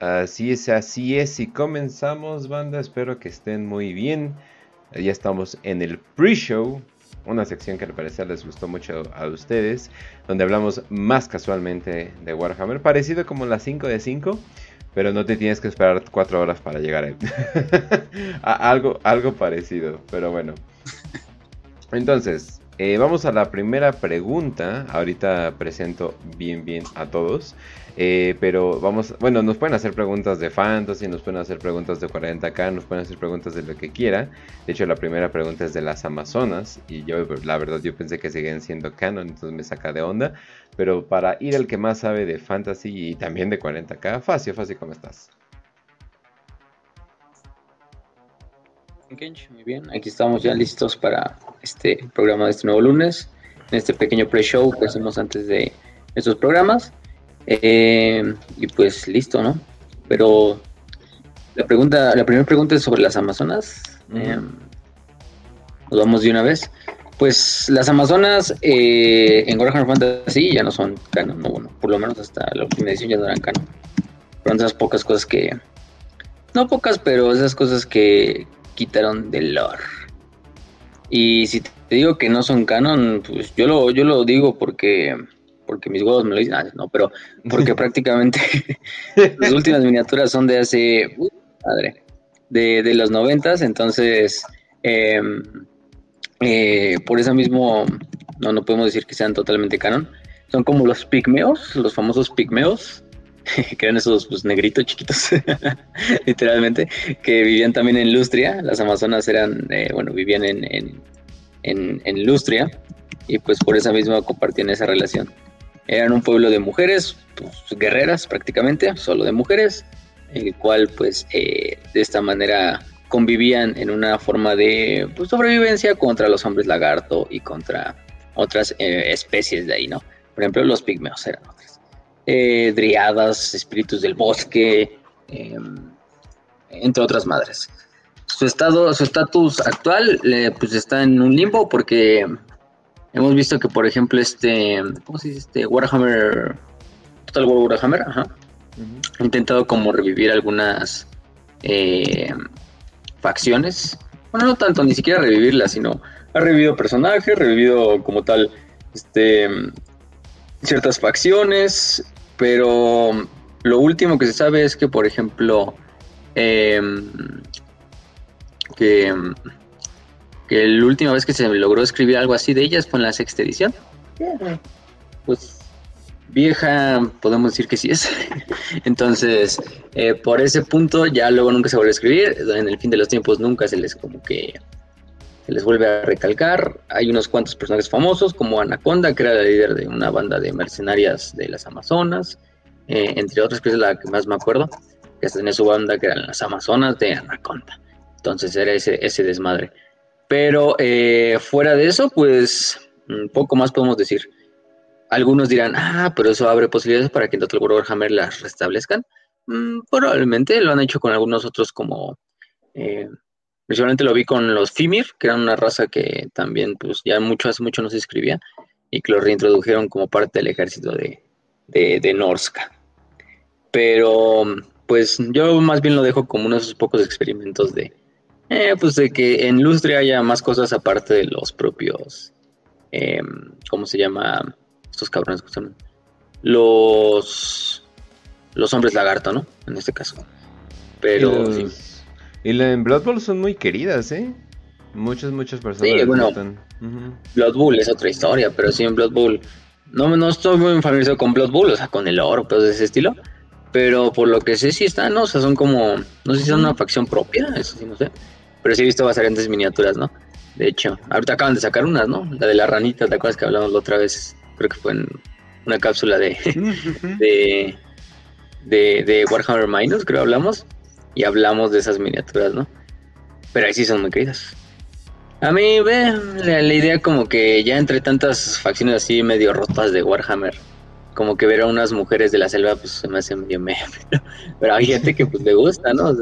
Así es, así es. Y comenzamos, banda. Espero que estén muy bien. Ya estamos en el pre-show. Una sección que al parecer les gustó mucho a ustedes. Donde hablamos más casualmente de Warhammer. Parecido como las 5 de 5. Pero no te tienes que esperar 4 horas para llegar a él. algo, algo parecido. Pero bueno. Entonces, eh, vamos a la primera pregunta. Ahorita presento bien, bien a todos. Eh, pero vamos, bueno, nos pueden hacer preguntas de fantasy, nos pueden hacer preguntas de 40k, nos pueden hacer preguntas de lo que quiera. De hecho, la primera pregunta es de las Amazonas. Y yo, la verdad, yo pensé que seguían siendo canon, entonces me saca de onda. Pero para ir al que más sabe de fantasy y también de 40k, Facio, Facio, ¿cómo estás? Muy bien, aquí estamos ya listos para este programa de este nuevo lunes, en este pequeño pre-show que hacemos antes de estos programas. Eh, y pues listo, ¿no? Pero la pregunta, la primera pregunta es sobre las Amazonas. Eh, nos vamos de una vez. Pues las Amazonas eh, en Warhammer Fantasy ya no son canon, no, bueno, por lo menos hasta la última edición ya no eran canon. Pero esas pocas cosas que, no pocas, pero esas cosas que, quitaron del lore. Y si te digo que no son canon, pues yo lo, yo lo digo porque, porque mis huevos me lo dicen, ah, no, pero porque prácticamente las últimas miniaturas son de hace, madre, de, de los noventas, entonces em, eh, por eso mismo no, no podemos decir que sean totalmente canon. Son como los pigmeos, los famosos pigmeos, que eran esos pues, negritos chiquitos, literalmente, que vivían también en Lustria. Las Amazonas eran, eh, bueno, vivían en, en, en, Lustria y pues por esa misma compartían esa relación. Eran un pueblo de mujeres, pues, guerreras prácticamente, solo de mujeres, en el cual pues eh, de esta manera convivían en una forma de pues, sobrevivencia contra los hombres lagarto y contra otras eh, especies de ahí, ¿no? Por ejemplo, los pigmeos eran eh, driadas, espíritus del bosque, em, entre otras madres. Su estado, su estatus actual, eh, pues está en un limbo porque hemos visto que, por ejemplo, este, ¿cómo se dice? Este Warhammer, Total War Warhammer, ajá, ha intentado como revivir algunas eh, facciones. Bueno, no tanto, ni siquiera revivirlas, sino ha revivido personajes, revivido como tal, este, ciertas facciones, pero lo último que se sabe es que, por ejemplo, em, que, que la última vez que se logró escribir algo así de ellas fue en la sexta edición. Pues vieja, podemos decir que sí es. Entonces, eh, por ese punto ya luego nunca se vuelve a escribir. En el fin de los tiempos nunca se les como que les vuelve a recalcar. Hay unos cuantos personajes famosos como Anaconda, que era la líder de una banda de mercenarias de las Amazonas, eh, entre otras, que es la que más me acuerdo, que tenía su banda que eran las Amazonas de Anaconda. Entonces era ese, desmadre. Pero eh, fuera de eso, pues un poco más podemos decir. Algunos dirán, ah, pero eso abre posibilidades para que en Total War Warhammer las restablezcan. Mm, probablemente lo han hecho con algunos otros como eh, Principalmente lo vi con los Fimir, que eran una raza que también, pues ya mucho, hace mucho no se escribía, y que lo reintrodujeron como parte del ejército de, de, Norska. Pero, pues yo más bien lo dejo como uno de esos pocos experimentos de, eh, pues de que en Lustria haya más cosas aparte de los propios, em, ¿cómo se llama? Estos cabrones que son los, los hombres lagarto, ¿no? En este caso. Pero, y la, en Blood Bowl son muy queridas, ¿eh? Muchas, muchas personas. Sí, bueno, Blood Bowl es otra historia, pero sí en Blood Bowl. No, no estoy muy familiarizado con Blood Bowl, o sea, con el oro, pero de ese estilo. Pero por lo que sé, sí están, ¿no? O sea, son como. No sé si son una facción propia, eso sí, no sé. Pero sí he visto bastantes miniaturas, ¿no? De hecho, ahorita acaban de sacar unas, ¿no? La de la ranita, ¿te acuerdas que hablamos la otra vez? Creo que fue en una cápsula de. de, de, de Warhammer Minus, creo hablamos y hablamos de esas miniaturas, ¿no? Pero ahí sí son muy queridas. A mí, ve, la, idea como que ya entre tantas facciones así medio rotas de Warhammer, como que ver a unas mujeres de la selva, pues se me hace medio meme. Pero, hay gente que pues le gusta, ¿no?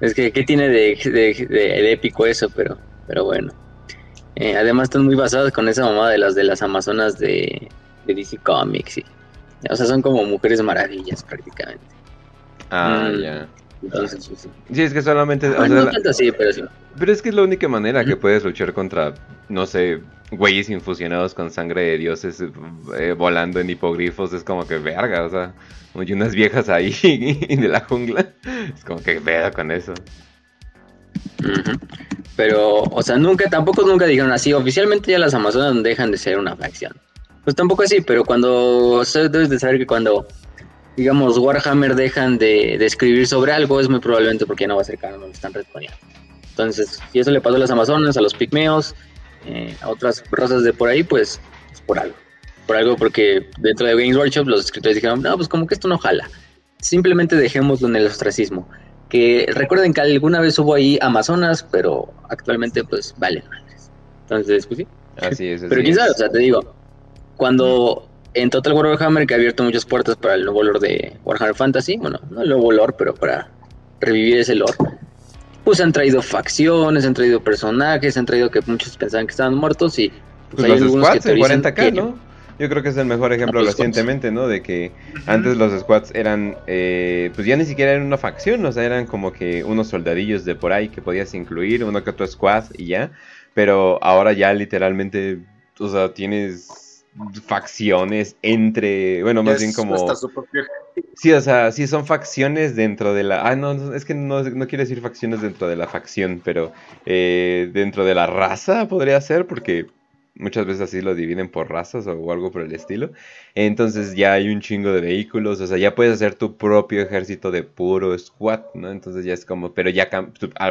es que, ¿qué tiene de, de, épico eso? Pero, pero bueno. Eh, además están muy basadas con esa mamá de las de las Amazonas de, de DC Comics. Y, o sea, son como mujeres maravillas prácticamente. Ah, mm. ya. Entonces, sí, sí. es que solamente. no tanto así, pero sí. Pero es que es la única manera que puedes luchar contra, no sé, güeyes infusionados con sangre de dioses eh, volando en hipogrifos. Es como que verga, o sea, y unas viejas ahí de la jungla. Es como que vea con eso. Pero, o sea, nunca, tampoco nunca dijeron así. Oficialmente ya las Amazonas dejan de ser una facción. Pues tampoco así, pero cuando, o debes de saber que cuando digamos, Warhammer dejan de, escribir sobre algo, es muy probablemente porque ya no va a ser canon, lo están retconeando. Entonces, si eso le pasó a las Amazonas, a los pigmeos, eh, a otras razas de por ahí, pues es por algo. Por algo porque dentro de Games Workshop los escritores dijeron, no, pues como que esto no jala. Simplemente dejémoslo en el ostracismo. Que recuerden que alguna vez hubo ahí Amazonas, pero actualmente pues valen madres. Entonces, pues sí. Así es. pero quién sabe, o sea, te digo, cuando en Total Warhammer que ha abierto muchas puertas para el nuevo lore de Warhammer Fantasy, bueno, no el nuevo lore, pero para revivir ese lore. Pues han traído facciones, han traído personajes, han traído que muchos pensaban que estaban muertos y pues, hay los squads en 40k, ¿no? Yo creo que es el mejor ejemplo recientemente, ¿no? De que antes los squads eran, eh, pues ya ni siquiera eran una facción, o sea, eran como que unos soldadillos de por ahí que podías incluir, uno que otro squad y ya. Pero ahora ya literalmente, o sea, tienes facciones entre, bueno, más bien como... Sí, o sea, sí son facciones dentro de la... Ah, no, es que no, no quiero decir facciones dentro de la facción, pero eh, dentro de la raza podría ser, porque Muchas veces así lo dividen por razas o algo por el estilo. Entonces ya hay un chingo de vehículos, o sea, ya puedes hacer tu propio ejército de puro squad, ¿no? Entonces ya es como, pero ya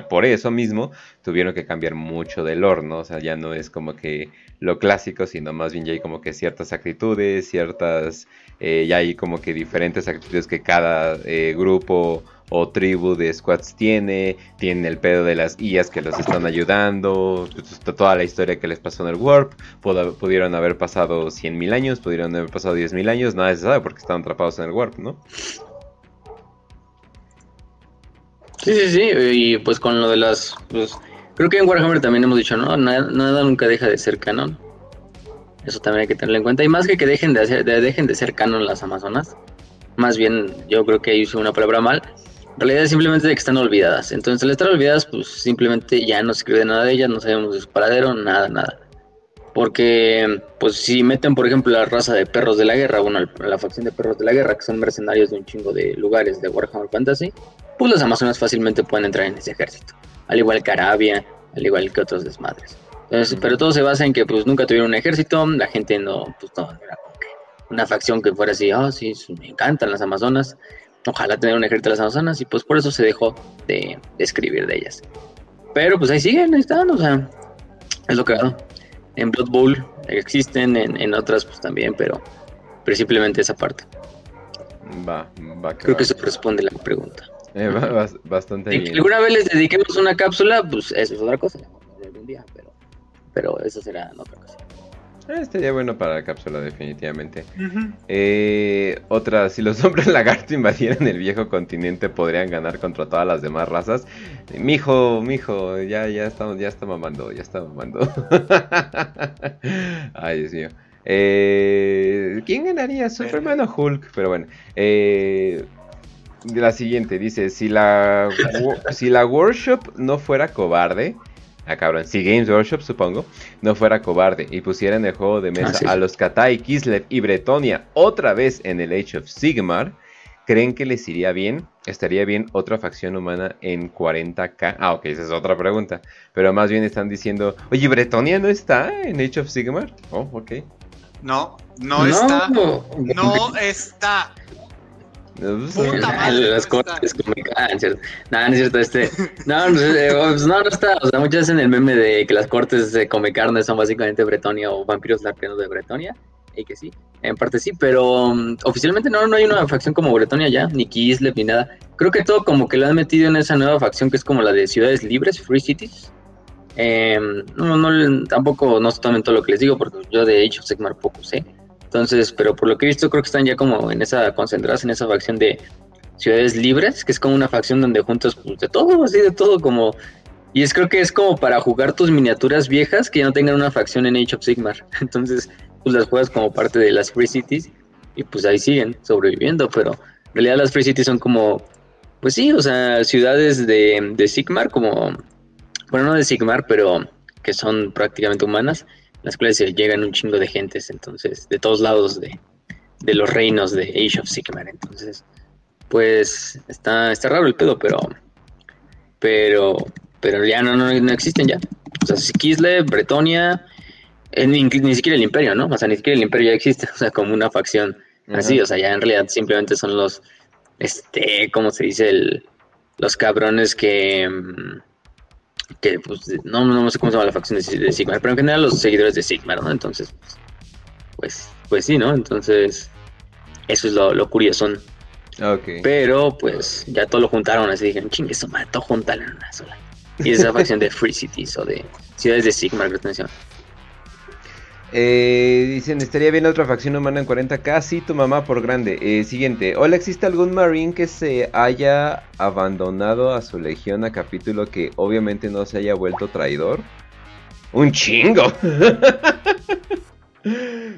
por eso mismo tuvieron que cambiar mucho del lore, ¿no? O sea, ya no es como que lo clásico, sino más bien ya hay como que ciertas actitudes, ciertas, eh, ya hay como que diferentes actitudes que cada eh, grupo o tribu de squads tiene, tiene el pedo de las IAs que los están ayudando, toda la historia que les pasó en el Warp, pudieron haber pasado 100.000 años, pudieron haber pasado 10.000 años, nada se sabe porque estaban atrapados en el Warp, ¿no? Sí, sí, sí, y pues con lo de las... Pues, creo que en Warhammer también hemos dicho, no, nada, nunca deja de ser canon. Eso también hay que tenerlo en cuenta. Y más que que dejen de, ser canon las Amazonas, más bien yo creo que hice una palabra mal, en realidad es simplemente de que están olvidadas. Entonces, al estar olvidadas, pues simplemente ya no se escribe nada de ellas, no sabemos de su paradero, nada, nada. Porque, pues si meten, por ejemplo, la raza de perros de la guerra, bueno, la facción de perros de la guerra, que son mercenarios de un chingo de lugares de Warhammer Fantasy, pues las Amazonas fácilmente pueden entrar en ese ejército. Al igual que Arabia, al igual que otros desmadres. Pero todo se basa en que pues nunca tuvieron un ejército, la gente no, pues no, era como que una facción que fuera así, oh sí, me encantan las Amazonas, ojalá tener un ejército de las Amazonas y pues por eso se dejó de, escribir de ellas. Pero pues ahí siguen, ahí están, o sea, es lo que En Blood Bowl existen, en, otras pues también, pero, pero simplemente esa parte. Va, va. Creo que eso responde la pregunta. Eh, bastante bien. alguna vez les dediquemos una cápsula, pues eso es otra cosa, algún día, pero, pero eso será otra cosa. Eh, estaría bueno para la cápsula, definitivamente. Eh, otra, si los hombres lagarto invadieran el viejo continente, podrían ganar contra todas las demás razas. Mijo, mijo, ya, ya estamos, ya está mamando, ya está mamando. Ay, Dios mío. Eh, ¿Quién ganaría? Superman o Hulk? Pero bueno. La siguiente dice: si la, si la workshop no fuera cobarde Ah, cabrón. Si Games Workshop, supongo, no fuera cobarde y pusiera en el juego de mesa ah, a los Katai, Kislev y Bretonia otra vez en el Age of Sigmar, ¿creen que les iría bien? ¿Estaría bien otra facción humana en 40k? Ah, ok, esa es otra pregunta. Pero más bien están diciendo, oye, ¿Bretonia no está en Age of Sigmar? Oh, ok. No, no, no está. No está. Las cortes como ah, no, no es cierto, este. No, no, eh, pues no, está. O sea, muchas veces en el meme de que las cortes de come carne son básicamente Bretonia o vampiros larpianos de Bretonia. Y que sí, en parte sí, pero um, oficialmente no, no hay una facción como Bretonia ya, ni Kislev ni nada. Creo que todo como que lo han metido en esa nueva facción que es como la de ciudades libres, Free Cities. Em, no, no, tampoco no totalmente todo lo que les digo, porque yo de hecho sé Sigmar poco sé. Entonces, pero por lo que he visto, creo que están ya como en esa, concentrados en esa facción de ciudades libres, que es como una facción donde juntas pues, de todo, así de todo, como. Y es creo que es como para jugar tus miniaturas viejas que ya no tengan una facción en Age of Sigmar. Entonces, pues las juegas como parte de las Free Cities y pues ahí siguen sobreviviendo, pero en realidad las Free Cities son como Pues sí, o sea, ciudades de, de Sigmar, como, bueno, no de Sigmar, pero que son prácticamente humanas, las cuales se llegan un chingo de gentes, entonces, de todos lados de, de los reinos de Age of Sigmar. Entonces, pues está, está raro el pedo, pero pero pero ya no, no, no existen ya. O sea, Kislev, Bretonia, eh, ni, ni, siquiera el imperio, ¿no? O sea, ni siquiera el imperio ya existe, o sea, como una facción así, o sea, ya en realidad simplemente son los, este, ¿cómo se dice? El, los cabrones que, mm, que pues, no, no sé cómo se llama la facción de, de Sigmar, pero en general los seguidores de Sigmar, ¿no? Entonces, pues, pues sí, ¿no? Entonces, eso es lo, lo curioso. Okay. Pero, pues, ya todo lo juntaron así, dijeron, chingue, eso, todo juntarlo en una sola. Y esa facción de Free Cities o de ciudades de Sigmar que. Eh, dicen, estaría bien otra facción humana en 40k. Sí, tu mamá por grande. Eh, siguiente. Hola, ¿existe algún Marine que se haya abandonado a su legión a capítulo que obviamente no se haya vuelto traidor? Un chingo.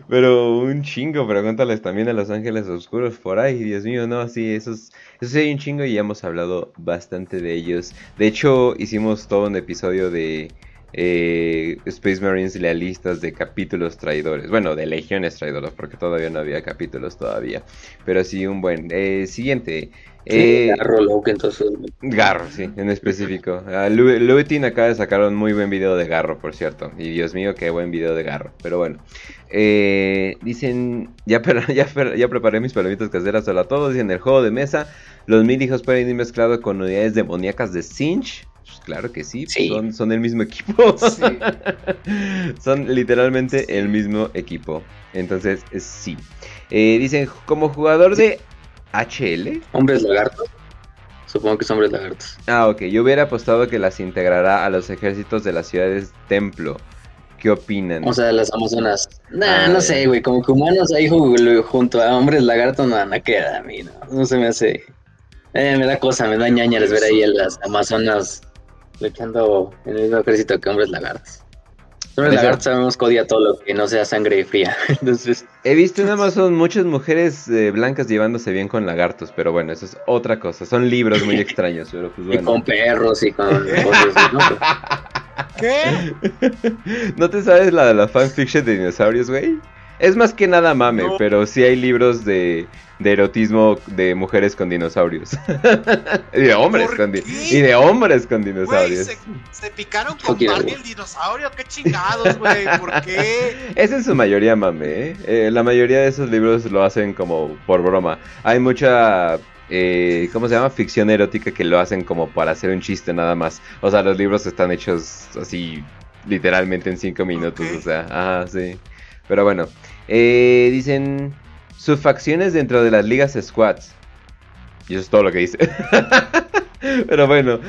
Pero un chingo, pregúntales también a los ángeles oscuros por ahí, Dios mío, no, sí, esos, esos hay un chingo y ya hemos hablado bastante de ellos. De hecho, hicimos todo un episodio de eh, Space Marines lealistas de capítulos traidores, bueno, de legiones traidoras, porque todavía no había capítulos todavía, pero sí un buen. Eh, siguiente. Eh, Garro, entonces. Garro, sí, en específico. Uh, acaba de sacar un muy buen video de Garro, por cierto. Y Dios mío, qué buen video de Garro. Pero bueno. Eh, dicen, ya, ya, ya preparé mis palomitas caseras. Hola a todos. Dicen, el juego de mesa. Los mil hijos pueden ir mezclados con unidades demoníacas de Sinch. Pues claro que sí, Son, son, el mismo equipo. son literalmente el mismo equipo. Entonces, sí. Eh, dicen, como jugador de HL. Hombres lagartos. Supongo que son hombres lagartos. Ah, ok. Yo hubiera apostado que las integrará a los ejércitos de las ciudades templo. ¿Qué opinan? O sea, las amazonas. Nah, no sé, güey. Como que humanos ahí junto a hombres lagartos no, no queda a mí, no. No se me hace. Eh, me da cosa, me da ñañares ver ahí a las amazonas luchando en el mismo ejército que hombres lagartos. Sobre lagarto sabemos que odia todo lo que no sea sangre fría. Entonces. He visto en Amazon muchas mujeres eh, blancas llevándose bien con lagartos, pero bueno, eso es otra cosa. Son libros muy extraños, pero pues bueno. Y con perros y con cosas, ¿no? ¿Qué? ¿No te sabes la de la fanfiction de dinosaurios, güey? Es más que nada mame, pero sí hay libros de, de erotismo de mujeres con dinosaurios. y de hombres con y de hombres con dinosaurios. se, picaron con Barney el dinosaurio, qué chingados, güey, ¿por qué? Es en su mayoría mame, ¿eh? ¿eh? La mayoría de esos libros lo hacen como por broma. Hay mucha eh, ¿cómo se llama? Ficción erótica que lo hacen como para hacer un chiste nada más. O sea, los libros están hechos así literalmente en cinco minutos, o sea, ajá, sí. Pero bueno, eh, dicen sus facciones dentro de las ligas squads. Y eso es todo lo que dice. Pero bueno,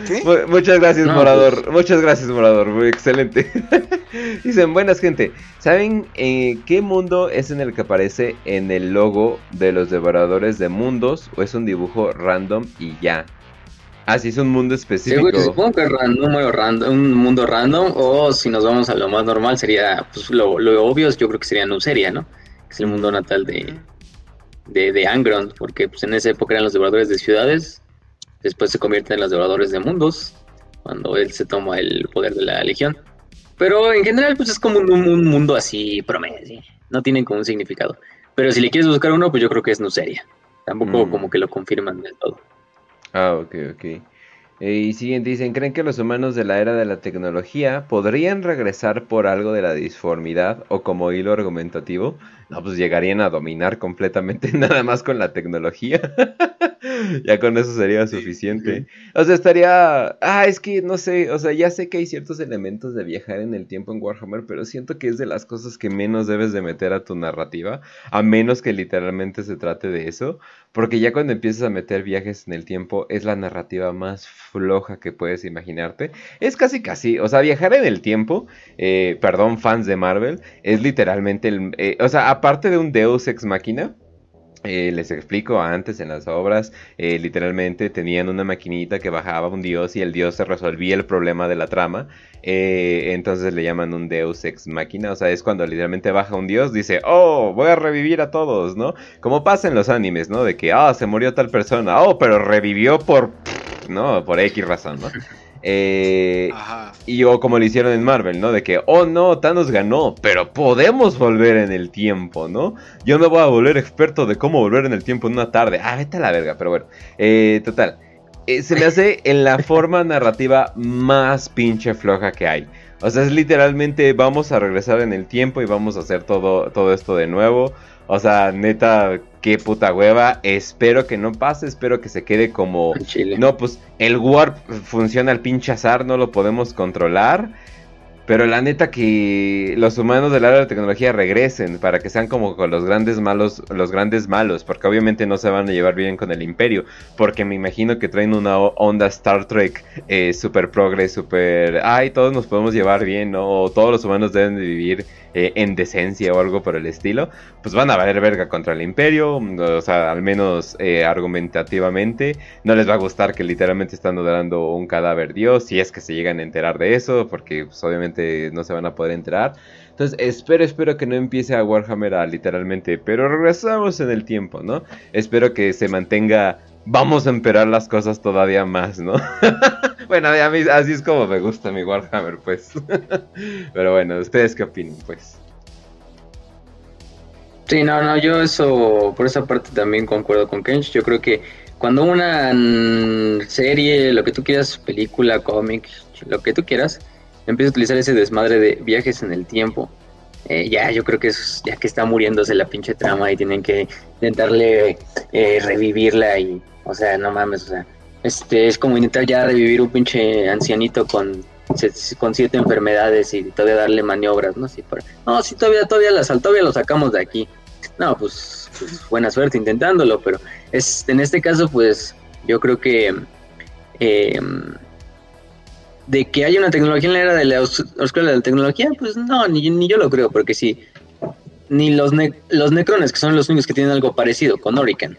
muchas gracias, Morador. Pues. Muchas gracias, Morador. Muy excelente. Dicen, buenas gente. ¿Saben eh, qué mundo es en el que aparece en el logo de los devoradores de mundos? ¿O es un dibujo random y ya? Ah, sí, es un mundo específico. Sí, supongo que es random, un mundo random. O si nos vamos a lo más normal, sería, pues lo, lo obvio, yo creo que sería Nuseria, ¿no? es el mundo natal de, de, de Angron, porque pues, en esa época eran los devoradores de ciudades, después se convierten en los devoradores de mundos, cuando él se toma el poder de la legión. Pero en general, pues es como un, mundo así promedio, no tienen como un significado. Pero si le quieres buscar uno, pues yo creo que es Nuseria. Tampoco mm. como que lo confirman del todo. Ah, ok, ok. Eh, y siguiente dicen, ¿creen que los humanos de la era de la tecnología podrían regresar por algo de la disformidad o como hilo argumentativo? No, pues llegarían a dominar completamente nada más con la tecnología. ya con eso sería suficiente. O sea, estaría... Ah, es que no sé, o sea, ya sé que hay ciertos elementos de viajar en el tiempo en Warhammer, pero siento que es de las cosas que menos debes de meter a tu narrativa, a menos que literalmente se trate de eso, porque ya cuando empiezas a meter viajes en el tiempo es la narrativa más floja que puedes imaginarte. Es casi casi, o sea, viajar en el tiempo, eh, perdón, fans de Marvel, es literalmente el... Eh, o sea, aparte de un Deus ex máquina, Eh, les explico, antes en las obras, eh, literalmente tenían una maquinita que bajaba un dios y el dios se resolvía el problema de la trama. Eh, entonces le llaman un deus ex máquina. O sea, es cuando literalmente baja un dios, dice, oh, voy a revivir a todos, ¿no? Como pasa en los animes, ¿no? De que, ah, se murió tal persona, oh, pero revivió por, ¿no? Por X razón, ¿no? Eh, y o como lo hicieron en Marvel, ¿no? De que, oh no, Thanos ganó, pero podemos volver en el tiempo, ¿no? Yo me voy a volver experto de cómo volver en el tiempo en una tarde. Ah, vete a la verga, pero bueno. Eh, total. Eh, se me hace en la forma narrativa más pinche floja que hay. O sea, es literalmente vamos a regresar en el tiempo y vamos a hacer todo, todo esto de nuevo. O sea, neta, qué puta hueva. Espero que no pase, espero que se quede como... No, pues el warp funciona al pinche azar, no lo podemos controlar. Pero la neta que los humanos del área de tecnología regresen para que sean como con los grandes malos, los grandes malos, porque obviamente no se van a llevar bien con el imperio, porque me imagino que traen una onda Star Trek eh, super progres, super, ay, todos nos podemos llevar bien, ¿no? O todos los humanos deben de vivir eh, en decencia o algo por el estilo, pues van a valer verga contra el imperio, o sea, al menos eh, argumentativamente, no les va a gustar que literalmente están adorando un cadáver dios, si es que se llegan a enterar de eso, porque pues, obviamente no se van a poder enterar. Entonces, espero, espero que no empiece a Warhammer a literalmente, pero regresamos en el tiempo, ¿no? Espero que se mantenga vamos a empeorar las cosas todavía más, ¿no? bueno, a mí así es como me gusta mi Warhammer, pues. Pero bueno, ¿ustedes qué opinan, pues? Sí, no, no, yo eso, por esa parte también concuerdo con Kench. Yo creo que cuando una serie, lo que tú quieras, película, cómic, lo que tú quieras, empieza a utilizar ese desmadre de viajes en el tiempo, eh, ya yo creo que es ya que está muriéndose la pinche trama y tienen que intentarle eh, revivirla y o sea, no mames, o sea, este es como intentar ya revivir un pinche ancianito con, con siete enfermedades y todavía darle maniobras, ¿no? Sí, no, sí, todavía, todavía, las, todavía lo sacamos de aquí. No, pues, pues, buena suerte intentándolo, pero es, en este caso, pues, yo creo que em, de que haya una tecnología en la era de la oscura de la tecnología, pues no, ni, ni yo lo creo, porque sí, ni los, los necrones, que son los únicos que tienen algo parecido con Orican,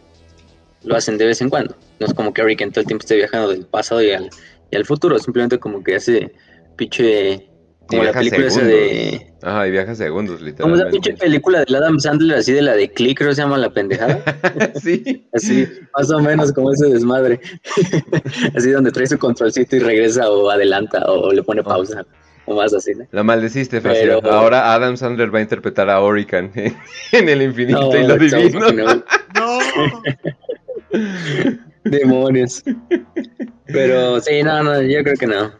lo hacen de vez en cuando. No es como que Rick todo el tiempo esté viajando del pasado y al, y al futuro, simplemente como que hace pinche como la película esa de. Ajá, y viaja segundos, literalmente. Como esa pinche película de Adam Sandler, así de la de Click, creo que se llama La Pendejada. sí. Así, más o menos como ese desmadre. así donde trae su controlcito y regresa o adelanta o le pone pausa. O más así, ¿no? La maldeciste, Pero... Ahora Adam Sandler va a interpretar a Orican en el infinito y lo divino. no. Demonios. Pero sí, no, no, yo creo que no.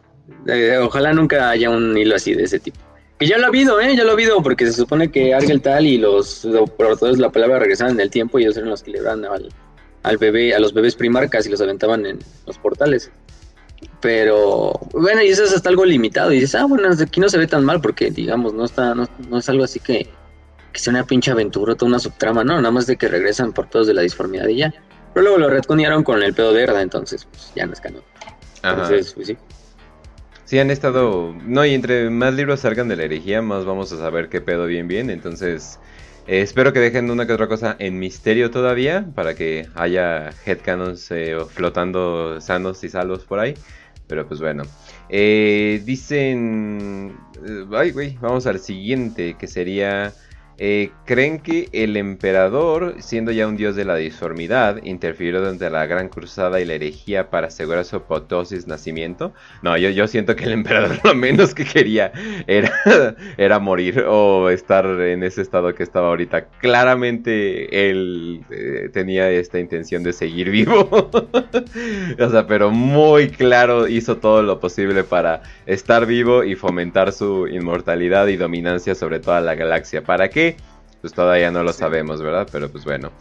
Eh, ojalá nunca haya un hilo así de ese tipo. Que ya lo ha habido, ¿eh? Ya lo ha habido, porque se supone que Argel tal y los portadores de la palabra regresaban en el tiempo y ellos eran los que le daban al, al bebé, a los bebés primarcas y los aventaban en los portales. Pero bueno, y eso es hasta algo limitado. Y dices, ah, bueno, aquí no se ve tan mal porque, digamos, no está no, no es algo así que, que sea una pinche aventura toda una subtrama, no, nada más de que regresan por todos de la disformidad y ya. Pero luego lo retconearon con el pedo de Erda, entonces pues, ya no es canon. Entonces, pues sí. Sí, han estado. No, y entre más libros salgan de la herejía, más vamos a saber qué pedo bien, bien. Entonces, eh, espero que dejen una que otra cosa en misterio todavía, para que haya headcanons eh, flotando sanos y salvos por ahí. Pero pues bueno. Eh, dicen. Ay, güey, vamos al siguiente, que sería. Eh, creen que el emperador, siendo ya un dios de la disformidad, interfirió durante la gran cruzada y la herejía para asegurar su apoteosis nacimiento. No, yo, yo siento que el emperador lo menos que quería era, era morir o estar en ese estado que estaba ahorita. Claramente él eh, tenía esta intención de seguir vivo. o sea, pero muy claro hizo todo lo posible para estar vivo y fomentar su inmortalidad y dominancia sobre toda la galaxia. ¿Para qué? Pues todavía no lo sabemos, ¿verdad? Pero pues bueno,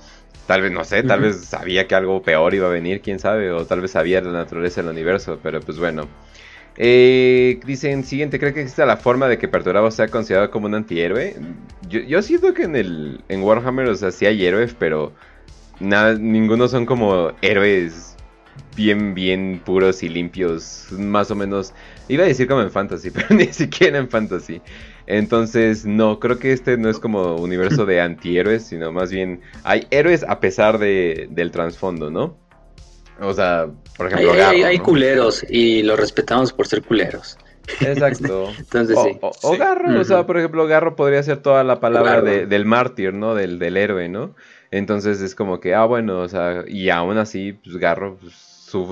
tal vez, no sé, tal vez sabía que algo peor iba a venir, quién sabe, o tal vez sabía la naturaleza del universo, pero pues bueno. Eh, dicen, siguiente, ¿cree que existe la forma de que Perturabo sea considerado como un antihéroe? Yo, yo siento que en el en Warhammer, o sea, sí hay héroes, pero nada, ninguno son como héroes bien, bien puros y limpios, más o menos. Iba a decir como en Fantasy, pero ni siquiera en Fantasy. Entonces, no, creo que este no es como universo de antihéroes, sino más bien hay héroes a pesar de, del trasfondo, ¿no? O sea, por ejemplo, hay, hay, culeros y los respetamos por ser culeros. Exacto. Entonces, o, sí. o, Garro, o sea, por ejemplo, Garro podría ser toda la palabra del mártir, ¿no? Del, del héroe, ¿no? Entonces es como que, ah, bueno, o sea, y aún así, pues Garro pues,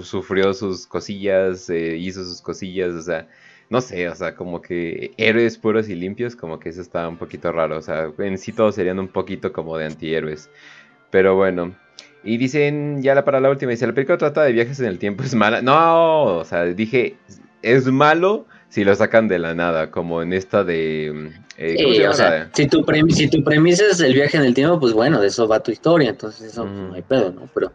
sufrió sus cosillas, eh, hizo sus cosillas, o sea, no sé, o sea, como que héroes puros y limpios, como que eso está un poquito raro, o sea, en sí todos serían un poquito como de antihéroes. Pero bueno, y dicen, ya para la última, dice, la película trata de viajes en el tiempo, es mala. No, o sea, dije, es malo si lo sacan de la nada, como en esta de... Eh, o sea, si tu, si tu premisa es el viaje en el tiempo, pues bueno, de eso va tu historia, entonces eso no hay pedo, ¿no? Pero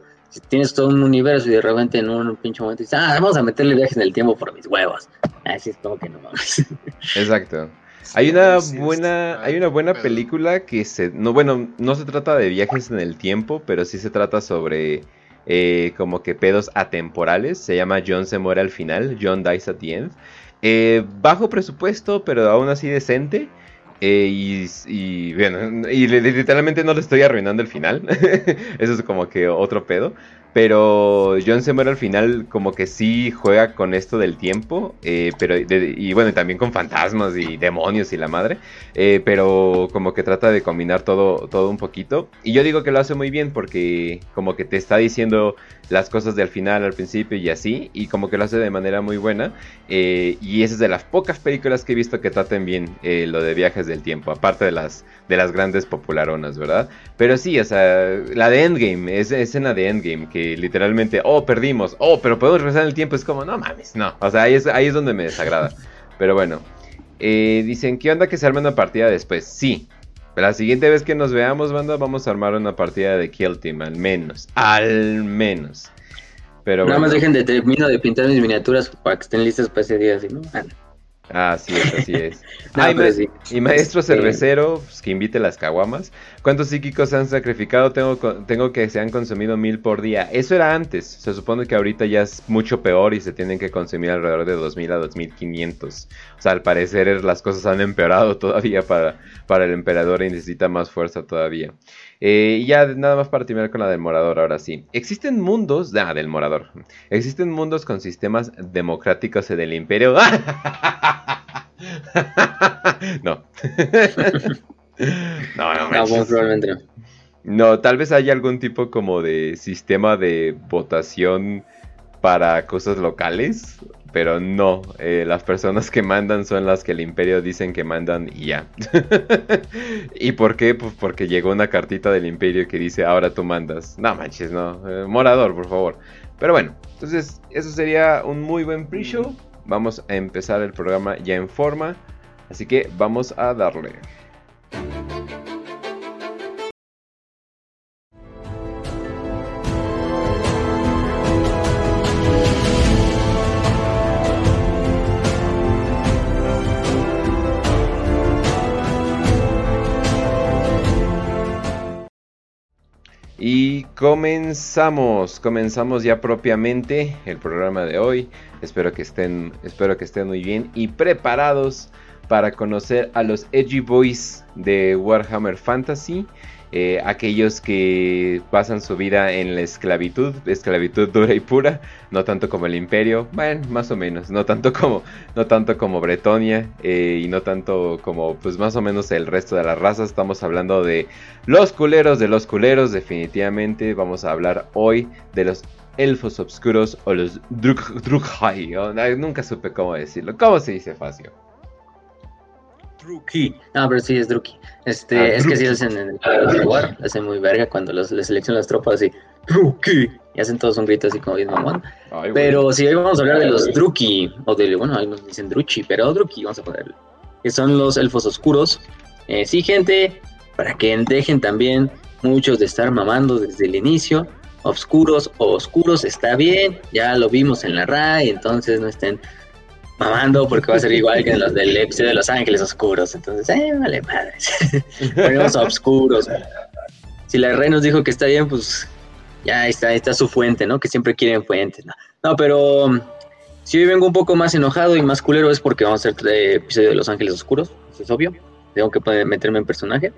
tienes todo un universo y de repente en un pinche momento dices, ah, vamos a meterle viajes en el tiempo por mis huevos. Así es como que no mames. Exacto. Hay una buena, hay una buena película que se, no, bueno, no se trata de viajes en el tiempo, pero sí se trata sobre eh, como que pedos atemporales. Se llama John se muere al final, John dies at the end. Eh, bajo presupuesto, pero aún así decente. Eh, y, bueno, y literalmente no le estoy arruinando el final. Eso es como que otro pedo. Pero John se muere al final como que sí juega con esto del tiempo, eh, pero y bueno, también con fantasmas y demonios y la madre, eh, pero como que trata de combinar todo, todo un poquito. Y yo digo que lo hace muy bien porque como que te está diciendo las cosas del final al principio y así, y como que lo hace de manera muy buena. Eh, y esa es de las pocas películas que he visto que traten bien lo de viajes del tiempo, aparte de las, de las grandes popularonas, ¿verdad? Pero sí, o sea, la de Endgame, es escena de Endgame que literalmente, oh, perdimos, oh, pero podemos regresar en el tiempo, es como, no mames, no. O sea, ahí es, ahí es donde me desagrada. Pero bueno, eh, dicen, ¿qué onda que se arme una partida después? Sí. La siguiente vez que nos veamos, banda, vamos a armar una partida de Kill Team, al menos. Al menos. Pero Nada más dejen de terminar de pintar mis miniaturas para que estén listas para ese día, así, ¿no? Ah, Así es, así es. Y maestro cervecero, pues, que invite las caguamas. ¿Cuántos psíquicos han sacrificado? Tengo, tengo que se han consumido mil por día. Eso era antes. Se supone que ahorita ya es mucho peor y se tienen que consumir alrededor de 2000 a 2500. O sea, al parecer las cosas han empeorado todavía para, para el emperador y necesita más fuerza todavía. Eh, y ya nada más para terminar con la del morador, ahora sí. Existen mundos, ah, del morador. Existen mundos con sistemas democráticos en el imperio. no. no, no, no, probablemente no. No, tal vez haya algún tipo como de sistema de votación para cosas locales pero no, eh, las personas que mandan son las que el imperio dicen que mandan y ya. ¿Y por qué? Pues porque llegó una cartita del imperio que dice, ahora tú mandas. No manches, no. Eh, morador, por favor. Pero bueno, entonces eso sería un muy buen pre-show. Vamos a empezar el programa ya en forma. Así que vamos a darle. Y comenzamos, comenzamos ya propiamente el programa de hoy. Espero que estén, espero que estén muy bien y preparados para conocer a los Edgy Boys de Warhammer Fantasy. Eh, aquellos que pasan su vida en la esclavitud, esclavitud dura y pura, no tanto como el imperio, bueno, más o menos, no tanto como, no tanto como Bretonia eh, y no tanto como pues más o menos el resto de las razas, estamos hablando de los culeros de los culeros, definitivamente. Vamos a hablar hoy de los elfos oscuros o los Drukhai, nunca supe cómo decirlo, ¿cómo se dice Facio? Druki. No, pero sí es Druki. Este, ah, es que sí hacen en el lugar, hacen muy verga cuando los, les seleccionan las tropas así, Druki. Y hacen todos un grito así como bien mamón. pero si hoy vamos a hablar de los Druki, o de, bueno, ahí nos dicen Druchi, pero Druki, vamos a ponerle. Que son los elfos oscuros. Eh, sí, gente, para que dejen también muchos de estar mamando desde el inicio. Oscuros o oscuros está bien, ya lo vimos en la RAI, entonces no estén mamando porque va a ser igual que en los del episodio de Los Ángeles Oscuros. Entonces, eh, vale madres. Ponemos a oscuros. Si la rey nos dijo que está bien, pues ya está, está su fuente, ¿no? Que siempre quieren fuentes, ¿no? No, pero Si hoy vengo un poco más enojado y más culero es porque vamos a hacer episodio de Los Ángeles Oscuros, eso es obvio. Tengo que meterme en personaje.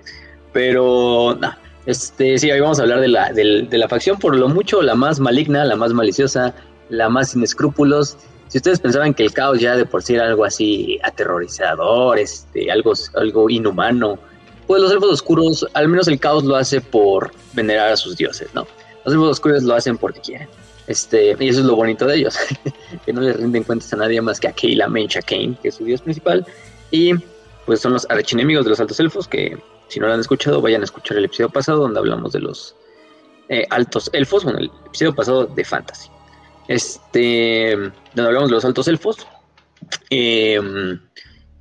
Pero, no, este, sí, hoy vamos a hablar de la, de, la facción por lo mucho la más maligna, la más maliciosa, la más sin escrúpulos. Si ustedes pensaban que el caos ya de por sí era algo así aterrorizador, este, algo, algo inhumano, pues los elfos oscuros, al menos el caos lo hace por venerar a sus dioses, ¿no? Los elfos oscuros lo hacen porque quieren. Este, y eso es lo bonito de ellos, que no les rinden cuentas a nadie más que a Keila Mencha Kane, que es su dios principal, y pues son los archinemigos de los altos elfos, que si no lo han escuchado, vayan a escuchar el episodio pasado donde hablamos de los eh, altos elfos, bueno, el episodio pasado de Fantasy. Este, donde hablamos de los altos elfos, em,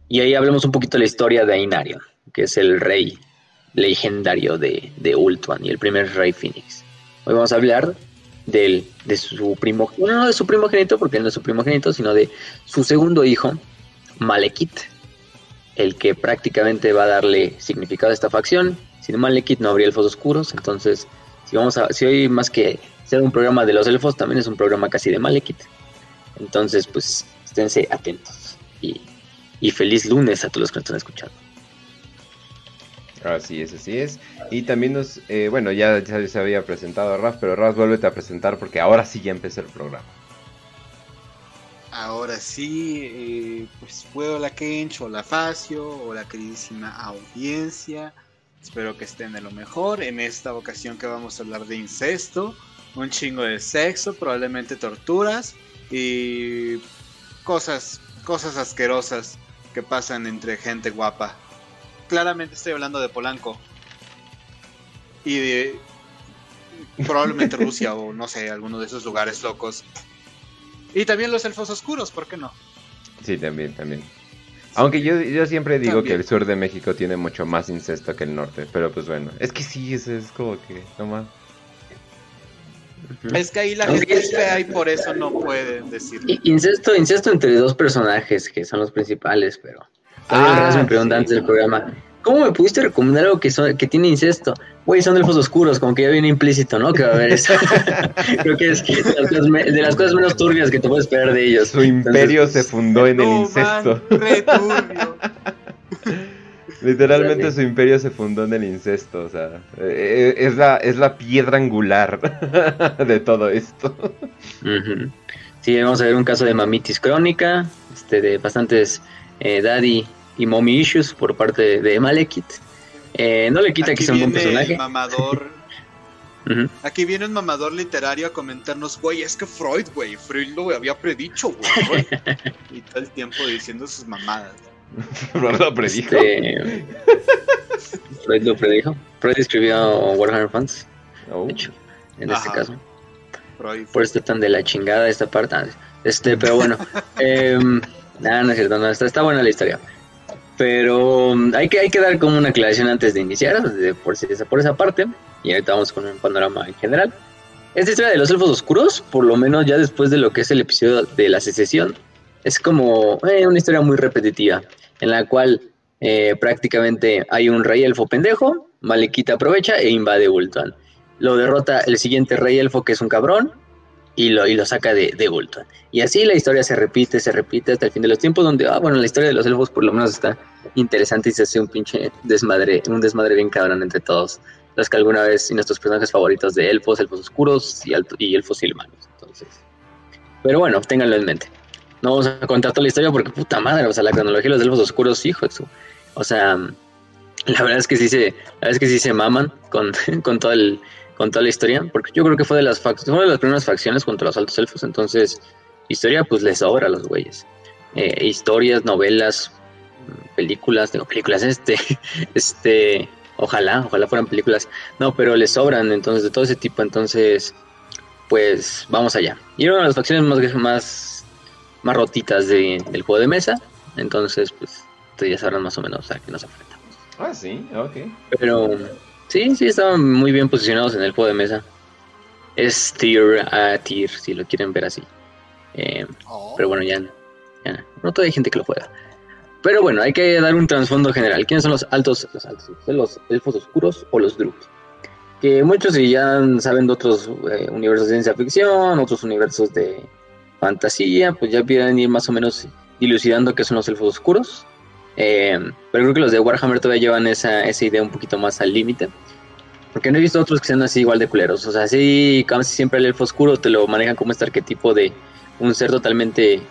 y ahí hablamos un poquito de la historia de Ainarion, que es el rey legendario de, de Ultuan y el primer rey Phoenix. Hoy vamos a hablar del, de su primo, no de su primogénito, porque no es su primogénito, sino de su segundo hijo, Malekith, el que prácticamente va a darle significado a esta facción. Sin Malekith no habría elfos oscuros, entonces si vamos a, si hoy más que ser un programa de los elfos, también es un programa casi de Malekith. Entonces, pues, esténse atentos y, y feliz lunes a todos los que nos están escuchando. Así es, así es. Y también nos, eh, bueno, ya, se había presentado a Raf, pero Raf, vuélvete a presentar porque ahora sí ya empezó el programa. Ahora sí, eh, pues puedo la Kench o la Facio o la queridísima audiencia. Espero que estén de lo mejor. En esta ocasión que vamos a hablar de incesto, un chingo de sexo, probablemente torturas y cosas, cosas asquerosas que pasan entre gente guapa claramente estoy hablando de Polanco. Y de probablemente Rusia o no sé, alguno de esos lugares locos. Y también los elfos oscuros, ¿por qué no? Sí, también, también. Aunque yo, yo siempre digo que el sur de México tiene mucho más incesto que el norte, pero pues bueno, es que sí, es, es como que nomás. Es que ahí la gente es fea y por eso no pueden decir. Incesto, incesto entre dos personajes que son los principales, pero Ah, me pregunta antes del programa, ¿cómo me pudiste recomendar algo que, son, que tiene incesto? Güey, son elfos oscuros, como que ya viene implícito, ¿no? Que va a haber eso. Creo que es de las, cosas, menos turbias que te puedes esperar de ellos. Su imperio se fundó en el incesto. Literalmente su imperio se fundó en el incesto, o sea, eh, es la, es la piedra angular de todo esto. Sí, vamos a ver un caso de mamitis crónica, este, de bastantes eh, Daddy y Mommy Issues por parte de Malekith. Eh, no le quita que sea un buen personaje. Mamador. Aquí viene un mamador literario a comentarnos, güey, es que Freud, güey, Freud lo había predicho, güey. y todo el tiempo diciendo sus mamadas. Freud lo predijo. Este, Freud lo predijo. Freud escribió Warhammer Fans. Oh. en este caso. Por esto tan de la chingada esta parte. Este, pero bueno. eh, no, no es cierto, no, está, está buena la historia. Pero um, hay que, hay que dar como una aclaración antes de iniciar, por, por esa parte, y ahorita vamos con un panorama en general. Esta historia de los elfos oscuros, por lo menos ya después de lo que es el episodio de la secesión, es como eh, una historia muy repetitiva, en la cual eh, prácticamente hay un rey elfo pendejo, Malekita aprovecha e invade Ultuan. Lo derrota el siguiente rey elfo que es un cabrón, y lo, y lo saca de, de Y así la historia se repite, se repite hasta el fin de los tiempos, donde, ah, bueno, la historia de los elfos por lo menos está interesante y se hace un pinche desmadre, un desmadre bien cabrón entre todos. Los que alguna vez, y nuestros personajes favoritos de elfos, elfos oscuros y, y elfos silmanos. Entonces, pero bueno, ténganlo en mente. No vamos a contar toda la historia porque puta madre, o sea, la cronología de los elfos oscuros, hijo, eso. O sea, la verdad es que sí se, la verdad es que sí se maman con, con todo el con toda la historia, porque yo creo que fue de las fue de las primeras facciones contra los altos elfos, entonces historia pues les sobra a los güeyes. Eh, historias, novelas, películas, tengo películas, este, este, ojalá, ojalá fueran películas, no, pero les sobran, entonces de todo ese tipo, entonces, pues vamos allá. Y era una de las facciones más, más rotitas de, del juego de mesa, entonces, pues, ustedes ya sabrán más o menos a qué nos enfrentamos. Ah, sí, ok. Pero Sí, sí, estaban muy bien posicionados en el juego de mesa. Es tier a tier, si lo quieren ver así. Eh, oh. Pero bueno, ya, no todavía hay gente que lo juega. Pero bueno, hay que dar un trasfondo general. ¿Quiénes son los altos, los altos, los elfos oscuros o los druids? Que muchos ya saben de otros eh, universos de ciencia ficción, otros universos de, fantasía, pues ya vienen ir más o menos dilucidando qué son los elfos oscuros. Eh, pero creo que los de Warhammer todavía llevan esa, esa idea un poquito más al límite. Porque no he visto otros que sean así igual de culeros. O sea, sí, casi siempre el elfo oscuro te lo manejan como este arquetipo de un ser totalmente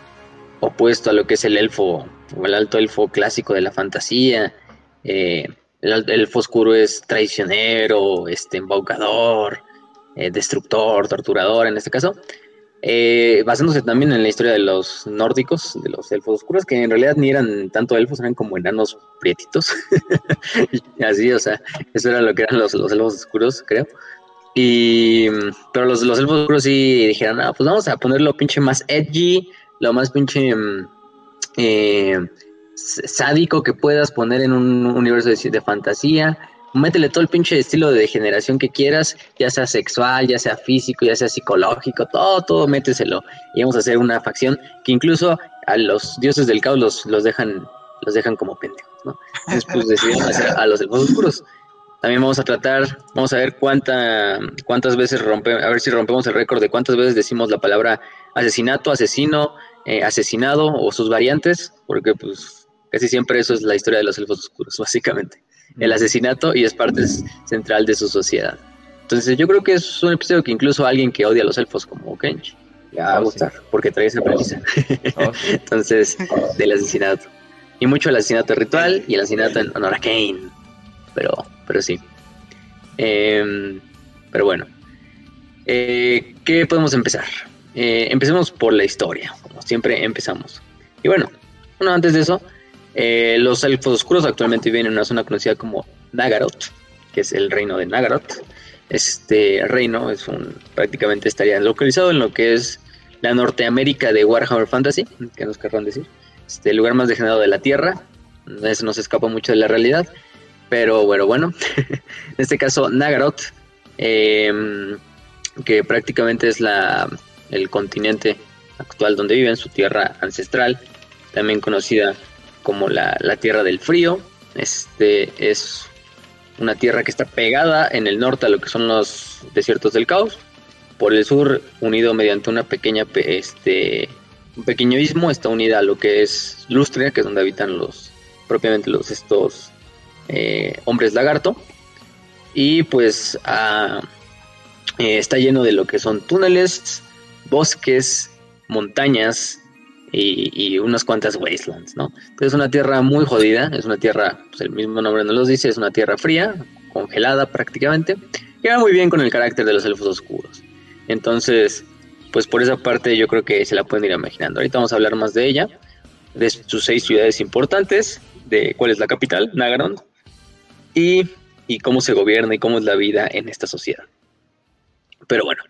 opuesto a lo que es el elfo, o el alto elfo clásico de la fantasía. Eh, el, elfo oscuro es traicionero, este, embaucador, eh, destructor, torturador en este caso. Eh, basándose también en la historia de los nórdicos, de los elfos oscuros, que en realidad ni eran tanto elfos, eran como enanos prietitos. Así, o sea, eso era lo que eran los, los elfos oscuros, creo. Y, pero los, los elfos oscuros sí dijeron, ah, pues vamos a ponerlo pinche más edgy, lo más pinche mm, eh, sádico que puedas poner en un universo de, de fantasía métele todo el pinche estilo de degeneración que quieras, ya sea sexual, ya sea físico, ya sea psicológico, todo, todo méteselo. Y vamos a hacer una facción que incluso a los dioses del caos los, los dejan, los dejan como pendejos, ¿no? Después decidieron hacer a los elfos oscuros. También vamos a tratar, vamos a ver cuánta, cuántas veces rompe, a ver si rompemos el récord de cuántas veces decimos la palabra asesinato, asesino, eh, asesinado o sus variantes, porque pues casi siempre eso es la historia de los elfos oscuros, básicamente el asesinato y es parte central de su sociedad. Entonces yo creo que es un episodio que incluso alguien que odia a los elfos como Kench le va a gustar, porque trae esa premisa. Oh, Entonces, del asesinato. Y mucho el asesinato ritual y el asesinato en honor a Kane. Pero, pero sí. Em, pero bueno. Eh, ¿Qué podemos empezar? Eh, empecemos por la historia, como siempre empezamos. Y bueno, bueno, antes de eso, eh, los elfos oscuros actualmente viven en una zona conocida como Nagaroth, que es el reino de Nagaroth. Este reino es un, prácticamente estaría localizado en lo que es la Norteamérica de Warhammer Fantasy, que nos querrán decir. Este, el lugar más degenerado de la Tierra. Eso nos escapa mucho de la realidad. Pero bueno, bueno. en este caso, Nagaroth, em, que prácticamente es la, el continente actual donde viven, su tierra ancestral, también conocida como la, Tierra del Frío. Este es una tierra que está pegada en el norte a lo que son los desiertos del caos. Por el sur, unido mediante una pequeña, este, un pequeño istmo, está unida a lo que es Lustria, que es donde habitan los, propiamente los, estos eh, hombres lagarto. Y pues ah, eh, está lleno de lo que son túneles, bosques, montañas, y, unas cuantas wastelands, ¿no? Entonces es una tierra muy jodida, es una tierra, pues el mismo nombre nos lo dice, es una tierra fría, congelada prácticamente, que va muy bien con el carácter de los elfos oscuros. Entonces, pues por esa parte yo creo que se la pueden ir imaginando. Ahorita vamos a hablar más de ella, de sus seis ciudades importantes, de cuál es la capital, Nagaron, y, y cómo se gobierna y cómo es la vida en esta sociedad. Pero bueno,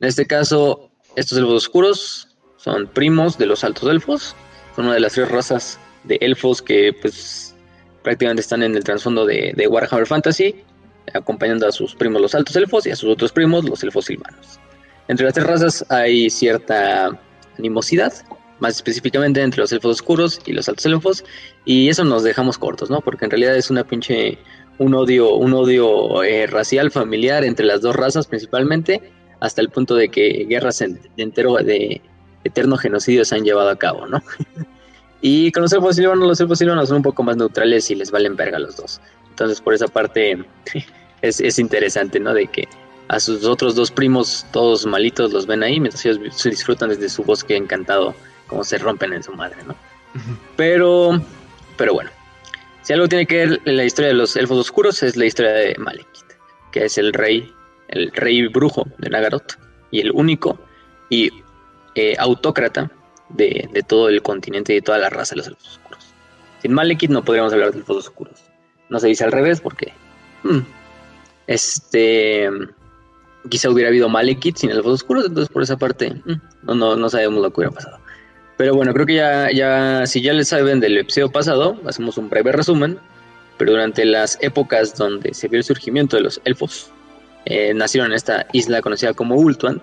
en este caso, estos elfos oscuros son primos de los altos elfos, son una de las tres razas de elfos que pues prácticamente están en el trasfondo de, Warhammer Fantasy, acompañando a sus primos los altos elfos y a sus otros primos los elfos silvanos. Entre las tres razas hay cierta animosidad, más específicamente entre los elfos oscuros y los altos elfos, y eso nos dejamos cortos, ¿no? Porque en realidad es una pinche un odio, un odio eh, racial familiar entre las dos razas principalmente, hasta el punto de que guerras entero de eterno genocidio se han llevado a cabo, ¿no? y con los elfos silvanos, los elfos silvanos son un poco más neutrales y les valen verga los dos. Entonces, por esa parte es, interesante, ¿no? De que a sus otros dos primos, todos malitos, los ven ahí, mientras ellos se disfrutan desde su bosque encantado, como se rompen en su madre, ¿no? Pero, pero bueno, si algo tiene que ver en la historia de los elfos oscuros es la historia de Malekith, que es el rey, el rey brujo de Nagaroth y el único y eh, autócrata de, todo el continente y de toda la raza de los elfos oscuros. Sin Malekith no podríamos hablar de elfos oscuros. No se dice al revés porque hmm, este quizá hubiera habido Malekith sin elfos oscuros, entonces por esa parte hmm, no, no, no sabemos lo que hubiera pasado. Pero bueno, creo que ya, ya, si ya les saben del episodio pasado, hacemos un breve resumen. Pero durante las épocas donde se vio el surgimiento de los elfos, eh, nacieron en esta isla conocida como Ultuan,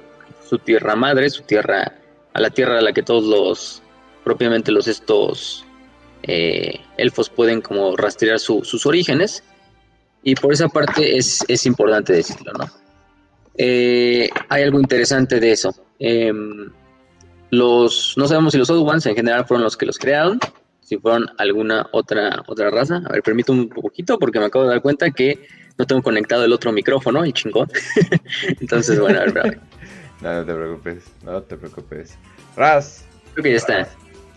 su tierra madre, su tierra a la tierra a la que todos los, propiamente los estos eh, elfos pueden como rastrear sus orígenes. Y por esa parte es, importante decirlo, ¿no? Eh, hay algo interesante de eso. Em, los, no sabemos si los Ones en general fueron los que los crearon, si fueron alguna otra, otra raza. A ver, permítame un poquito porque me acabo de dar cuenta que no tengo conectado el otro micrófono y chingón. Entonces, bueno, a ver, no, no te preocupes, no te preocupes. Raz. Creo que ya está.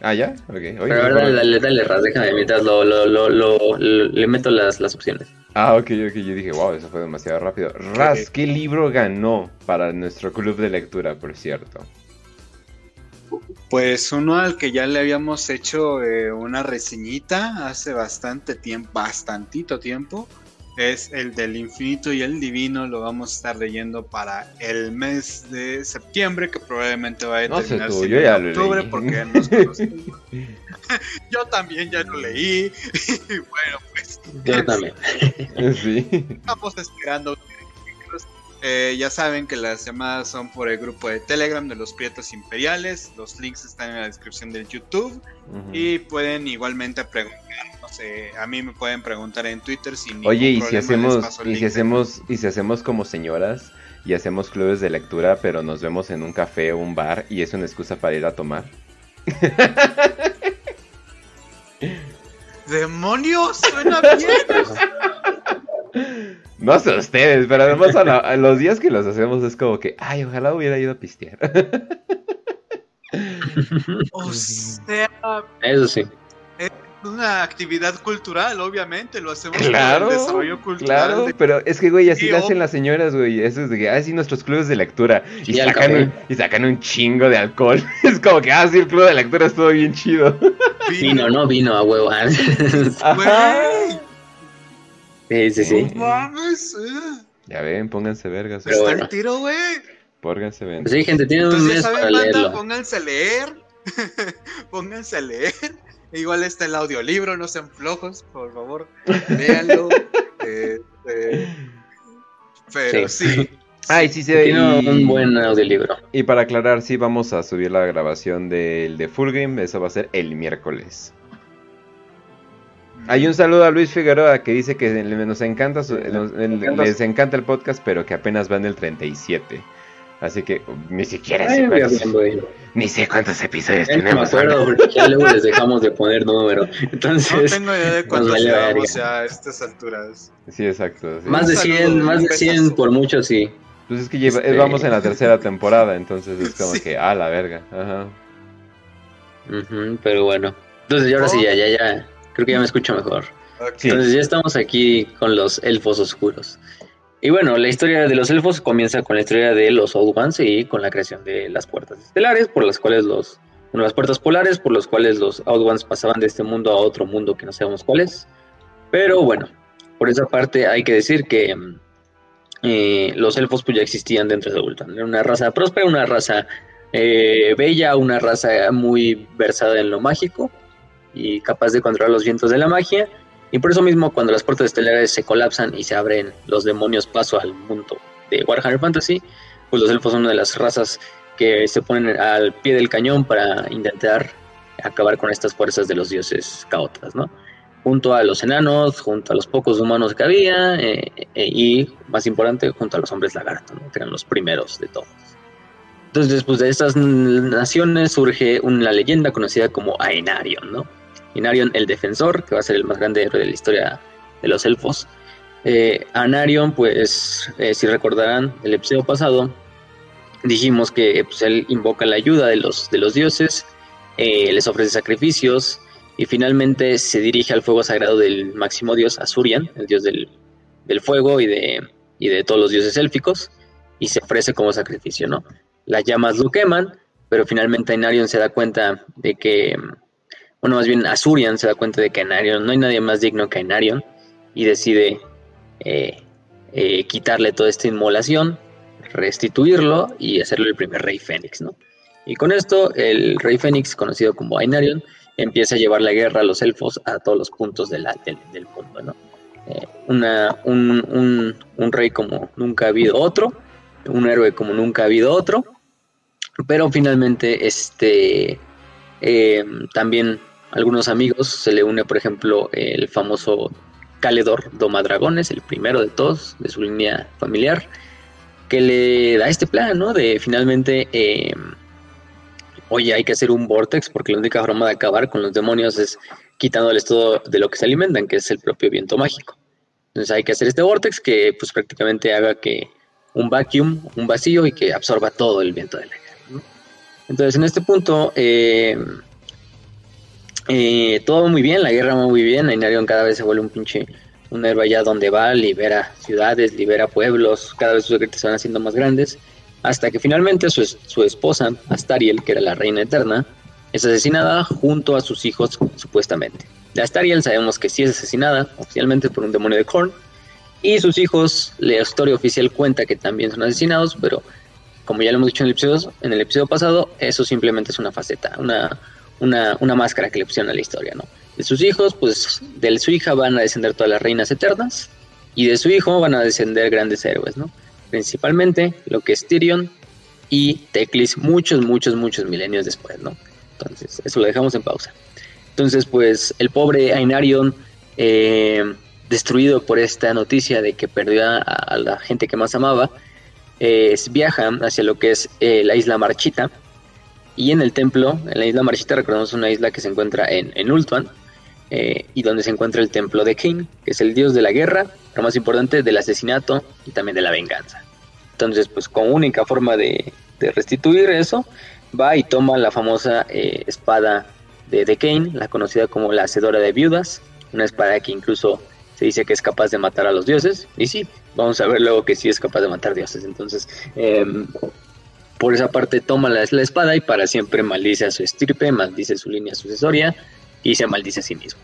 Ah, ya, ok. Pero a ver, dale, dale, dale, Raz, déjame mientras lo, lo, lo, lo, le meto las, las opciones. Ah, ok, ok, yo dije, wow, eso fue demasiado rápido. Raz, ¿qué libro ganó para nuestro club de lectura, por cierto? Pues uno al que ya le habíamos hecho eh, una reseñita hace bastante tiempo, bastantito tiempo, es el del infinito y el divino. Lo vamos a estar leyendo para el mes de septiembre, que probablemente va a terminar no yo ya octubre, porque nos Yo también ya lo leí. bueno, pues. Yo también. sí. Estamos esperando eh, ya saben que las llamadas son por el grupo de Telegram de los Prietos Imperiales. Los links están en la descripción del YouTube. Y pueden igualmente preguntar, sé, a mí me pueden preguntar en Twitter si Oye, y si hacemos, y si hacemos, y si hacemos como señoras y hacemos clubes de lectura, pero nos vemos en un café o un bar y es una excusa para ir a tomar. ¡Demonios! ¡Suena bien! No sé ustedes, pero además a, los días que los hacemos es como que, ay, ojalá hubiera ido a pistear. o sea, eso sí. Es una actividad cultural, obviamente, lo hacemos claro, desarrollo cultural. Claro, pero es que, güey, así lo hacen las señoras, güey. Eso es de que, ah, sí, nuestros clubes de lectura. Y, sacan un, y sacan un chingo de alcohol. es como que, ah, sí, el club de lectura estuvo bien chido. Vino, no vino a huevo. Sí, sí, sí. mames, eh. Ya ven, pónganse vergas. Pero Está el tiro, güey. Pónganse ven. Sí, gente, tienen un mes para leerlo. Pónganse a leer. pónganse a leer. Igual está el audiolibro, no sean flojos, por favor. Léanlo. eh, eh, pero sí. Ay, sí, sí. Tiene un buen audiolibro. Y para aclarar, sí, vamos a subir la grabación del de Full Game. Eso va a ser el miércoles. Hay un saludo a Luis Figueroa que dice que nos encanta les encanta el podcast, pero que apenas va en el 37. Así que ni siquiera sé cuántos, ni sé cuántos episodios tenemos. Me acuerdo porque ya luego les dejamos de poner número. Entonces, no tengo idea de cuántos llevamos a estas alturas. Sí, exacto. Más de 100, más de 100 por mucho, sí. Pues es que este, vamos en la tercera temporada, entonces es como que, ah, la verga. Ajá. pero bueno. Entonces, ahora sí, ya, ya, ya. Creo que ya me escucho mejor. Entonces ya estamos aquí con los elfos oscuros. Y bueno, la historia de los elfos comienza con la historia de los Ones y con la creación de las puertas estelares, por las cuales los. Bueno, las puertas polares, por las cuales los Ones pasaban de este mundo a otro mundo que no sabemos cuál es. Pero bueno, por esa parte hay que decir que eh, los elfos pues ya existían dentro de Ultan. Era una raza próspera, una raza eh, bella, una raza muy versada en lo mágico y capaz de controlar los vientos de la magia. Y por eso mismo, cuando las puertas estelares se colapsan y se abren los demonios paso al mundo de Warhammer Fantasy, pues los elfos son una de las razas que se ponen al pie del cañón para intentar acabar con estas fuerzas de los dioses caotas, ¿no? Junto a los enanos, junto a los pocos humanos que había, eh, eh, y más importante, junto a los hombres lagarto, ¿no? que eran los primeros de todos. Entonces, después de estas naciones surge una leyenda conocida como Aenarion, ¿no? Inarion el Defensor, que va a ser el más grande héroe de la historia de los elfos. Eh, Anarion, pues, eh, si recordarán el episodio pasado, dijimos que pues, él invoca la ayuda de los, de los dioses, eh, les ofrece sacrificios y finalmente se dirige al fuego sagrado del máximo dios Azurian, el dios del, fuego y de, y de todos los dioses élficos, y se ofrece como sacrificio, ¿no? Las llamas lo queman, pero finalmente Inarion se da cuenta de que bueno, más bien Azurian se da cuenta de que Anarion, no hay nadie más digno que Anarion, y decide eh, eh, quitarle toda esta inmolación, restituirlo y hacerlo el primer rey Fénix, ¿no? Y con esto, el rey Fénix, conocido como Ainarion, empieza a llevar la guerra a los elfos a todos los puntos del, mundo, ¿no? Eh, una, un, un, rey como nunca ha habido otro, un héroe como nunca ha habido otro, pero finalmente este también algunos amigos se le une, por ejemplo, el famoso Caledor Domadragones, el primero de todos de su línea familiar, que le da este plan, ¿no? De finalmente eh, oye, hay que hacer un vortex porque la única forma de acabar con los demonios es quitándoles todo de lo que se alimentan, que es el propio viento mágico. Entonces hay que hacer este vortex que pues prácticamente haga que un vacuum, un vacío y que absorba todo el viento de la guerra. Entonces en este punto eh, eh, todo muy bien, la guerra va muy bien, Ainarion cada vez se vuelve un pinche un héroe allá donde va, libera ciudades, libera pueblos, cada vez sus secretos se van haciendo más grandes, hasta que finalmente su, su esposa, Astariel, que era la reina eterna, es asesinada junto a sus hijos supuestamente. De Astariel sabemos que sí es asesinada oficialmente por un demonio de Korn. Y sus hijos, la historia oficial cuenta que también son asesinados, pero como ya lo hemos dicho en el episodio, en el episodio pasado, eso simplemente es una faceta, una, una, una máscara que le pusieron la historia, ¿no? De sus hijos, pues de su hija van a descender todas las reinas eternas, y de su hijo van a descender grandes héroes, ¿no? Principalmente lo que es Tyrion y Teclis muchos, muchos, muchos milenios después, ¿no? Entonces, eso lo dejamos en pausa. Entonces, pues el pobre Ainarion, eh, destruido por esta noticia de que perdió a, la gente que más amaba, eh, viaja hacia lo que es eh, la isla Marchita. Y en el templo, en la isla Marchita, recordamos una isla que se encuentra en, en Ultuan, y donde se encuentra el templo de King, que es el dios de la guerra, pero más importante, del asesinato y también de la venganza. Entonces, pues como única forma de, de restituir eso, va y toma la famosa espada de, de Kane, la conocida como la Hacedora de Viudas, una espada que incluso se dice que es capaz de matar a los dioses, y sí, vamos a ver luego que sí es capaz de matar dioses, entonces em, por esa parte toma la, la, espada y para siempre maldice a su estirpe, maldice su línea sucesoria y se maldice a sí mismo.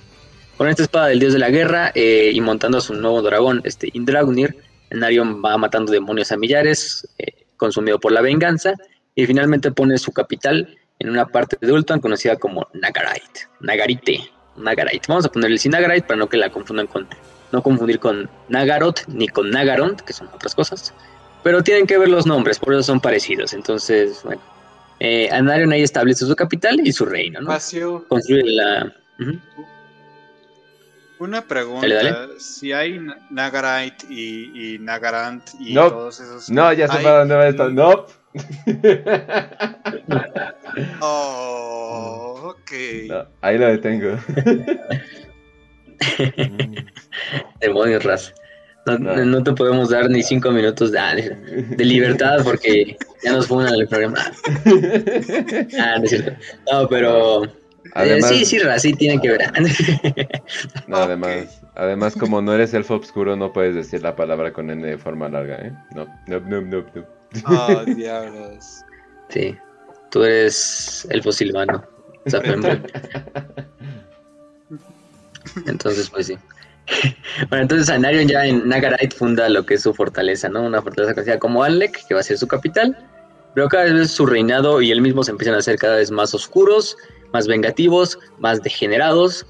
Con esta espada del dios de la guerra eh, y montando a su nuevo dragón, este Indragunir, Narion va matando demonios a millares, eh, consumido por la venganza, y finalmente pone su capital en una parte de Ultan conocida como Nagarite. Nagarite. Nagarite. Vamos a ponerle sin Nagarite para no que la confundan con. No confundir con Nagarot ni con Nagaront, que son otras cosas. Pero tienen que ver los nombres, por eso son parecidos. Entonces, bueno. Eh, Anarion ahí establece su capital y su reino, ¿no? Construye la. Una pregunta, si hay Nagarite y, Nagarant y todos esos... No, ya sé para dónde va esto. No. oh, ok. ahí lo detengo. Demonios, Raz. No, no. te podemos dar ni cinco minutos de, ah, de, libertad porque ya nos fueron el programa. ah, no es cierto. No, pero Además, sí, sí, sí, tiene que ver. no, además, además, como no eres elfo oscuro, no puedes decir la palabra con N de forma larga, ¿eh? No, no, no, no. no. Oh, diablos. Sí, tú eres elfo silvano. entonces, pues sí. Bueno, entonces Anarion ya en Nagarite funda lo que es su fortaleza, ¿no? Una fortaleza conocida como Alec, que va a ser su capital. Pero cada vez su reinado y él mismo se empiezan a hacer cada vez más oscuros, más vengativos, más degenerados,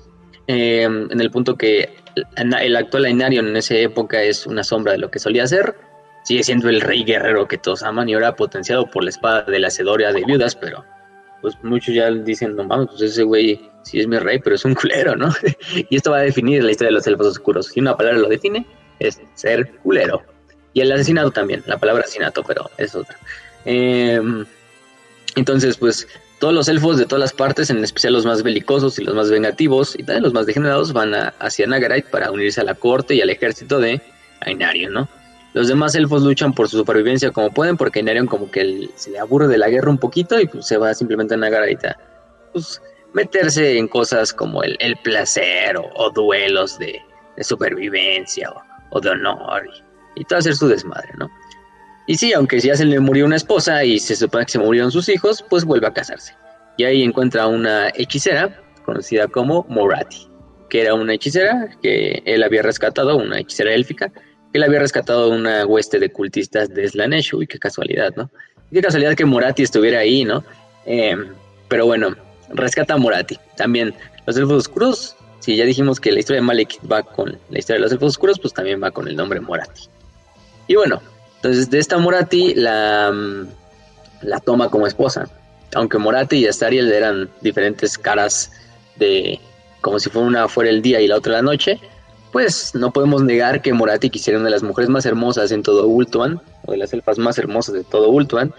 eh, en el punto que el actual Ainarion en esa época es una sombra de lo que solía ser, sigue siendo el rey guerrero que todos aman y ahora potenciado por la espada de la Cedoria de viudas, pero pues muchos ya dicen, no mames, pues ese güey sí es mi rey, pero es un culero, ¿no? y esto va a definir la historia de los elfos oscuros. Si una palabra lo define, es ser culero. Y el asesinato también, la palabra asesinato, pero es otra. Eh, entonces, pues todos los elfos de todas las partes, en especial los más belicosos y los más vengativos, y también los más degenerados, van hacia Nagarite para unirse a la corte y al ejército de Ainarion, ¿no? Los demás elfos luchan por su supervivencia como pueden, porque Ainarion como que se le aburre de la guerra un poquito y pues se va simplemente a Nagarite a pues, meterse en cosas como el, placer o, duelos de, supervivencia o, de honor y, y todo hacer su desmadre, ¿no? Y sí, aunque ya se le murió una esposa y se supone que se murieron sus hijos, pues vuelve a casarse. Y ahí encuentra una hechicera conocida como Morati, que era una hechicera que él había rescatado, una hechicera élfica, que él había rescatado una hueste de cultistas de Slaneshu, y qué casualidad, ¿no? qué casualidad que Morati estuviera ahí, ¿no? Em, pero bueno, rescata a Morati. También los elfos oscuros, si ya dijimos que la historia de Malek va con la historia de los elfos oscuros, pues también va con el nombre Morati. Y bueno, entonces, de esta Morati la, mm, toma como esposa. Aunque Morati y Astariel eran diferentes caras de como si fuera una fuera el día y la otra la noche, pues no podemos negar que Morati quisiera una de las mujeres más hermosas en todo Ultuan, o de las elfas más hermosas de todo Ultuan,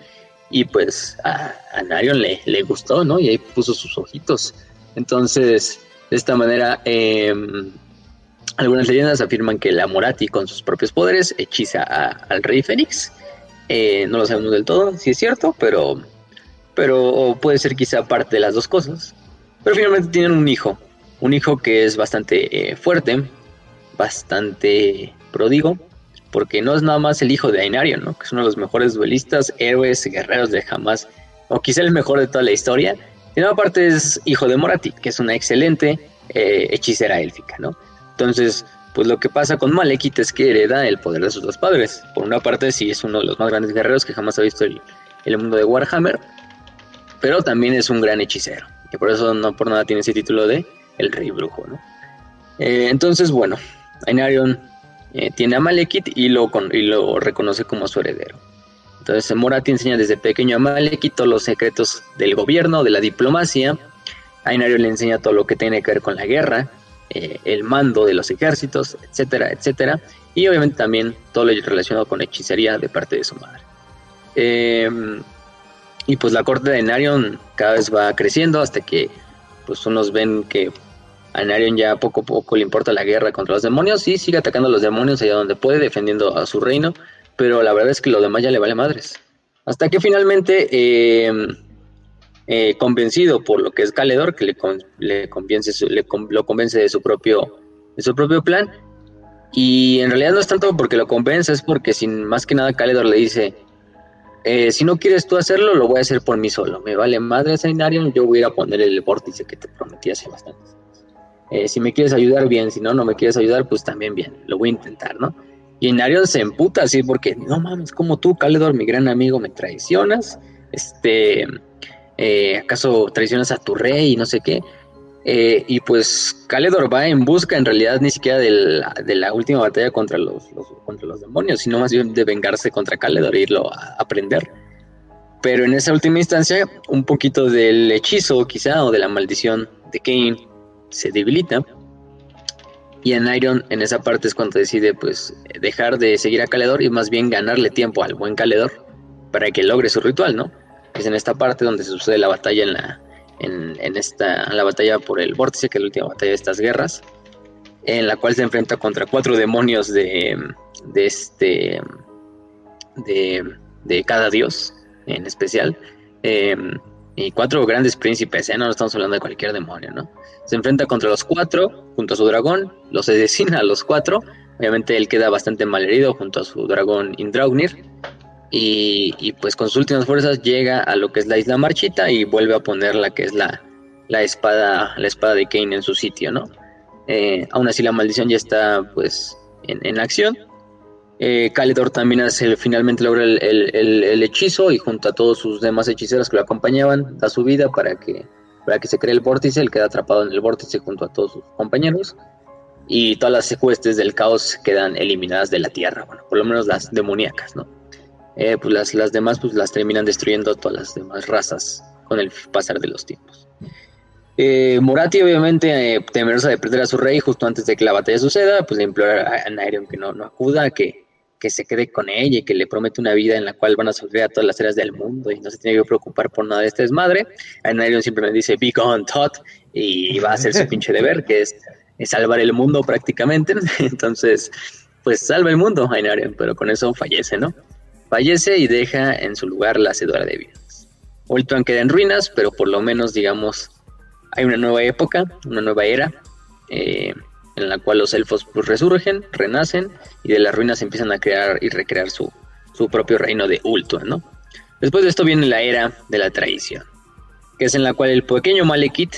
y pues a, a Narion le, le gustó, ¿no? Y ahí puso sus ojitos. Entonces, de esta manera, em, algunas leyendas afirman que la Morati con sus propios poderes hechiza al rey Fénix. Eh, no lo sabemos del todo, si es cierto, pero, pero puede ser quizá parte de las dos cosas. Pero finalmente tienen un hijo, un hijo que es bastante eh, fuerte, bastante pródigo, porque no es nada más el hijo de Ainarion, ¿no? que es uno de los mejores duelistas, héroes, guerreros de jamás, o quizá el mejor de toda la historia, y no aparte es hijo de Morati, que es una excelente eh, hechicera élfica, ¿no? Entonces, pues lo que pasa con Malekith es que hereda el poder de sus dos padres. Por una parte, sí es uno de los más grandes guerreros que jamás ha visto el, el mundo de Warhammer, pero también es un gran hechicero. Y por eso no por nada tiene ese título de el rey brujo, ¿no? Eh, entonces, bueno, Ainarion eh, tiene a Malekith y lo, reconoce como su heredero. Entonces Morati enseña desde pequeño a Malekith todos los secretos del gobierno, de la diplomacia. Ainario le enseña todo lo que tiene que ver con la guerra, eh, el mando de los ejércitos, etcétera, etcétera. Y obviamente también todo lo relacionado con hechicería de parte de su madre. Em, y pues la corte de Ainarion cada vez va creciendo hasta que pues unos ven que a Ainarion ya poco a poco le importa la guerra contra los demonios y sigue atacando a los demonios allá donde puede, defendiendo a su reino pero la verdad es que lo demás ya le vale madres. Hasta que finalmente, eh, eh, convencido por lo que es Caledor, que le, convence le lo convence de su, propio, de su propio plan, y en realidad no es tanto porque lo convence, es porque sin más que nada Caledor le dice, eh, si no quieres tú hacerlo, lo voy a hacer por mí solo. Me vale madre Sainarion, yo voy a a poner el vórtice que te prometí hace bastante. Si me quieres ayudar, bien. Si no, no me quieres ayudar, pues también bien. Lo voy a intentar, ¿no? Y Narion se emputa así porque, no mames, como tú, Caledor, mi gran amigo, me traicionas. Este, eh, ¿acaso traicionas a tu rey y no sé qué? Eh, y pues Caledor va en busca en realidad ni siquiera de la, última batalla contra los, contra los demonios, sino más bien de vengarse contra Caledor e irlo a aprender. Pero en esa última instancia, un poquito del hechizo quizá o de la maldición de Kane se debilita y en Iron, en esa parte es cuando decide pues dejar de seguir a Caledor y más bien ganarle tiempo al buen Caledor para que logre su ritual, ¿no? Es en esta parte donde sucede la batalla en la, en, esta, la batalla por el vórtice, que es la última batalla de estas guerras, en la cual se enfrenta contra cuatro demonios de, de este, de, de cada dios en especial. Eh, y cuatro grandes príncipes, ¿eh? no estamos hablando de cualquier demonio, ¿no? Se enfrenta contra los cuatro, junto a su dragón, los asesina a los cuatro, obviamente él queda bastante malherido junto a su dragón Indraugnir, y, y, pues con sus últimas fuerzas llega a lo que es la isla Marchita y vuelve a poner la que es la, la espada, la espada de Kane en su sitio, ¿no? Eh, aún así la maldición ya está pues en, en acción, eh, Caledor también hace, finalmente logra el, hechizo y junto a todos sus demás hechiceros que lo acompañaban, da su vida para que, para que se cree el vórtice, él queda atrapado en el vórtice junto a todos sus compañeros y todas las secuestres del caos quedan eliminadas de la tierra, bueno, por lo menos las demoníacas, ¿no? Eh, pues las, las demás pues las terminan destruyendo todas las demás razas con el pasar de los tiempos. Eh, Morati, obviamente, temerosa de perder a su rey justo antes de que la batalla suceda, pues le implora a Nairion que no, no acuda, que, que se quede con ella y que le promete una vida en la cual van a sufrir a todas las áreas del mundo y no se tiene que preocupar por nada de este desmadre. Ainarion simplemente dice, be gone, Todd, y va a hacer su pinche deber, que es, salvar el mundo prácticamente. Entonces, pues salva el mundo, Ainarion, pero con eso fallece, ¿no? Fallece y deja en su lugar la hacedora de vidas. Ultron queda en ruinas, pero por lo menos, digamos, hay una nueva época, una nueva era. Eh, en la cual los elfos pues, resurgen, renacen y de las ruinas empiezan a crear y recrear su, su propio reino de Ultuan, ¿no? Después de esto viene la era de la traición, que es en la cual el pequeño Malekith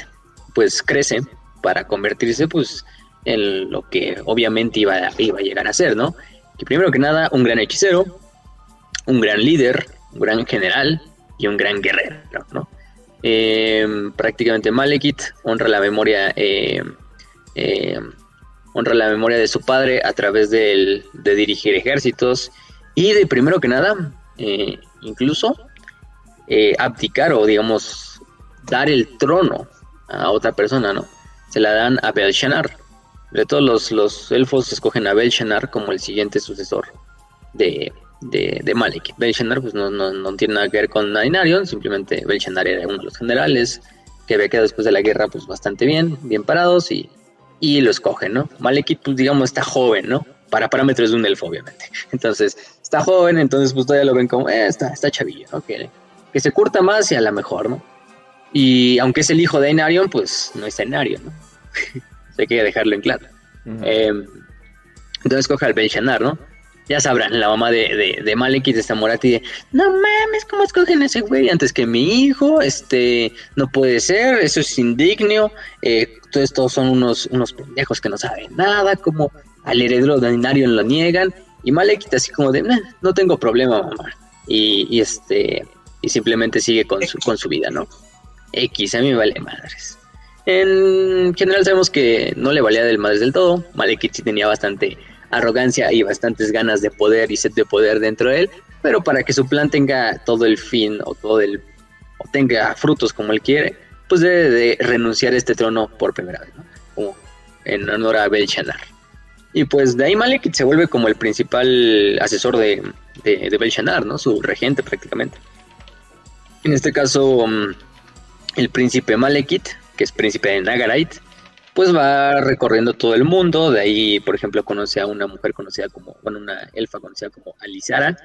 pues crece para convertirse pues en lo que obviamente iba, iba a llegar a ser, ¿no? Que primero que nada un gran hechicero, un gran líder, un gran general y un gran guerrero, ¿no? Eh, prácticamente Malekith honra la memoria eh, eh, honra la memoria de su padre a través de, dirigir ejércitos y de primero que nada, eh, incluso eh, abdicar o digamos dar el trono a otra persona, ¿no? Se la dan a Belshazzar. De todos los, los elfos escogen a Belshazzar como el siguiente sucesor de, de, de Malekith. Belshazzar pues no, no, no, tiene nada que ver con Ainarion, simplemente Belshazzar era uno de los generales que había quedado después de la guerra pues bastante bien, bien parados y, y lo escogen, ¿no? Malekith pues digamos está joven, ¿no? Para parámetros de un elfo obviamente. Entonces está joven, entonces pues todavía lo ven como, eh, está, está chavillo, ¿no? Que, que se curta más y a la mejor, ¿no? Y aunque es el hijo de Ainarion, pues no es Ainarion, ¿no? Hay que dejarlo en claro. eh, entonces coge al Belshazzar, ¿no? Ya sabrán, la mamá de, de, de morata y de, no mames, ¿cómo escogen ese güey antes que mi hijo? Este, no puede ser, eso es indignio, eh, todos estos son unos, unos pendejos que no saben nada, como al heredero de Ainarion lo niegan, y Malekith así como de, no tengo problema, mamá. Y, y, este, y simplemente sigue con su, con su vida, ¿no? X, a mí me vale madres. En general sabemos que no le valía del madres del todo, Malekith sí tenía bastante arrogancia y bastantes ganas de poder y sed de poder dentro de él, pero para que su plan tenga todo el fin o todo el tenga frutos como él quiere, pues debe de renunciar a este trono por primera vez. Como en honor a Belshazzar. Y pues de ahí Malekith se vuelve como el principal asesor de, de, ¿no? Su regente prácticamente. En este caso, el príncipe Malekith, que es príncipe de Nagarite, pues va recorriendo todo el mundo. De ahí, por ejemplo, conoce a una mujer conocida como, bueno, una elfa conocida como Alisara,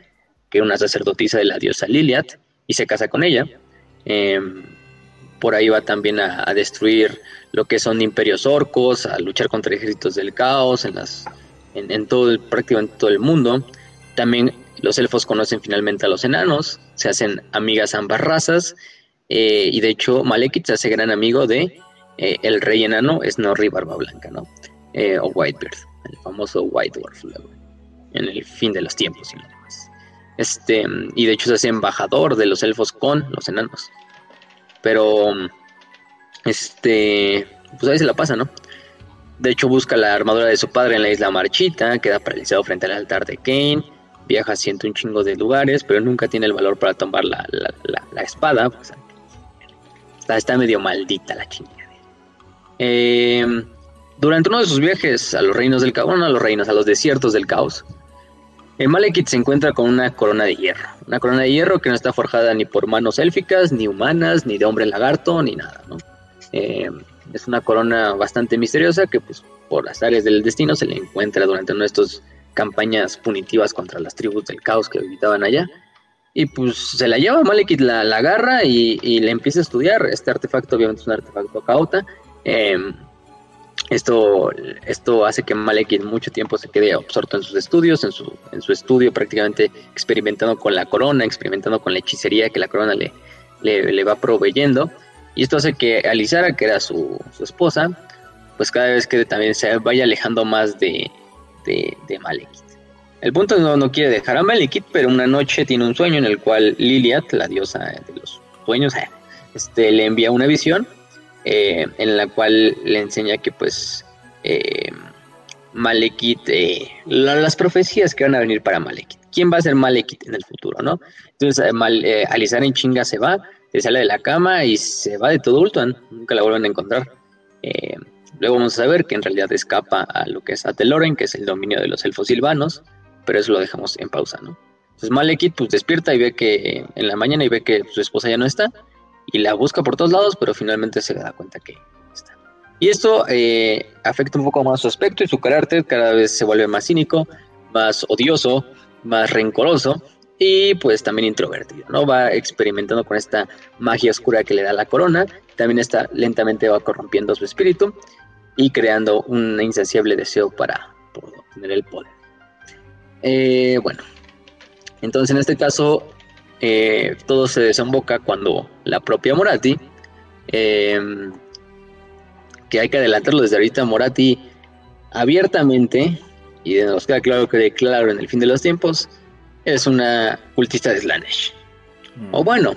que era una sacerdotisa de la diosa Liliat, y se casa con ella. Eh, por ahí va también a, destruir lo que son imperios orcos, a luchar contra ejércitos del caos en, las, en, en todo el, prácticamente todo el mundo. También los elfos conocen finalmente a los enanos, se hacen amigas ambas razas, eh, y de hecho Malekith se hace gran amigo de eh, el rey enano Snorri Barba Blanca, ¿no? Eh, o Whitebeard, el famoso White Dwarf, en el fin de los tiempos y lo demás. Este, y de hecho se hace embajador de los elfos con los enanos. Pero, este, pues ahí se la pasa, ¿no? De hecho busca la armadura de su padre en la isla Marchita, queda paralizado frente al altar de Kane, viaja ciento un chingo de lugares, pero nunca tiene el valor para tomar la, la, espada. Está, está medio maldita la chingada. Eh, durante uno de sus viajes a los reinos del caos, a los reinos, a los desiertos del caos, el Malekith se encuentra con una corona de hierro. Una corona de hierro que no está forjada ni por manos élficas, ni humanas, ni de hombre lagarto, ni nada. Eh, es una corona bastante misteriosa que, pues, por las áreas del destino se le encuentra durante una de estas campañas punitivas contra las tribus del caos que habitaban allá. Y pues se la lleva Malekith, la, agarra y, y, le empieza a estudiar. Este artefacto, obviamente, es un artefacto cauta. Eh, esto, esto hace que Malekith mucho tiempo se quede absorto en sus estudios, en su, en su estudio prácticamente experimentando con la corona, experimentando con la hechicería que la corona le, le, le va proveyendo. Y esto hace que Alisara, que era su, su, esposa, pues cada vez que también se vaya alejando más de, de, de Malekith. El punto no, no quiere dejar a Malekith, pero una noche tiene un sueño en el cual Liliat, la diosa de los sueños, este, le envía una visión eh, en la cual le enseña que pues eh, Malekith, eh, las profecías que van a venir para Malekith. ¿Quién va a ser Malekith en el futuro, no? Entonces Mal, Alizar en chinga se va, se sale de la cama y se va de todo Ultuan, nunca la vuelven a encontrar. luego vamos a saber que en realidad escapa a lo que es Ateloren, que es el dominio de los elfos silvanos, pero eso lo dejamos en pausa, ¿no? Entonces Malekith pues despierta y ve que en la mañana y ve que su esposa ya no está y la busca por todos lados, pero finalmente se da cuenta que está. Y esto eh, afecta un poco más su aspecto y su carácter, cada vez se vuelve más cínico, más odioso, más rencoroso y pues también introvertido, ¿no? Va experimentando con esta magia oscura que le da la corona, también está lentamente va corrompiendo su espíritu y creando un insaciable deseo para, obtener el poder. Eh, bueno, entonces en este caso eh, todo se desemboca cuando la propia Morati, eh, que hay que adelantarlo desde ahorita, Morati abiertamente, y nos queda claro que claro en el fin de los tiempos, es una cultista de Slanesh. Mm. O bueno,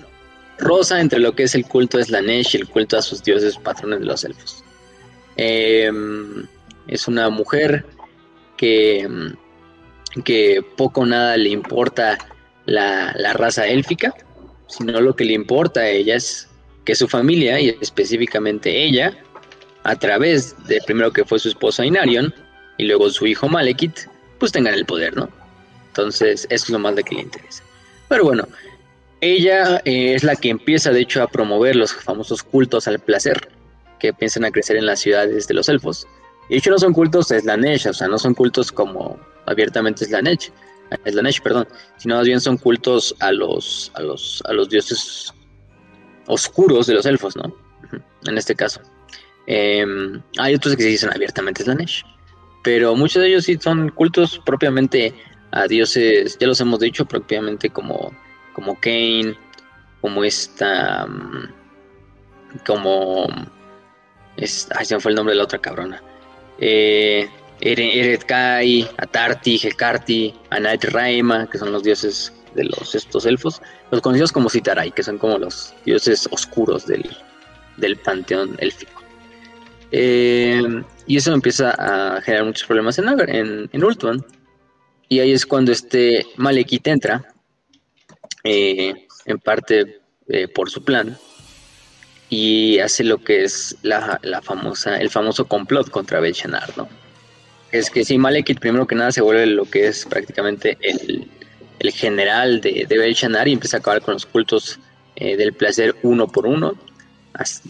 rosa entre lo que es el culto de Slanesh y el culto a sus dioses patrones de los elfos. Eh, es una mujer que, que poco o nada le importa la, la, raza élfica, sino lo que le importa a ella es que su familia, y específicamente ella, a través de primero que fue su esposa Inarion y luego su hijo Malekith, pues tengan el poder, ¿no? Entonces, eso es lo más de que le interesa. Pero bueno, ella eh, es la que empieza, de hecho, a promover los famosos cultos al placer que piensan a crecer en las ciudades de los elfos. Y hecho, no son cultos Slanesh, o sea, no son cultos como abiertamente Slanesh, Slanesh, perdón, sino más bien son cultos a los, a los, a los dioses oscuros de los elfos, ¿no? En este caso. Em, hay otros que se dicen abiertamente Slanesh, pero muchos de ellos sí son cultos propiamente a dioses, ya los hemos dicho, propiamente como, como Cain, como esta, mm, como, es, ay, se me fue el nombre de la otra cabrona. Eh, Eret Kai, Atarti, Hekarti, Anait Raima, que son los dioses de los estos elfos, los conocidos como Sitarai, que son como los dioses oscuros del, del panteón élfico. Eh, y eso empieza a generar muchos problemas en, en, en Ultuan. Y ahí es cuando este Malekith entra, eh, en parte eh, por su plan, y hace lo que es la, la famosa, el famoso complot contra Belshazzar, ¿no? Es que si Malekith primero que nada se vuelve lo que es prácticamente el, el general de, de Belshazzar y empieza a acabar con los cultos del placer uno por uno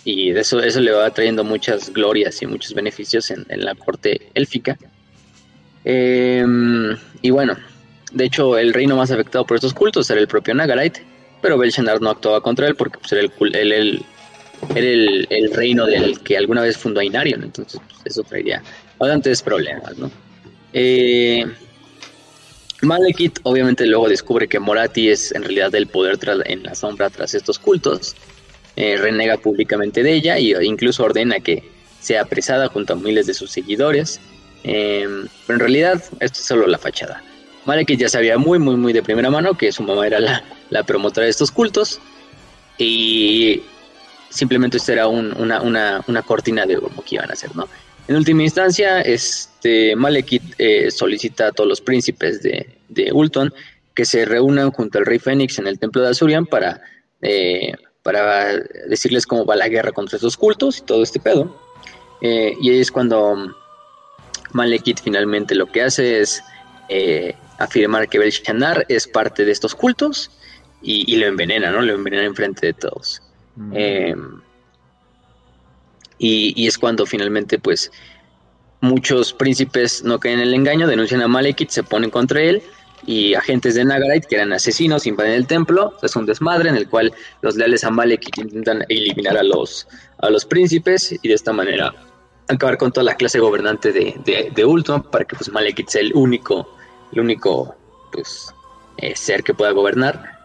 y eso, eso le va trayendo muchas glorias y muchos beneficios en, la corte élfica. Em, y bueno, de hecho, el reino más afectado por estos cultos era el propio Nagarite, pero Belshazzar no actuaba contra él porque pues, era, el, el, el, reino del que alguna vez fundó Ainarion, entonces pues, eso traería bastantes problemas, ¿no? Eh, Malekith obviamente luego descubre que Morati es en realidad el poder en la sombra tras estos cultos eh, renega públicamente de ella e incluso ordena que sea apresada junto a miles de sus seguidores. Em, pero en realidad esto es solo la fachada. Malekith ya sabía muy, muy, muy de primera mano que su mamá era la, promotora de estos cultos y simplemente esto era una, una, cortina de humo que iban a hacer, ¿no? En última instancia, este Malekith eh, solicita a todos los príncipes de, de Ulton que se reúnan junto al rey Fénix en el templo de Azurian para eh, para decirles cómo va la guerra contra esos cultos y todo este pedo. Eh, y ahí es cuando Malekith finalmente lo que hace es eh, afirmar que Belshazzar es parte de estos cultos y, lo envenena, ¿no? Lo envenena enfrente de todos. Mm. Y, y, es cuando finalmente, pues, muchos príncipes no caen en el engaño, denuncian a Malekith, se ponen contra él y agentes de Nagarite que eran asesinos, invaden el templo, es un desmadre en el cual los leales a Malekith intentan eliminar a los, a los príncipes y de esta manera acabar con toda la clase gobernante de, de, Ultron para que pues Malekith sea el único, el único pues, eh, ser que pueda gobernar.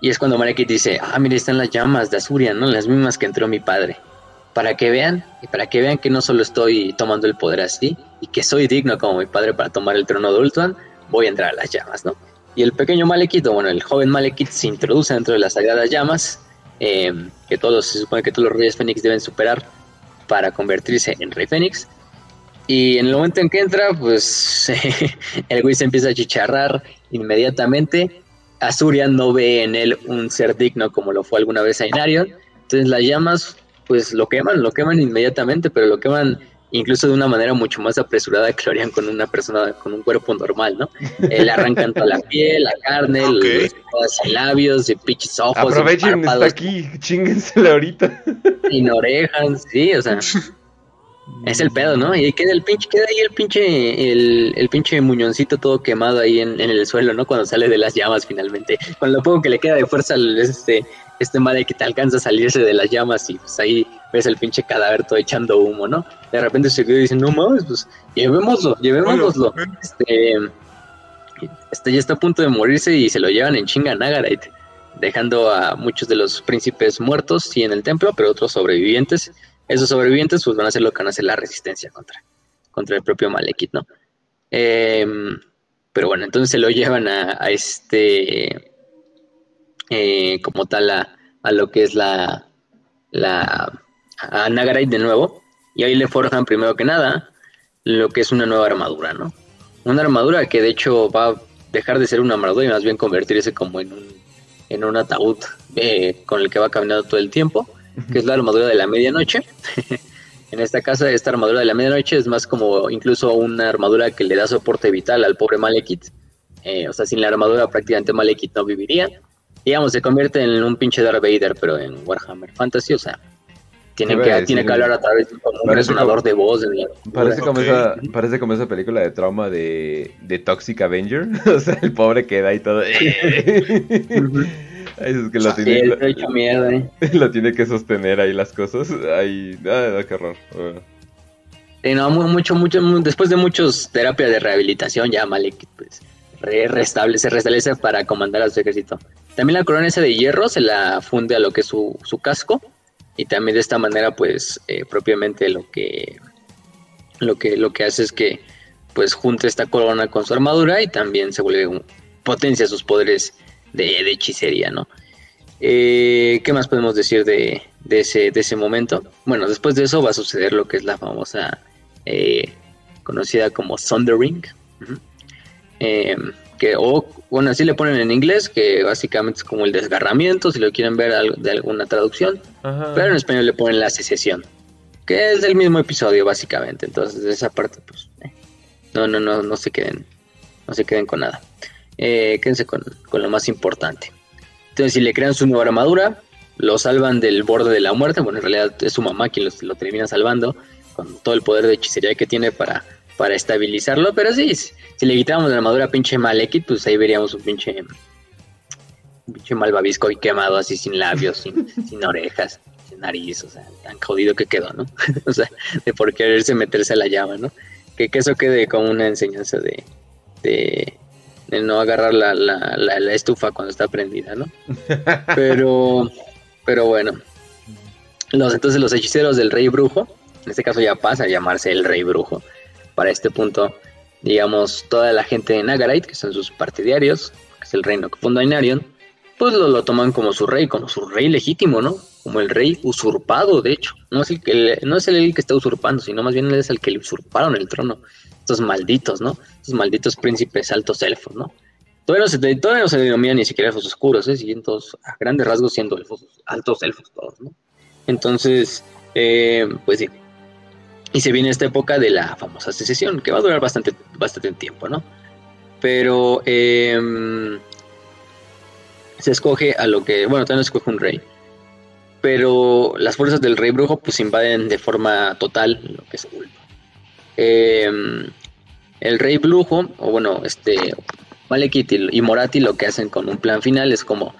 Y es cuando Malekith dice, ah, mira, están las llamas de Azuria, ¿no? Las mismas que entró mi padre. Para que vean, y para que vean que no solo estoy tomando el poder así, y que soy digno como mi padre para tomar el trono de Ultron, voy a entrar a las llamas, ¿no? Y el pequeño Malekith, bueno, el joven Malekith se introduce dentro de las sagradas llamas, em, que todos, se supone que todos los reyes Fénix deben superar para convertirse en rey Fénix. Y en el momento en que entra, pues el güey se empieza a chicharrar inmediatamente. Azuria no ve en él un ser digno como lo fue alguna vez Ainarion. Entonces las llamas, pues lo queman, lo queman inmediatamente, pero lo queman incluso de una manera mucho más apresurada que lo harían con una persona con un cuerpo normal, ¿no? Eh, le arrancan toda la piel, la carne, los, labios, y pinches ojos. Aprovechen, está aquí, chingensela ahorita. Sin orejas, sí, o sea. Es el pedo, ¿no? Y queda el pinche, queda ahí el pinche, el, el pinche muñoncito todo quemado ahí en, en, el suelo, ¿no? Cuando sale de las llamas finalmente. Con lo poco que le queda de fuerza este, este madre que te alcanza a salirse de las llamas y pues ahí ves el pinche cadáver todo echando humo, ¿no? De repente se quedó y dice, no mames, pues llevémoslo, llevémoslo. Este, este ya está a punto de morirse y se lo llevan en chinga Nagarite, dejando a muchos de los príncipes muertos, sí, en el templo, pero otros sobrevivientes. Esos sobrevivientes pues van a ser lo que van a hacer la resistencia contra, contra el propio Malekith, ¿no? Em, pero bueno, entonces se lo llevan a este eh, como tal a, a, lo que es la, la a de nuevo y ahí le forjan primero que nada lo que es una nueva armadura, ¿no? Una armadura que de hecho va a dejar de ser una armadura y más bien convertirse como en un, en un ataúd eh, con el que va caminando todo el tiempo, que es la armadura de la medianoche. en esta casa, esta armadura de la medianoche es más como incluso una armadura que le da soporte vital al pobre Malekith Eh, o sea, sin la armadura prácticamente Malekith no viviría. Digamos, se convierte en un pinche Darth Vader, pero en Warhammer Fantasy, o sea, tiene que, tiene que hablar a través de un resonador de voz. parece, como esa, parece como esa película de trauma de, de Toxic Avenger. o sea, el pobre queda ahí todo. Es que lo, tiene, eh. lo, tiene que sostener ahí las cosas. Ay, ah, qué horror. no, mucho, mucho, después de muchos terapias de rehabilitación, ya Malek pues, restablece, se restablece para comandar a su ejército. También la corona esa de hierro se la funde a lo que es su, su casco. Y también de esta manera, pues, eh, propiamente lo que, lo que lo que hace es que pues junta esta corona con su armadura y también se vuelve potencia sus poderes de, hechicería, ¿no? Eh, ¿Qué más podemos decir de, ese, de ese momento? Bueno, después de eso va a suceder lo que es la famosa, eh, conocida como Thundering, eh, que, o, bueno, así le ponen en inglés, que básicamente es como el desgarramiento, si lo quieren ver de alguna traducción, pero en español le ponen la secesión, que es del mismo episodio, básicamente, entonces de esa parte, pues, no, no, no, no se queden, no se queden con nada eh, quédense con, lo más importante. Entonces, si le crean su nueva armadura, lo salvan del borde de la muerte. Bueno, en realidad es su mamá quien lo, termina salvando con todo el poder de hechicería que tiene para, para estabilizarlo. Pero sí, si le quitamos la armadura a pinche Malekith, pues ahí veríamos un pinche, un pinche malvavisco y quemado, así sin labios, sin, sin orejas, sin nariz. O sea, tan jodido que quedó, ¿no? o sea, de por quererse meterse a la llama, ¿no? Que, que eso quede como una enseñanza de, de, de no agarrar la, la, la, estufa cuando está prendida, ¿no? Pero, pero bueno. Los, entonces los hechiceros del rey brujo, en este caso ya pasa a llamarse el rey brujo. Para este punto, digamos, toda la gente de Nagarite, que son sus partidarios, que es el reino que funda Inarion, pues lo, toman como su rey, como su rey legítimo, ¿no? Como el rey usurpado, de hecho. No es el que, no es el que está usurpando, sino más bien es el que le usurparon el trono estos malditos, ¿no? Estos malditos príncipes altos elfos, ¿no? Todavía no se, denominan ni siquiera elfos oscuros, ¿eh? Siguen todos a grandes rasgos siendo elfos, altos elfos todos, ¿no? Entonces, eh, pues sí. Y se viene esta época de la famosa secesión, que va a durar bastante, bastante tiempo, ¿no? Pero em, se escoge a lo que, bueno, también se escoge un rey. Pero las fuerzas del rey brujo pues invaden de forma total lo que es Ulpa. Eh, el rey Brujo, o bueno, este Malekith y Morati lo que hacen con un plan final es como,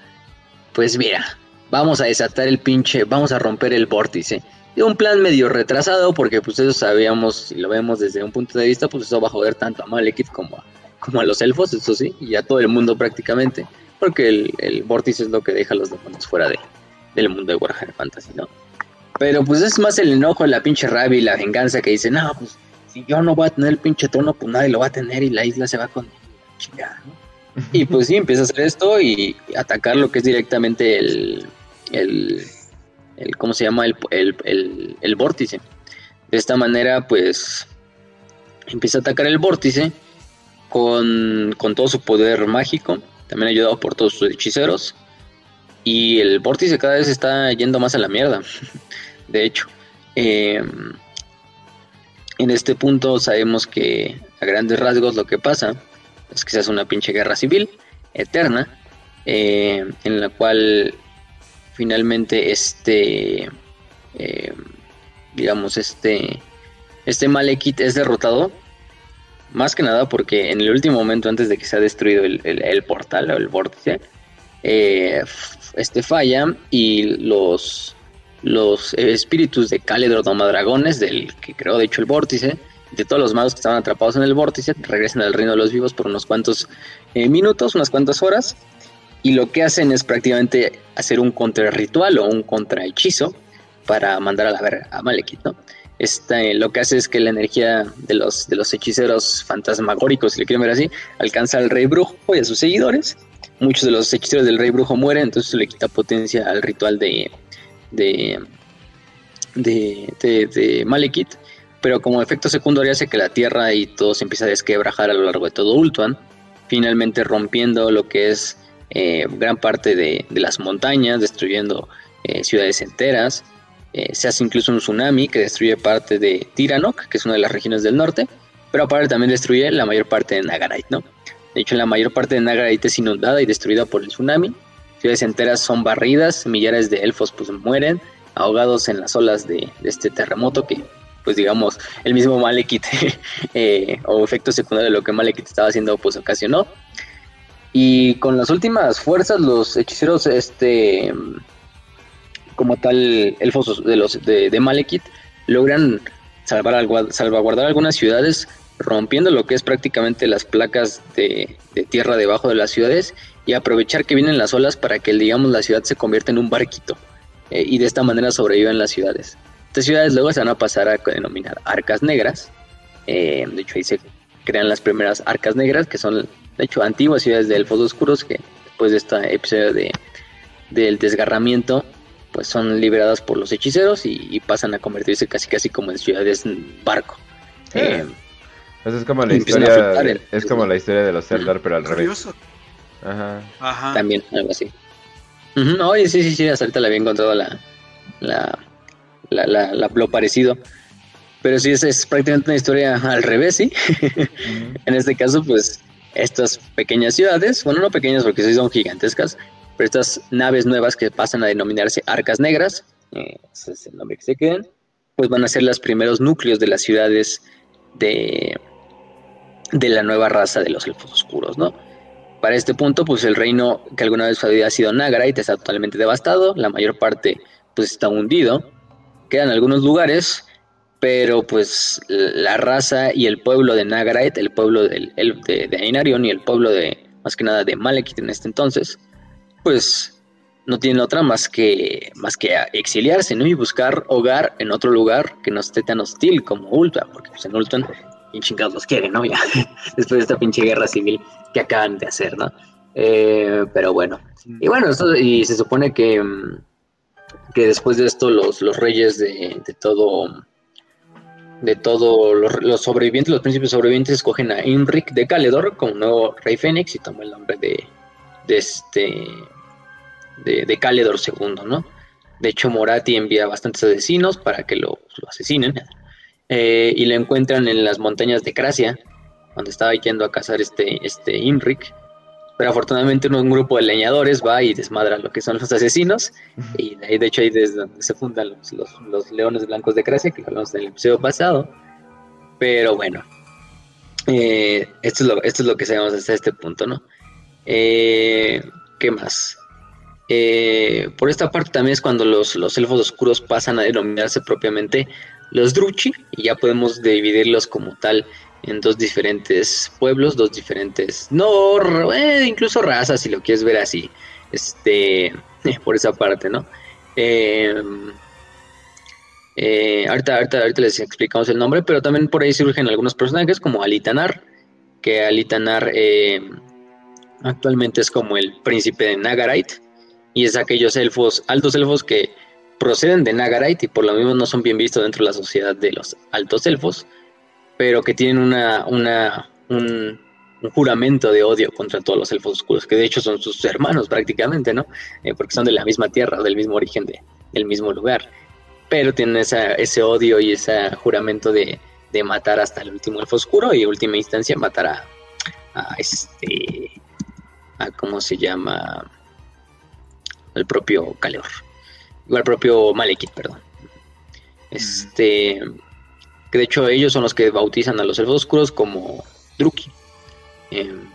pues mira, vamos a desatar el pinche, vamos a romper el vórtice. Un plan medio retrasado, porque pues eso sabíamos, si lo vemos desde un punto de vista, pues eso va a joder tanto a Malekith como a, como a los elfos, eso sí, y a todo el mundo prácticamente, porque el, el vórtice es lo que deja a los demonios fuera de, del mundo de Warhammer Fantasy, ¿no? Pero pues es más el enojo, la pinche rabia y la venganza que dice, no, pues si yo no voy a tener el pinche trono, pues nadie lo va a tener y la isla se va con chingada, Y pues sí, empieza a hacer esto y atacar lo que es directamente el, el, ¿cómo se llama? El, el, vórtice. De esta manera, pues, empieza a atacar el vórtice con, con todo su poder mágico, también ayudado por todos sus hechiceros. Y el vórtice cada vez está yendo más a la mierda, de hecho. Eh, en este punto sabemos que a grandes rasgos lo que pasa es que se hace una pinche guerra civil eterna eh, en la cual finalmente este eh, digamos este este Malekith es derrotado. Más que nada porque en el último momento antes de que se ha destruido el, portal o el vórtice eh, este falla y los los espíritus de Caledro Dragones, del que creó de hecho el vórtice, de todos los magos que estaban atrapados en el vórtice, regresan al reino de los vivos por unos cuantos eh, minutos, unas cuantas horas, y lo que hacen es prácticamente hacer un contrarritual o un contrahechizo para mandar a la verga a Malekith, ¿no? Este, lo que hace es que la energía de los, de los hechiceros fantasmagóricos, si le quieren ver así, alcanza al rey brujo y a sus seguidores. Muchos de los hechiceros del rey brujo mueren, entonces le quita potencia al ritual de, de, de, de, Malekith, pero como efecto secundario hace que la Tierra y todo se empieza a desquebrajar a lo largo de todo Ultuan, finalmente rompiendo lo que es eh, gran parte de, las montañas, destruyendo eh, ciudades enteras. Eh, se hace incluso un tsunami que destruye parte de Tiranok, que es una de las regiones del norte, pero aparte también destruye la mayor parte de Nagarite, ¿no? De hecho, la mayor parte de Nagarite es inundada y destruida por el tsunami. Ciudades enteras son barridas, millares de elfos pues mueren, ahogados en las olas de, este terremoto que, pues digamos, el mismo Malekith o efecto secundario de lo que Malekith estaba haciendo, pues ocasionó. Y con las últimas fuerzas, los hechiceros, este, como tal, elfos de los de, Malekith, logran salvar, salvaguardar algunas ciudades, rompiendo lo que es prácticamente las placas de, tierra debajo de las ciudades y aprovechar que vienen las olas para que, digamos, la ciudad se convierta en un barquito eh, y de esta manera sobreviven las ciudades. Estas ciudades luego se van a pasar a denominar arcas negras. Eh, de hecho, ahí se crean las primeras arcas negras, que son, de hecho, antiguas ciudades de elfos oscuros que después de este episodio de, del desgarramiento pues son liberadas por los hechiceros y, pasan a convertirse casi casi como en ciudades barco. Eh, eso es como la historia es como la historia de los Zeldar pero al revés. Ajá. Ajá. También algo así. Oye, sí, sí, sí, hasta ahorita le había encontrado la, la, la, lo parecido. Pero sí, es, es, prácticamente una historia al revés, ¿sí? en este caso, pues, estas pequeñas ciudades, bueno, no pequeñas porque sí son gigantescas, pero estas naves nuevas que pasan a denominarse arcas negras, eh, ese es el nombre que se queden, pues van a ser los primeros núcleos de las ciudades de, de la nueva raza de los elfos oscuros, ¿no? Para este punto, pues el reino que alguna vez había sido Nagarite está totalmente devastado, la mayor parte pues está hundido, quedan algunos lugares, pero pues la raza y el pueblo de Nagarite, el pueblo del, de, de Ainarion y el pueblo de, más que nada de Malekith en este entonces, pues no tienen otra más que, más que exiliarse, ¿no? Y buscar hogar en otro lugar que no esté tan hostil como Ulta, porque pues en Ultan, bien chingados los quieren, ¿no? Ya, después de esta pinche guerra civil que acaban de hacer, ¿no? Eh, pero bueno, y bueno, y se supone que, que después de esto los, los reyes de, de todo, de todo, los, sobrevivientes, los príncipes sobrevivientes escogen a Imric de Caledor como nuevo rey Fénix y toma el nombre de, de este de, Caledor II, ¿no? De hecho, Morati envía bastantes asesinos para que lo, asesinen eh, y lo encuentran en las montañas de Cracia, donde estaba yendo a cazar este, este Imric. Pero afortunadamente un grupo de leñadores va y desmadra lo que son los asesinos. Y de, ahí, de hecho ahí desde donde se fundan los, leones blancos de Cracia, que hablamos en el episodio pasado. Pero bueno, eh, esto, es lo, esto es lo que sabemos hasta este punto, ¿no? Eh, ¿Qué más? Eh, por esta parte también es cuando los, elfos oscuros pasan a denominarse propiamente los Druchi y ya podemos dividirlos como tal en dos diferentes pueblos, dos diferentes, no, eh, incluso razas si lo quieres ver así, este, por esa parte, ¿no? ahorita, ahorita, ahorita, les explicamos el nombre, pero también por ahí surgen algunos personajes como Alitanar, que Alitanar Actualmente es como el príncipe de Nagarite y es aquellos elfos, altos elfos que proceden de Nagarite y por lo mismo no son bien vistos dentro de la sociedad de los altos elfos, pero que tienen una, una un, juramento de odio contra todos los elfos oscuros, que de hecho son sus hermanos prácticamente, ¿no? Eh, porque son de la misma tierra, del mismo origen, de, del mismo lugar, pero tienen esa, ese odio y ese juramento de, de matar hasta el último elfo oscuro y en última instancia matar a, a este a cómo se llama el propio Calor. El propio Malekith, perdón. Este. Que de hecho ellos son los que bautizan a los elfos oscuros como Druki. Em,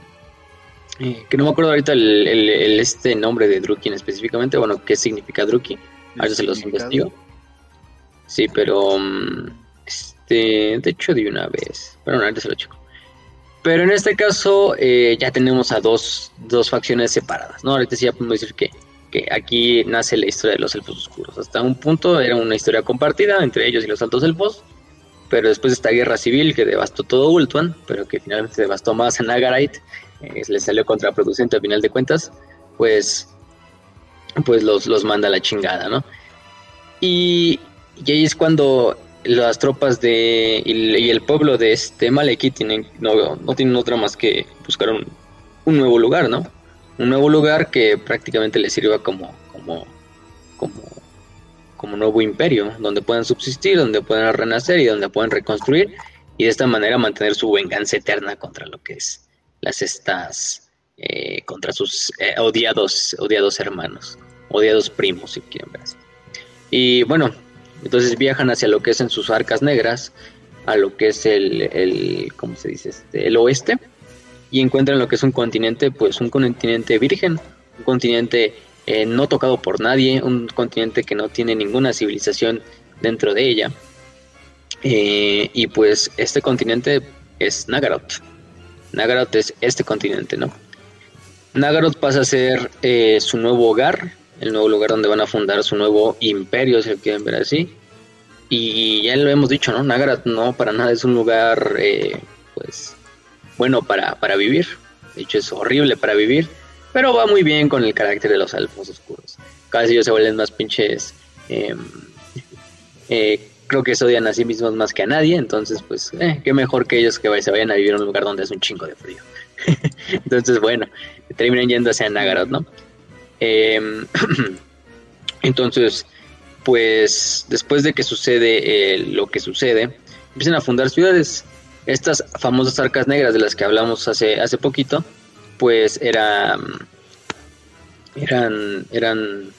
eh, que no me acuerdo ahorita el, este nombre de Druki específicamente. Bueno, qué significa Druki. A ver se los investigo. Sí, pero. Mm, este. De hecho, de una vez. Pero no, ahorita se lo checo. Pero en este caso eh, ya tenemos a dos, dos, facciones separadas, ¿no? Ahorita sí ya podemos decir que, que aquí nace la historia de los elfos oscuros. Hasta un punto era una historia compartida entre ellos y los altos elfos, pero después de esta guerra civil que devastó todo Ultuan, pero que finalmente devastó más a Nagarite, eh, le salió contraproducente al final de cuentas, pues, pues los, los manda a la chingada, ¿no? Y, y ahí es cuando las tropas de y, el pueblo de este Maleki tienen no, no tienen otra más que buscar un, un, nuevo lugar, ¿no? Un nuevo lugar que prácticamente les sirva como como como como nuevo imperio, donde puedan subsistir, donde puedan renacer y donde puedan reconstruir y de esta manera mantener su venganza eterna contra lo que es las estas eh, contra sus eh, odiados, odiados hermanos, odiados primos, si quieren ver. Y bueno, entonces viajan hacia lo que es en sus arcas negras, a lo que es el, el ¿cómo se dice? Este, el oeste, y encuentran lo que es un continente, pues un continente virgen, un continente eh, no tocado por nadie, un continente que no tiene ninguna civilización dentro de ella. Eh, y pues este continente es Nagaroth. Nagaroth es este continente, ¿no? Nagaroth pasa a ser eh, su nuevo hogar, el nuevo lugar donde van a fundar su nuevo imperio, si lo quieren ver así. Y ya lo hemos dicho, ¿no? Nagaroth no para nada es un lugar, pues, bueno para, para vivir. De hecho, es horrible para vivir pero va muy bien con el carácter de los elfos oscuros. Casi ellos se vuelven más pinches. Em, eh, creo que se odian a sí mismos más que a nadie. Entonces, pues, eh, qué mejor que ellos que se vayan a vivir en un lugar donde es un chingo de frío. entonces, bueno, terminan yendo hacia Nagaroth, ¿no? Em, entonces, pues, después de que sucede eh, lo que sucede, empiezan a fundar ciudades. Estas famosas arcas negras de las que hablamos hace, hace poquito pues era, eran, eran,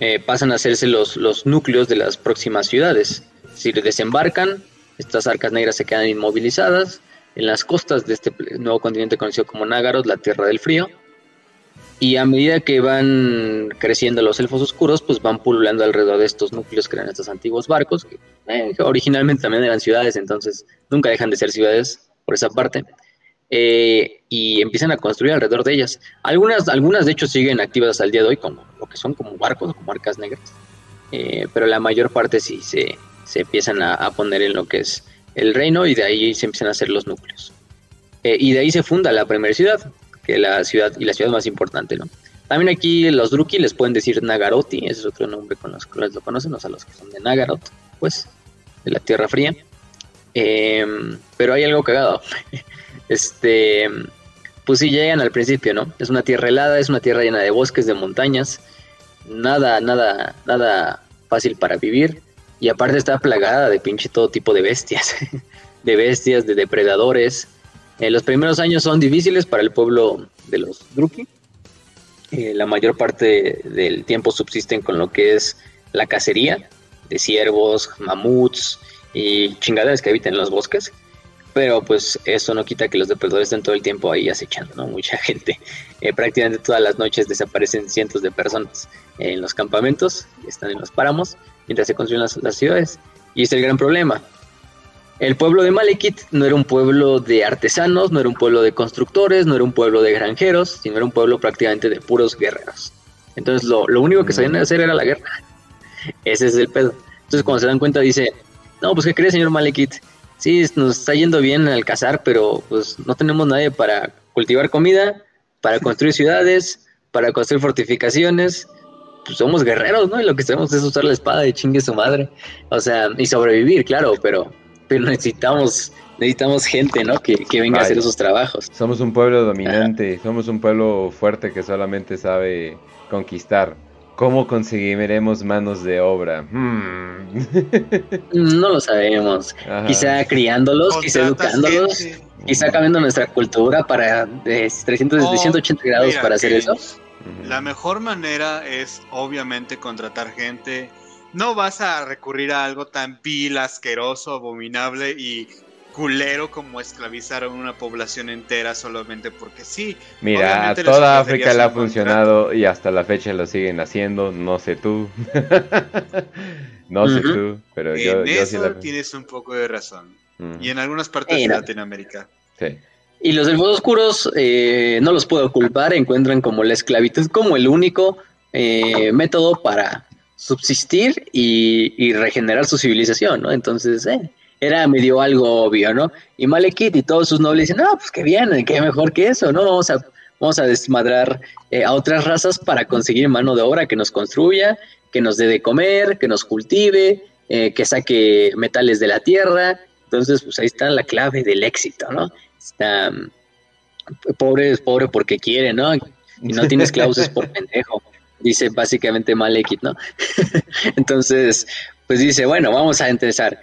eh, pasan a hacerse los, los núcleos de las próximas ciudades. Si desembarcan, estas arcas negras se quedan inmovilizadas en las costas de este nuevo continente conocido como Nagaroth, la Tierra del Frío. Y a medida que van creciendo los elfos oscuros, pues van pululando alrededor de estos núcleos que eran estos antiguos barcos, que eh, originalmente también eran ciudades, entonces nunca dejan de ser ciudades por esa parte. Eh, y empiezan a construir alrededor de ellas. Algunas, algunas de hecho siguen activas al día de hoy como lo que son como barcos, como arcas negras, eh, pero la mayor parte sí se, se empiezan a, poner en lo que es el reino y de ahí se empiezan a hacer los núcleos. Eh, y de ahí se funda la primera ciudad, que la ciudad y la ciudad más importante, ¿no? También aquí los Druki les pueden decir Nagaroti, ese es otro nombre con los que lo conocen, o sea, los que son de Nagaroth, pues, de la Tierra Fría. pero hay algo cagado. Este, pues sí llegan al principio, ¿no? Es una tierra helada, es una tierra llena de bosques, de montañas, nada, nada, nada fácil para vivir. Y aparte está plagada de pinche todo tipo de bestias, de bestias, de depredadores. Eh, los primeros años son difíciles para el pueblo de los Druki. Eh, la mayor parte del tiempo subsisten con lo que es la cacería de ciervos, mamuts y chingaderas que habitan en los bosques pero pues eso no quita que los depredadores estén todo el tiempo ahí acechando, ¿no? Mucha gente. Eh, prácticamente todas las noches desaparecen cientos de personas en los campamentos, están en los páramos, mientras se construyen las, ciudades. Y es el gran problema. El pueblo de Malekith no era un pueblo de artesanos, no era un pueblo de constructores, no era un pueblo de granjeros, sino era un pueblo prácticamente de puros guerreros. Entonces lo, lo único que sabían hacer era la guerra. Ese es el pedo. Entonces cuando se dan cuenta dice, no, pues ¿qué cree señor Malekith? Sí, nos está yendo bien al cazar, pero pues no tenemos nadie para cultivar comida, para construir ciudades, para construir fortificaciones. Pues somos guerreros, ¿no? Y lo que sabemos es usar la espada de chingue su madre. O sea, y sobrevivir, claro, pero, pero necesitamos necesitamos gente, ¿no? Que, venga a hacer esos trabajos. Somos un pueblo dominante, somos un pueblo fuerte que solamente sabe conquistar. ¿Cómo conseguiremos manos de obra? Hmm. No lo sabemos. Quizá criándolos, quizá educándolos, quizá cambiando nuestra cultura para de 380 grados para hacer eso. La mejor manera es obviamente contratar gente. No vas a recurrir a algo tan vil, asqueroso, abominable y culero como esclavizaron una población entera solamente porque sí. Mira, a toda África le ha funcionado y hasta la fecha lo siguen haciendo, no sé tú. no sé tú, pero en yo, eso tienes un poco de razón. Y en algunas partes de Latinoamérica. Sí. Y los elfos oscuros eh, no los puedo culpar, encuentran como la esclavitud como el único eh, método para subsistir y, y, regenerar su civilización, ¿no? Entonces, eh, era medio algo obvio, ¿no? Y Malekith y todos sus nobles dicen, no, pues qué bien, qué mejor que eso, ¿no? Vamos a, vamos a desmadrar eh, a otras razas para conseguir mano de obra que nos construya, que nos dé de comer, que nos cultive, eh, que saque metales de la tierra. Entonces, pues ahí está la clave del éxito, ¿no? Está, mm, pobre es pobre porque quiere, ¿no? Y no tiene esclavos es por pendejo, dice básicamente Malekith, ¿no? Entonces, pues dice, bueno, vamos a empezar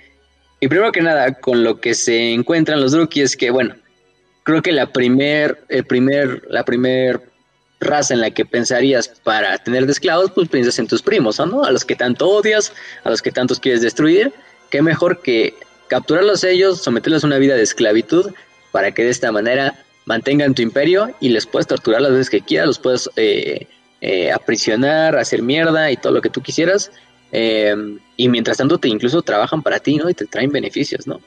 y primero que nada, con lo que se encuentran los Druki es que, bueno, creo que la primer, el primer, la primer raza en la que pensarías para tener de esclavos, pues piensas en tus primos, ¿no? A los que tanto odias, a los que tantos quieres destruir, qué mejor que capturarlos ellos, someterlos a una vida de esclavitud para que de esta manera mantengan tu imperio y les puedes torturar las veces que quieras, los puedes eh, eh, aprisionar, hacer mierda y todo lo que tú quisieras. Eh, y mientras tanto te incluso trabajan para ti, ¿no? Y te traen beneficios, ¿no?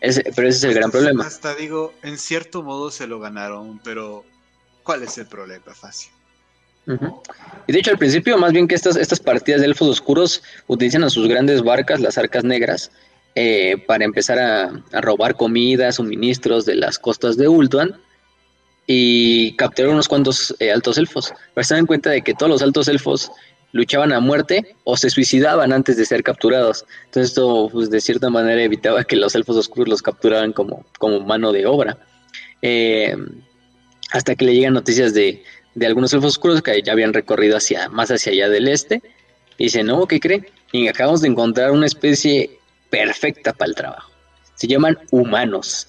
pero ese es el gran problema. Hasta digo, en cierto modo se lo ganaron, pero ¿cuál es el problema, Facio? Y de hecho, al principio, más bien que estas, estas partidas de elfos oscuros utilizan a sus grandes barcas, las arcas negras, eh, para empezar a, robar comida, suministros de las costas de Ultuan y capturar unos cuantos eh, altos elfos. Pero se dan cuenta de que todos los altos elfos luchaban a muerte o se suicidaban antes de ser capturados. Entonces esto, pues, de cierta manera, evitaba que los elfos oscuros los capturaran como, como mano de obra. Eh, hasta que le llegan noticias de, de algunos elfos oscuros que ya habían recorrido hacia, más hacia allá del este. Y dicen, no, ¿qué creen? Y acabamos de encontrar una especie perfecta para el trabajo. Se llaman humanos.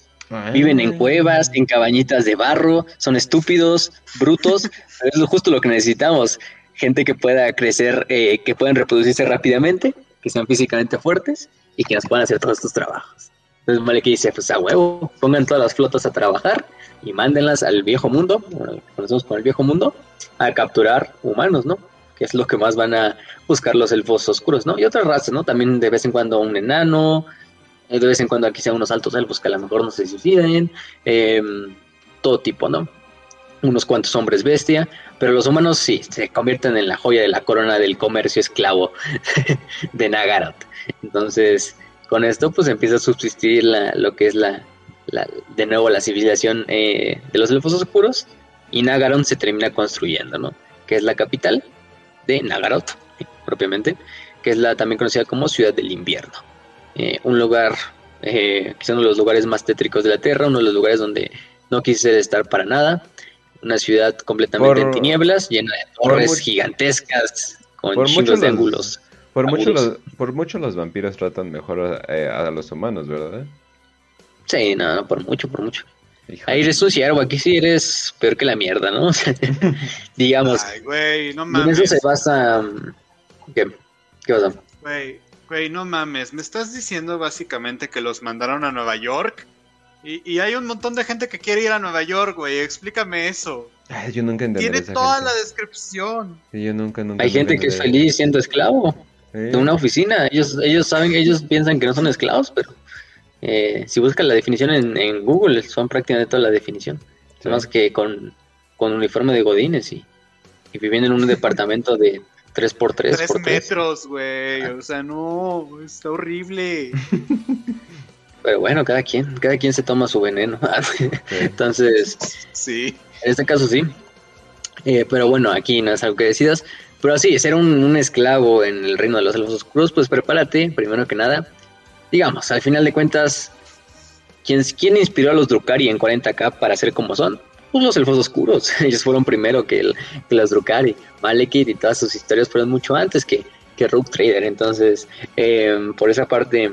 Viven en cuevas, en cabañitas de barro, son estúpidos, brutos, es justo lo que necesitamos. Gente que pueda crecer, eh, que puedan reproducirse rápidamente, que sean físicamente fuertes y que nos puedan hacer todos estos trabajos. Entonces Malek dice, pues a huevo, pongan todas las flotas a trabajar y mándenlas al viejo mundo, bueno, conocemos con el viejo mundo, a capturar humanos, ¿no? Que es lo que más van a buscar los elfos oscuros, ¿no? Y otras razas, ¿no? También de vez en cuando un enano, eh, de vez en cuando aquí sean unos altos elfos que a lo mejor no se suiciden, em, todo tipo, ¿no? Unos cuantos hombres bestia, pero los humanos sí, se convierten en la joya de la corona del comercio esclavo de Nagaroth. Entonces, con esto pues empieza a subsistir lo que es la, de nuevo la civilización eh, de los elfos oscuros y Nagaron se termina construyendo, ¿no? Que es la capital de Nagaroth, propiamente, que es la también conocida como Ciudad del Invierno. Eh, un lugar, eh, quizá uno de los lugares más tétricos de la Tierra, uno de los lugares donde no quise estar para nada. Una ciudad completamente en tinieblas, llena de torres gigantescas, con chingos de ángulos por mucho, los, por mucho los vampiros tratan mejor eh, a, los humanos, ¿verdad? Sí, no, por mucho, por mucho. Ahí eres un ciervo, aquí sí eres peor que la mierda, ¿no? digamos. Ay, güey, no mames. En eso se basa. ¿Qué? ¿Qué pasa? Güey, güey, no mames. Me estás diciendo básicamente que los mandaron a Nueva York. Y, y hay un montón de gente que quiere ir a Nueva York, güey. Explícame eso. Ay, yo nunca entendí. Tiene toda la descripción. yo nunca, nunca Hay gente que es feliz siendo esclavo de una oficina. Ellos, ellos saben, ellos piensan que no son esclavos, pero eh, si buscan la definición en, Google, son prácticamente toda la definición. Más que con, con uniforme de godines y, y viviendo en un departamento de 3x3. 3 metros, güey. O sea, no, está horrible. Pero bueno, cada quien, cada quien se toma su veneno. Entonces, sí. En este caso sí. Eh, pero bueno, aquí no es algo que decidas. Pero sí, ser un, esclavo en el reino de los elfos oscuros, pues prepárate, primero que nada. Digamos, al final de cuentas, ¿quién, quién inspiró a los Drukari en 40k para ser como son? Pues los elfos oscuros. Ellos fueron primero que, el, que los Drukari. Malekith y todas sus historias fueron mucho antes que, que Rook Trader. Entonces, em, por esa parte,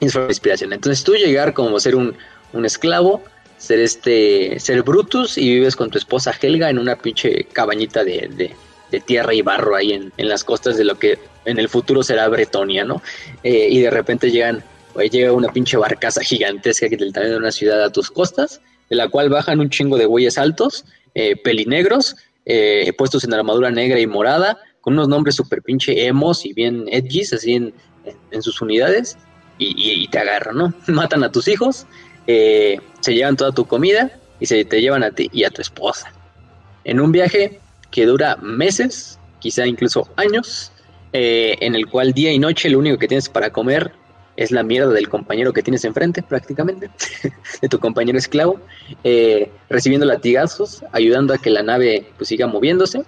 es fue inspiración. Entonces, tú llegar como ser un, un esclavo, ser este, ser Brutus y vives con tu esposa Helga en una pinche cabañita de de tierra y barro ahí en, las costas de lo que en el futuro será Bretonia, ¿no? Eh, y de repente llegan, llega una pinche barcaza gigantesca que del tamaño de una ciudad a tus costas, de la cual bajan un chingo de güeyes altos, eh, pelinegros, eh, puestos en armadura negra y morada, con unos nombres súper pinche emos y bien edgys, así en, sus unidades, y, te agarran, ¿no? Matan a tus hijos, se llevan toda tu comida y se te llevan a ti y a tu esposa. En un viaje que dura meses, quizá incluso años, eh, en el cual día y noche lo único que tienes para comer es la mierda del compañero que tienes enfrente, prácticamente, de tu compañero esclavo, eh, recibiendo latigazos, ayudando a que la nave pues, siga moviéndose,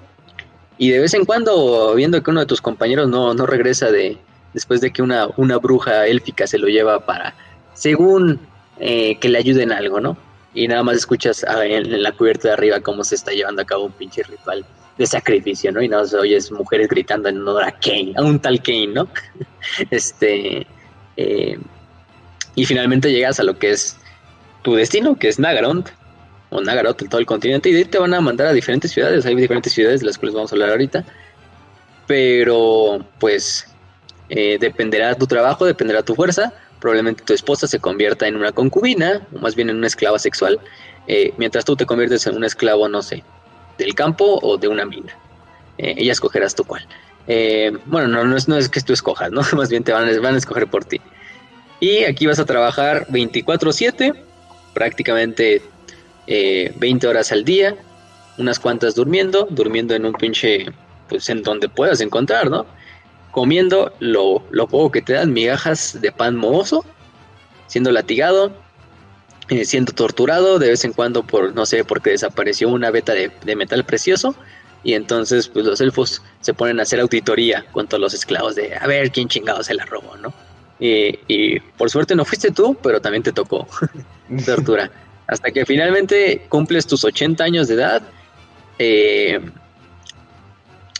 y de vez en cuando viendo que uno de tus compañeros no, no regresa de después de que una, una bruja élfica se lo lleva para, según eh, que le ayuden algo, ¿no? y nada más escuchas en, la cubierta de arriba cómo se está llevando a cabo un pinche ritual de sacrificio, ¿no? Y nada más oyes mujeres gritando en honor a Kane, a un tal Kane, ¿no? este. Eh, y finalmente llegas a lo que es tu destino, que es Nagarond, o Nagaroth en todo el continente, y de ahí te van a mandar a diferentes ciudades. Hay diferentes ciudades de las cuales vamos a hablar ahorita. Pero, pues, eh, dependerá tu trabajo, dependerá tu fuerza. Probablemente tu esposa se convierta en una concubina, o más bien en una esclava sexual, eh, mientras tú te conviertes en un esclavo, no sé, del campo o de una mina. Eh, ella escogerás tu cual. bueno, no, no, es, que tú escojas, ¿no? Más bien te van, van a escoger por ti. Y aquí vas a trabajar 24/7, prácticamente 20 eh, horas al día, unas cuantas durmiendo, durmiendo en un pinche, pues en donde puedas encontrar, ¿no? Comiendo lo, lo poco que te dan, migajas de pan mohoso, siendo latigado, eh, siendo torturado de vez en cuando por, no sé, porque desapareció una beta de, de, metal precioso. Y entonces, pues los elfos se ponen a hacer auditoría con todos los esclavos de a ver quién chingado se la robó, ¿no? Y, por suerte no fuiste tú, pero también te tocó tortura. Hasta que finalmente cumples tus 80 años de edad, eh,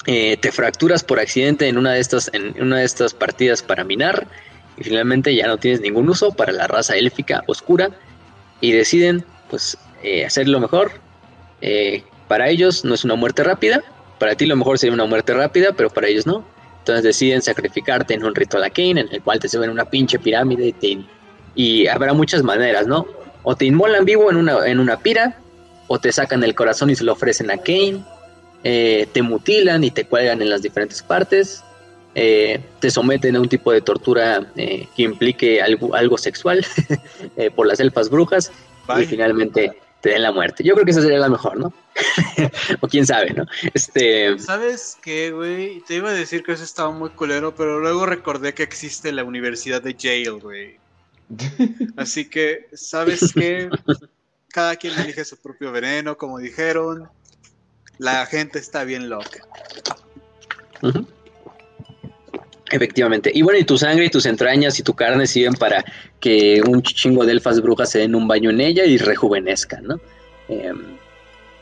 eh, te fracturas por accidente en una, de estas, en una de estas partidas para minar y finalmente ya no tienes ningún uso para la raza élfica oscura y deciden pues eh, hacer lo mejor. para ellos no es una muerte rápida, para ti lo mejor sería una muerte rápida, pero para ellos no entonces deciden sacrificarte en un ritual Kane, en el cual te suben una pinche pirámide y, y habrá muchas maneras, ¿no? O te inmolan vivo en una, en una pira, o te sacan el corazón y se lo ofrecen a Kane, eh, te mutilan y te cuelgan en las diferentes partes, eh, te someten a un tipo de tortura eh, que implique algo, algo sexual por las elfas brujas, y finalmente te den la muerte. Yo creo que esa sería la mejor, ¿no? o quién sabe, ¿no? Este. ¿Sabes qué, güey? Te iba a decir que eso estaba muy culero, pero luego recordé que existe la Universidad de Yale, güey. Así que, ¿sabes qué? Cada quien elige su propio veneno, como dijeron. La gente está bien loca. Efectivamente. Y bueno, y tu sangre y tus entrañas y tu carne sirven para que un chingo de elfas brujas se den un baño en ella y rejuvenezcan, ¿no? Em,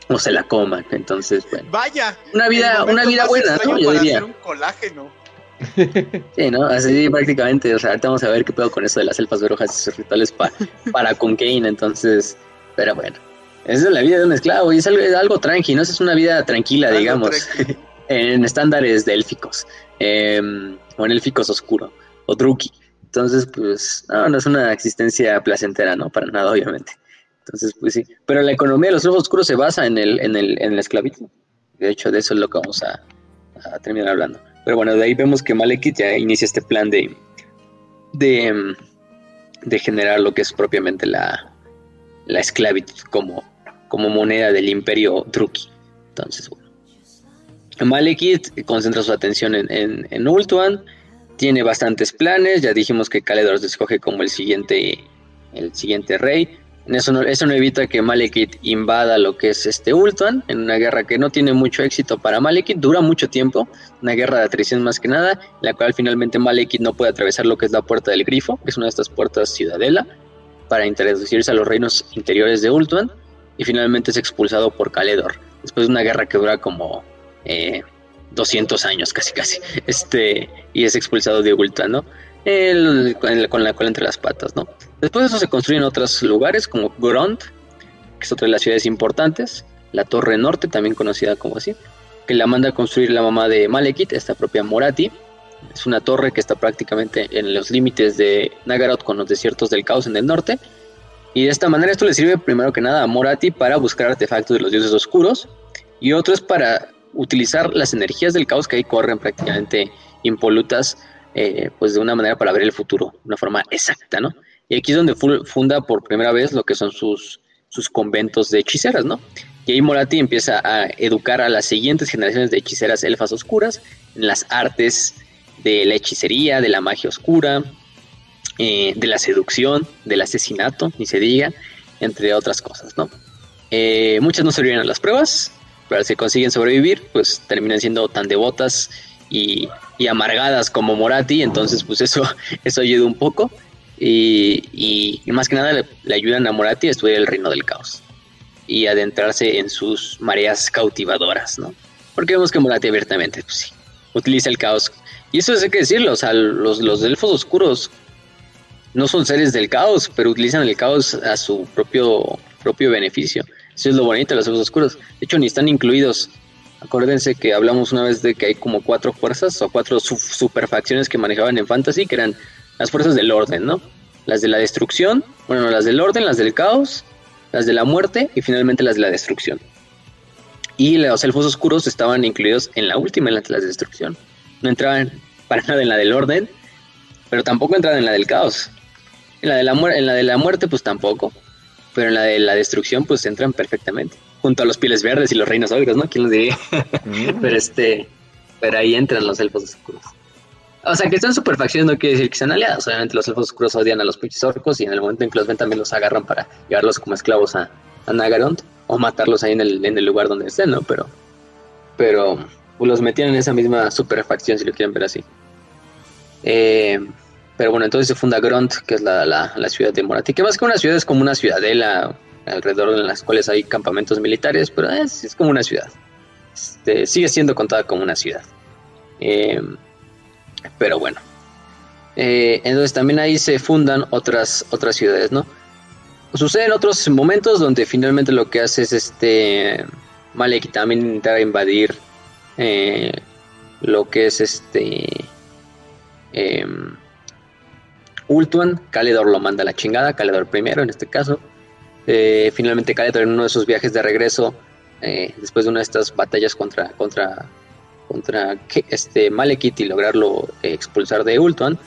o se la coman. Entonces, bueno. Vaya. Una vida, una vida buena, ¿no? Yo diría. un colágeno. Sí, ¿no? Así prácticamente, o sea, ahorita vamos a ver qué pedo con eso de las elfas brujas y sus rituales para con Kane, entonces, pero bueno. Esa es la vida de un esclavo y es algo, algo tranqui, ¿no? Es una vida tranquila, digamos, en estándares de élficos, em, o en élficos oscuro, o druki. Entonces, pues, no, no es una existencia placentera, ¿no? Para nada, obviamente. Entonces, pues sí. Pero la economía de los ojos oscuros se basa en el, en el, en el esclavitud. De hecho, de eso es lo que vamos a, terminar hablando. Pero bueno, de ahí vemos que Malekith ya inicia este plan de, de, de generar lo que es propiamente la, la esclavitud como, como moneda del imperio Druki. Entonces, bueno. Malekith concentra su atención en, en, en Ultuan, tiene bastantes planes, ya dijimos que Caledor se escoge como el siguiente, el siguiente rey, eso no, eso no evita que Malekith invada lo que es este Ultuan, en una guerra que no tiene mucho éxito para Malekith, dura mucho tiempo, una guerra de atrición más que nada, en la cual finalmente Malekith no puede atravesar lo que es la puerta del grifo, que es una de estas puertas ciudadela, para introducirse a los reinos interiores de Ultuan, y finalmente es expulsado por Caledor, después de una guerra que dura como 200 eh, años casi casi, este, y es expulsado de Ultuan, ¿no? con la cola entre las patas, ¿no? Después de eso se construyen otros lugares como Grond, que es otra de las ciudades importantes, la Torre Norte, también conocida como así, que la manda a construir la mamá de Malekith, esta propia Morati. Es una torre que está prácticamente en los límites de Nagaroth con los desiertos del caos en el norte. Y de esta manera esto le sirve primero que nada a Morati para buscar artefactos de los dioses oscuros y otro es para utilizar las energías del caos que ahí corren prácticamente impolutas eh, pues de una manera para ver el futuro, una forma exacta, ¿no? Y aquí es donde funda por primera vez lo que son sus, sus conventos de hechiceras, ¿no? Y ahí Morati empieza a educar a las siguientes generaciones de hechiceras elfas oscuras en las artes de la hechicería, de la magia oscura, eh, de la seducción, del asesinato, ni se diga, entre otras cosas, ¿no? Eh, muchas no sobrevivieron a las pruebas, pero si consiguen sobrevivir, pues terminan siendo tan devotas y, amargadas como Morati, entonces pues eso, eso ayuda un poco. Y, más que nada le, ayudan a Morati a estudiar el reino del caos y adentrarse en sus mareas cautivadoras, ¿no? Porque vemos que Morati abiertamente, pues utiliza el caos. Y eso es hay que decirlo, o sea, los, los elfos oscuros no son seres del caos, pero utilizan el caos a su propio, propio beneficio. Eso es lo bonito de los elfos oscuros. De hecho, ni están incluidos. Acuérdense que hablamos una vez de que hay como cuatro fuerzas o cuatro superfacciones que manejaban en Fantasy, que eran las fuerzas del orden, ¿no? Las de la destrucción, bueno, las del orden, las del caos, las de la muerte y finalmente las de la destrucción. Y los elfos oscuros estaban incluidos en la última, en la de la destrucción. No entraban para nada en la del orden, pero tampoco entraban en la del caos. En la de la, en la, de la muerte, pues tampoco. Pero en la de la destrucción, pues entran perfectamente. Junto a los pieles verdes y los reinos ogros, ¿no? ¿Quién los diría? Mm. pero este. Pero ahí entran los elfos oscuros. O sea, que están superfacciones no quiere decir que sean aliados. Obviamente los elfos oscuros odian a los pinches orcos y en el momento en que los ven también los agarran para llevarlos como esclavos a, a Nagarond o matarlos ahí en el, en el lugar donde estén, ¿no? Pero, pero pues, los metían en esa misma superfacción, si lo quieren ver así. Eh, pero bueno, entonces se funda Gront, que es la, la, ciudad de Morati, que más que una ciudad es como una ciudadela alrededor de las cuales hay campamentos militares, pero es, es como una ciudad. Este, sigue siendo contada como una ciudad. Eh, pero bueno. Eh, entonces también ahí se fundan otras, otras ciudades, ¿no? Suceden otros momentos donde finalmente lo que hace es este Malek también intentar invadir lo que es este eh, Ultuan. Caledor lo manda a la chingada, Caledor primero en este caso. Eh, finalmente Caledor en uno de sus viajes de regreso, eh, después de una de estas batallas contra, contra, contra este Malekith y lograrlo expulsar de Ultuan,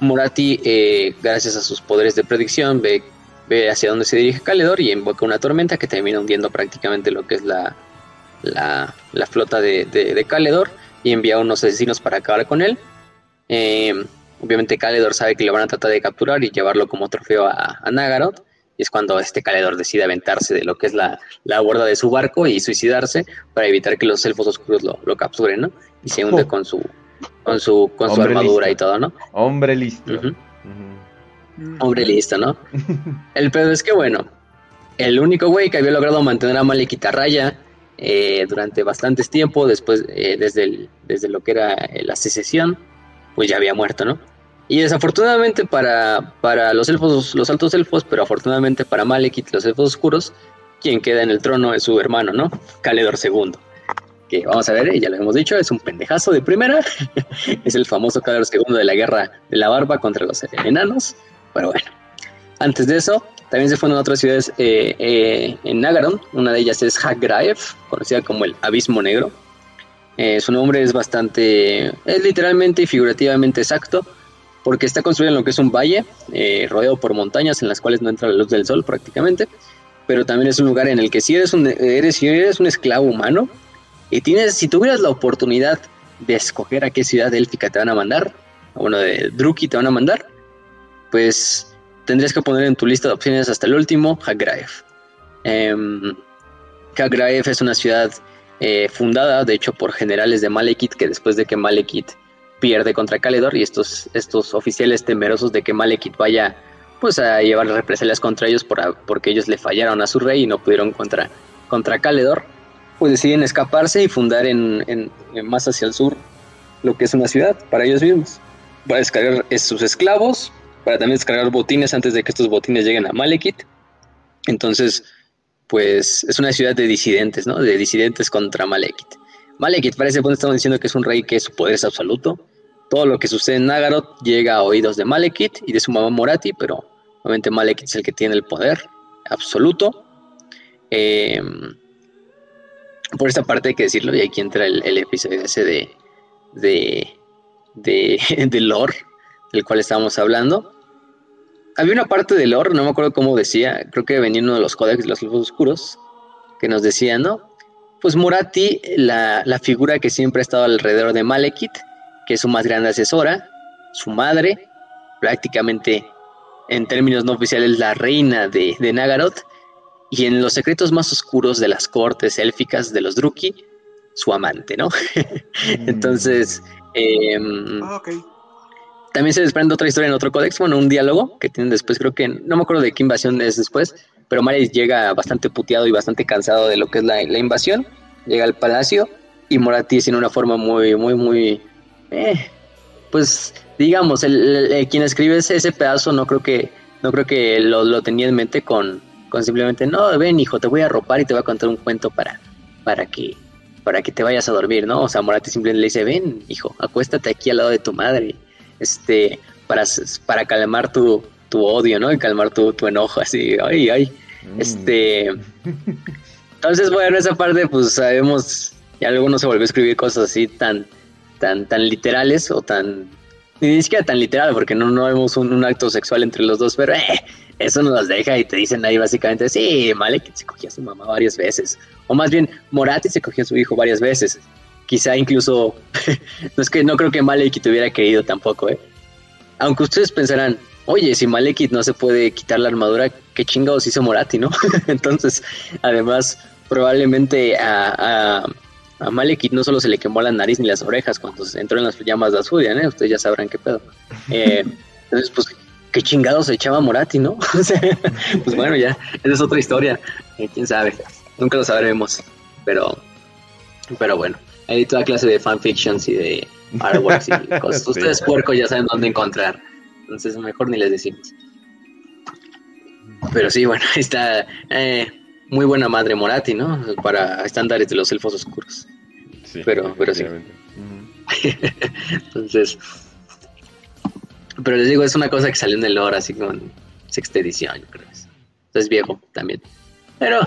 Morati, gracias a sus poderes de predicción, ve ve hacia dónde se dirige Caledor y invoca una tormenta que termina hundiendo prácticamente lo que es la, la, flota de, de, Caledor y envía unos asesinos para acabar con él. Eh, obviamente Caledor sabe que lo van a tratar de capturar y llevarlo como trofeo a, a Nagaroth. Y es cuando este Caledor decide aventarse de lo que es la, la, borda de su barco y suicidarse para evitar que los elfos oscuros lo, lo capturen, ¿no? Y se hunde oh. con su con su, con su armadura y todo, ¿no? Hombre listo. Hombre listo, ¿no? el pedo es que, bueno, el único güey que había logrado mantener a Malekith a raya eh, durante bastantes tiempo, después, eh, desde, desde lo que era eh, la secesión, pues ya había muerto, ¿no? Y desafortunadamente para, para los elfos, los altos elfos, pero afortunadamente para Malekith, los elfos oscuros, quien queda en el trono es su hermano, ¿no? Caledor II. Que vamos a ver, ya lo hemos dicho, es un pendejazo de primera. es el famoso Caledor II de la guerra de la barba contra los enanos. Pero bueno, antes de eso, también se fueron otras ciudades eh, eh, en Nagaron. Una de ellas es Hagraev, conocida como el Abismo Negro. Eh, su nombre es bastante, es literalmente y figurativamente exacto, porque está construido en lo que es un valle, rodeado por montañas en las cuales no entra la luz del sol prácticamente. Pero también es un lugar en el que si eres un, eres, si eres un esclavo humano y tienes, si tuvieras la oportunidad de escoger a qué ciudad élfica te van a mandar, bueno, de Druki te van a mandar, pues tendrías que poner en tu lista de opciones hasta el último, Hagraev. Eh, Hagraev es una ciudad eh, fundada, de hecho, por generales de Malekith, que después de que Malekith pierde contra Caledor y estos, estos oficiales temerosos de que Malekith vaya pues a llevar represalias contra ellos por, porque ellos le fallaron a su rey y no pudieron contra, contra Caledor, pues deciden escaparse y fundar en, más hacia el sur lo que es una ciudad para ellos mismos, para descargar sus esclavos, para también descargar botines antes de que estos botines lleguen a Malekith. Entonces, pues es una ciudad de disidentes, ¿no? De disidentes contra Malekith. Malekith, para ese punto estamos diciendo que es un rey que su poder es absoluto. Todo lo que sucede en Nagaroth llega a oídos de Malekith y de su mamá Morati, pero obviamente Malekith es el que tiene el poder absoluto. Em, por esta parte hay que decirlo, y aquí entra el, episodio ese de, de, de, de lore, del cual estábamos hablando había una parte del lore, no me acuerdo cómo decía, creo que venía uno de los códex de los elfos oscuros, que nos decía, ¿no? Pues Morati, la, figura que siempre ha estado alrededor de Malekith, que es su más grande asesora, su madre, prácticamente en términos no oficiales la reina de, de Nagaroth, y en los secretos más oscuros de las cortes élficas de los Druki, su amante, ¿no? Entonces, eh, también se desprende otra historia en otro códex, bueno, un diálogo que tienen después, creo que, no me acuerdo de qué invasión es después, pero Maris llega bastante puteado y bastante cansado de lo que es la, invasión, llega al palacio y Morati tiene una forma muy, muy, muy, eh, pues, digamos, el, quien escribe ese, pedazo no creo que, no creo que lo, tenía en mente con, con simplemente, no, ven hijo, te voy a ropar y te voy a contar un cuento para, para que, para que te vayas a dormir, ¿no? O sea, Morati simplemente le dice, ven, hijo, acuéstate aquí al lado de tu madre, este, para, para calmar tu, tu odio, ¿no? Y calmar tu, tu enojo, así, ay, ay. Mm. Este. Entonces, bueno, esa parte, pues sabemos, ya luego no se volvió a escribir cosas así tan, tan, tan literales o tan. Ni siquiera tan literal, porque no, no vemos un, acto sexual entre los dos, pero eh, eso nos las deja y te dicen ahí básicamente, sí, Malek se cogió a su mamá varias veces. O más bien, Morati se cogió a su hijo varias veces. Quizá incluso, no es que no creo que Malek te hubiera querido tampoco, ¿eh? Aunque ustedes pensarán, oye, si Malekith no se puede quitar la armadura, qué chingados hizo Morati, ¿no? Entonces, además, probablemente a, a, Malekith no solo se le quemó la nariz ni las orejas cuando entró en las llamas de Azuria, ¿eh? Ustedes ya sabrán qué pedo. Eh, entonces, pues, qué chingados se echaba Morati, ¿no? pues bueno, ya, esa es otra historia. Eh, quién sabe, nunca lo sabremos. Pero, pero bueno, hay toda clase de fanfictions y de artworks y cosas. Ustedes, puerco, ya saben dónde encontrar entonces mejor ni les decimos. Pero sí, bueno, está eh, muy buena madre Morati, ¿no? Para estándares de los elfos oscuros. Sí, pero, pero sí. Entonces, pero les digo, es una cosa que salió en el lore, así como en sexta edición, yo creo. Es viejo también. Pero,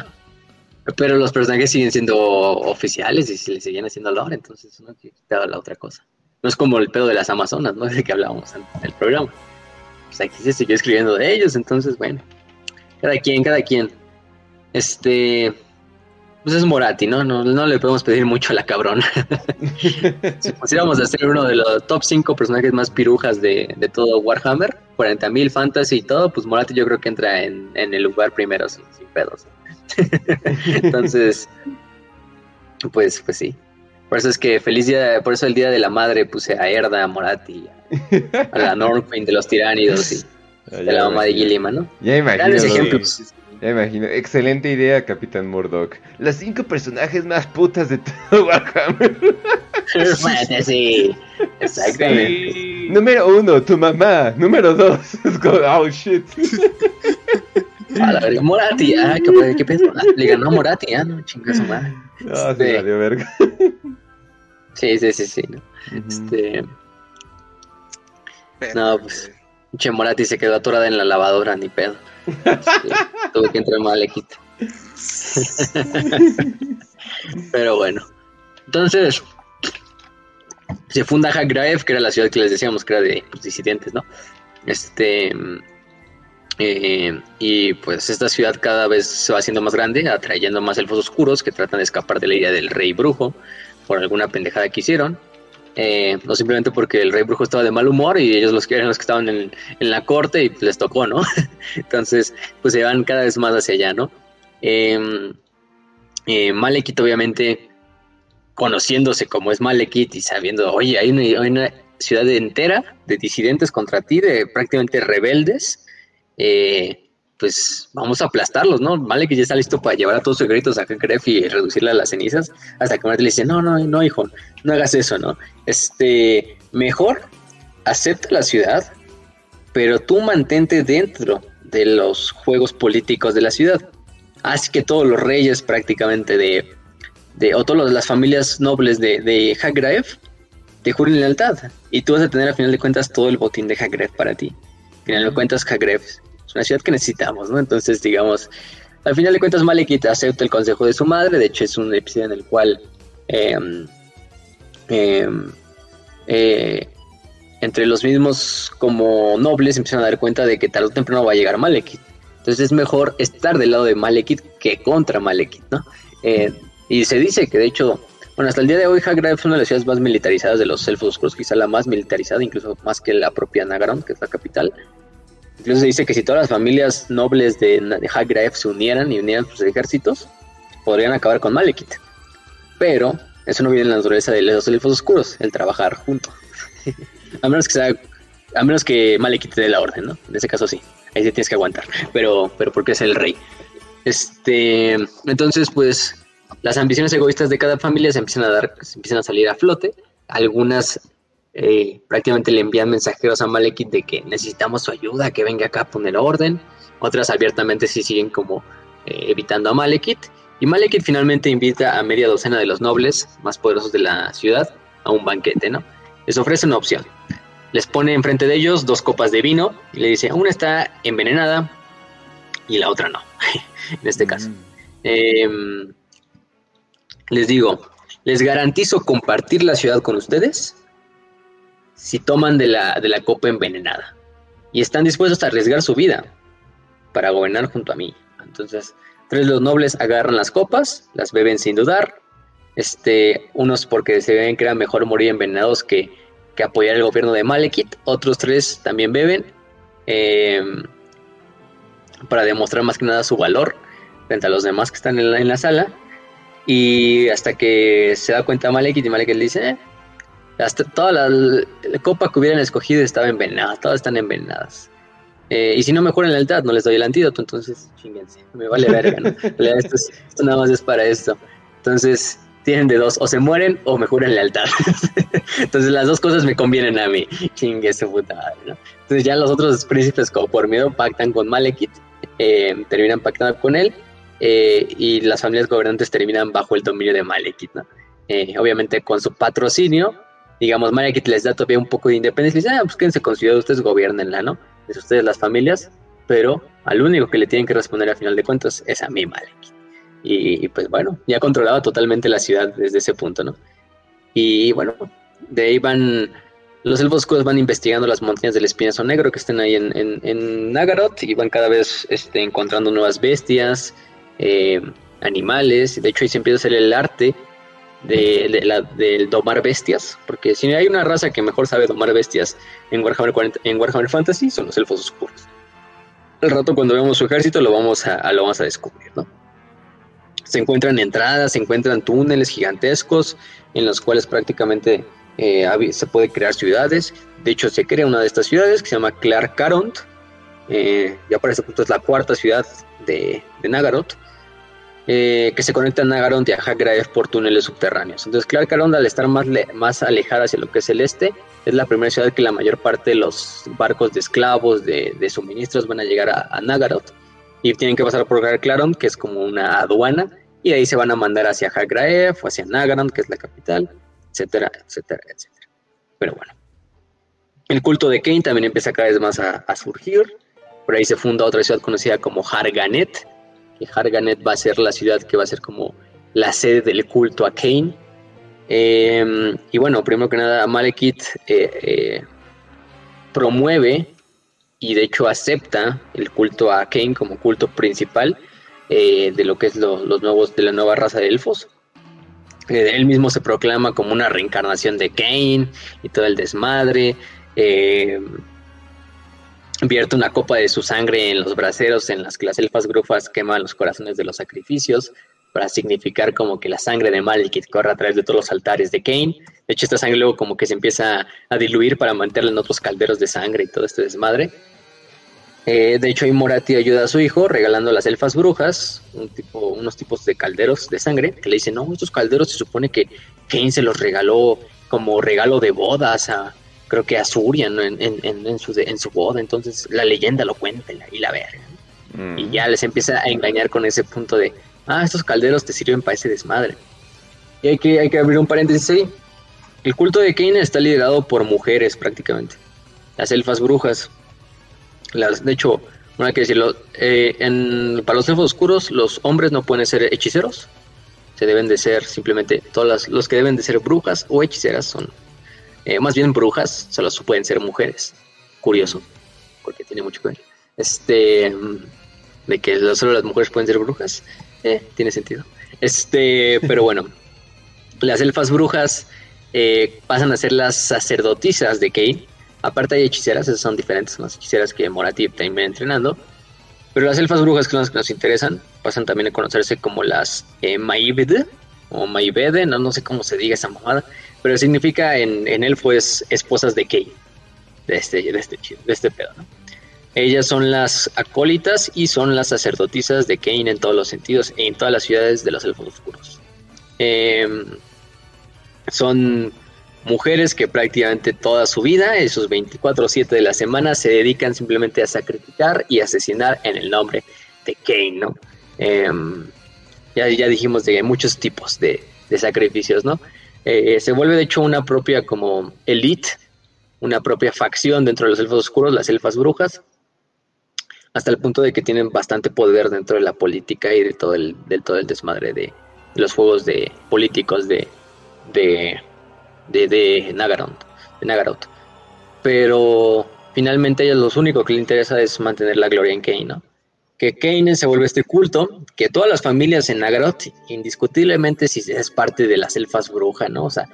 pero los personajes siguen siendo oficiales y se le siguen haciendo lore, entonces no quitaba la otra cosa. No es como el pedo de las Amazonas, ¿no? De que hablábamos en el programa pues aquí se siguió escribiendo de ellos, entonces bueno, cada quien, cada quien. Este, pues es Morati, ¿no? No, no le podemos pedir mucho a la cabrona. si pusiéramos a hacer uno de los top 5 personajes más pirujas de, de todo Warhammer, 40.000 fantasy y todo, pues Morati yo creo que entra en, en el lugar primero sin pedos. Entonces, pues, pues sí. Por eso es que feliz día, por eso el día de la madre puse a Erda, a Morati, a la Norquin de los tiránidos y de la mamá de Gilima, ¿no? Ya imagino. ejemplos. Ya imagino. Excelente idea, Capitán Murdoch. Los cinco personajes más putas de todo Warhammer. sí, exactamente. Número uno, tu mamá. Número dos, oh shit. A la Morati, ah, ¿qué, qué pedo? Ah, le ganó Morati, ah, no, chingas madre. No, este... se verga. Sí, sí, sí, sí. ¿no? Este. No, pues. Che Morati se quedó atorada en la lavadora, ni pedo. tuve que entrar mal equipo. Pero bueno. Entonces, se funda Hagraev, que era la ciudad que les decíamos que era de pues, disidentes, ¿no? Este. Eh, y pues esta ciudad cada vez se va haciendo más grande, atrayendo más elfos oscuros que tratan de escapar de la idea del rey brujo por alguna pendejada que hicieron. Eh, no simplemente porque el rey brujo estaba de mal humor y ellos los que eran los que estaban en, la corte y les tocó, ¿no? Entonces, pues se van cada vez más hacia allá, ¿no? Em, eh, obviamente, conociéndose como es Malekith y sabiendo, oye, hay una, ciudad entera de disidentes contra ti, de prácticamente rebeldes, eh, pues vamos a aplastarlos, ¿no? Vale que ya está listo para llevar a todos sus gritos a Gref y reducirle a las cenizas, hasta que Marty le dice, no, no, no, hijo, no hagas eso, ¿no? Este, mejor acepta la ciudad, pero tú mantente dentro de los juegos políticos de la ciudad. Así que todos los reyes prácticamente de, de o todas las familias nobles de, de te juren lealtad. Y tú vas a tener a final de cuentas todo el botín de Hagraev para ti. Al final de cuentas, Hagraev una ciudad que necesitamos, ¿no? Entonces, digamos, al final de cuentas, Malekith acepta el consejo de su madre. De hecho, es un episodio en el cual em, em, eh, entre los mismos como nobles empiezan a dar cuenta de que tarde o temprano va a llegar Malekith. Entonces es mejor estar del lado de Malekith que contra Malekith, ¿no? Eh, y se dice que de hecho, bueno, hasta el día de hoy Hagra es una de las ciudades más militarizadas de los elfos oscuros, quizá la más militarizada, incluso más que la propia Nagaron, que es la capital. Incluso se dice que si todas las familias nobles de, de se unieran y unieran sus ejércitos, podrían acabar con Malekith. Pero eso no viene en la naturaleza de los elfos oscuros, el trabajar juntos. a menos que sea, a menos que Malekith dé la orden, ¿no? En ese caso sí, ahí sí tienes que aguantar. Pero, pero porque es el rey. Este, entonces, pues, las ambiciones egoístas de cada familia se empiezan a dar, se empiezan a salir a flote. Algunas eh, prácticamente le envían mensajeros a Malekith de que necesitamos su ayuda, que venga acá a poner orden. Otras abiertamente sí siguen como eh, evitando a Malekith. Y Malekith finalmente invita a media docena de los nobles más poderosos de la ciudad a un banquete, ¿no? Les ofrece una opción. Les pone enfrente de ellos dos copas de vino y le dice, una está envenenada y la otra no, en este caso. Mm. Em, les digo, les garantizo compartir la ciudad con ustedes si toman de la, de la copa envenenada y están dispuestos a arriesgar su vida para gobernar junto a mí. Entonces, tres de los nobles agarran las copas, las beben sin dudar, este, unos porque se ven que era mejor morir envenenados que, apoyar el gobierno de Malekith, otros tres también beben em, para demostrar más que nada su valor frente a los demás que están en la, sala. Y hasta que se da cuenta Malekith y Malekith le dice, eh, hasta toda la, copa que hubieran escogido estaba envenenada, todas están envenenadas. Eh, y si no mejoran la lealtad, no les doy el antídoto, entonces chinguense, me vale verga, ¿no? esto, esto, nada más es para esto. Entonces, tienen de dos, o se mueren o mejoran la lealtad. entonces, las dos cosas me convienen a mí. Chingue su puta madre, ¿no? Entonces, ya los otros príncipes, como por miedo, pactan con Malekith, eh, terminan pactando con él eh, y las familias gobernantes terminan bajo el dominio de Malekith, ¿no? Eh, obviamente con su patrocinio, digamos, Malekith les da todavía un poco de independencia y dice, ah, pues quédense con ciudad, ustedes gobiernenla, ¿no? Es ustedes las familias, pero al único que le tienen que responder a final de cuentas es a mí, Malekith. Y, pues bueno, ya controlaba totalmente la ciudad desde ese punto, ¿no? Y bueno, de ahí van, los elfos oscuros van investigando las montañas del espinazo negro que están ahí en, en, Nagaroth y van cada vez este, encontrando nuevas bestias, eh, animales. De hecho, ahí se empieza a hacer el arte de, del domar bestias, porque si hay una raza que mejor sabe domar bestias en Warhammer, en Warhammer Fantasy, son los elfos oscuros. Al rato cuando vemos su ejército lo vamos a, lo vamos a descubrir, ¿no? Se encuentran entradas, se encuentran túneles gigantescos en los cuales prácticamente eh, se puede crear ciudades. De hecho, se crea una de estas ciudades que se llama Clark Caront. Eh, ya para este punto es la cuarta ciudad de, de. Eh, que se conecta a Nagaroth y a Hagraev por túneles subterráneos. Entonces, Clark Caront, al estar más, más alejada hacia lo que es el este, es la primera ciudad que la mayor parte de los barcos de esclavos, de, suministros, van a llegar a, Nagaroth. Y tienen que pasar por Clark que es como una aduana, y ahí se van a mandar hacia Hagraev o hacia Nagaroth, que es la capital, etcétera, etcétera, etcétera. Pero bueno. El culto de Kane también empieza cada vez más a, a surgir. Por ahí se funda otra ciudad conocida como Harganet, que Harganet va a ser la ciudad que va a ser como la sede del culto a Kane. Em, y bueno, primero que nada, Malekith eh, eh, promueve y de hecho acepta el culto a Kane como culto principal eh, de lo que es los nuevos de la nueva raza de elfos. él mismo se proclama como una reencarnación de Kane y todo el desmadre. Em, vierte una copa de su sangre en los braseros en las que las elfas grufas queman los corazones de los sacrificios para significar como que la sangre de Malekith corre a través de todos los altares de Kane. De hecho, esta sangre luego como que se empieza a diluir para mantenerla en otros calderos de sangre y todo este desmadre. Eh, de hecho, Morati ayuda a su hijo regalando a las elfas brujas un tipo, unos tipos de calderos de sangre que le dicen, no, estos calderos se supone que Kane se los regaló como regalo de bodas a, creo que a Surian en, en, su, en su boda, entonces la leyenda lo cuenta y la verga. Y mm. ya les empieza a engañar con ese punto de, ah, estos calderos te sirven para ese desmadre. Y hay que, hay que abrir un paréntesis ahí. El culto de Kane está liderado por mujeres prácticamente. Las elfas brujas. Las, de hecho, no hay que decirlo, eh, en, para los elfos oscuros los hombres no pueden ser hechiceros. Se deben de ser simplemente, todas los que deben de ser brujas o hechiceras son eh, más bien brujas, solo pueden ser mujeres. Curioso, porque tiene mucho que ver. Este, de que solo las mujeres pueden ser brujas, eh, tiene sentido. Este, pero bueno, las elfas brujas eh, pasan a ser las sacerdotisas de Kane. Aparte hay hechiceras, esas son diferentes, las hechiceras que Morati también entrenando. Pero las elfas brujas, que son las que nos interesan, pasan también a conocerse como las eh, o Maibede, no, no sé cómo se diga esa mamada, pero significa en, en elfo es esposas de Kane, de este, de este, de este pedo, ¿no? Ellas son las acólitas y son las sacerdotisas de Kane en todos los sentidos, en todas las ciudades de los elfos oscuros. Em, son mujeres que prácticamente toda su vida, esos 24-7 de la semana, se dedican simplemente a sacrificar y asesinar en el nombre de Kane, ¿no? Em, ya, ya dijimos de muchos tipos de, sacrificios, ¿no? Eh, se vuelve de hecho una propia como elite, una propia facción dentro de los elfos oscuros, las elfas brujas, hasta el punto de que tienen bastante poder dentro de la política y de todo el, todo el desmadre de, los juegos de políticos de, de, de, de Nagaroth, Pero finalmente a ellos lo único que les interesa es mantener la gloria en Kane, ¿no? Que Kane se vuelve este culto, que todas las familias en Nagaroth, indiscutiblemente si es parte de las elfas brujas, ¿no? O sea,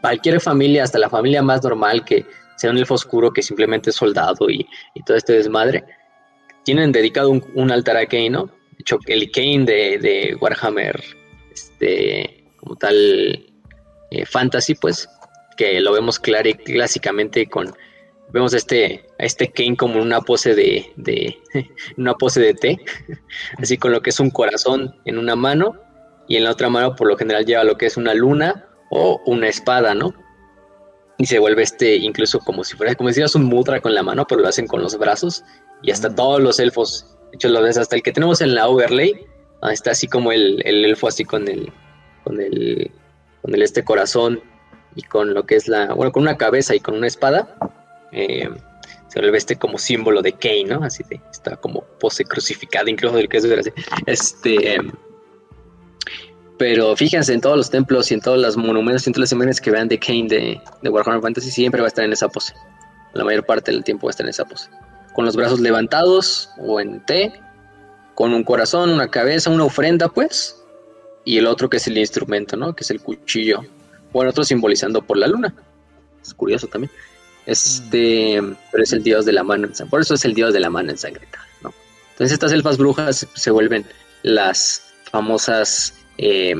cualquier familia, hasta la familia más normal que sea un elfo oscuro que simplemente es soldado y, y todo este desmadre, tienen dedicado un, altar a Kane, ¿no? De hecho, el Kane de, Warhammer, este, como tal, eh, fantasy, pues, que lo vemos claro clásicamente con, vemos este, a este Kane como una pose de, de una pose de té, así con lo que es un corazón en una mano y en la otra mano por lo general lleva lo que es una luna o una espada, ¿no? Y se vuelve este incluso como si fuera, como si un mudra con la mano, pero lo hacen con los brazos y hasta todos los elfos. De hecho, lo ves hasta el que tenemos en la overlay. está así como el, elfo así con el, con el, con el este corazón y con lo que es la, bueno, con una cabeza y con una espada. Eh, se vuelve este como símbolo de Kane, ¿no? Así de, está como pose crucificada, incluso del que es Este, pero fíjense en todos los templos y en todos los monumentos y en todas las imágenes que vean de Kane de, de Warhammer Fantasy, siempre va a estar en esa pose. La mayor parte del tiempo va a estar en esa pose con los brazos levantados o en T, con un corazón, una cabeza, una ofrenda, pues, y el otro que es el instrumento, ¿no? Que es el cuchillo. Bueno, otro simbolizando por la luna. Es curioso también. Este, pero es el dios de la mano, por eso es el dios de la mano ensangrentada, ¿no? Entonces estas elfas brujas se vuelven las famosas eh,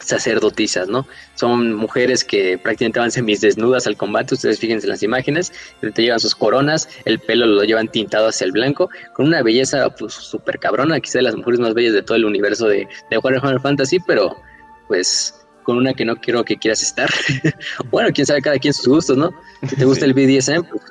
sacerdotisas, ¿no? Son mujeres que prácticamente van desnudas al combate, ustedes fíjense en las imágenes, te llevan sus coronas, el pelo lo llevan tintado hacia el blanco, con una belleza pues súper cabrona, quizá de las mujeres más bellas de todo el universo de, de Warhammer Fantasy, pero pues con una que no quiero que quieras estar. bueno, quién sabe cada quien sus gustos, ¿no? Si te gusta el BDSM, pues,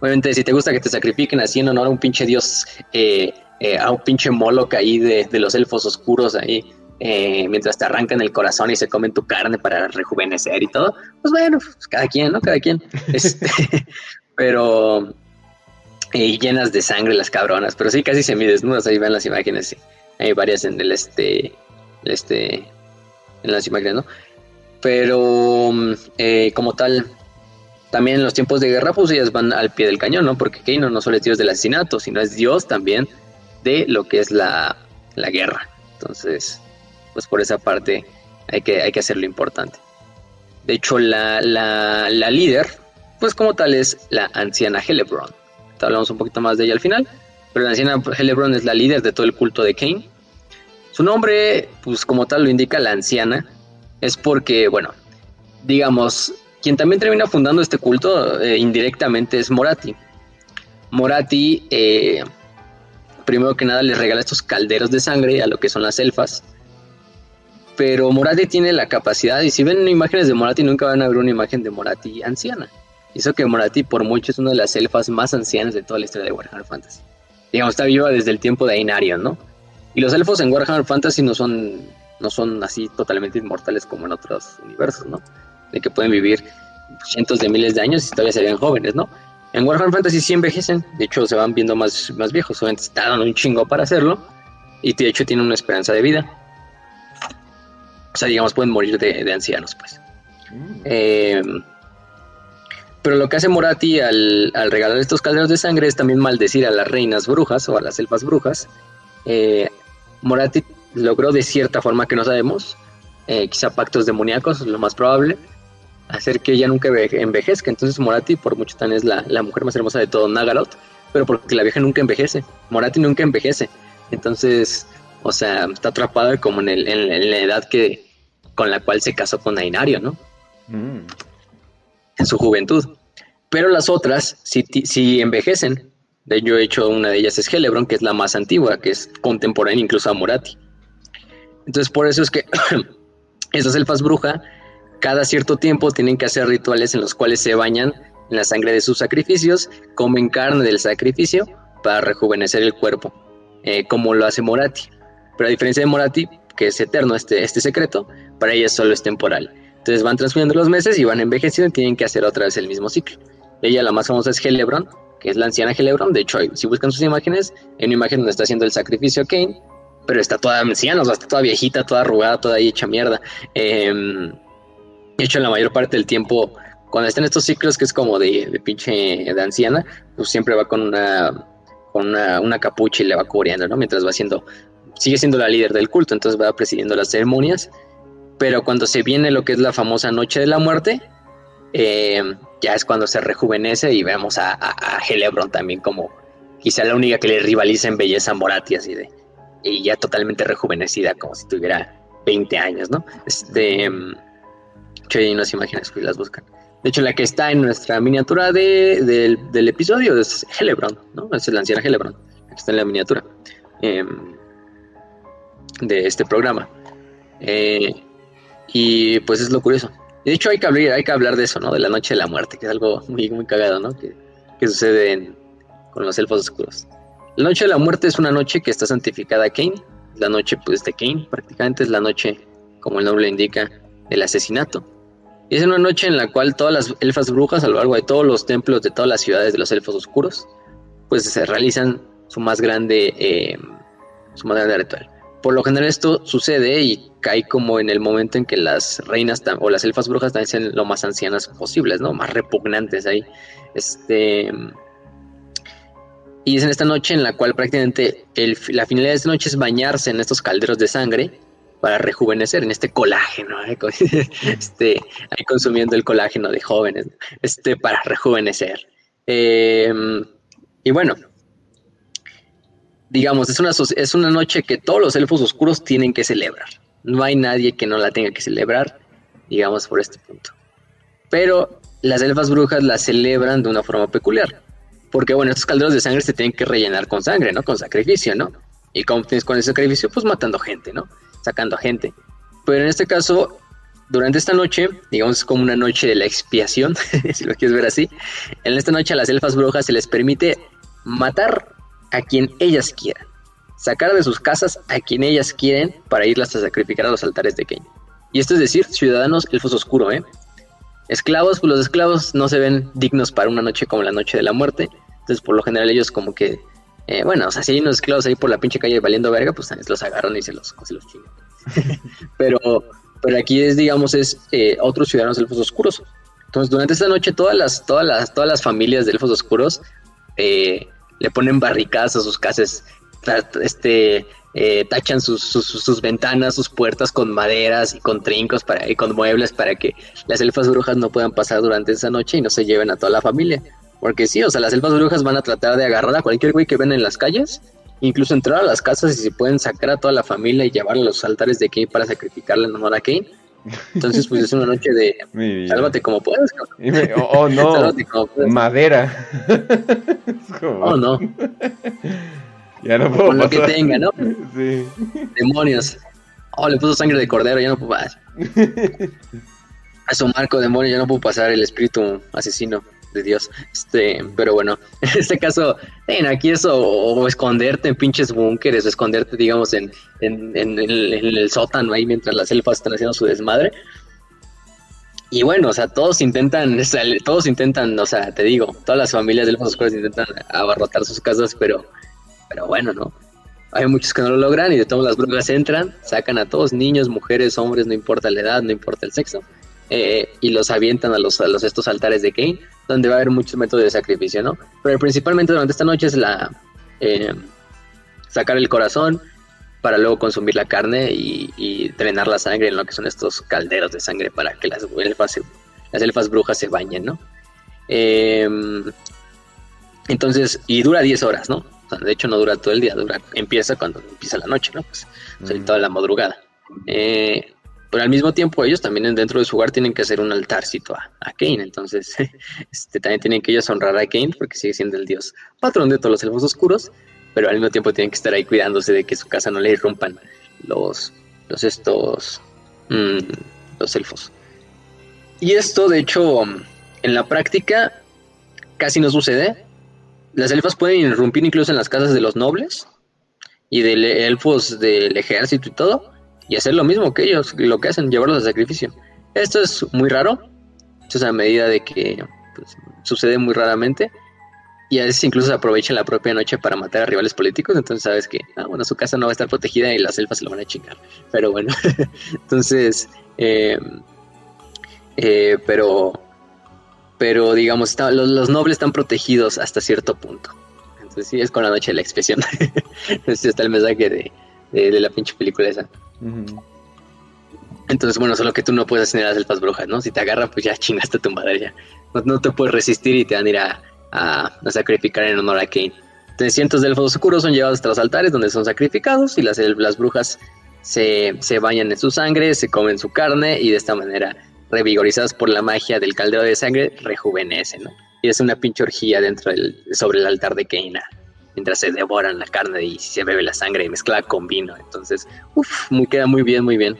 obviamente si te gusta que te sacrifiquen así en honor a un pinche dios, eh, eh, a un pinche Moloch ahí de, de los elfos oscuros ahí, eh, mientras te arrancan el corazón y se comen tu carne para rejuvenecer y todo, pues bueno, pues cada quien, ¿no? Cada quien. Este, pero y llenas de sangre las cabronas, pero sí casi semidesnudas, ahí ven las imágenes, sí. Hay varias en el este, este, en las imágenes, ¿no? Pero eh, como tal, también en los tiempos de guerra, pues ellas van al pie del cañón, ¿no? Porque Keino no solo es dios del asesinato, sino es dios también de lo que es la, la guerra. Entonces, pues por esa parte hay que, hay que hacerlo importante. De hecho, la, líder, pues como tal es la anciana Helebron. hablamos un poquito más de ella al final, pero la anciana Helebron es la líder de todo el culto de Kane. Su nombre, pues como tal lo indica la anciana, es porque, bueno, digamos, quien también termina fundando este culto eh, indirectamente es Morati. Morati, eh, primero que nada, les regala estos calderos de sangre a lo que son las elfas pero Morati tiene la capacidad, y si ven imágenes de Morati, nunca van a ver una imagen de Morati anciana. Eso que Morati por mucho es una de las elfas más ancianas de toda la historia de Warhammer Fantasy. Digamos, está viva desde el tiempo de Ainarion, ¿no? Y los elfos en Warhammer Fantasy no son, no son así totalmente inmortales como en otros universos, ¿no? De que pueden vivir cientos de miles de años y todavía serían jóvenes, ¿no? En Warhammer Fantasy sí envejecen, de hecho se van viendo más, más viejos, obviamente están un chingo para hacerlo, y de hecho tienen una esperanza de vida. O sea, digamos, pueden morir de, ancianos, pues. Mm. Eh, pero lo que hace Morati al, regalar estos calderos de sangre es también maldecir a las reinas brujas o a las elfas brujas. Eh, Morati logró de cierta forma que no sabemos, eh, quizá pactos demoníacos, lo más probable, hacer que ella nunca envejezca. Entonces Morati por mucho tan es la, mujer más hermosa de todo Nagaroth, pero porque la vieja nunca envejece. Morati nunca envejece. Entonces, o sea, está atrapada como en, en la edad que, con la cual se casó con Ainario, ¿no? Mm. En su juventud. Pero las otras sí, envejecen. De yo he hecho una de ellas es Helebron, que es la más antigua, que es contemporánea incluso a Morati. Entonces por eso es que esas elfas bruja cada cierto tiempo tienen que hacer rituales en los cuales se bañan en la sangre de sus sacrificios, comen carne del sacrificio para rejuvenecer el cuerpo, eh, como lo hace Morati. Pero a diferencia de Morati, que es eterno este, este secreto, para ella solo es temporal. Entonces van transcurriendo los meses y van envejeciendo y tienen que hacer otra vez el mismo ciclo. Ella, la más famosa, es Helebron, que es la anciana Helebron. De hecho, si buscan sus imágenes, hay una imagen donde está haciendo el sacrificio a Kane, pero está toda anciana, o sea, está toda viejita, toda arrugada, toda ahí hecha mierda. Em, de hecho, la mayor parte del tiempo, cuando está en estos ciclos, que es como de, de pinche de anciana, pues siempre va con una, con una, capucha y le va cubriendo, ¿no? Mientras va haciendo, sigue siendo la líder del culto, entonces va presidiendo las ceremonias. Pero cuando se viene lo que es la famosa Noche de la Muerte, eh, ya es cuando se rejuvenece y vemos a, a, Helebron también como quizá la única que le rivaliza en belleza a Morati, así de, y ya totalmente rejuvenecida, como si tuviera 20 años, ¿no? Este, hay unas imágenes que las buscan. De hecho, la que está en nuestra miniatura de, del, episodio es Helebron, ¿no? Es la anciana Helebron, la que está en la miniatura em, de este programa. Eh, y pues es lo curioso. De hecho, hay que hablar, hay que hablar de eso, ¿no? De la noche de la muerte, que es algo muy, muy cagado, ¿no? Que, sucede con los elfos oscuros. La noche de la muerte es una noche que está santificada a Kane. La noche, pues, de Kane, prácticamente es la noche, como el nombre le indica, del asesinato. Y es una noche en la cual todas las elfas brujas, a lo largo de todos los templos de todas las ciudades de los elfos oscuros, pues se realizan su más grande, eh, su más grande ritual. Por lo general esto sucede y cae como en el momento en que las reinas o las elfas brujas también sean lo más ancianas posibles, ¿no? Más repugnantes ahí. Este... Y es en esta noche en la cual prácticamente la finalidad de esta noche es bañarse en estos calderos de sangre para rejuvenecer en este colágeno, ¿eh? este, ahí consumiendo el colágeno de jóvenes, este, para rejuvenecer. Em, y bueno, digamos, es una, es una noche que todos los elfos oscuros tienen que celebrar. No hay nadie que no la tenga que celebrar, digamos, por este punto. Pero las elfas brujas la celebran de una forma peculiar. Porque, bueno, estos calderos de sangre se tienen que rellenar con sangre, ¿no? Con sacrificio, ¿no? ¿Y cómo tienes con ese sacrificio? Pues matando gente, ¿no? Sacando gente. Pero en este caso, durante esta noche, digamos como una noche de la expiación, si lo quieres ver así, en esta noche a las elfas brujas se les permite matar a quien ellas quieran, sacar de sus casas a quien ellas quieren para irlas a sacrificar a los altares de Kane. Y esto es decir, ciudadanos elfos oscuro, ¿eh? Esclavos, pues los esclavos no se ven dignos para una noche como la noche de la muerte. Entonces, por lo general, ellos como que, eh, bueno, o sea, si hay unos esclavos ahí por la pinche calle valiendo verga, pues los agarran y se los, se los chingan. pero, pero aquí es, digamos, es eh, otros ciudadanos elfos oscuros. Entonces, durante esta noche, todas las, todas las, todas las familias de elfos oscuros eh, le ponen barricadas a sus casas, este, eh, tachan sus, sus, ventanas, sus puertas con maderas y con trincos para, y con muebles para que las elfas brujas no puedan pasar durante esa noche y no se lleven a toda la familia. Porque sí, o sea, las elfas brujas van a tratar de agarrar a cualquier güey que ven en las calles, incluso entrar a las casas y se pueden sacar a toda la familia y llevar a los altares de Kane para sacrificarle en honor a Kane. Entonces, pues es una noche de sálvate como puedas. Oh, no, madera. Oh, no. Ya no puedo Con lo que tenga, ¿no? Sí. Demonios. Oh, le puso sangre de cordero, ya no puedo pasar. A su marco demonio, ya no puedo pasar el espíritu asesino de Dios. Este, pero bueno, en este caso, en aquí eso, o, esconderte en pinches búnkeres, o esconderte, digamos, en, en, en, el, sótano ahí mientras las elfas están haciendo su desmadre. Y bueno, o sea, todos intentan, todos intentan, o sea, te digo, todas las familias de elfos oscuros intentan abarrotar sus casas, pero, pero bueno, ¿no? Hay muchos que no lo logran y de todas las brujas entran, sacan a todos, niños, mujeres, hombres, no importa la edad, no importa el sexo, eh, y los avientan a los, a los estos altares de Kane donde va a haber muchos métodos de sacrificio, ¿no? Pero principalmente durante esta noche es la eh, sacar el corazón para luego consumir la carne y, drenar la sangre en lo que son estos calderos de sangre para que las elfas, las elfas brujas se bañen, ¿no? Em, entonces, y dura 10 horas, ¿no? de hecho, no dura todo el día, dura, empieza cuando empieza la noche, ¿no? Pues, toda la madrugada. Eh, pero al mismo tiempo ellos también dentro de su hogar tienen que hacer un altarcito a, a Kane, entonces este, también tienen que ellos honrar a Kane porque sigue siendo el dios patrón de todos los elfos oscuros, pero al mismo tiempo tienen que estar ahí cuidándose de que su casa no le irrumpan los, estos, mm, los elfos. y esto, de hecho, en la práctica casi no sucede. Las elfas pueden irrumpir incluso en las casas de los nobles y de elfos del ejército y todo, y hacer lo mismo que ellos, lo que hacen, llevarlos a sacrificio. Esto es muy raro, es a medida de que pues, sucede muy raramente, y a veces incluso se aprovecha la propia noche para matar a rivales políticos, entonces sabes que, ah, bueno, su casa no va a estar protegida y las elfas se lo van a chingar. Pero bueno, entonces, eh, eh, pero, pero digamos, los, nobles están protegidos hasta cierto punto. Entonces sí, es con la noche de la expresión. este está el mensaje de, la pinche película esa. Entonces, bueno, solo que tú no puedes tener las elfas brujas, ¿no? Si te agarran, pues ya chingaste a tu madre ya. No, te puedes resistir y te van a ir a, a, sacrificar en honor a Kane. Entonces, cientos de elfos oscuros son llevados hasta los altares donde son sacrificados y las, las brujas se, se bañan en su sangre, se comen su carne y de esta manera, revigorizadas por la magia del caldero de sangre, rejuvenecen, ¿no? Y es una pinche orgía dentro del, sobre el altar de Keina, mientras se devoran la carne y se bebe la sangre mezclada con vino. Entonces, uff, muy, queda muy bien, muy bien.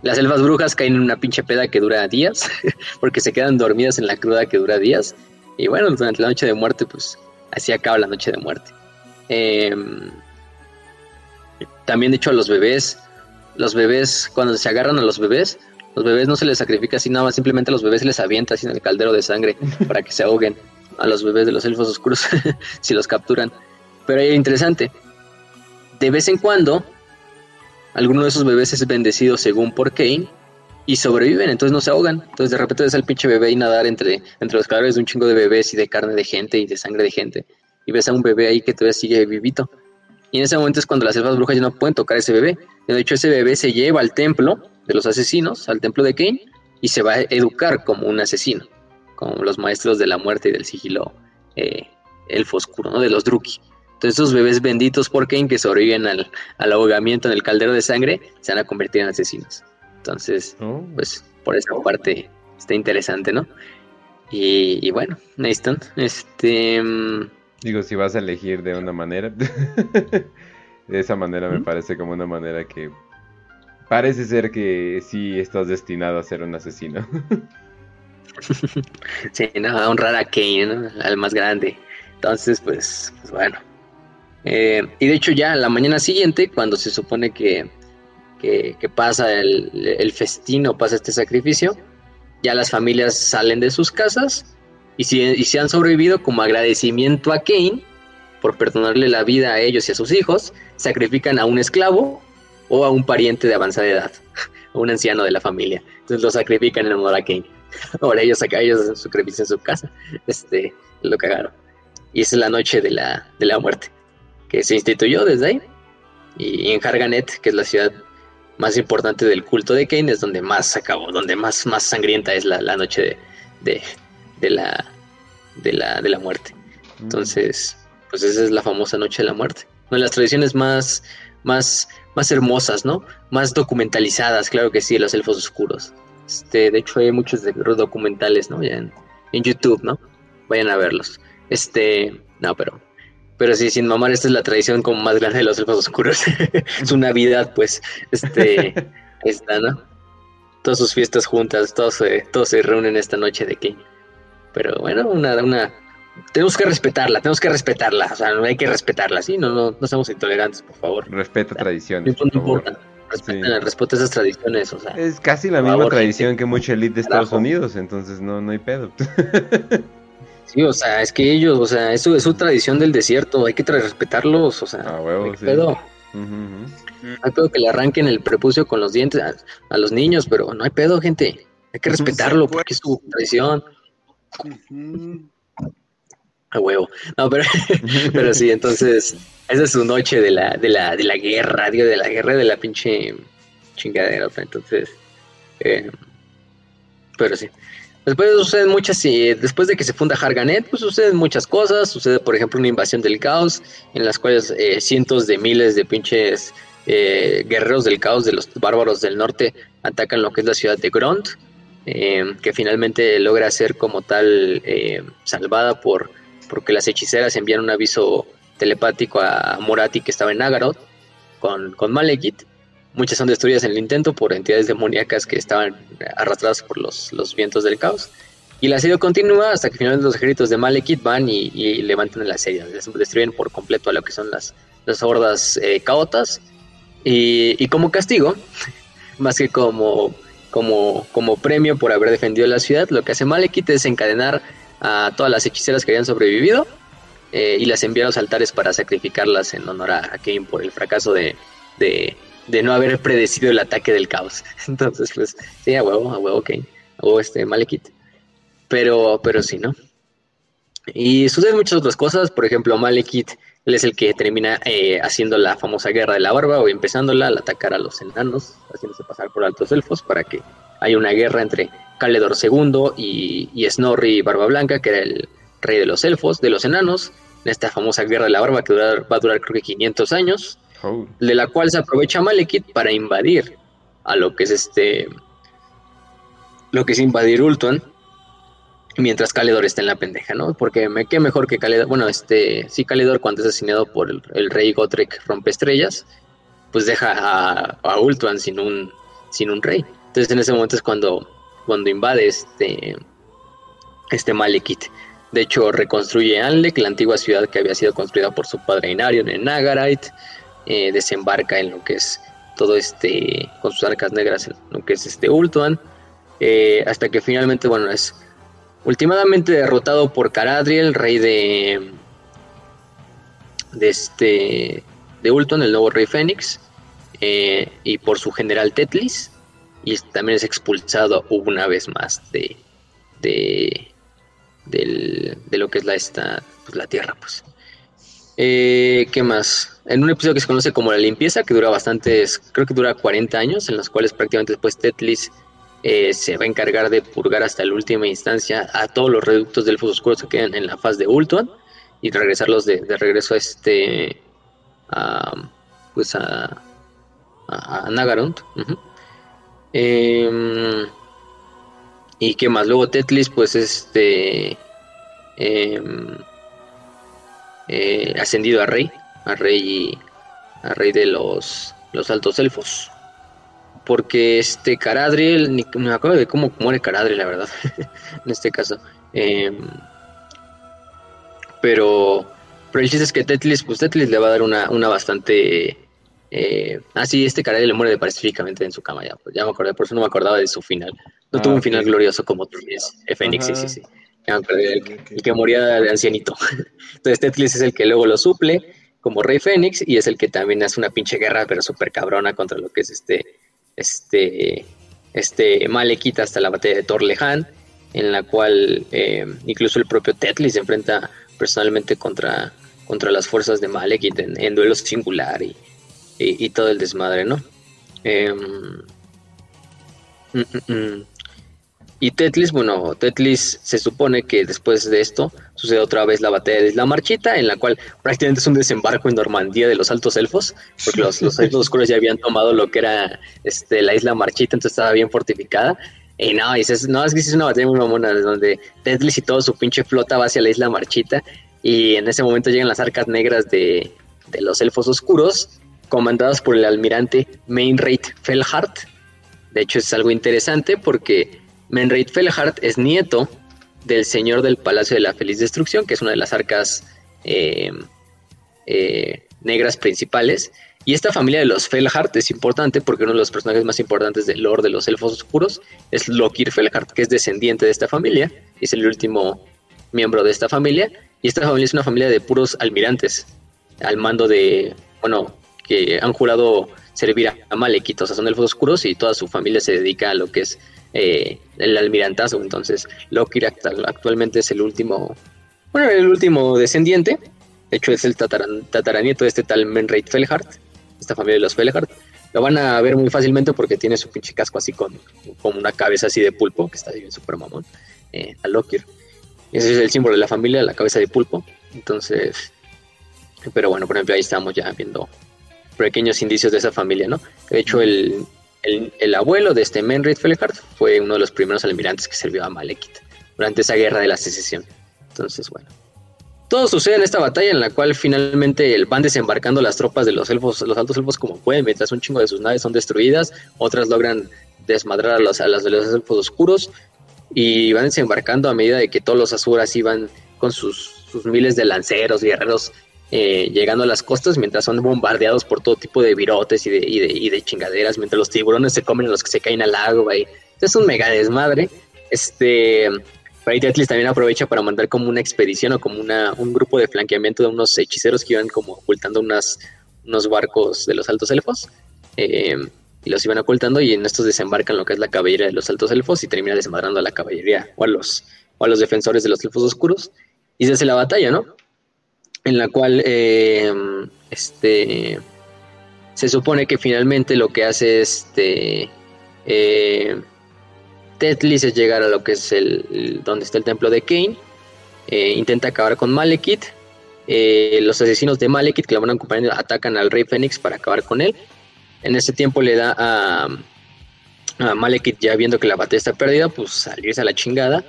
Las elfas brujas caen en una pinche peda que dura días, porque se quedan dormidas en la cruda que dura días. Y bueno, durante la noche de muerte, pues así acaba la noche de muerte. Em, también, de hecho, a los bebés, los bebés, cuando se agarran a los bebés, los bebés no se les sacrifica así nada más, simplemente a los bebés se les avienta así en el caldero de sangre para que se ahoguen a los bebés de los elfos oscuros si los capturan. Pero es interesante, de vez en cuando, alguno de esos bebés es bendecido según por Kane y sobreviven, entonces no se ahogan. Entonces de repente ves al pinche bebé y nadar entre, entre los cadáveres de un chingo de bebés y de carne de gente y de sangre de gente. Y ves a un bebé ahí que todavía sigue vivito. Y en ese momento es cuando las elfas brujas ya no pueden tocar a ese bebé. De hecho, ese bebé se lleva al templo de los asesinos, al templo de Kane, y se va a educar como un asesino, como los maestros de la muerte y del sigilo eh, elfo oscuro, ¿no? De los Druki. Entonces, esos bebés benditos por Kane que sobreviven al, al ahogamiento en el caldero de sangre se van a convertir en asesinos. Entonces, oh. pues por esa parte está interesante, ¿no? Y, bueno, Nathan, este... Mm, Digo, si vas a elegir de una manera, de esa manera me parece como una manera que parece ser que sí estás destinado a ser un asesino. sí, no, a honrar a Kane, ¿no? al más grande. Entonces, pues, pues bueno. Eh, y de hecho ya la mañana siguiente, cuando se supone que pasa el, el festín o pasa este sacrificio, ya las familias salen de sus casas y si, si han sobrevivido como agradecimiento a Kane por perdonarle la vida a ellos y a sus hijos, sacrifican a un esclavo o a un pariente de avanzada edad, a un anciano de la familia. Entonces lo sacrifican en honor a Kane. Ahora ellos acá, ellos sacrifican en su casa. Este, lo cagaron. Y es la noche de la, de la muerte, que se instituyó desde ahí. Y en Harganet, que es la ciudad más importante del culto de Kane, es donde más acabó, donde más, más sangrienta es la, noche de, de, la, de, la, de la muerte. Mm. Entonces, pues esa es la famosa noche de la muerte. Una de las tradiciones más, más, más hermosas, ¿no? Más documentalizadas, claro que sí, los elfos oscuros. Este, de hecho, hay muchos documentales, ¿no? Ya en, en YouTube, ¿no? Vayan a verlos. Este, no, pero pero sí, sin mamar, esta es la tradición como más grande de los elfos oscuros. Su Navidad, pues, este, está, ¿no? Todas sus fiestas juntas, todos se, todos se reúnen esta noche de que. Pero bueno, una, una, tenemos que respetarla, tenemos que respetarla, o sea, no hay que respetarla, ¿sí? No, no, no somos intolerantes, por favor. Respeta tradiciones. No, importa. Respeta, esas tradiciones, o sea. Es casi la misma tradición que mucha elite de Estados Unidos, entonces no, no hay pedo. Sí, o sea, es que ellos, o sea, eso es su tradición del desierto, hay que respetarlos, o sea, ah, huevo, sí. pedo. hay pedo que le arranquen el prepucio con los dientes a, los niños, pero no hay pedo, gente. Hay que respetarlo porque es su tradición. A huevo. No, pero, pero sí, entonces, esa es su noche de la, de la, de la guerra, digo, de la guerra de la pinche chingadera. Entonces, eh, pero sí. Después suceden muchas, eh, después de que se funda Harganet, pues suceden muchas cosas. Sucede, por ejemplo, una invasión del caos, en las cuales eh, cientos de miles de pinches eh, guerreros del caos de los bárbaros del norte atacan lo que es la ciudad de Grond, que finalmente logra ser como tal salvada por porque las hechiceras envían un aviso telepático a Morati que estaba en Nagaroth con, con muchas son destruidas en el intento por entidades demoníacas que estaban arrastradas por los, los vientos del caos. Y el asedio continúa hasta que finalmente los ejércitos de Malekith van y, levantan el asedio, destruyen por completo a lo que son las, las hordas eh, caotas. Y, como castigo, más que como, como, como premio por haber defendido la ciudad, lo que hace Malekith es encadenar a todas las hechiceras que habían sobrevivido eh, y las envía a los altares para sacrificarlas en honor a, Kane por el fracaso de, no haber predecido el ataque del caos. Entonces, pues, sí, a huevo, a huevo Kane, a huevo este Malekith. Pero, pero sí, ¿no? Y suceden muchas otras cosas, por ejemplo, Malekith, él es el que termina eh, haciendo la famosa guerra de la barba o empezándola al atacar a los enanos, haciéndose pasar por altos elfos para que haya una guerra entre Caledor II y, y Snorri Barba Blanca, que era el rey de los elfos, de los enanos, en esta famosa guerra de la barba que va a durar creo que 500 años, de la cual se aprovecha Malekith para invadir a lo que es este, lo que es invadir Ultuan, mientras Caledor está en la pendeja, ¿no? Porque me, qué mejor que Caledor, bueno, este, sí, Caledor cuando es asesinado por el, rey Gotrek estrellas, pues deja a, a, Ultuan sin un, sin un rey. Entonces en ese momento es cuando, cuando invade este, este Malekith. De hecho, reconstruye Anlek, la antigua ciudad que había sido construida por su padre Inarion en Nagarite. Eh, desembarca en lo que es todo este, con sus arcas negras, en lo que es este Ultuan. Eh, hasta que finalmente, bueno, es últimamente derrotado por Caradriel, rey de, de este, de Ultuan, el nuevo rey Fénix, eh, y por su general Tetlis. Y también es expulsado una vez más de, de de lo que es la, esta, pues, la Tierra, pues. Eh, ¿Qué más? En un episodio que se conoce como La Limpieza, que dura bastantes, creo que dura 40 años, en los cuales prácticamente después Tetlis eh, se va a encargar de purgar hasta la última instancia a todos los reductos del Elfos Oscuros que quedan en la faz de Ultuan y regresarlos de, regreso a este, a, pues a, a, Nagarunt. ¿Y qué más? Luego Tetlis, pues este. Em, eh, ascendido a rey. A rey. A rey de los, los altos elfos. Porque este Caradriel. Ni, me acuerdo de cómo muere Caradriel, la verdad. en este caso. Em, pero. Pero el chiste es que Tetlis, pues Tetlis le va a dar una, una bastante. Eh, ah, sí, este Caradriel le muere pacíficamente en su cama, ya, ya me acordé, por eso no me acordaba de su final. No tuvo un ah, final glorioso como Tetlis. Fénix, sí, sí, sí. El, que moría de ancianito. Entonces Tetlis es el que luego lo suple como Rey Fénix y es el que también hace una pinche guerra, pero súper cabrona contra lo que es este, este, este Malekith hasta la batalla de Torlehan, en la cual eh, incluso el propio Tetlis se enfrenta personalmente contra, contra las fuerzas de Malekith en, en duelo singular y, y, todo el desmadre, ¿no? Eh, y Tetlis, bueno, Tetlis se supone que después de esto sucede otra vez la batalla de Isla Marchita, en la cual prácticamente es un desembarco en Normandía de los altos elfos, porque los, los altos oscuros ya habían tomado lo que era este, la Isla Marchita, entonces estaba bien fortificada. Y no, dices, no, es que es una batalla muy mamona, donde Tetlis y todo su pinche flota va hacia la Isla Marchita, y en ese momento llegan las arcas negras de, de los elfos oscuros, comandadas por el almirante Mainrate Felhart. De hecho, es algo interesante porque Menreit Felhart es nieto del señor del Palacio de la Feliz Destrucción, que es una de las arcas eh, eh, negras principales. Y esta familia de los Felhart es importante porque uno de los personajes más importantes del Lord de los Elfos Oscuros es Lokir Felhart, que es descendiente de esta familia, es el último miembro de esta familia. Y esta familia es una familia de puros almirantes, al mando de, bueno, que han jurado servir a Malekith, o sea, son elfos oscuros y toda su familia se dedica a lo que es eh, el almirantazo. Entonces, Lokir actualmente es el último, bueno, el último descendiente. De hecho, es el tataranieto de este tal Menreit Felhart, esta familia de los Felhart. Lo van a ver muy fácilmente porque tiene su pinche casco así con, una cabeza así de pulpo, que está bien súper mamón, eh, a Lokir. Ese es el símbolo de la familia, la cabeza de pulpo. Entonces, pero bueno, por ejemplo, ahí estamos ya viendo pequeños indicios de esa familia, ¿no? De hecho, el, el, abuelo de este Menrid Felhart fue uno de los primeros almirantes que sirvió a Malekith durante esa guerra de la secesión. Entonces, bueno. todo sucede en esta batalla en la cual finalmente van desembarcando las tropas de los elfos, los altos elfos como pueden, mientras un chingo de sus naves son destruidas, otras logran desmadrar a, los, a las de los elfos oscuros y van desembarcando a medida de que todos los asuras iban con sus, sus miles de lanceros, guerreros, eh, llegando a las costas mientras son bombardeados por todo tipo de virotes y de, y de, y de chingaderas, mientras los tiburones se comen a los que se caen al agua. Y, es un mega desmadre. Este, Fray también aprovecha para mandar como una expedición o como una, un grupo de flanqueamiento de unos hechiceros que iban como ocultando unas, unos barcos de los altos elfos. Eh, y los iban ocultando y en estos desembarcan lo que es la caballería de los altos elfos y termina desmadrando a la caballería o a los, o a los defensores de los elfos oscuros y se hace la batalla, ¿no? En la cual eh, este, se supone que finalmente lo que hace este eh, Tetlis es llegar a lo que es el, donde está el templo de Kane, eh, intenta acabar con Malekith, los asesinos de Malekith que la van acompañando atacan al rey Fénix para acabar con él en ese tiempo le da a, a Malekith, ya viendo que la batalla está perdida, pues salirse a la chingada.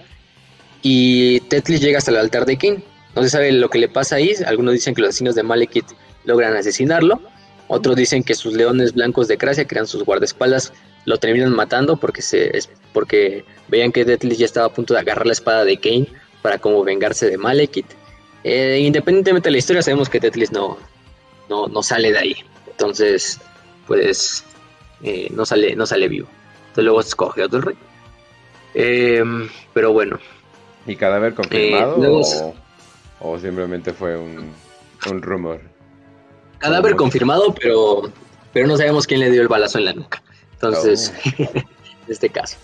Y Tetlis llega hasta el altar de King. No se sabe lo que le pasa ahí. Algunos dicen que los asesinos de Malekith logran asesinarlo. Otros dicen que sus leones blancos de Cracia, que eran sus guardaespaldas, lo terminan matando porque, se, porque veían que Tetlis ya estaba a punto de agarrar la espada de Kane para como vengarse de Malekith. Eh, independientemente de la historia, sabemos que Tetlis no, no, no sale de ahí. Entonces, pues eh, no, sale, no sale vivo. Entonces luego escoge otro rey. Em, pero bueno. ¿Y cadáver confirmado eh, o, simplemente fue un, rumor? Cadáver confirmado, pero, pero no sabemos quién le dio el balazo en la nuca. Entonces, oh. en este caso.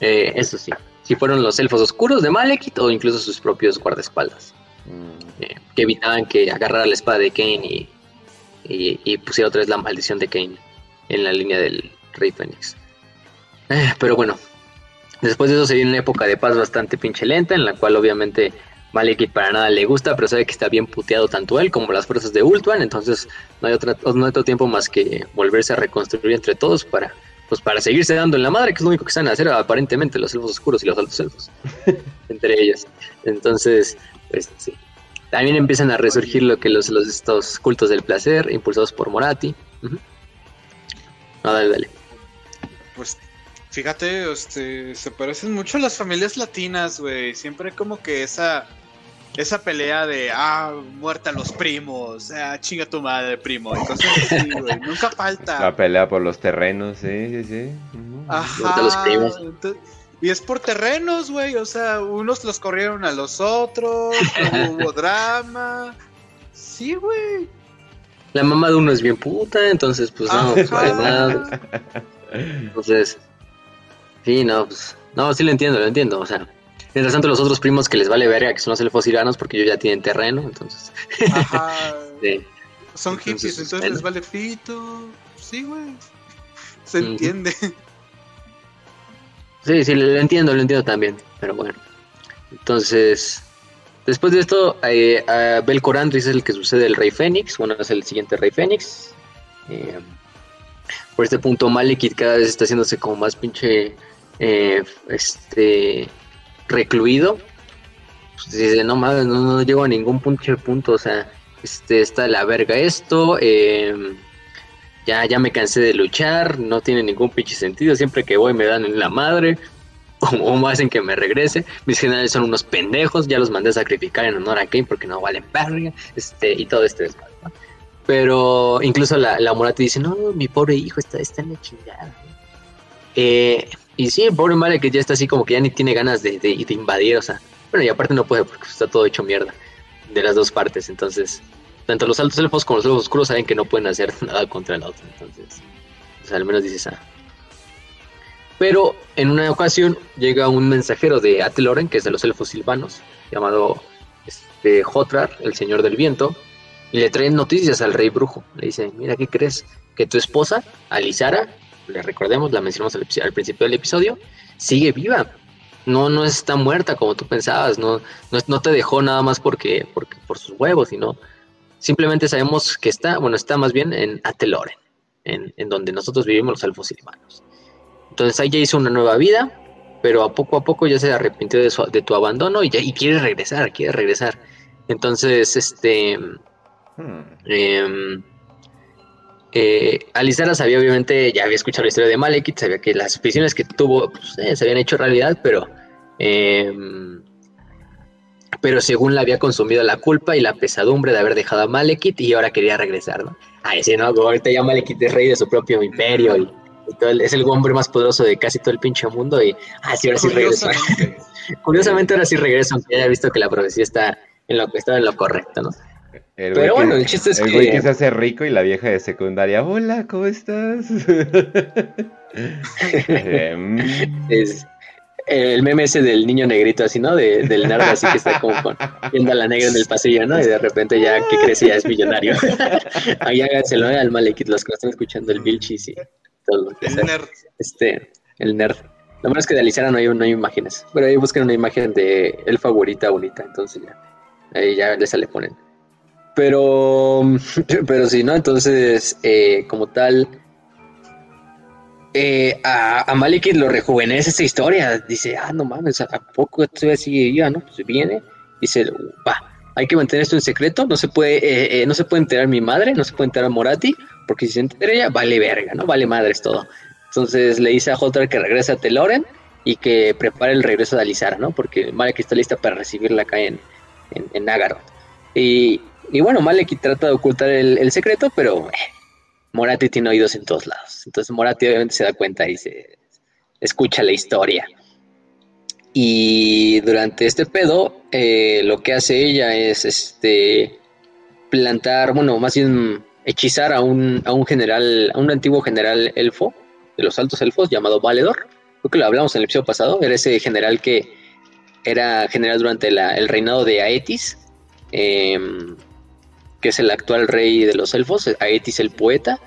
Eh, eso sí. Si fueron los elfos oscuros de Malekith o incluso sus propios guardaespaldas. Mm. que evitaban que agarrara la espada de Kane y y, pusiera otra vez la maldición de Kane en la línea del Rey Fénix. Eh, pero bueno, después de eso se viene una época de paz bastante pinche lenta, en la cual obviamente Malekith para nada le gusta, pero sabe que está bien puteado tanto él como las fuerzas de Ultuan, entonces no hay, otra, no hay otro tiempo más que volverse a reconstruir entre todos para, pues para seguirse dando en la madre, que es lo único que están a hacer aparentemente los elfos oscuros y los altos elfos, entre ellos. Entonces, pues sí. También empiezan a resurgir lo que los, los estos cultos del placer, impulsados por Morati. dale, dale. Pues fíjate, este, se parecen mucho a las familias latinas, güey. Siempre como que esa esa pelea de ah, muerta los primos, ah, chinga tu madre, primo, y cosas así, güey. Nunca falta. La pelea por los terrenos, sí, sí, sí. Ajá. Los primos. Y es por terrenos, güey. O sea, unos los corrieron a los otros. hubo drama. Sí, güey. La mamá de uno es bien puta, entonces, pues no, pues, nada. Entonces, sí, no, pues. No, sí lo entiendo, lo entiendo. O sea, mientras tanto, los otros primos que les vale verga, que son los elfos iranos, porque ellos ya tienen terreno, entonces. Ajá. Son hippies, entonces, les vale fito. Sí, güey. Se entiende. Sí, sí, lo entiendo, lo entiendo también, pero bueno. Entonces, después de esto, eh, a es el que sucede el Rey Fénix, bueno, es el siguiente Rey Fénix. Eh, por este punto, Malekith cada vez está haciéndose como más pinche, eh, este, recluido. Pues dice, no mames, no, no llego a ningún pinche punto, o sea, este, está la verga esto, eh, ya, ya me cansé de luchar, no tiene ningún pinche sentido, siempre que voy me dan en la madre, o, me hacen que me regrese, mis generales son unos pendejos, ya los mandé a sacrificar en honor a Kane porque no valen verga, este, y todo este Pero incluso la, la Morati dice, no, mi pobre hijo está, está en la chingada. Eh, y sí, el pobre madre que ya está así como que ya ni tiene ganas de, de, de invadir, o sea, bueno, y aparte no puede porque está todo hecho mierda de las dos partes, entonces tanto los altos elfos como los elfos oscuros saben que no pueden hacer nada contra el otro. Entonces, al menos dices, ah. Pero en una ocasión llega un mensajero de Ateloren, que es de los elfos silvanos, llamado este, Jotrar, el señor del viento, y le traen noticias al rey brujo. Le dice, mira, ¿qué crees? Que tu esposa, Alisara, le recordemos, la mencionamos al, principio del episodio, sigue viva. No, no está muerta como tú pensabas, no, no, te dejó nada más porque, porque por sus huevos, sino Simplemente sabemos que está, bueno, está más bien en Ateloren, en, en donde nosotros vivimos los elfos silvanos. Entonces ahí ya hizo una nueva vida, pero a poco a poco ya se arrepintió de, su, de tu abandono y, ya, y quiere regresar, quiere regresar. Entonces, este... Hmm. Eh, eh, sabía, obviamente, ya había escuchado la historia de Malekith, sabía que las visiones que tuvo pues, eh, se habían hecho realidad, pero. eh, pero según la había consumido la culpa y la pesadumbre de haber dejado a Malekith y ahora quería regresar, ¿no? Ay, sí, no, como ahorita ya Malekith es rey de su propio imperio y, y todo el- es el hombre más poderoso de casi todo el pinche mundo y. Ah, sí, ahora sí regreso. Curiosamente, Curiosamente, ahora sí regreso, aunque haya visto que la profecía está en lo, estaba en lo correcto, ¿no? El Pero bueno, que- el chiste es el güey que- que se hace rico y la vieja de secundaria, hola, ¿cómo estás? Em, Es el meme ese del niño negrito así, ¿no? De- del nerd así que está como con, viendo a la negra en el pasillo, ¿no? Y de repente ya que crece ya es millonario. Ahí háganselo al Malekith, los que lo están escuchando, el Vilchis y todo lo que el sea. nerd. Este, el nerd. Lo malo es que de Alisara no hay, no hay imágenes, pero ahí buscan una imagen de el favorita bonita, entonces ya, ahí ya les le ponen. Pero, pero sí, ¿no? Entonces, eh, como tal, eh, a, a lo rejuvenece esa historia. Dice, ah, no mames, ¿a poco esto sigue viva, no? Pues viene, dice, va, hay que mantener esto en secreto, no se puede, eh, no se puede enterar mi madre, no se puede enterar Morati, porque si se entera ella, vale verga, ¿no? Vale madres todo. Entonces le dice a Jotar que regrese a Teloren y que prepare el regreso de Alisara, ¿no? Porque Malekith está lista para recibirla acá en, en, en. Y, y bueno, Malekith trata de ocultar el, el secreto, pero eh, Morati tiene oídos en todos lados. Entonces Morati obviamente se da cuenta y se escucha la historia. Y durante este pedo, eh, lo que hace ella es este plantar, bueno, más bien hechizar a un, a un general, a un antiguo general elfo de los altos elfos llamado Valedor. Creo que lo hablamos en el episodio pasado. Era ese general que era general durante la- el reinado de Aetis, em, que es el actual rey de los elfos, Aetis el poeta.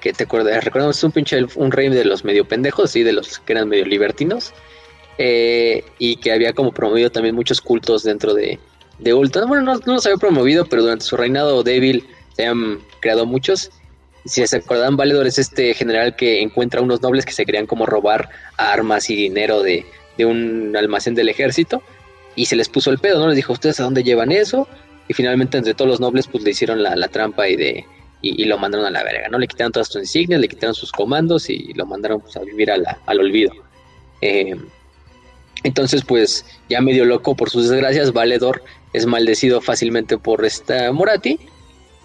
Que te acuerdas, recordamos, es un pinche un rey de los medio pendejos, sí, de los que eran medio libertinos. eh, y que había como promovido también muchos cultos dentro de, de. Bueno, no, no los había promovido, pero durante su reinado débil se han creado muchos. Si se acordan, Valedor es este general que encuentra unos nobles que se querían como robar armas y dinero de, de un almacén del ejército y se les puso el pedo, ¿no? Les dijo, ¿ustedes a dónde llevan eso? Y finalmente entre todos los nobles pues le hicieron la, la trampa y de y, lo mandaron a la verga, ¿no? Le quitaron todas sus insignias, le quitaron sus comandos y lo mandaron pues, a vivir a la- al olvido. Eh, entonces, pues, ya medio loco por sus desgracias, Valedor es maldecido fácilmente por esta Morati,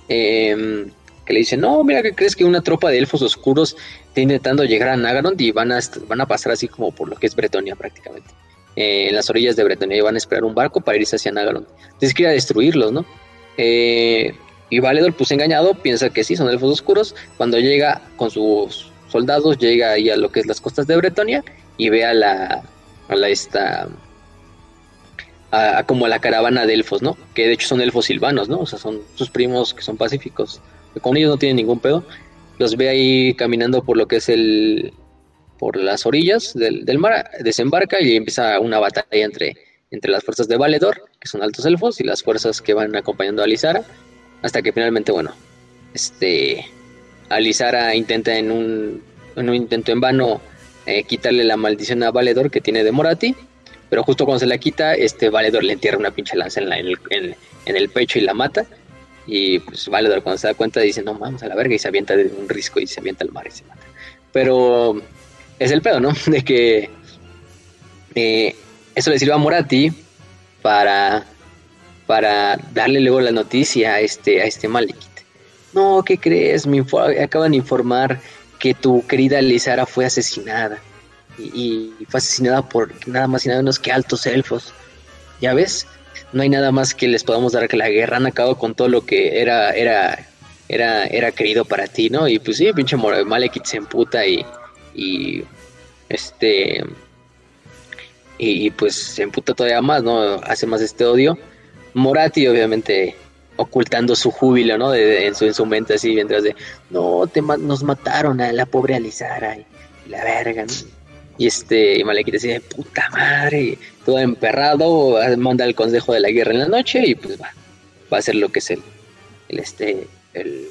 eh, que le dice, no, mira, que crees que una tropa de elfos oscuros está intentando llegar a Nagaroth y van a, van a pasar así como por lo que es Bretonia prácticamente. Eh, en las orillas de Bretonia y van a esperar un barco para irse hacia Nagaroth. Entonces quiere destruirlos, ¿no? Eh, y Valedor, pues engañado, piensa que sí, son elfos oscuros. Cuando llega con sus soldados, llega ahí a lo que es las costas de Bretonia y ve a la, a la esta, a, como a la caravana de elfos, ¿no? Que de hecho son elfos silvanos, ¿no? O sea, son sus primos que son pacíficos. Con ellos no tienen ningún pedo. Los ve ahí caminando por lo que es el, por las orillas del, mar, desembarca y empieza una batalla entre, entre las fuerzas de Valedor, que son altos elfos, y las fuerzas que van acompañando a Alisara, hasta que finalmente, bueno, este, Alisara intenta en un, en un intento en vano eh, quitarle la maldición a Valedor que tiene de Morati, pero justo cuando se la quita, este Valedor le entierra una pinche lanza en, el, en- en el pecho y la mata. Y pues Valedor cuando se da cuenta dice, no mames a la verga, y se avienta de un risco y se avienta al mar y se mata. Pero es el pedo, ¿no? De que eh, eso le sirve a Morati para, para darle luego la noticia a este, a este Malekith. No, ¿qué crees? Me acaban de informar que tu querida Lizara fue asesinada. Y, fue asesinada por nada más y nada menos que altos elfos. ¿Ya ves? No hay nada más que les podamos dar que la guerra. Han acabado con todo lo que era, era, era, era querido para ti, ¿no? Y pues sí, pinche Malekith se emputa y, y este y, pues se emputa todavía más, ¿no? Hace más este odio. Morati, obviamente, ocultando su júbilo, ¿no? De, de- en, su, en su mente, así, mientras de, no, te ma- nos mataron a la pobre Alisara y, la verga, ¿no? Y este, y Malekith dice, puta madre, todo emperrado, manda el consejo de la guerra en la noche y pues va, va a hacer lo que es el, el este, el,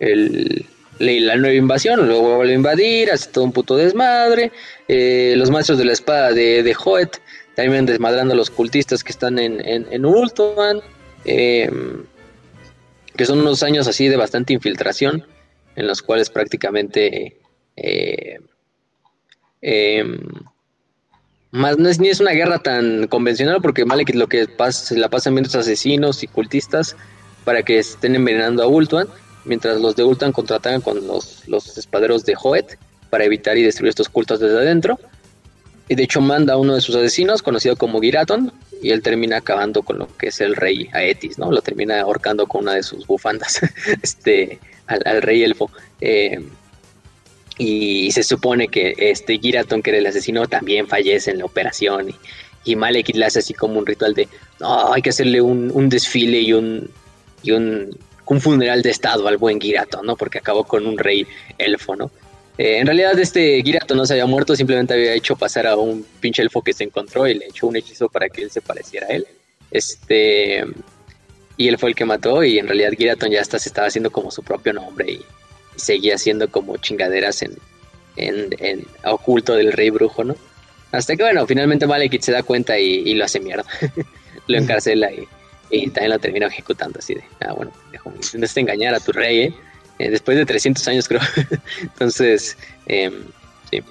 el, la nueva invasión, luego vuelve a invadir, hace todo un puto desmadre. eh, los maestros de la espada de, de Hoet también desmadrando a los cultistas que están en, en, en em, que son unos años así de bastante infiltración, en los cuales prácticamente eh, em, más no es ni es una guerra tan convencional porque Malekith lo que pasa, la pasan viendo asesinos y cultistas para que estén envenenando a Ultuan, mientras los de Ultuan contratan con los, los espaderos de Hoet para evitar y destruir estos cultos desde adentro. Y de hecho manda a uno de sus asesinos, conocido como Giraton, y él termina acabando con lo que es el rey Aetis, ¿no? Lo termina ahorcando con una de sus bufandas, este, al, rey elfo. Eh, y se supone que este Giraton, que era el asesino, también fallece en la operación. Y, y Malekith le hace así como un ritual de, no, hay que hacerle un, desfile y un, y un, un, funeral de estado al buen Giraton, ¿no? Porque acabó con un rey elfo, ¿no? Eh, en realidad este Giraton no se había muerto, simplemente había hecho pasar a un pinche elfo que se encontró y le echó un hechizo para que él se pareciera a él. Este... Y él fue el que mató y en realidad Giraton ya hasta se estaba haciendo como su propio nombre y seguía haciendo como chingaderas en, en, oculto del rey brujo, ¿no? Hasta que, bueno, finalmente Malekith se da cuenta y, lo hace mierda. lo encarcela y, y, también lo termina ejecutando así de, ah, bueno, intentaste engañar a tu rey, ¿eh? ¿eh? después de 300 años creo. Entonces, eh, sí.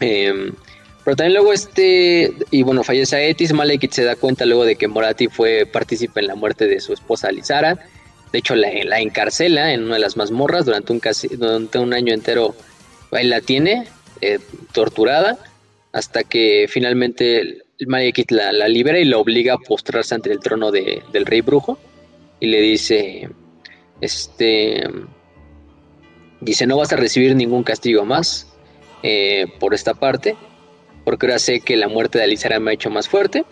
Eh, pero también luego este, y bueno, fallece a Etis, Malekith se da cuenta luego de que Morati fue partícipe en la muerte de su esposa Lizara de hecho, la, encarcela en una de las mazmorras durante un, casi, durante un año entero. Ahí la tiene eh, torturada hasta que finalmente el la, libera y la obliga a postrarse ante el trono de, del rey brujo y le dice, este, dice, no vas a recibir ningún castigo más eh, por esta parte, porque ahora sé que la muerte de Alisara me ha hecho más fuerte,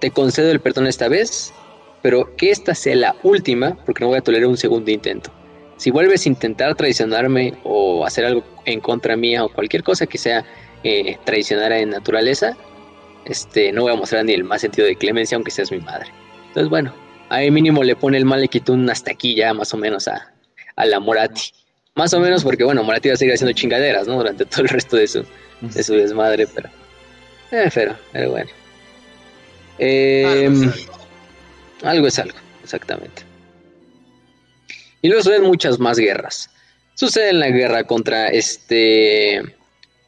te concedo el perdón esta vez pero que esta sea la última, porque no voy a tolerar un segundo intento. Si vuelves a intentar traicionarme o hacer algo en contra mía o cualquier cosa que sea eh, traicionar en naturaleza, este, no voy a mostrar ni el más sentido de clemencia, aunque seas mi madre. Entonces, bueno, ahí mínimo le pone el Malekitun hasta aquí ya más o menos a, a la Morati. Más o menos porque, bueno, Morati va a seguir haciendo chingaderas, ¿no? Durante todo el resto de su, de su desmadre, pero... Eh, pero, pero bueno. Eh, algo es algo, exactamente. Y luego suceden muchas más guerras. Sucede en la guerra contra este.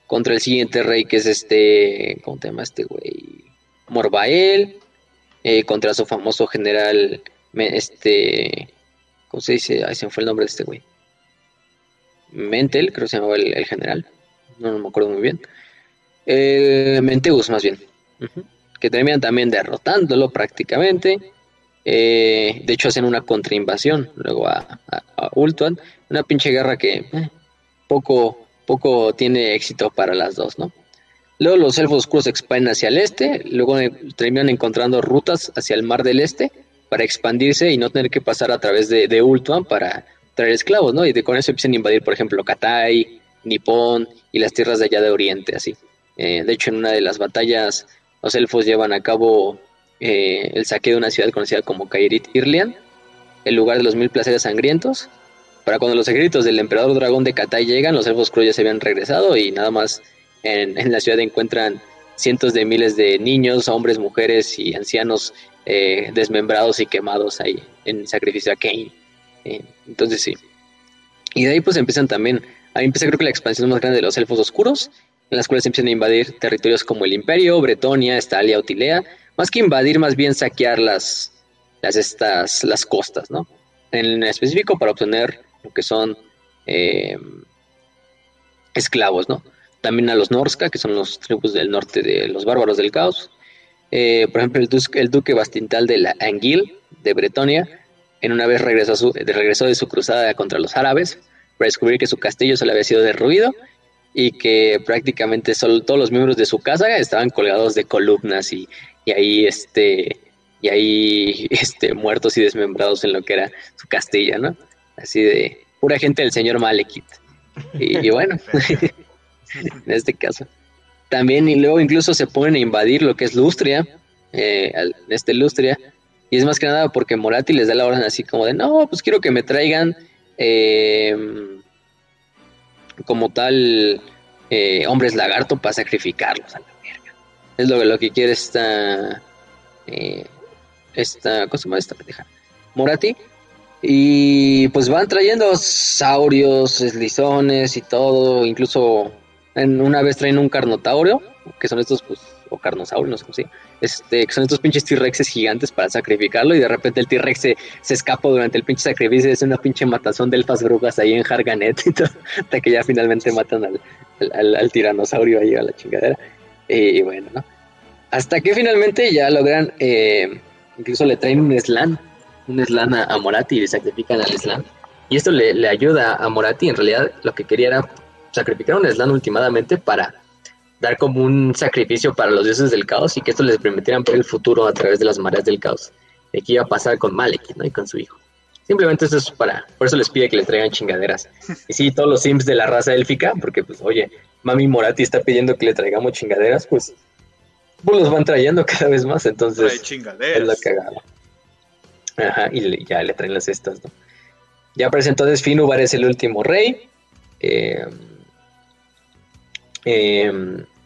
Contra el siguiente rey, que es este. ¿Cómo se llama este güey? Morbael. Eh, contra su famoso general. Este. ¿Cómo se dice? Ahí se me fue el nombre de este güey. Mentel, creo que se llamaba el, general. No, me acuerdo muy bien. Eh, Menteus, más bien. Que terminan también derrotándolo prácticamente. Eh, de hecho, hacen una contrainvasión luego a, a, Ultuan. Una pinche guerra que poco, poco tiene éxito para las dos, ¿no? Luego los elfos oscuros expanden hacia el este, luego eh, terminan encontrando rutas hacia el mar del este para expandirse y no tener que pasar a través de, de Ultuan para traer esclavos, ¿no? Y de, con eso empiezan a invadir, por ejemplo, Katai, Nippon y las tierras de allá de Oriente, así. de hecho, en una de las batallas, los elfos llevan a cabo eh, el saqueo de una ciudad conocida como Kairit Irlian, el lugar de los mil placeres sangrientos. Para cuando los ejércitos del emperador dragón de Katai llegan, los elfos cruz ya se habían regresado y nada más en, la ciudad encuentran cientos de miles de niños, hombres, mujeres y ancianos eh, desmembrados y quemados ahí en sacrificio a Kane. Eh, entonces sí. Y de ahí pues empiezan también, ahí empieza creo que la expansión más grande de los elfos oscuros, en las cuales empiezan a invadir territorios como el Imperio, Bretonia, Estalia, Utilea, más que invadir, más bien saquear las, las, estas, las costas, ¿no? En específico para obtener que son eh, esclavos, ¿no? También a los Norska, que son los tribus del norte de los bárbaros del caos. Eh, por ejemplo, el, duque Bastintal de la Anguil, de Bretonia, en una vez regresó, de su cruzada contra los árabes para descubrir que su castillo se le había sido derruido y que prácticamente solo todos los miembros de su casa estaban colgados de columnas y, y ahí este y ahí este muertos y desmembrados en lo que era su castilla, ¿no? Así de pura gente del señor Malekith. Y, bueno, en este caso. También y luego incluso se ponen a invadir lo que es Lustria, eh, este Lustria, y es más que nada porque Morati les da la orden así como de, no, pues quiero que me traigan em, como tal eh, hombres lagarto para sacrificarlos a la Es lo, lo que quiere esta. Eh, esta. ¿Cómo se llama esta pendeja? Morati. Y pues van trayendo saurios, eslizones y todo. Incluso en una vez traen un carnotaurio, que son estos, pues, o carnosaurios, no sé cómo se este, que son estos pinches T-Rexes gigantes para sacrificarlo. Y de repente el T-Rex se, se, escapa durante el pinche sacrificio. Es una pinche matazón de elfas brujas ahí en Harganet. Y todo, hasta que ya finalmente matan al, al, tiranosaurio ahí a la chingadera. Y, bueno, ¿no? Hasta que finalmente ya logran, eh, incluso le traen un slan, un slan a, Morati y le sacrifican al slan. Y esto le, le, ayuda a Morati, en realidad lo que quería era sacrificar un slan últimamente para dar como un sacrificio para los dioses del caos y que esto les permitiera ver el futuro a través de las mareas del caos. De qué iba a pasar con Malek, ¿no? Y con su hijo. Simplemente eso es para, por eso les pide que les traigan chingaderas. Y sí, todos los sims de la raza élfica, porque pues, oye, Mami Morati está pidiendo que le traigamos chingaderas, pues, pues los van trayendo cada vez más, entonces chingaderas. es la cagada. Ajá, y ya le traen las estas, ¿no? Ya aparece entonces Finubar es el último rey. Eh, eh,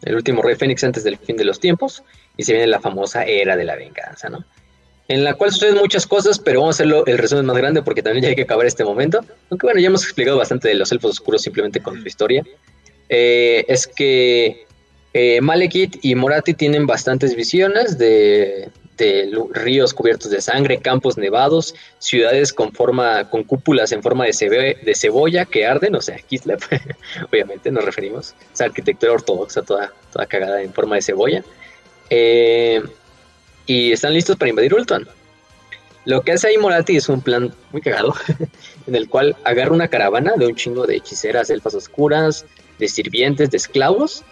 el último rey Fénix antes del fin de los tiempos. Y se viene la famosa era de la venganza, ¿no? en la cual suceden muchas cosas, pero vamos a hacerlo el resumen más grande porque también ya hay que acabar este momento. Aunque bueno, ya hemos explicado bastante de los elfos oscuros simplemente con su historia. Eh, es que eh, Malekith y Morati tienen bastantes visiones de, ríos cubiertos de sangre, campos nevados, ciudades con forma, con cúpulas en forma de, cebolla que arden, o sea, Kislev, obviamente nos referimos, arquitectura ortodoxa toda, cagada en forma de cebolla. Eh, y están listos para invadir Ultron. Lo que hace ahí Morati es un plan muy cagado, en el cual agarra una caravana de un chingo de hechiceras, elfas oscuras, de sirvientes, de esclavos,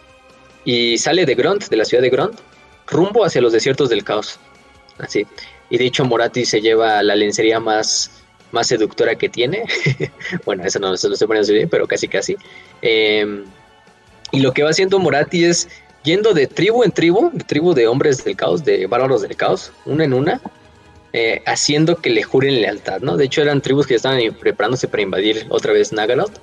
y sale de Gront, de la ciudad de Gront, rumbo hacia los desiertos del caos. Así. Y de hecho Morati se lleva la lencería más, más seductora que tiene. bueno, eso no se lo estoy poniendo bien, pero casi casi. Em, y lo que va haciendo Morati es yendo de tribu en tribu, de tribu de hombres del caos, de bárbaros del caos, una en una, eh, haciendo que le juren lealtad, ¿no? De hecho, eran tribus que estaban preparándose para invadir otra vez Nagaroth.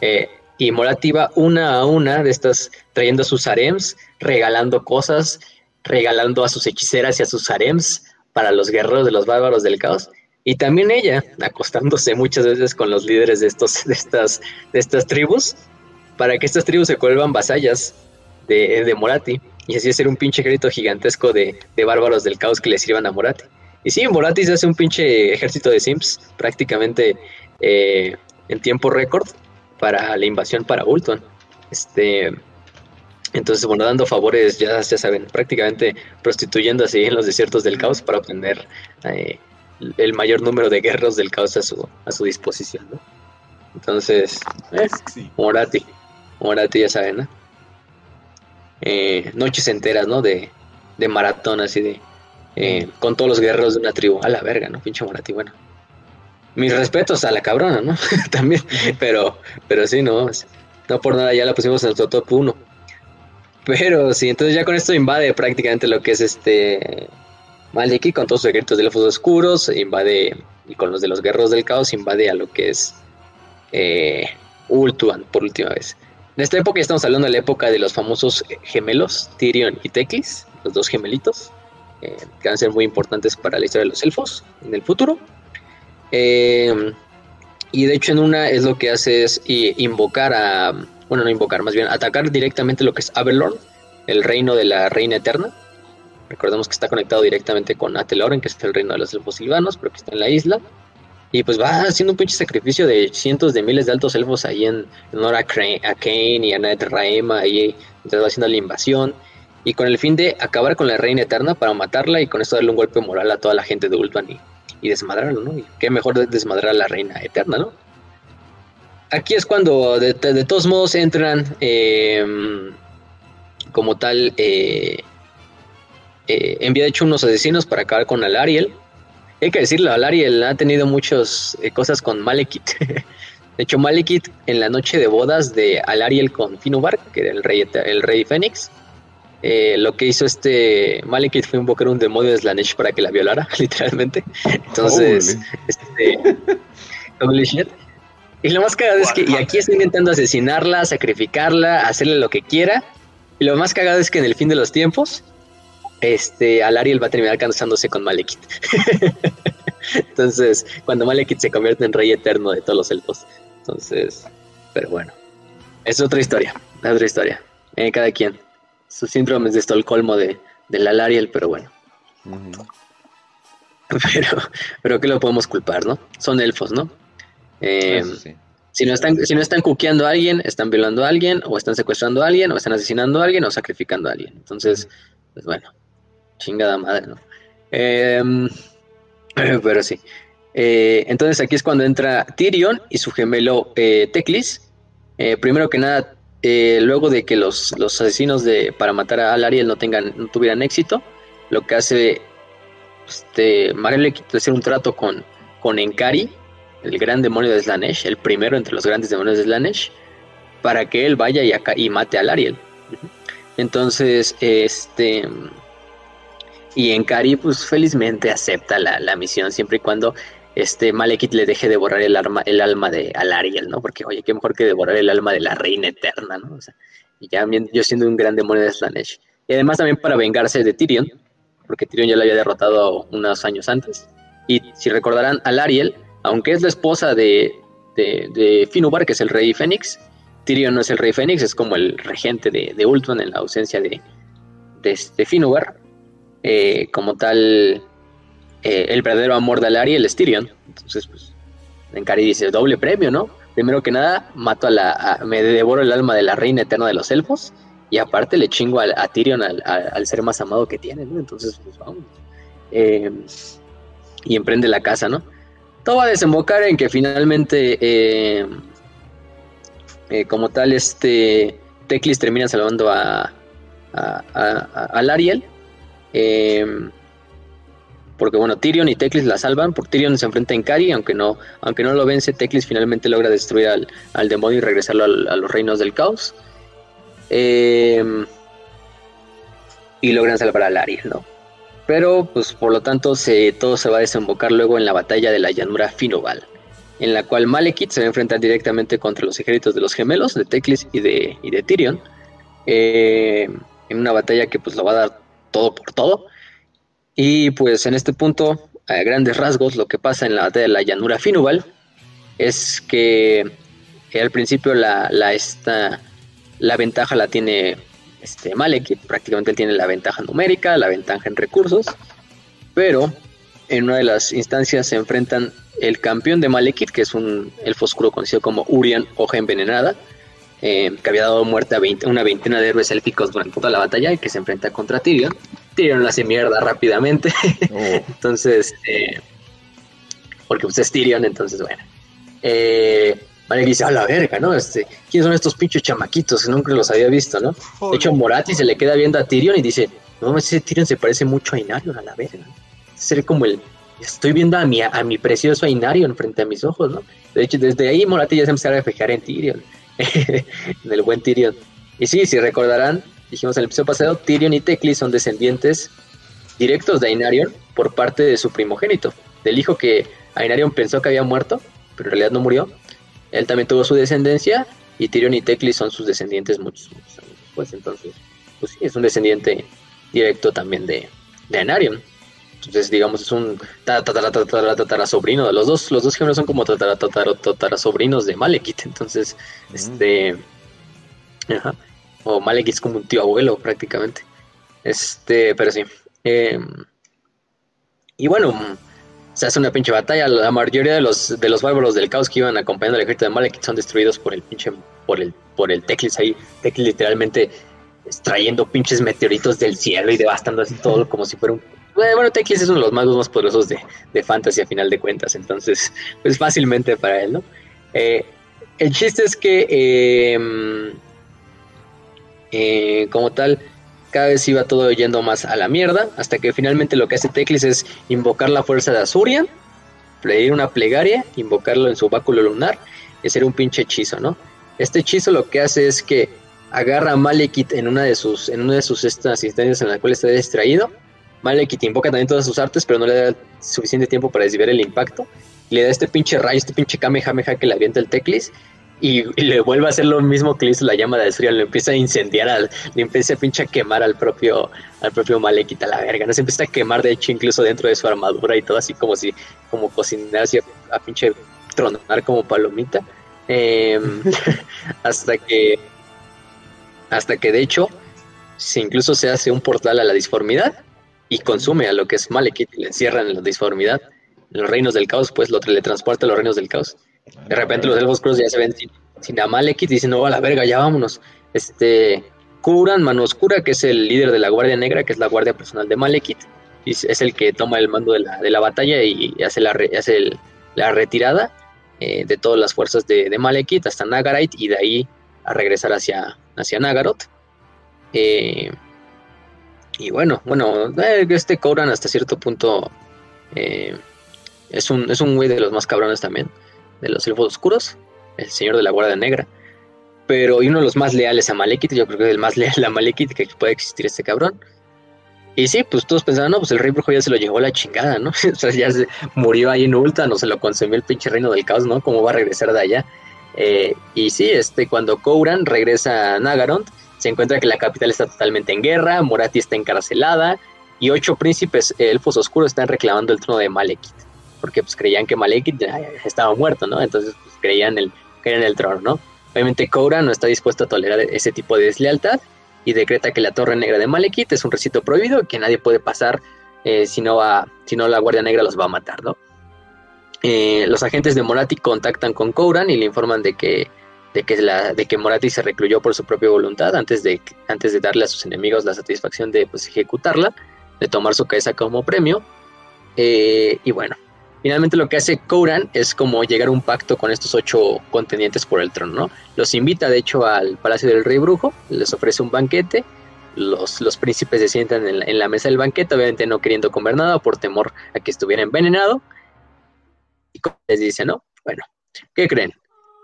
Eh, y Morat iba una a una de estas, trayendo sus harems, regalando cosas, regalando a sus hechiceras y a sus harems para los guerreros de los bárbaros del caos. Y también ella, acostándose muchas veces con los líderes de, estos, de, estas, de estas tribus, para que estas tribus se vuelvan vasallas de, Morati. Y así hacer un pinche ejército gigantesco de, bárbaros del caos que le sirvan a Morati. Y sí, Morati se hace un pinche ejército de Sims prácticamente eh, en tiempo récord para la invasión para Ultron. Este, entonces, bueno, dando favores, ya, ya saben, prácticamente prostituyendo así en los desiertos del caos para obtener eh, el mayor número de guerreros del caos a su, a su disposición. Entonces, eh, Morati, Morati ya saben, ¿no? Eh, noches enteras, ¿no? De, de maratón, así de. Eh, con todos los guerreros de una tribu. A la verga, ¿no? Pinche Morati, bueno. Mis respetos a la cabrona, ¿no? También. Pero, pero sí, no. No por nada ya la pusimos en nuestro top 1. Pero sí, entonces ya con esto invade prácticamente lo que es este. Maliki con todos sus ejércitos de elfos oscuros. Invade. Y con los de los guerreros del caos, invade a lo que es. Eh, Ultuan por última vez. En esta época estamos hablando de la época de los famosos gemelos, Tyrion y Teclis, los dos gemelitos, eh, que van a ser muy importantes para la historia de los elfos en el futuro. Eh, y de hecho en una es lo que hace es invocar a, bueno, no invocar, más bien atacar directamente lo que es Avalon, el reino de la reina eterna. Recordemos que está conectado directamente con Ateloren, que es el reino de los elfos silvanos, pero que está en la isla. Y pues va haciendo un pinche sacrificio de cientos de miles de altos elfos ahí en, honor a, Kane y a Ned ahí entonces va haciendo la invasión. Y con el fin de acabar con la reina eterna para matarla y con esto darle un golpe moral a toda la gente de Ultron y, y desmadrarlo, ¿no? Y qué mejor de desmadrar a la reina eterna, ¿no? Aquí es cuando de, todos modos entran em, como tal, eh, eh, envía de hecho unos asesinos para acabar con Alariel hay que decirlo, Alariel ha tenido muchas eh, cosas con Malekith. de hecho, Malekith en la noche de bodas de Alariel con Finubar, que era el rey, el rey Fénix, eh, lo que hizo este Malekith fue invocar un demonio de Slanesh para que la violara, literalmente. Entonces, este, Y lo más cagado es que, y aquí está intentando asesinarla, sacrificarla, hacerle lo que quiera, Y lo más cagado es que en el fin de los tiempos, este, Alariel va a terminar casándose con Malekith. Entonces, cuando Malekith se convierte en rey eterno de todos los elfos. Entonces, pero bueno, es otra historia, es otra historia. Eh, cada quien, sus síndromes de Estocolmo de, del Alariel, pero bueno. Pero, pero ¿qué lo podemos culpar, no? Son elfos, ¿no? Eh, si no están, si no están cuqueando a alguien, están violando a alguien, o están secuestrando a alguien, o están asesinando a alguien, o sacrificando a alguien. Entonces, pues bueno, chingada madre, ¿no? Em, pero sí. Eh, entonces aquí es cuando entra Tyrion y su gemelo eh, Teclis. Eh, primero que nada, luego de que los, los, asesinos de para matar a Alariel no tengan, no tuvieran éxito, lo que hace este le quiere hacer un trato con, con Enkari, el gran demonio de Slanesh, el primero entre los grandes demonios de Slanesh, para que él vaya y, y mate al Ariel. Entonces, este. Y Enkari, pues felizmente acepta la, misión siempre y cuando este Malekith le deje devorar el, el alma de Alariel, ¿no? Porque, oye, qué mejor que devorar el alma de la reina eterna, ¿no? O sea, y ya yo siendo un gran demonio de Slanesh. Y además también para vengarse de Tyrion, porque Tyrion ya lo había derrotado unos años antes. Y si recordarán, Alariel aunque es la esposa de, de, que es el rey Fénix, Tyrion no es el rey Fénix, es como el regente de, de Ultron en la ausencia de, de, Finubar. Eh, como tal, eh, el verdadero amor de Alariel es Tyrion. Entonces, pues, Encari dice, doble premio, ¿no? Primero que nada, mato a la, me devoro el alma de la reina eterna de los elfos, y aparte le chingo a, Tyrion al, ser más amado que tiene, ¿no? Entonces, pues vamos. Eh, y emprende la casa, ¿no? Todo va a desembocar en que finalmente, eh, eh, como tal, este Teclis termina salvando a, a. Em, porque bueno, Tyrion y Teclis la salvan, porque Tyrion se enfrenta en Kari, aunque no, aunque no lo vence, Teclis finalmente logra destruir al, demonio y regresarlo a los reinos del caos. Em, y logran salvar a Lariel, ¿no? Pero, pues por lo tanto, se, todo se va a desembocar luego en la batalla de la llanura Finoval, en la cual Malekith se va a enfrentar directamente contra los ejércitos de los gemelos, de Teclis y de, y de Tyrion, eh, en una batalla que pues lo va a dar todo por todo. Y pues en este punto, a grandes rasgos, lo que pasa en la batalla de la llanura Finoval es que, al principio la, la, esta, la ventaja la tiene este, Malekith. Prácticamente él tiene la ventaja numérica, la ventaja en recursos, pero en una de las instancias se enfrentan el campeón de Malekith, que es un elfo oscuro conocido como Urian, hoja envenenada, eh, que había dado muerte a una veintena de héroes élficos durante toda la batalla y que se enfrenta contra Tyrion. Tyrion lo hace mierda rápidamente, oh. entonces, eh, porque usted es Tyrion, entonces bueno. Eh, Vale, dice, a la verga, ¿no? Este, ¿quiénes son estos pinches chamaquitos nunca los había visto, ¿no? De hecho, Morati se le queda viendo a Tyrion y dice, no, ese Tyrion se parece mucho a Inarion, a la verga. Sería como el, estoy viendo a mi, a mi precioso Inarion frente a mis ojos, ¿no? De hecho, desde ahí Morati ya se empezó a fijar en Tyrion, en el buen Tyrion. Y sí, si recordarán, dijimos en el episodio pasado, Tyrion y Teclis son descendientes directos de Ainarion por parte de su primogénito, del hijo que Ainarion pensó que había muerto, pero en realidad no murió, él también tuvo su descendencia y Tyrion y Teclis son sus descendientes muchos, años después. Entonces, pues sí, es un descendiente directo también de, de Anarion. Entonces, digamos, es un tatara, sobrino. Los dos, los dos gemelos son como tatara, sobrinos de Malekith. Entonces, este. Ajá. O Malekith es como un tío abuelo prácticamente. Este, pero sí. Em, y bueno, se hace una pinche batalla. La mayoría de los, de los bárbaros del caos que iban acompañando al ejército de Malekith son destruidos por el pinche, por el, por el Teclis ahí. Teclis literalmente extrayendo pinches meteoritos del cielo y devastando así todo como si fuera un... Bueno, Teclis es uno de los magos más poderosos de, de Fantasy a final de cuentas, entonces, pues fácilmente para él, ¿no? Eh, el chiste es que, em, eh, como tal, cada vez iba todo yendo más a la mierda, hasta que finalmente lo que hace Teclis es invocar la fuerza de Azurian, pedir una plegaria, invocarlo en su báculo lunar y hacer un pinche hechizo, ¿no? Este hechizo lo que hace es que agarra a Malekith en una de sus, en una de sus estas instancias en las cuales está distraído. Malekith invoca también todas sus artes, pero no le da suficiente tiempo para desviar el impacto. Le da este pinche rayo, este pinche Kamehameha que le avienta el Teclis. Y, le vuelve a hacer lo mismo que le hizo la llama de frío, le empieza a incendiar, al, le empieza a pinche a quemar al propio, al propio Malekith a la verga, no se empieza a quemar de hecho incluso dentro de su armadura y todo así como si, como cocinar así a, pinche tronar como palomita, em, hasta que, hasta que de hecho, se incluso se hace un portal a la disformidad y consume a lo que es Malekith y le encierran en la disformidad, en los reinos del caos, pues lo le transporta a los reinos del caos. De repente los elfos cruz ya se ven sin, sin Amalekith y dicen, no, a la verga, ya vámonos. Este, curan Mano Oscura, que es el líder de la Guardia Negra, que es la guardia personal de Malekith, es el que toma el mando de la, de la batalla y hace la, hace la retirada eh, de todas las fuerzas de, de, hasta Nagarite y de ahí a regresar hacia, hacia Nagaroth. Eh, y bueno, bueno, eh, este Kouran hasta cierto punto es, un, es un güey de los más cabrones también de los elfos oscuros, el señor de la guardia negra. Pero y uno de los más leales a Malekith, yo creo que es el más leal a Malekith que puede existir este cabrón. Y sí, pues todos pensaban, no, pues el rey brujo ya se lo llevó a la chingada, ¿no? o sea, ya se murió ahí en Ulta, no se lo consumió el pinche reino del caos, ¿no? ¿Cómo va a regresar de allá? Eh, y sí, este, cuando Kouran regresa a Nagarond, se encuentra que la capital está totalmente en guerra, Morati está encarcelada, y ocho príncipes elfos oscuros están reclamando el trono de Malekith porque pues creían que Malekith estaba muerto, ¿no? Entonces pues, creían, el, creían el trono, ¿no? Obviamente Koura no está dispuesto a tolerar ese tipo de deslealtad y decreta que la Torre Negra de Malekith es un recinto prohibido que nadie puede pasar eh, si, no va, si no la Guardia Negra los va a matar, ¿no? Eh, los agentes de Morati contactan con Kouran y le informan de que, de que, de que Morati se recluyó por su propia voluntad antes de, antes de darle a sus enemigos la satisfacción de pues, ejecutarla, de tomar su cabeza como premio. Eh, y bueno, Finalmente lo que hace Kouran es como llegar a un pacto con estos ocho contendientes por el trono, ¿no? Los invita de hecho al Palacio del Rey Brujo, les ofrece un banquete, los, los príncipes se sientan en la, mesa del banquete, obviamente no queriendo comer nada por temor a que estuviera envenenado. Y les dice, ¿no? Bueno, ¿qué creen?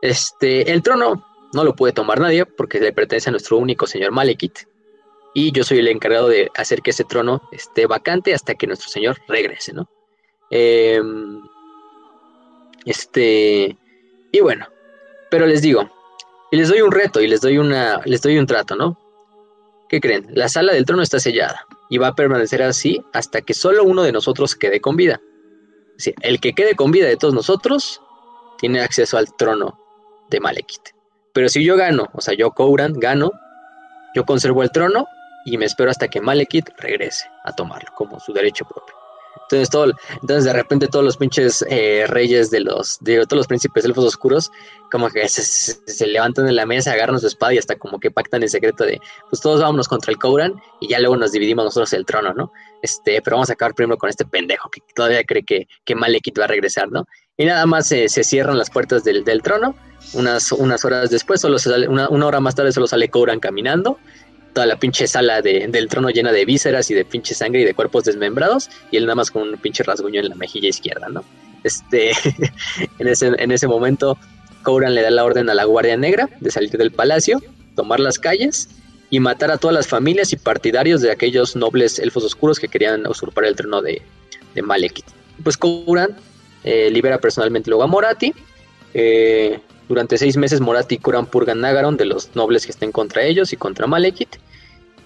Este, el trono no lo puede tomar nadie porque le pertenece a nuestro único señor Malekith. Y yo soy el encargado de hacer que ese trono esté vacante hasta que nuestro señor regrese, ¿no? Em, este, y bueno, pero les digo, y les doy un reto y les doy una, les doy un trato, ¿no? ¿Qué creen? La sala del trono está sellada y va a permanecer así hasta que solo uno de nosotros quede con vida. el que quede con vida de todos nosotros tiene acceso al trono de Malekith. Pero si yo gano, o sea, yo Kouran gano, yo conservo el trono y me espero hasta que Malekith regrese a tomarlo como su derecho propio. Entonces, todo, entonces de repente todos los pinches eh, reyes de los, de todos los príncipes elfos oscuros, como que se, levantan de la mesa, agarran su espada y hasta como que pactan el secreto de, pues todos vámonos contra el Kouran y ya luego nos dividimos nosotros el trono, ¿no? Este, pero vamos a acabar primero con este pendejo que todavía cree que, que Malekith va a regresar, ¿no? Y nada más se cierran las puertas del, del, trono. Unas, unas horas después, sale, una, una hora más tarde solo sale Kouran caminando toda la pinche sala del trono llena de vísceras y de pinche sangre y de cuerpos desmembrados, y él nada más con un pinche rasguño en la mejilla izquierda, ¿no? Este, en, ese, en ese momento, Kouran le da la orden a la Guardia Negra de salir del palacio, tomar las calles y matar a todas las familias y partidarios de aquellos nobles elfos oscuros que querían usurpar el trono de, de Malekith. Pues Kouran eh, libera personalmente luego a Morati. Eh, durante seis meses Morati y Kuran purgan Nagaron de los nobles que estén contra ellos y contra Malekith.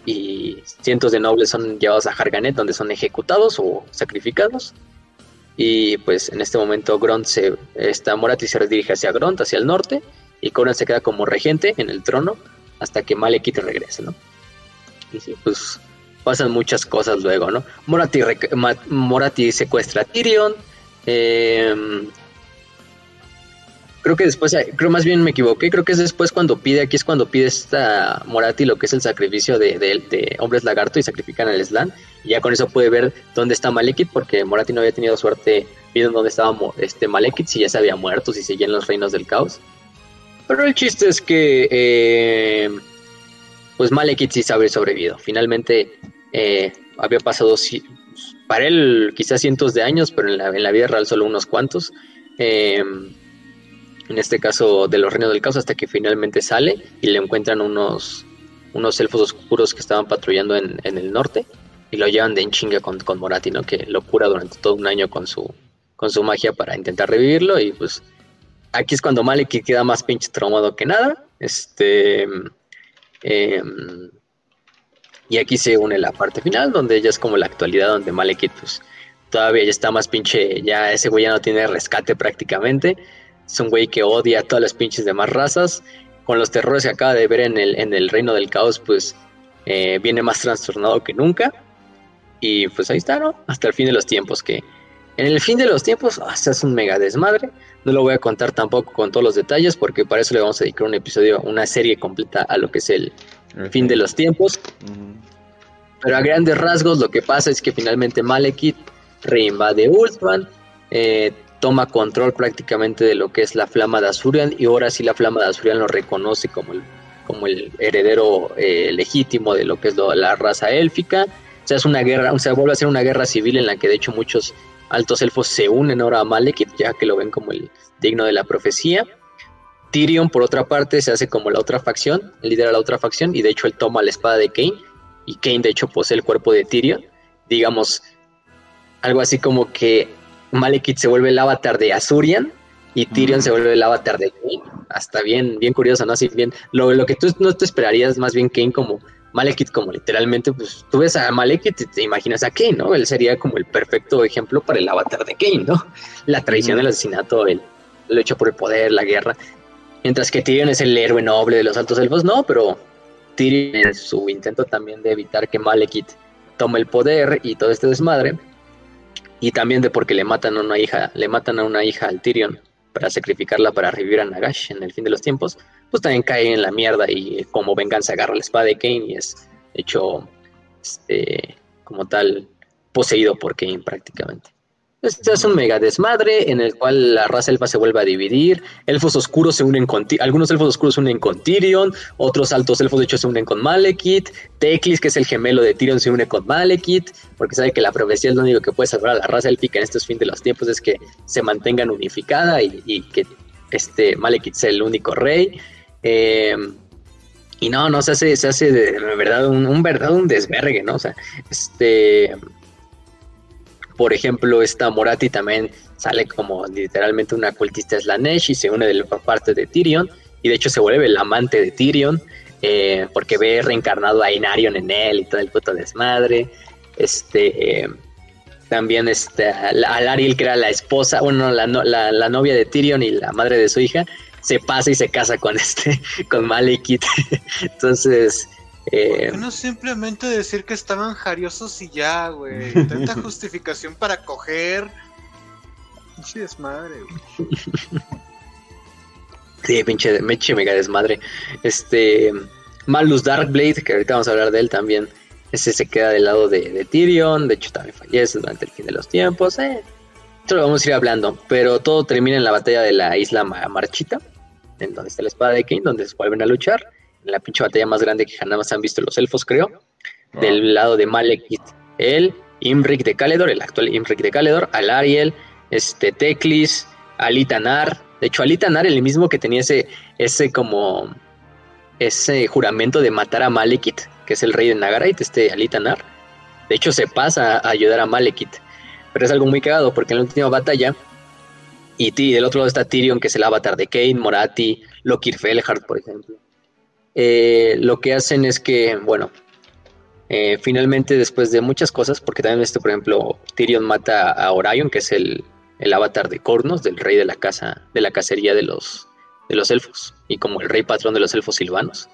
Y cientos de nobles son llevados a Harganet donde son ejecutados o sacrificados. Y pues en este momento Gront se, está Morati se redirige hacia Gront, hacia el norte, y Kuran se queda como regente en el trono hasta que Malekith regrese, ¿no? Y sí, pues pasan muchas cosas luego, ¿no? Morati, Morati secuestra a Tyrion, eh, creo que después, eh, creo más bien me equivoqué, creo que es después cuando pide, aquí es cuando pide esta Morati lo que es el sacrificio de, de, hombres lagarto y sacrifican al Slan. Y ya con eso puede ver dónde está Malekith, porque Morati no había tenido suerte viendo dónde estaba este Malekith, si ya se había muerto, si seguía en los reinos del caos. Pero el chiste es que, eh, pues Malekith sí había sobrevivido. Finalmente eh, había pasado, para él quizás cientos de años, pero en la, en la vida real solo unos cuantos. Eh, en este caso de los reinos del caos, hasta que finalmente sale y le encuentran unos, unos elfos oscuros que estaban patrullando en, el norte y lo llevan de en chinga con, con ¿no? Que lo cura durante todo un año con su, con su magia para intentar revivirlo y pues aquí es cuando Malekith queda más pinche traumado que nada. Este. Em, y aquí se une la parte final, donde ya es como la actualidad, donde Malekith, pues, todavía ya está más pinche. Ya ese güey ya no tiene rescate prácticamente. Es un güey que odia a todas las pinches demás razas. Con los terrores que acaba de ver en el, en el reino del caos, pues eh, viene más trastornado que nunca. Y pues ahí está, ¿no? Hasta el fin de los tiempos, que en el fin de los tiempos oh, se hace un mega desmadre. No lo voy a contar tampoco con todos los detalles, porque para eso le vamos a dedicar un episodio, una serie completa a lo que es el fin de los tiempos. Pero a grandes rasgos, lo que pasa es que finalmente Malekith reinvade Ultron, eh, toma control prácticamente de lo que es la flama de Azurian, y ahora sí la flama de Azurian lo reconoce como el, como el heredero eh, legítimo de lo que es la raza élfica. O sea, es una guerra, o sea, vuelve a ser una guerra civil en la que de hecho muchos altos elfos se unen ahora a Malekith, ya que lo ven como el digno de la profecía. Tyrion, por otra parte, se hace como la otra facción, lidera la otra facción, y de hecho él toma la espada de Kane, y Kane de hecho posee el cuerpo de Tyrion. Digamos, algo así como que Malekith se vuelve el avatar de Azurian, y Tyrion se vuelve el avatar de Kane. Hasta bien, bien curioso, ¿no? Así bien, lo, lo que tú no te esperarías, más bien Kane como Malekith como literalmente, pues tú ves a Malekith y te imaginas a Kane, ¿no? Él sería como el perfecto ejemplo para el avatar de Kane, ¿no? La traición, el asesinato, el, lo hecho por el poder, la guerra. Mientras que Tyrion es el héroe noble de los altos elfos, no, pero Tyrion en su intento también de evitar que Malekith tome el poder y todo este desmadre, y también de porque le matan a una hija, le matan a una hija al Tyrion para sacrificarla para revivir a Nagash en el fin de los tiempos, pues también cae en la mierda y como venganza agarra la espada de Kane y es hecho este, como tal poseído por Kane prácticamente. Este es un mega desmadre en el cual la raza elfa se vuelve a dividir. Elfos oscuros se unen con algunos elfos oscuros se unen con Tyrion, otros altos elfos de hecho se unen con Malekith. Teclis, que es el gemelo de Tyrion, se une con Malekith, porque sabe que la profecía es lo único que puede salvar a la raza élfica en estos fin de los tiempos, es que se mantengan unificada y, que este Malekith sea el único rey. Em, y no, no se hace, se hace de, verdad un, un un desvergue, ¿no? O sea, este por ejemplo, esta Morati también sale como literalmente una cultista Slanesh y se une de la parte de Tyrion. Y de hecho se vuelve el amante de Tyrion. Eh, porque ve reencarnado a Inarion en él y todo el puto desmadre. Este. Eh, también este, Ariel, que era la esposa, bueno, la, la, novia de Tyrion y la madre de su hija, se pasa y se casa con este, con Malekith. Entonces, eh, no simplemente decir que estaban jariosos y ya, güey? Tanta justificación para coger. Pinche desmadre, güey. Sí, pinche, meche mega desmadre. Este. Malus Darkblade, que ahorita vamos a hablar de él también. Ese se queda del lado de, Tyrion. De hecho, también fallece durante el fin de los tiempos. Eh. Esto lo vamos a ir hablando. Pero todo termina en la batalla de la isla Marchita. En donde está la espada de King, donde se vuelven a luchar la pinche batalla más grande que jamás han visto los elfos, creo. Ah. Del lado de Malekith, el Imric de Caledor, el actual Imric de Caledor, Alariel, este, Teclis, Alitanar. De hecho, Alitanar, el mismo que tenía ese, ese como ese juramento de matar a Malekith, que es el rey de Nagarite, este Alitanar. De hecho, se pasa a ayudar a Malekith. Pero es algo muy cagado porque en la última batalla, y del otro lado está Tyrion, que es el avatar de Kane, Morati, Lokir Felhard, por ejemplo. Eh, lo que hacen es que, bueno, eh, finalmente después de muchas cosas, porque también esto, por ejemplo, Tyrion mata a Orion, que es el, avatar de Cornos, del rey de la casa, de la cacería de los, de los elfos, y como el rey patrón de los elfos silvanos.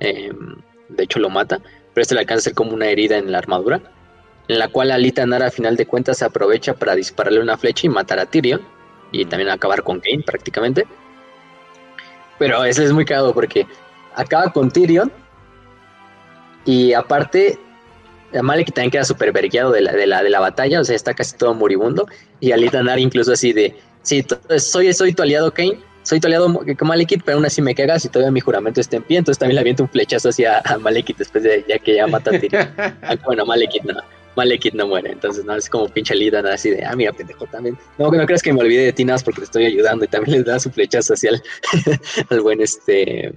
Em, de hecho lo mata, pero este le alcanza a ser como una herida en la armadura, en la cual Alita Nara a final de cuentas se aprovecha para dispararle una flecha y matar a Tyrion, y también acabar con Kane prácticamente. Pero eso es muy cagado porque acaba con Tyrion. Y aparte, Malek también queda súper vergueado de la, de, la, de la batalla, o sea, está casi todo moribundo. Y Alitanar incluso así de, sí, soy, soy tu aliado Kane, soy tu aliado Malekith, pero aún así me cagas y todavía mi juramento está en pie, entonces también le aviento un flechazo hacia a Malekith después de ya que ya mata a Tyrion. Ah, bueno, Malekith no. Malekith no muere, entonces no es como pinche Lida, así de, ah, mira, pendejo también. No, que no creas que me olvide de ti nada porque te estoy ayudando y también le da su flechazo hacia el, al buen este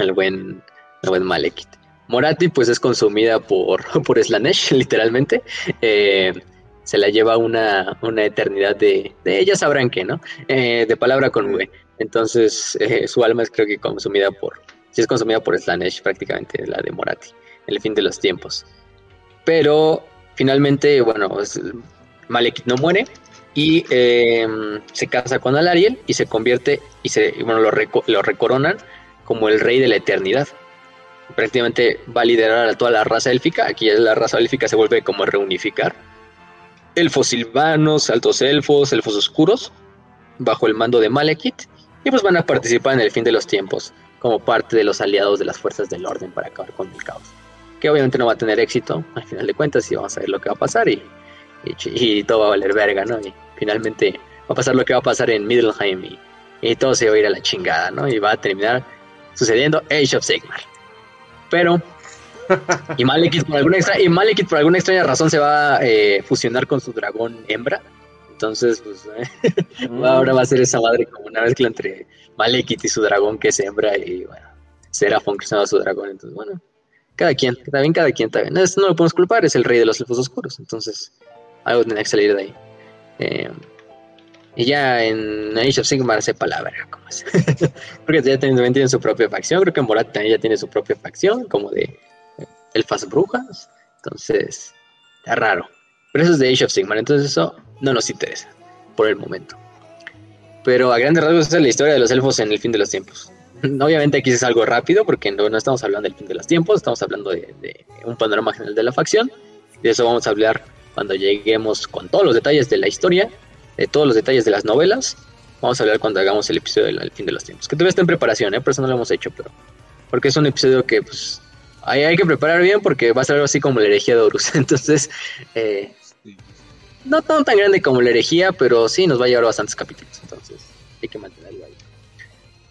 el buen, el buen Malekith. Morati pues es consumida por, por Slanesh, literalmente. Eh, se la lleva una, una eternidad de, de, sabrán qué, ¿no? Eh, de palabra con V. Entonces, eh, su alma es creo que consumida por, si es consumida por Slanesh prácticamente, la de Morati, el fin de los tiempos. Pero finalmente, bueno, Malekith no muere y se casa con Alariel y se convierte y se bueno lo, lo recoronan como el rey de la eternidad prácticamente va a liderar a toda la raza élfica. Aquí la raza élfica se vuelve como a reunificar. Elfos silvanos, altos elfos, elfos oscuros, bajo el mando de Malekith. Y pues van a participar en el fin de los tiempos, como parte de los aliados de las fuerzas del orden para acabar con el caos. Que obviamente no va a tener éxito, al final de cuentas, y vamos a ver lo que va a pasar y, y, todo va a valer verga, ¿no? Y finalmente va a pasar lo que va a pasar en Middleheim y, y todo se va a ir a la chingada, ¿no? Y va a terminar sucediendo Age of Sigmar. Pero. Y Malekith por alguna extra, y Malekith por alguna extraña razón se va a eh, fusionar con su dragón hembra. Entonces, pues eh, mm. ahora va a ser esa madre como una mezcla entre Malekith y su dragón que es hembra y bueno, Seraphon cruzando a su dragón. Entonces, bueno, cada quien, también cada quien también. Esto no lo podemos culpar, es el rey de los elfos oscuros. Entonces, algo tiene que salir de ahí. Eh, y ya en Age of Sigmar sepa la verga cómo. Porque ya también tienen su propia facción. Creo que Morat también ya tiene su propia facción, como de elfas brujas. Entonces, está raro. Pero eso es de Age of Sigmar, entonces eso no nos interesa por el momento. Pero a grandes rasgos esa es la historia de los elfos en el fin de los tiempos. Obviamente aquí es algo rápido porque no, estamos hablando del fin de los tiempos, estamos hablando de, de un panorama general de la facción. De eso vamos a hablar cuando lleguemos con todos los detalles de la historia de todos los detalles de las novelas. Vamos a hablar cuando hagamos el episodio del fin de los tiempos. Que todavía está en preparación, ¿eh? por eso no lo hemos hecho, pero. Porque es un episodio que, pues. Hay, hay que preparar bien porque va a ser algo así como la herejía de Horus. Entonces, eh, no tan, tan grande como la herejía, pero sí nos va a llevar bastantes capítulos. Entonces, hay que mantenerlo ahí.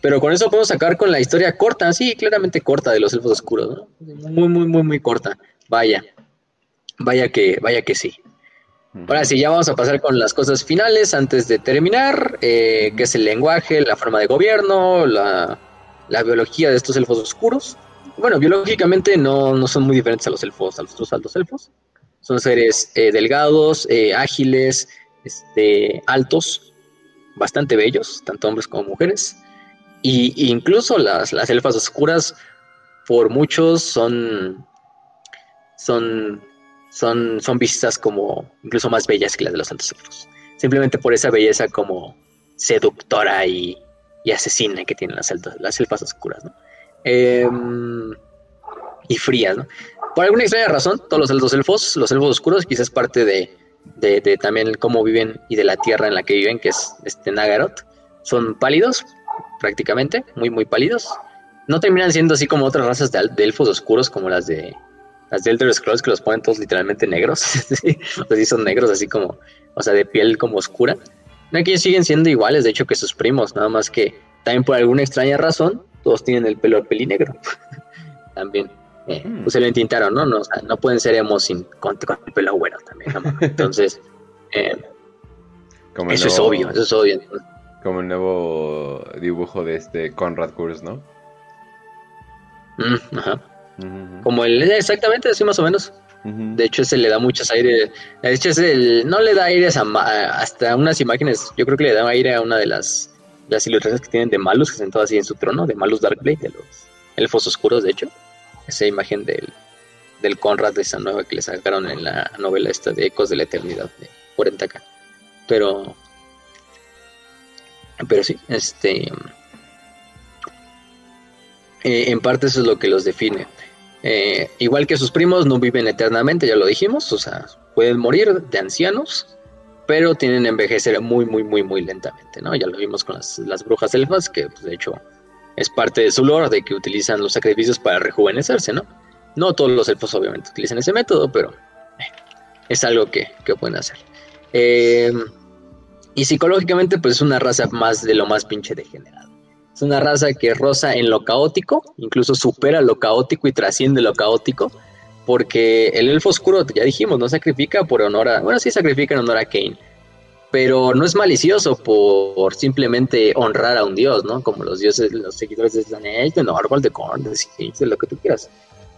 Pero con eso podemos sacar con la historia corta, sí, claramente corta de los elfos oscuros, ¿no? Muy, muy, muy, muy corta. Vaya. Vaya que, vaya que sí. Ahora sí, ya vamos a pasar con las cosas finales antes de terminar, eh, que es el lenguaje, la forma de gobierno, la, biología de estos elfos oscuros. Bueno, biológicamente no, son muy diferentes a los elfos, a los otros altos elfos. Son seres eh, delgados, eh, ágiles, este, altos, bastante bellos, tanto hombres como mujeres. Y, incluso las, las elfas oscuras, por muchos, son, son son, son vistas como incluso más bellas que las de los altos elfos. Simplemente por esa belleza como seductora y, asesina que tienen las, las elfas oscuras. Em, y frías, ¿no? Por alguna extraña razón, todos los altos elfos, los elfos oscuros, quizás parte de, de, también cómo viven y de la tierra en la que viven, que es este son pálidos, prácticamente, muy, muy pálidos. No terminan siendo así como otras razas de elfos oscuros como las de las de Elder Scrolls que los ponen todos literalmente negros. o sea, son negros así como, o sea, de piel como oscura. No, aquí siguen siendo iguales, de hecho, que sus primos, nada más que también por alguna extraña razón, todos tienen el pelo pelinegro. también. Eh, hmm. Pues se lo entintaron, ¿no? No, no pueden ser emos sin, con, el pelo bueno también. Entonces, eh, eso es obvio, eso es obvio. Como el nuevo dibujo de este Conrad Kurz, ¿no? Mm, ajá. Como el, exactamente, así más o menos. De hecho, ese le da muchos aires. De hecho, el, no le da aires a, hasta unas imágenes. Yo creo que le da aire a una de las, las ilustraciones que tienen de Malus, que sentado así en su trono, de Malus Darkblade, de los elfos oscuros, de hecho. Esa imagen del, del Conrad de esa nueva que le sacaron en la novela esta de Ecos de la Eternidad de 40k. Pero. Pero sí, este. Eh, en parte eso es lo que los define. Eh, igual que sus primos, no viven eternamente, ya lo dijimos, o sea, pueden morir de ancianos, pero tienen que envejecer muy, muy, muy, muy lentamente, ¿no? Ya lo vimos con las, brujas elfas, que pues, de hecho es parte de su lore, de que utilizan los sacrificios para rejuvenecerse, ¿no? No todos los elfos obviamente utilizan ese método, pero eh, es algo que, pueden hacer. Eh, y psicológicamente, pues es una raza más de lo más pinche degenerado. Es una raza que roza en lo caótico, incluso supera lo caótico y trasciende lo caótico, porque el elfo oscuro, ya dijimos, no sacrifica por honor a... Bueno, sí sacrifica en honor a Kane, pero no es malicioso por, simplemente honrar a un dios, ¿no? Como los dioses, los seguidores de Slanesh, de Norval, de Korn, de de lo que tú quieras.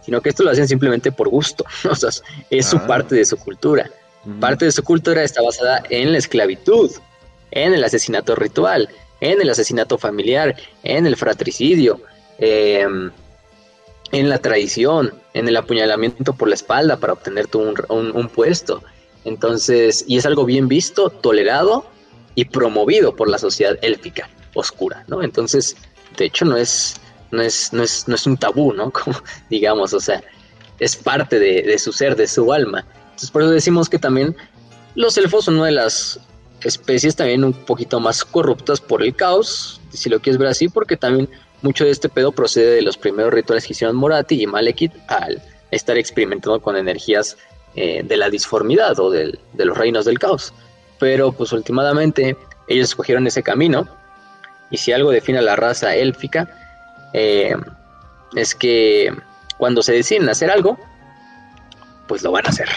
Sino que esto lo hacen simplemente por gusto, o sea, es su ah. parte de su cultura. Parte de su cultura está basada en la esclavitud, en el asesinato ritual, en el asesinato familiar, en el fratricidio, em, en la traición, en el apuñalamiento por la espalda para obtener un, un, puesto. Entonces, y es algo bien visto, tolerado y promovido por la sociedad élfica oscura, ¿no? Entonces, de hecho, no es, no es, no es, no es un tabú, ¿no? Como, digamos, o sea, es parte de, de su ser, de su alma. Entonces, por eso decimos que también los elfos son una de las especies también un poquito más corruptas por el caos, si lo quieres ver así, porque también mucho de este pedo procede de los primeros rituales que hicieron Morati y Malekith al estar experimentando con energías eh, de la disformidad o de los reinos del caos. Pero pues últimamente ellos escogieron ese camino y si algo define a la raza élfica eh, es que cuando se deciden hacer algo, pues lo van a hacer.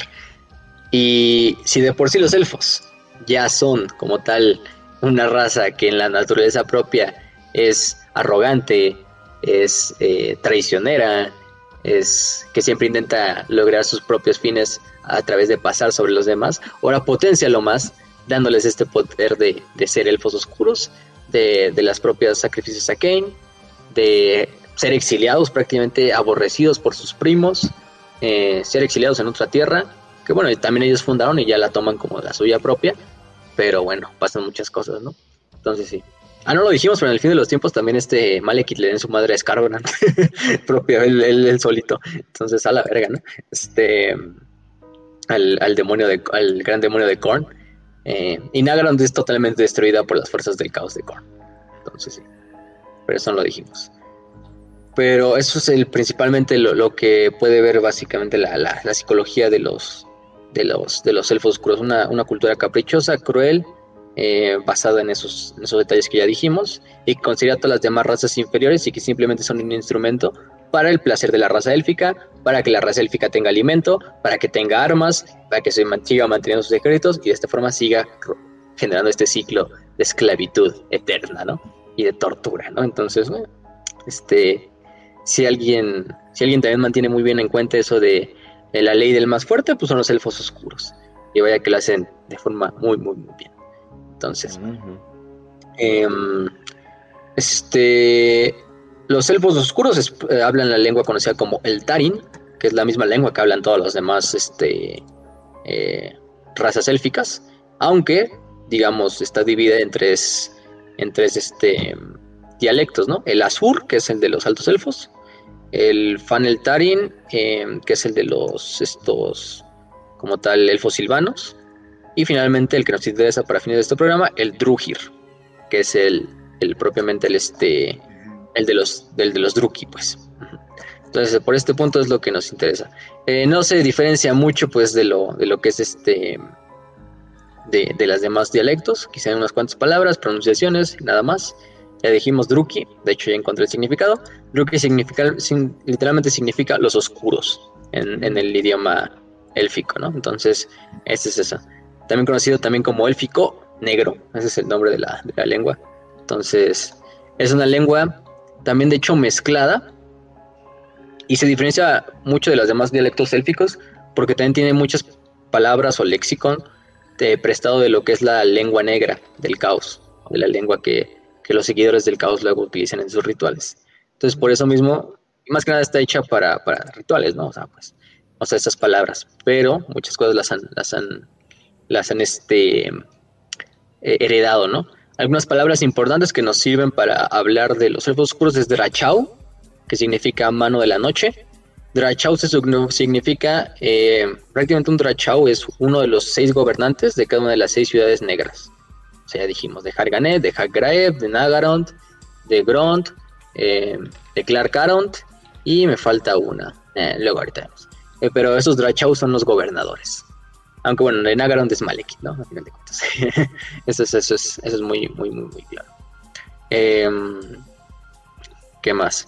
Y si de por sí los elfos ya son como tal una raza que en la naturaleza propia es arrogante, es eh, traicionera, es que siempre intenta lograr sus propios fines a través de pasar sobre los demás. Ahora potencia lo más, dándoles este poder de, ser elfos oscuros, de, las propias sacrificios a Kane, de ser exiliados, prácticamente aborrecidos por sus primos, eh, ser exiliados en otra tierra, que bueno, también ellos fundaron y ya la toman como la suya propia, pero bueno, pasan muchas cosas, ¿no? Entonces sí. Ah, no lo dijimos, pero en el fin de los tiempos también este Malekith le den su madre a Scarbonan, propio, él, solito. Entonces, a la verga, ¿no? Este, al, demonio de, al gran demonio de Korn. Eh, y Nagaron es totalmente destruida por las fuerzas del caos de Korn. Entonces, sí. Pero eso no lo dijimos. Pero eso es el, principalmente lo, que puede ver básicamente la, la, psicología de los, de los, de los elfos oscuros. Una, una cultura caprichosa, cruel, eh, basada en esos, esos detalles que ya dijimos, y considera todas las demás razas inferiores y que simplemente son un instrumento para el placer de la raza élfica, para que la raza élfica tenga alimento, para que tenga armas, para que se siga manteniendo sus secretos y de esta forma siga generando este ciclo de esclavitud eterna, ¿no? Y de tortura, ¿no? Entonces, este, si alguien, si alguien también mantiene muy bien en cuenta eso de, de la ley del más fuerte, pues son los elfos oscuros. Y vaya que lo hacen de forma muy, muy, muy bien. Entonces, em, este, los elfos oscuros eh, hablan la lengua conocida como el Tarin, que es la misma lengua que hablan todas las demás este, eh, razas élficas, aunque, digamos, está dividida en tres, en tres este, dialectos, ¿no? El Azur, que es el de los altos elfos, el Fanel Tarin, em, que es el de los estos como tal elfos silvanos, y finalmente, el que nos interesa para fines de este programa, el Drugir, que es el, el propiamente el este el de los del de los Druki, pues. Entonces, por este punto es lo que nos interesa. Eh, no se diferencia mucho, pues, de lo, de lo que es este de, de las demás dialectos, quizá en unas cuantas palabras, pronunciaciones, nada más. Ya dijimos Druki, de hecho ya encontré el significado. Druki significa, literalmente significa los oscuros en, el idioma élfico, ¿no? Entonces, ese es eso también conocido también como élfico negro, ese es el nombre de la, lengua. Entonces, es una lengua también de hecho mezclada y se diferencia mucho de los demás dialectos élficos porque también tiene muchas palabras o léxico de prestado de lo que es la lengua negra del caos, de la lengua que, los seguidores del caos luego utilizan en sus rituales. Entonces, por eso mismo, más que nada está hecha para, rituales, ¿no? O sea, pues, o sea, esas palabras, pero muchas cosas las las han las han este, eh, heredado, ¿no? Algunas palabras importantes que nos sirven para hablar de los elfos oscuros es Drachau, que significa mano de la noche. Drachau significa, eh, prácticamente un Drachau es uno de los seis gobernantes de cada una de las seis ciudades negras. O sea, ya dijimos, de Harganet, de Hagraev, de Nagarond, de Grond, eh, de Clarkaront, y me falta una. luego ahorita vemos. pero esos Drachau son los gobernadores. Aunque bueno, en Nagaron es Malekith, ¿no? A final de cuentas. eso, es, eso, es, eso es muy, muy, muy, muy claro. Em, ¿Qué más?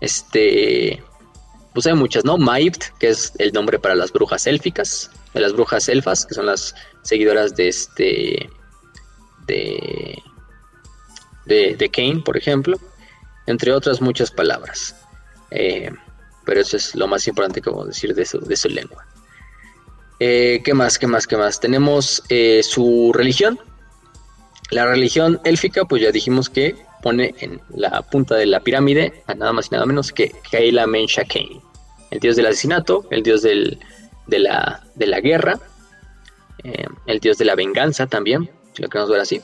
Este. Pues hay muchas, ¿no? Maipt, que es el nombre para las brujas élficas, de las brujas elfas, que son las seguidoras de este. De. de, de Kane, por ejemplo, entre otras muchas palabras. Eh, pero eso es lo más importante que puedo decir de su, de su lengua. Eh, ¿Qué más? ¿Qué más? ¿Qué más? Tenemos eh, su religión. La religión élfica, pues ya dijimos que pone en la punta de la pirámide a nada más y nada menos que Kaila Mensha Kane, el dios del asesinato, el dios del, de, la, de la guerra, el dios de la venganza también, si lo queremos ver así.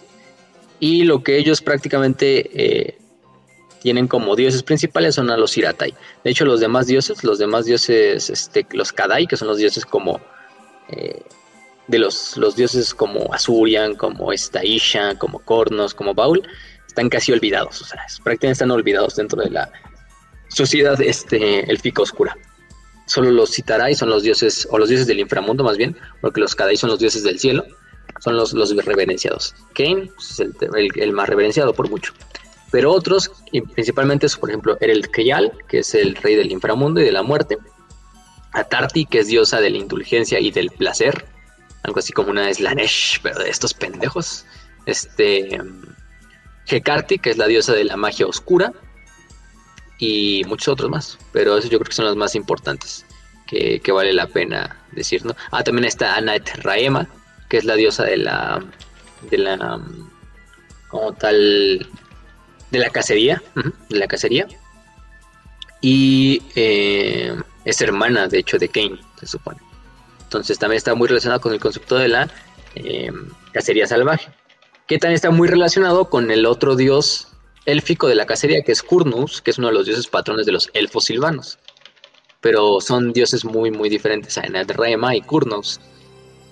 Y lo que ellos prácticamente eh, tienen como dioses principales son a los Iratai. De hecho, los demás dioses, los demás dioses, este, los Kadai, que son los dioses como eh, de los, dioses como Asurian, como Estaisha, como Cornos, como Baul, están casi olvidados, o sea, prácticamente están olvidados dentro de la sociedad este, elfica oscura. Solo los Citarai son los dioses, o los dioses del inframundo más bien, porque los Kadai son los dioses del cielo, son los, los reverenciados. Kane pues, es el, más reverenciado por mucho. Pero otros, y principalmente, por ejemplo, el Kriyal, que es el rey del inframundo y de la muerte. Atarti, que es diosa de la indulgencia y del placer. Algo así como una Slanesh, pero de estos pendejos. Este. Hekarti, que es la diosa de la magia oscura, y muchos otros más, pero esos yo creo que son los más importantes que, vale la pena decir, ¿no? Ah, también está Anat Raema, que es la diosa de la, de la, como tal, de la cacería, de la cacería, y eh, es hermana, de hecho, de Cain, se supone. Entonces también está muy relacionado con el concepto de la eh, cacería salvaje que también está muy relacionado con el otro dios élfico de la cacería, que es Kurnus, que es uno de los dioses patrones de los elfos silvanos. Pero son dioses muy, muy diferentes a Rema y Kurnus.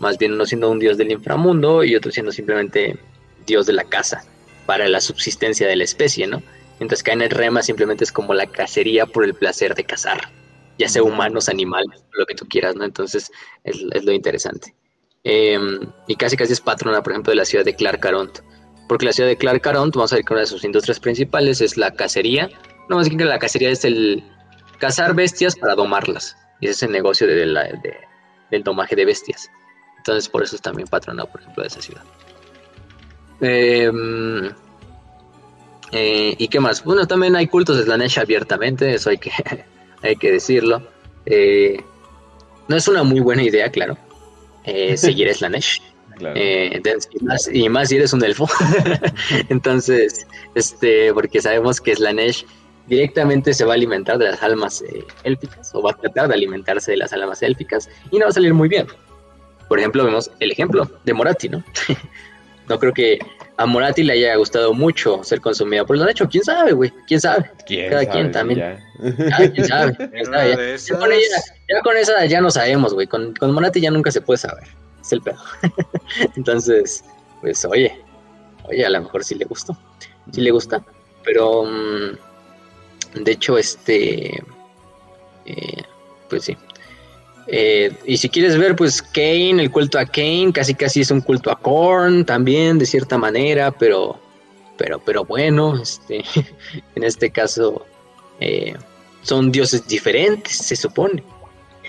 Más bien uno siendo un dios del inframundo y otro siendo simplemente dios de la caza, para la subsistencia de la especie, ¿no? Mientras que Rema simplemente es como la cacería por el placer de cazar, ya sea humanos, animales, lo que tú quieras, ¿no? Entonces es, es lo interesante. Em, y casi casi es patrona, por ejemplo, de la ciudad de Clark Porque la ciudad de Clark vamos a ver que una de sus industrias principales es la cacería. No más que la cacería es el cazar bestias para domarlas. Y ese es el negocio de del domaje de bestias. Entonces, por eso es también patrona, por ejemplo, de esa ciudad. Em, eh, ¿Y qué más? Bueno, también hay cultos de Slanesh abiertamente, eso hay que, hay que decirlo. Eh, no es una muy buena idea, claro eh, seguir Slanesh. Eh, y, más, si eres un elfo. Entonces, este, porque sabemos que Slanesh directamente se va a alimentar de las almas élficas o va a tratar de alimentarse de las almas élficas y no va a salir muy bien. Por ejemplo, vemos el ejemplo de Morati, ¿no? no creo que a Morati le haya gustado mucho ser consumida por Slanesh, quién sabe, güey, quién sabe. Cada quien también. quién sabe. Ya con esa ya no sabemos, güey. Con, con Monati ya nunca se puede saber. Es el pedo. Entonces, pues oye, oye, a lo mejor sí le gustó. Sí le gusta. Pero, mm, de hecho, este, eh, pues sí. Eh, y si quieres ver, pues Kane, el culto a Kane, casi casi es un culto a Korn también, de cierta manera, pero, pero, pero bueno, este, en este caso eh, son dioses diferentes, se supone.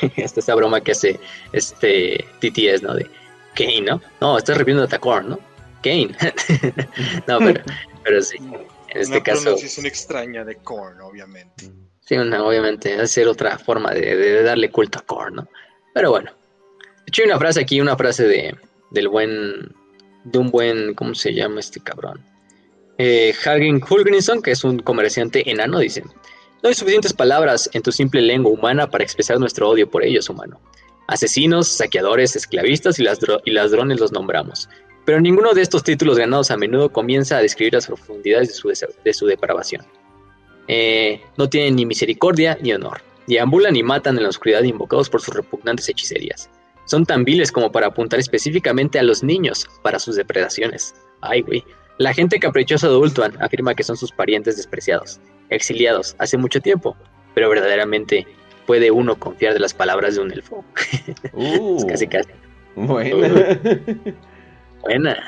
esta esa broma que hace este TTS, ¿no? De Kane, ¿no? No, estás refiriendo a Tacorn, ¿no? Kane. no, pero, pero sí. En este una caso. una extraña de Korn, obviamente. Obviamente, hacer otra forma de, darle culto a Korn, ¿no? Pero bueno. De hecho, hay una frase aquí, una frase de, del buen. De un buen. ¿Cómo se llama este cabrón? Eh, Hagen Hulgrinson, que es un comerciante enano, dice. No hay suficientes palabras en tu simple lengua humana para expresar nuestro odio por ellos, humano. Asesinos, saqueadores, esclavistas y, ladrones los nombramos. Pero ninguno de estos títulos ganados a menudo comienza a describir las profundidades de su, depravación. Eh, no tienen ni misericordia ni honor. Deambulan y matan en la oscuridad invocados por sus repugnantes hechicerías. Son tan viles como para apuntar específicamente a los niños para sus depredaciones. Ay, güey. La gente caprichosa de Ultuan afirma que son sus parientes despreciados exiliados hace mucho tiempo, pero verdaderamente puede uno confiar de las palabras de un elfo. Uh, casi casi. Buena. buena.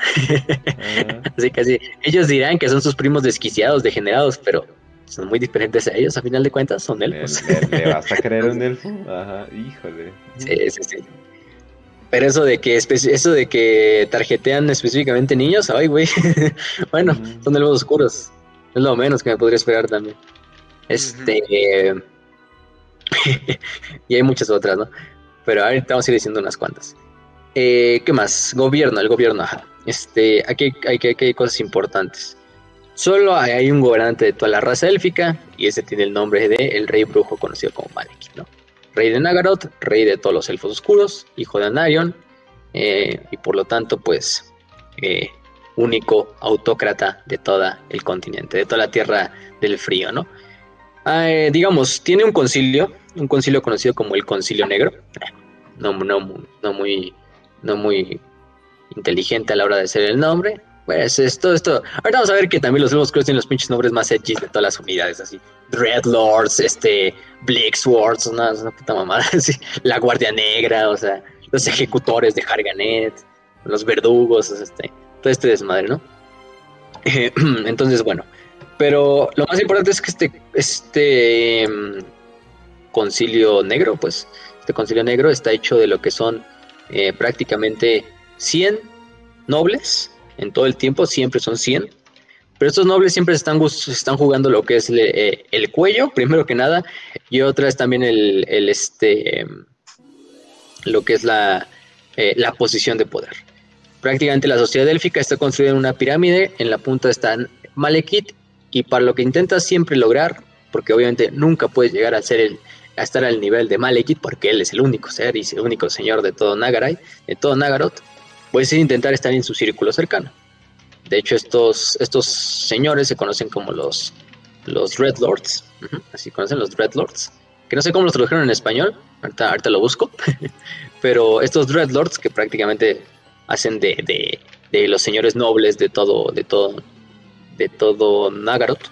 así casi. Ellos dirán que son sus primos desquiciados, degenerados, pero son muy diferentes a ellos, a final de cuentas son elfos. ¿Le, vas a creer un elfo? Ajá, híjole. Sí, sí, sí. Pero eso de que eso de que tarjetean específicamente niños, ay güey. bueno, son elfos oscuros. Es lo menos que me podría esperar también. Este. y hay muchas otras, ¿no? Pero ahorita vamos a ir diciendo unas cuantas. Eh, ¿Qué más? Gobierno, el gobierno, ajá. Este, aquí hay, hay, hay cosas importantes. Solo hay, un gobernante de toda la raza élfica y ese tiene el nombre de el rey brujo conocido como Malekith, ¿no? Rey de Nagaroth, rey de todos los elfos oscuros, hijo de Anarion eh, y por lo tanto, pues, eh, único autócrata de todo el continente, de toda la tierra del frío, ¿no? Ah, digamos, tiene un concilio, un concilio conocido como el Concilio Negro. No, no, no, muy, no muy inteligente a la hora de ser el nombre. Pues esto, esto. Ahorita vamos a ver que también los nuevos tienen los pinches nombres más edgy de todas las unidades, así. Dreadlords, este, Blixwords, una, una puta mamada, así. La Guardia Negra, o sea, los ejecutores de Harganet, los verdugos, este, todo este desmadre, ¿no? Entonces, bueno, pero lo más importante es que este, este em, concilio negro, pues, este concilio negro está hecho de lo que son eh, prácticamente 100 nobles en todo el tiempo, siempre son 100. Pero estos nobles siempre están, están jugando lo que es eh, el cuello, primero que nada, y otra es también el, este, em, lo que es la, eh, la posición de poder. Prácticamente la sociedad élfica está construida en una pirámide, en la punta están Malekith y para lo que intenta siempre lograr, porque obviamente nunca puede llegar a ser el, a estar al nivel de Malekith, porque él es el único ser y el único señor de todo Nagaray, de todo Nagaroth, puede intentar estar en su círculo cercano. De hecho, estos, estos señores se conocen como los, los Red Lords, así conocen los Red Lords, que no sé cómo los tradujeron en español, ahorita, lo busco, pero estos Dreadlords que prácticamente hacen de, de, de, los señores nobles de todo, de todo, de todo Nagaroth.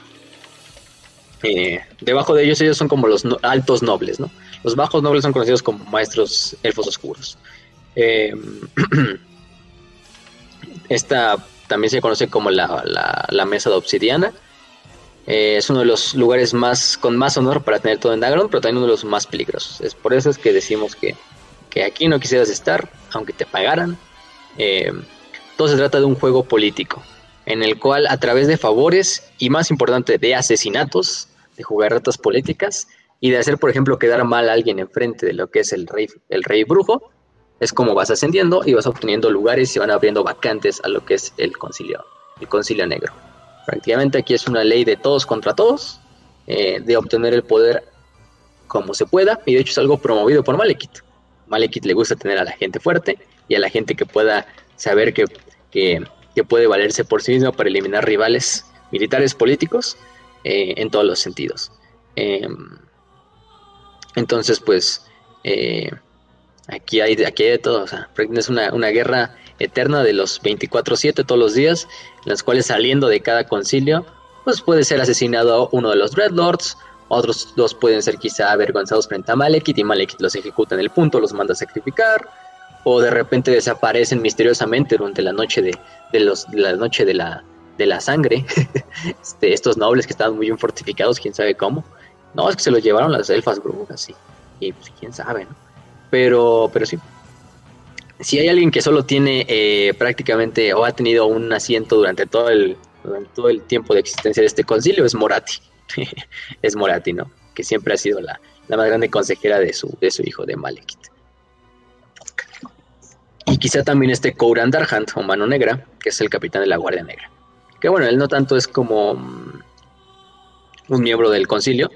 Eh, debajo de ellos, ellos son como los altos nobles, ¿no? Los bajos nobles son conocidos como maestros elfos oscuros. Eh, esta también se conoce como la, la, mesa de obsidiana. Eh, es uno de los lugares más con más honor para tener todo en Nagaroth, pero también uno de los más peligrosos. Es por eso es que decimos que, que aquí no quisieras estar, aunque te pagaran. todo se trata de un juego político en el cual a través de favores y más importante de asesinatos, de jugarretas políticas y de hacer, por ejemplo, quedar mal a alguien enfrente de lo que es el rey, el rey brujo, es como vas ascendiendo y vas obteniendo lugares y van abriendo vacantes a lo que es el concilio, el concilio negro. Prácticamente aquí es una ley de todos contra todos, eh, de obtener el poder como se pueda, y de hecho es algo promovido por Malekith. Malekith le gusta tener a la gente fuerte y a la gente que pueda saber que, que puede valerse por sí mismo para eliminar rivales militares políticos eh, en todos los sentidos. Em, entonces, pues, eh, aquí, hay, aquí de todo. O sea, es una, guerra eterna de los 24-7 todos los días, en las cuales saliendo de cada concilio, pues puede ser asesinado uno de los Dreadlords, otros dos pueden ser quizá avergonzados frente a Malekith y Malekith los ejecuta en el punto, los manda a sacrificar, o de repente desaparecen misteriosamente durante la noche de, los, la noche de la, de la sangre. este, estos nobles que estaban muy bien fortificados, quién sabe cómo. No, es que se los llevaron las elfas brujas. Y pues quién sabe, ¿no? Pero, pero sí. Si hay alguien que solo tiene eh, prácticamente o ha tenido un asiento durante todo el, todo el tiempo de existencia de este concilio, es Morati. es Morati, ¿no? Que siempre ha sido la, la más grande consejera de su, de su hijo, de Malekith. Y quizá también esté Kouran Darhant o Mano Negra, que es el capitán de la Guardia Negra. Que bueno, él no tanto es como mm, un miembro del concilio,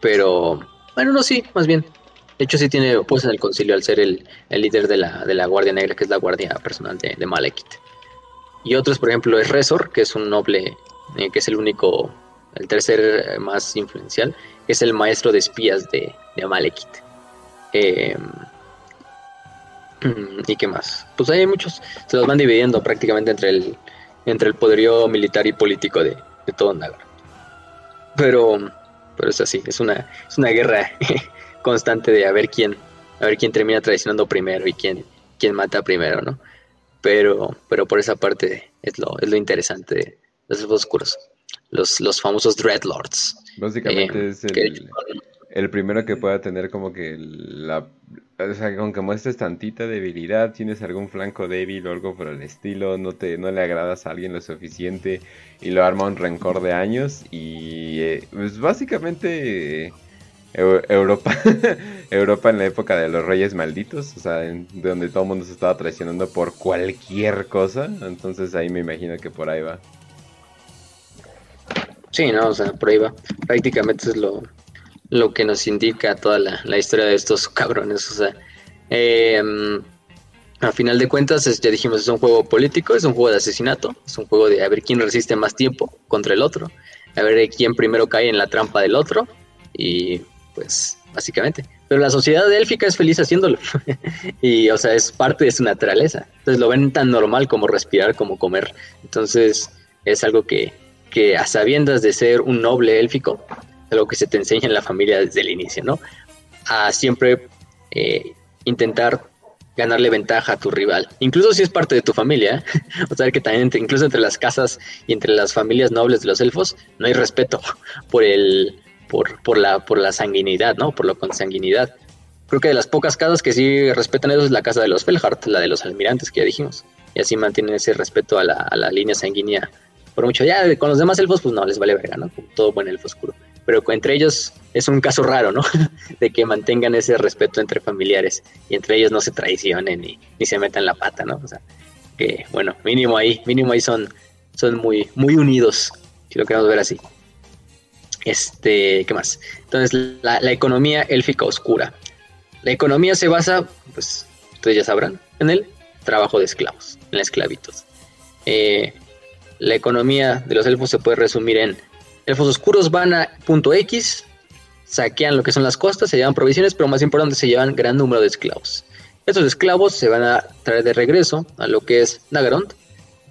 pero bueno, no, sí, más bien. De hecho, sí tiene puesto en el concilio al ser el, líder de la, de la, Guardia Negra, que es la guardia personal de, de Malekith. Y otros, por ejemplo, es Resor, que es un noble, eh, que es el único, el tercer más influencial, que es el maestro de espías de, de Malekith. Eh, ¿Y qué más? Pues hay muchos, se los van dividiendo prácticamente entre el, entre el poderío militar y político de, todo Nagar. Pero, pero es así, es una, es una guerra constante de a ver quién, a ver quién termina traicionando primero y quién, quién mata primero, ¿no? Pero, pero por esa parte es lo, es lo interesante de los oscuros, los, los famosos Dreadlords. Básicamente eh, es el, el primero que pueda tener como que la... O sea, aunque muestres tantita debilidad, tienes algún flanco débil o algo por el estilo, no, te, no le agradas a alguien lo suficiente y lo arma un rencor de años y eh, pues básicamente Europa, Europa en la época de los reyes malditos, o sea, donde todo el mundo se estaba traicionando por cualquier cosa, entonces ahí me imagino que por ahí va. Sí, no, o sea, por ahí va. Prácticamente es lo, lo que nos indica toda la, historia de estos cabrones, o sea, eh, a final de cuentas, ya dijimos, es un juego político, es un juego de asesinato, es un juego de a ver quién resiste más tiempo contra el otro, a ver quién primero cae en la trampa del otro, y pues básicamente. Pero la sociedad élfica es feliz haciéndolo, y o sea, es parte de su naturaleza. Entonces lo ven tan normal como respirar, como comer. Entonces es algo que, que a sabiendas de ser un noble élfico, es algo que se te enseña en la familia desde el inicio, ¿no? A siempre eh, intentar ganarle ventaja a tu rival, incluso si es parte de tu familia. ¿eh? o sea que también incluso entre las casas y entre las familias nobles de los elfos no hay respeto por el por, por la por la sanguinidad, ¿no? Por la consanguinidad. Creo que de las pocas casas que sí respetan eso es la casa de los Felhart, la de los almirantes que ya dijimos. Y así mantienen ese respeto a la, a la línea sanguínea por mucho. Ya con los demás elfos, pues no, les vale verga, ¿no? todo buen elfo oscuro pero entre ellos es un caso raro, ¿no? de que mantengan ese respeto entre familiares y entre ellos no se traicionen ni, ni se metan la pata, ¿no? O sea, que bueno, mínimo ahí, mínimo ahí son, son muy, muy unidos, si lo queremos ver así. Este, ¿qué más? Entonces, la, economía élfica oscura. La economía se basa, pues, ustedes ya sabrán, en el trabajo de esclavos, en la esclavitud. Eh, la economía de los elfos se puede resumir en Elfos oscuros van a punto X, saquean lo que son las costas, se llevan provisiones, pero más importante, se llevan gran número de esclavos. Estos esclavos se van a traer de regreso a lo que es Nagarond,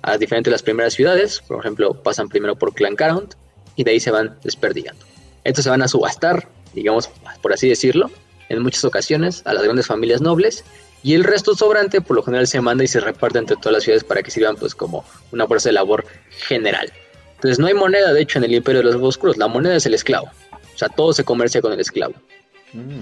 a diferentes las primeras ciudades, por ejemplo, pasan primero por Clancarond y de ahí se van desperdigando. Estos se van a subastar, digamos, por así decirlo, en muchas ocasiones a las grandes familias nobles y el resto sobrante por lo general se manda y se reparte entre todas las ciudades para que sirvan pues como una fuerza de labor general. Entonces no hay moneda, de hecho, en el imperio de los oscuros. La moneda es el esclavo. O sea, todo se comercia con el esclavo. Mm.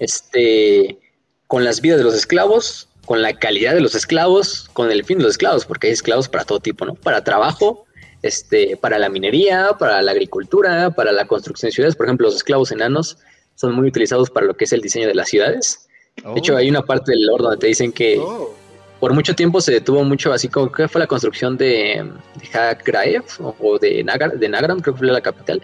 Este, con las vidas de los esclavos, con la calidad de los esclavos, con el fin de los esclavos, porque hay esclavos para todo tipo, ¿no? Para trabajo, este, para la minería, para la agricultura, para la construcción de ciudades. Por ejemplo, los esclavos enanos son muy utilizados para lo que es el diseño de las ciudades. De hecho, hay una parte del lore donde te dicen que oh por mucho tiempo se detuvo mucho, así como que fue la construcción de, de o, de, Nagar, de Nagran, creo que fue la capital,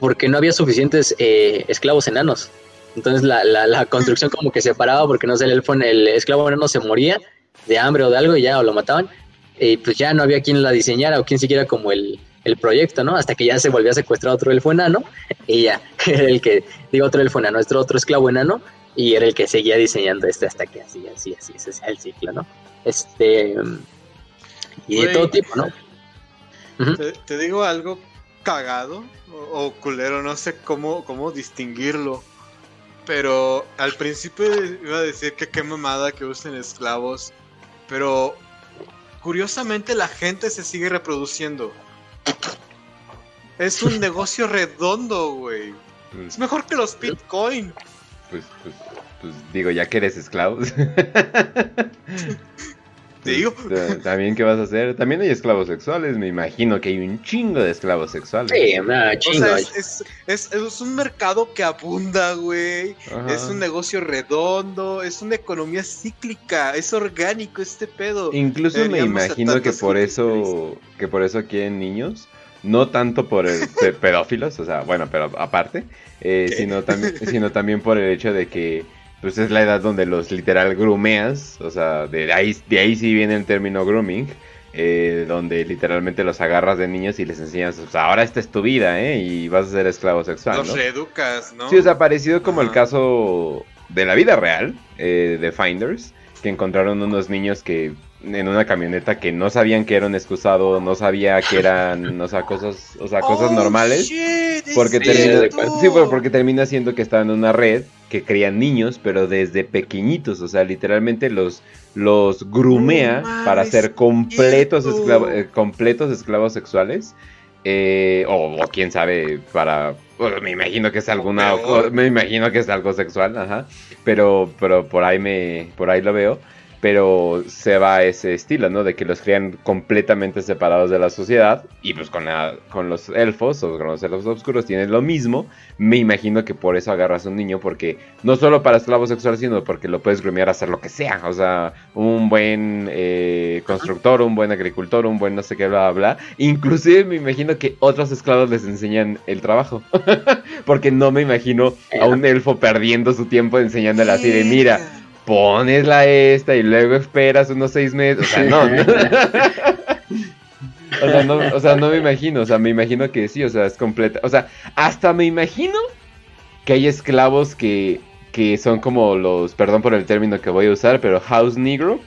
porque no había suficientes eh, esclavos enanos. Entonces la, la, construcción como que se paraba porque no sé, el, elfo, el esclavo enano se moría de hambre o de algo y ya o lo mataban. Y pues ya no había quien la diseñara o quien siguiera como el, el proyecto, ¿no? Hasta que ya se volvió a secuestrar otro elfo enano y ya, era el que, digo otro elfo enano, nuestro otro esclavo enano y era el que seguía diseñando este hasta que así, así, así, ese es el ciclo, ¿no? Este, y de todo tipo, ¿no? te, digo algo cagado o, culero, no sé cómo, cómo distinguirlo. Pero al principio iba a decir que qué mamada que usen esclavos. Pero curiosamente la gente se sigue reproduciendo. Es un negocio redondo, güey. Mm. Es mejor que los Bitcoin. Pues, pues, pues digo, ya que eres esclavo. digo. También, ¿qué vas a hacer? También hay esclavos sexuales, me imagino que hay un chingo de esclavos sexuales. Sí, una chingo. es, un mercado que abunda, güey. Es un negocio redondo, es una economía cíclica, es orgánico este pedo. Incluso me imagino que por eso, que por eso quieren niños. No tanto por el pedófilos, o sea, bueno, pero aparte, eh, sino, también, sino también por el hecho de que pues es la edad donde los literal grumeas, o sea, de ahí, de ahí sí viene el término grooming, eh, donde literalmente los agarras de niños y les enseñas, o sea, ahora esta es tu vida, ¿eh? Y vas a ser esclavo sexual. Los reeducas, ¿no? Sí, o sea, parecido como el caso de la vida real, eh, de Finders, que encontraron unos niños que en una camioneta que no sabían que era un excusado, no sabía que eran, o sea, cosas, o sea, cosas oh, normales. porque termina, sí, porque termina siendo que estaban en una red que crían niños, pero desde pequeñitos, o sea, literalmente los los grumea para ser completos eh, completos esclavos sexuales. Eh, o, quién sabe, para. me imagino que es alguna. me imagino que es algo sexual, ajá. Pero, pero por ahí me. Por ahí lo veo. Pero se va a ese estilo, ¿no? De que los crían completamente separados de la sociedad y pues con, la, con los elfos o con los elfos oscuros tienen lo mismo. Me imagino que por eso agarras a un niño porque no solo para esclavo sexual, sino porque lo puedes grumear a hacer lo que sea. O sea, un buen eh, constructor, un buen agricultor, un buen no sé qué, bla, bla, bla. Inclusive me imagino que otros esclavos les enseñan el trabajo. porque no me imagino a un elfo perdiendo su tiempo enseñándole así de, mira pones la esta y luego esperas unos seis meses. O sea, no. o, sea, no me imagino. O sea, me imagino que sí, o sea, es completa. O sea, hasta me imagino que hay esclavos que, que son como los, perdón por el término que voy a usar, pero house negro,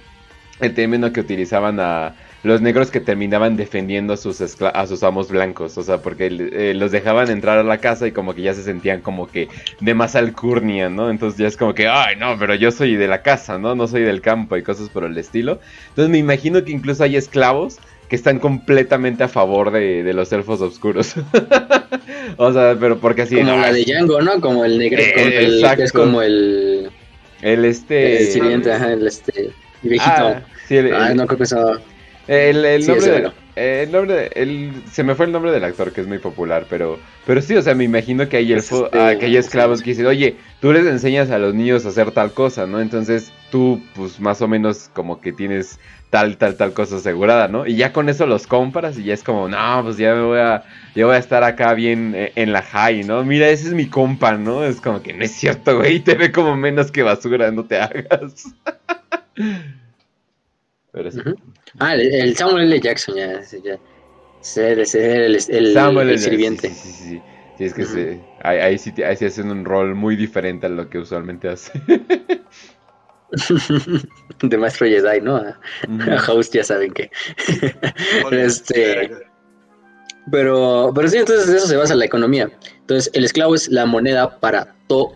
el término que utilizaban a los negros que terminaban defendiendo a sus, a sus amos blancos, o sea, porque eh, los dejaban entrar a la casa y como que ya se sentían como que de más alcurnia, ¿no? Entonces ya es como que, ay, no, pero yo soy de la casa, ¿no? No soy del campo y cosas por el estilo. Entonces me imagino que incluso hay esclavos que están completamente a favor de, los elfos oscuros. o sea, pero porque así... Como la de Django, ¿no? Como el negro, eh, es como el... El este... El sirviente, ajá, el este... viejito. Ah, sí, el, no creo que eso... El, el nombre, el nombre, el, se me fue el nombre del actor que es muy popular, pero, pero sí, o sea, me imagino que hay, el, este, ah, que hay esclavos que dicen, oye, tú les enseñas a los niños a hacer tal cosa, ¿no? Entonces tú, pues más o menos como que tienes tal, tal, tal cosa asegurada, ¿no? Y ya con eso los compras y ya es como, no, pues ya me voy a, ya voy a estar acá bien eh, en la high, ¿no? Mira, ese es mi compa, ¿no? Es como que no es cierto, güey, te ve como menos que basura, no te hagas. Ah, el, Samuel L. Jackson, ya. ya. Ser, ser el, el, Samuel el sirviente. Sí, sí, sí. sí es que se, ahí, sí, ahí sí hacen un rol muy diferente a lo que usualmente hace. de maestro Jedi, ¿no? A, Host ya saben que. este. Pero, pero sí, entonces eso se basa en la economía. Entonces, el esclavo es la moneda para todo,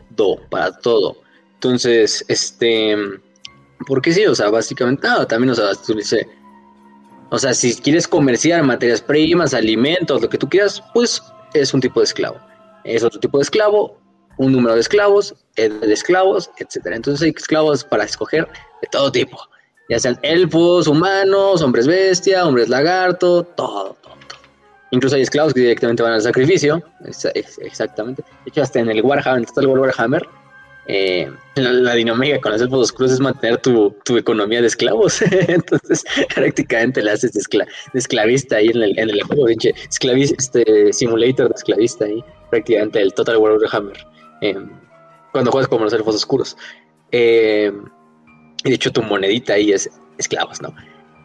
para todo. Entonces, este porque sí, o sea, básicamente, no, también, o sea, tú dices, o sea, si quieres comerciar materias primas, alimentos, lo que tú quieras, pues es un tipo de esclavo. Es otro tipo de esclavo, un número de esclavos, de esclavos, etcétera. Entonces hay esclavos para escoger de todo tipo, ya sean elfos, humanos, hombres bestia, hombres lagarto, todo, todo, todo. Incluso hay esclavos que directamente van al sacrificio, exactamente. De hecho, hasta en el Warhammer, en el Warhammer, eh, la, dinámica con los elfos oscuros es mantener tu, economía de esclavos. Entonces, prácticamente le haces de, esclavista ahí en el, en el juego, este simulator de esclavista ahí, prácticamente el Total War Hammer. Eh, cuando juegas como los elfos oscuros. Eh, y de hecho, tu monedita ahí es esclavos, ¿no?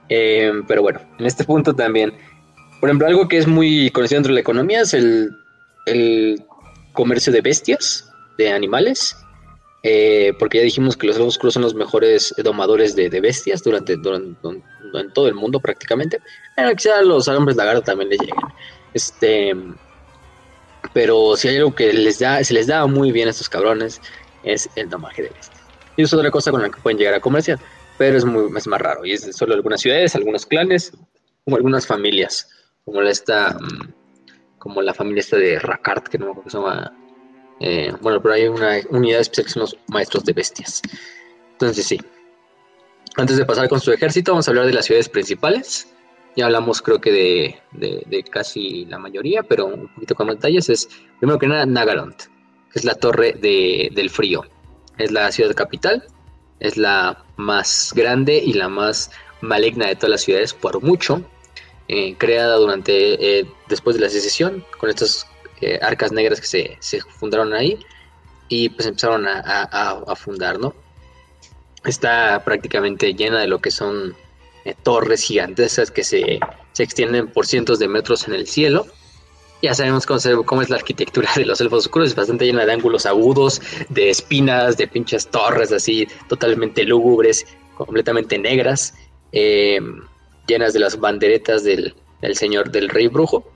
pero bueno, en este punto también, por ejemplo, algo que es muy conocido dentro de la economía es el, el comercio de bestias, de animales eh, porque ya dijimos que los lobos oscuros son los mejores domadores de, bestias durante, en todo el mundo prácticamente. Bueno, quizá los hombres lagarto también les lleguen. Este, pero si hay algo que les da, se les da muy bien a estos cabrones, es el domaje de bestias. Y es otra cosa con la que pueden llegar a comerciar, pero es, muy, más raro. Y es solo algunas ciudades, algunos clanes, como algunas familias, como esta, mm, como la familia esta de Rakart, que no me acuerdo cómo se llama eh, bueno, pero hay una unidad especial que son los maestros de bestias. Entonces sí. Antes de pasar con su ejército, vamos a hablar de las ciudades principales. Ya hablamos creo que de, casi la mayoría, pero un poquito con detalles. Es primero que nada Nagaront, que es la torre del frío. Es la ciudad capital, es la más grande y la más maligna de todas las ciudades por mucho. Eh, creada durante eh, después de la secesión con estos eh, arcas negras que se, fundaron ahí y pues empezaron a, fundar, ¿no? Está prácticamente llena de lo que son eh, torres gigantescas que se, extienden por cientos de metros en el cielo. Ya sabemos cómo, es la arquitectura de los elfos oscuros, es bastante llena de ángulos agudos, de espinas, de pinches torres así totalmente lúgubres, completamente negras, eh, llenas de las banderetas del, del señor del rey brujo.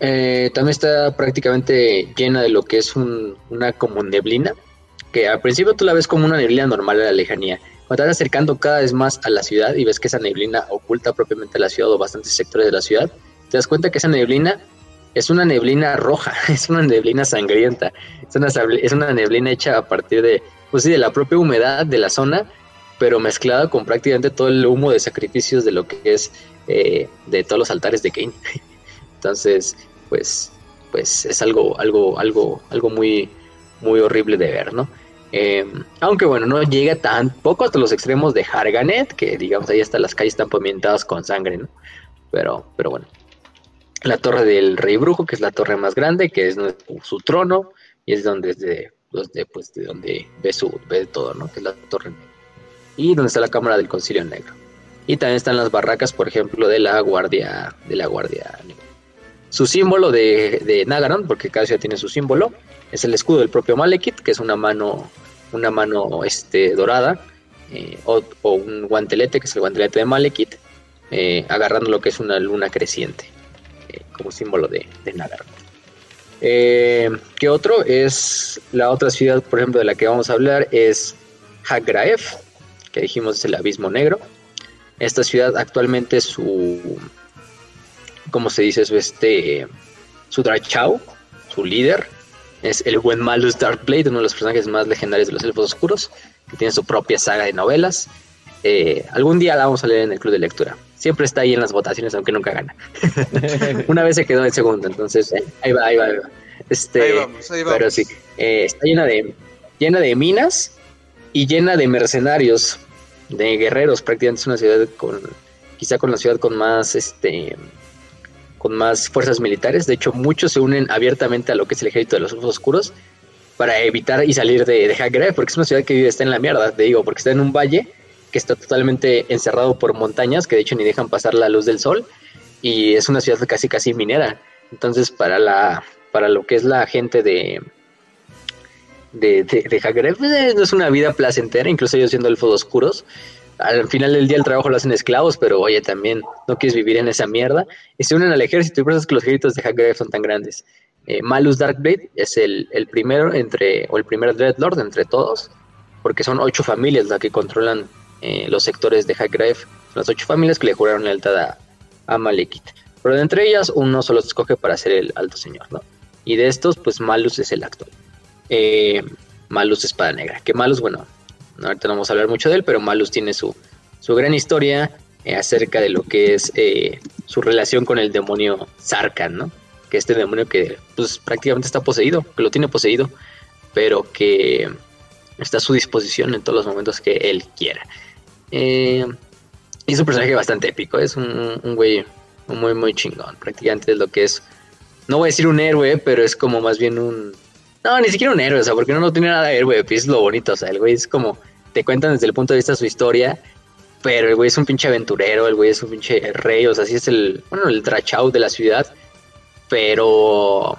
Eh, también está prácticamente llena de lo que es una como neblina, que al principio tú la ves como una neblina normal a la lejanía. Cuando estás acercando cada vez más a la ciudad y ves que esa neblina oculta propiamente la ciudad o bastantes sectores de la ciudad, te das cuenta que esa neblina es una neblina roja, es una neblina sangrienta, es una, es una neblina hecha a partir de, pues sí, de la propia humedad de la zona pero mezclada con prácticamente todo el humo de sacrificios de lo que es eh, de todos los altares de Cain. Entonces, pues, pues es algo, algo, algo, algo muy, muy horrible de ver, ¿no? Em, aunque bueno, no llega tampoco hasta los extremos de Harganet, que digamos ahí hasta las calles están pavimentadas con sangre, ¿no? Pero, pero bueno. La torre del rey brujo, que es la torre más grande, que es su trono, y es donde, desde, pues, de donde ve, su, ve todo, ¿no? Que es la torre Y donde está la cámara del concilio negro. Y también están las barracas, por ejemplo, de la guardia, de la guardia negra. Su símbolo de, de Nagaron, porque cada ciudad tiene su símbolo, es el escudo del propio Malekith, que es una mano, una mano este, dorada, eh, o, un guantelete, que es el guantelete de Malekith, eh, agarrando lo que es una luna creciente, eh, como símbolo de, de Nagaron. ¿Qué otro? Es la otra ciudad, por ejemplo, de la que vamos a hablar, es Hagraef, que dijimos es el abismo negro. Esta ciudad actualmente su, ¿cómo se dice eso? Este, su su líder, es el buen Malus Darkblade, uno de los personajes más legendarios de los Elfos Oscuros, que tiene su propia saga de novelas. Eh, algún día la vamos a leer en el club de lectura. Siempre está ahí en las votaciones, aunque nunca gana. Una vez se quedó en segundo, entonces eh, ahí va, ahí va, ahí va. Este, ahí vamos, ahí vamos. Pero sí, eh, está llena de, llena de minas y llena de mercenarios, de guerreros. Prácticamente es una ciudad con, quizá con la ciudad con más, este, con más fuerzas militares. De hecho, muchos se unen abiertamente a lo que es el ejército de los ojos oscuros para evitar y salir de, de porque es una ciudad que vive, está en la mierda, te digo, porque está en un valle que está totalmente encerrado por montañas, que de hecho ni dejan pasar la luz del sol, y es una ciudad casi casi minera. Entonces, para la para lo que es la gente de de, de, pues, no es una vida placentera, incluso ellos siendo elfos oscuros, al final del día el trabajo lo hacen esclavos, pero oye, también no quieres vivir en esa mierda. Y se unen al ejército y por eso es que los ejércitos de Hackgrave son tan grandes. Eh, Malus Darkblade es el, primero entre, o el primer Dreadlord entre todos, porque son ocho familias las que controlan eh, los sectores de Hackgrave. Las ocho familias que le juraron lealtad a, a Malekith. Pero de entre ellas, uno solo se escoge para ser el alto señor, ¿no? Y de estos, pues Malus es el actual. Eh, Malus Espada Negra. Que Malus, bueno, ahorita no vamos a hablar mucho de él, pero Malus tiene su, su gran historia eh, acerca de lo que es eh, su relación con el demonio Sarkan, ¿no? Que este demonio que pues prácticamente está poseído, que lo tiene poseído, pero que está a su disposición en todos los momentos que él quiera. Eh, es un personaje bastante épico, es un, un güey muy, muy chingón, prácticamente es lo que es, no voy a decir un héroe, pero es como más bien un... No, ni siquiera un héroe, o sea, porque no, no tiene nada de héroe, es lo bonito, o sea, el güey es como te cuentan desde el punto de vista de su historia, pero el güey es un pinche aventurero, el güey es un pinche rey, o sea, sí es el, bueno, el drachau de la ciudad, pero,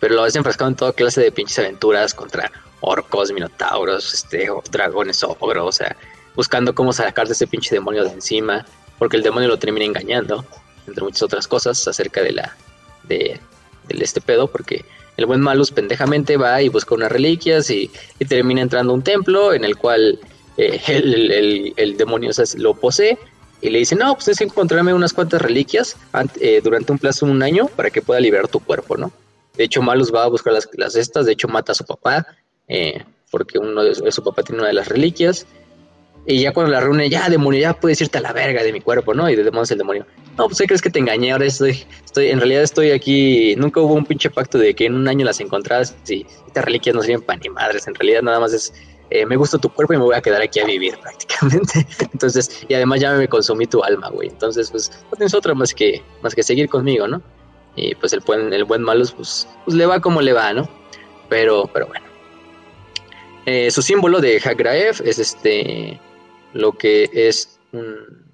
pero lo has enfrascado en toda clase de pinches aventuras contra orcos, minotauros, este, dragones, ogros, o sea, buscando cómo sacar de ese pinche demonio de encima, porque el demonio lo termina engañando, entre muchas otras cosas, acerca de la, de, del este pedo, porque el buen Malus pendejamente va y busca unas reliquias y, termina entrando a un templo en el cual eh, el, demonio lo posee y le dice, no, pues que encontrarme unas cuantas reliquias eh, durante un plazo de un año para que pueda liberar tu cuerpo, ¿no? De hecho, Malus va a buscar las, las estas, de hecho mata a su papá, eh, porque uno de, su papá tiene una de las reliquias, y ya cuando la reúne, ya demonio, ya puedes irte a la verga de mi cuerpo, ¿no? Y de demonio es el demonio. No, pues ¿qué crees que te engañé? Ahora estoy, estoy, en realidad estoy aquí. Nunca hubo un pinche pacto de que en un año las encontradas y estas reliquias no sirven para ni madres. En realidad nada más es, eh, me gusta tu cuerpo y me voy a quedar aquí a vivir prácticamente. Entonces, y además ya me consumí tu alma, güey. Entonces, pues no tienes otra más que, más que seguir conmigo, ¿no? Y pues el buen, el buen Malus, pues, pues le va como le va, ¿no? Pero, pero bueno. Eh, su símbolo de Hagraev es este lo que es un,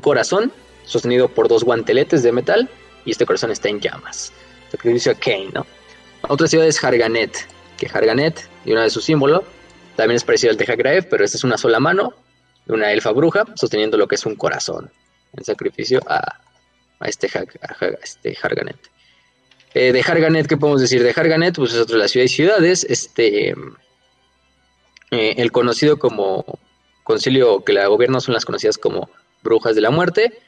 corazón sostenido por dos guanteletes de metal y este corazón está en llamas. Que dice Kane, ¿no? Otra ciudad es Harganet, que Harganet, y una de sus símbolos, también es parecido al de Hagraev, pero esta es una sola mano de una elfa bruja sosteniendo lo que es un corazón en sacrificio a, este, este Harganet. Eh, de Harganet, ¿qué podemos decir? De Harganet, pues es otra de las ciudades. Este, eh, el conocido como concilio que la gobierna son las conocidas como brujas de la muerte,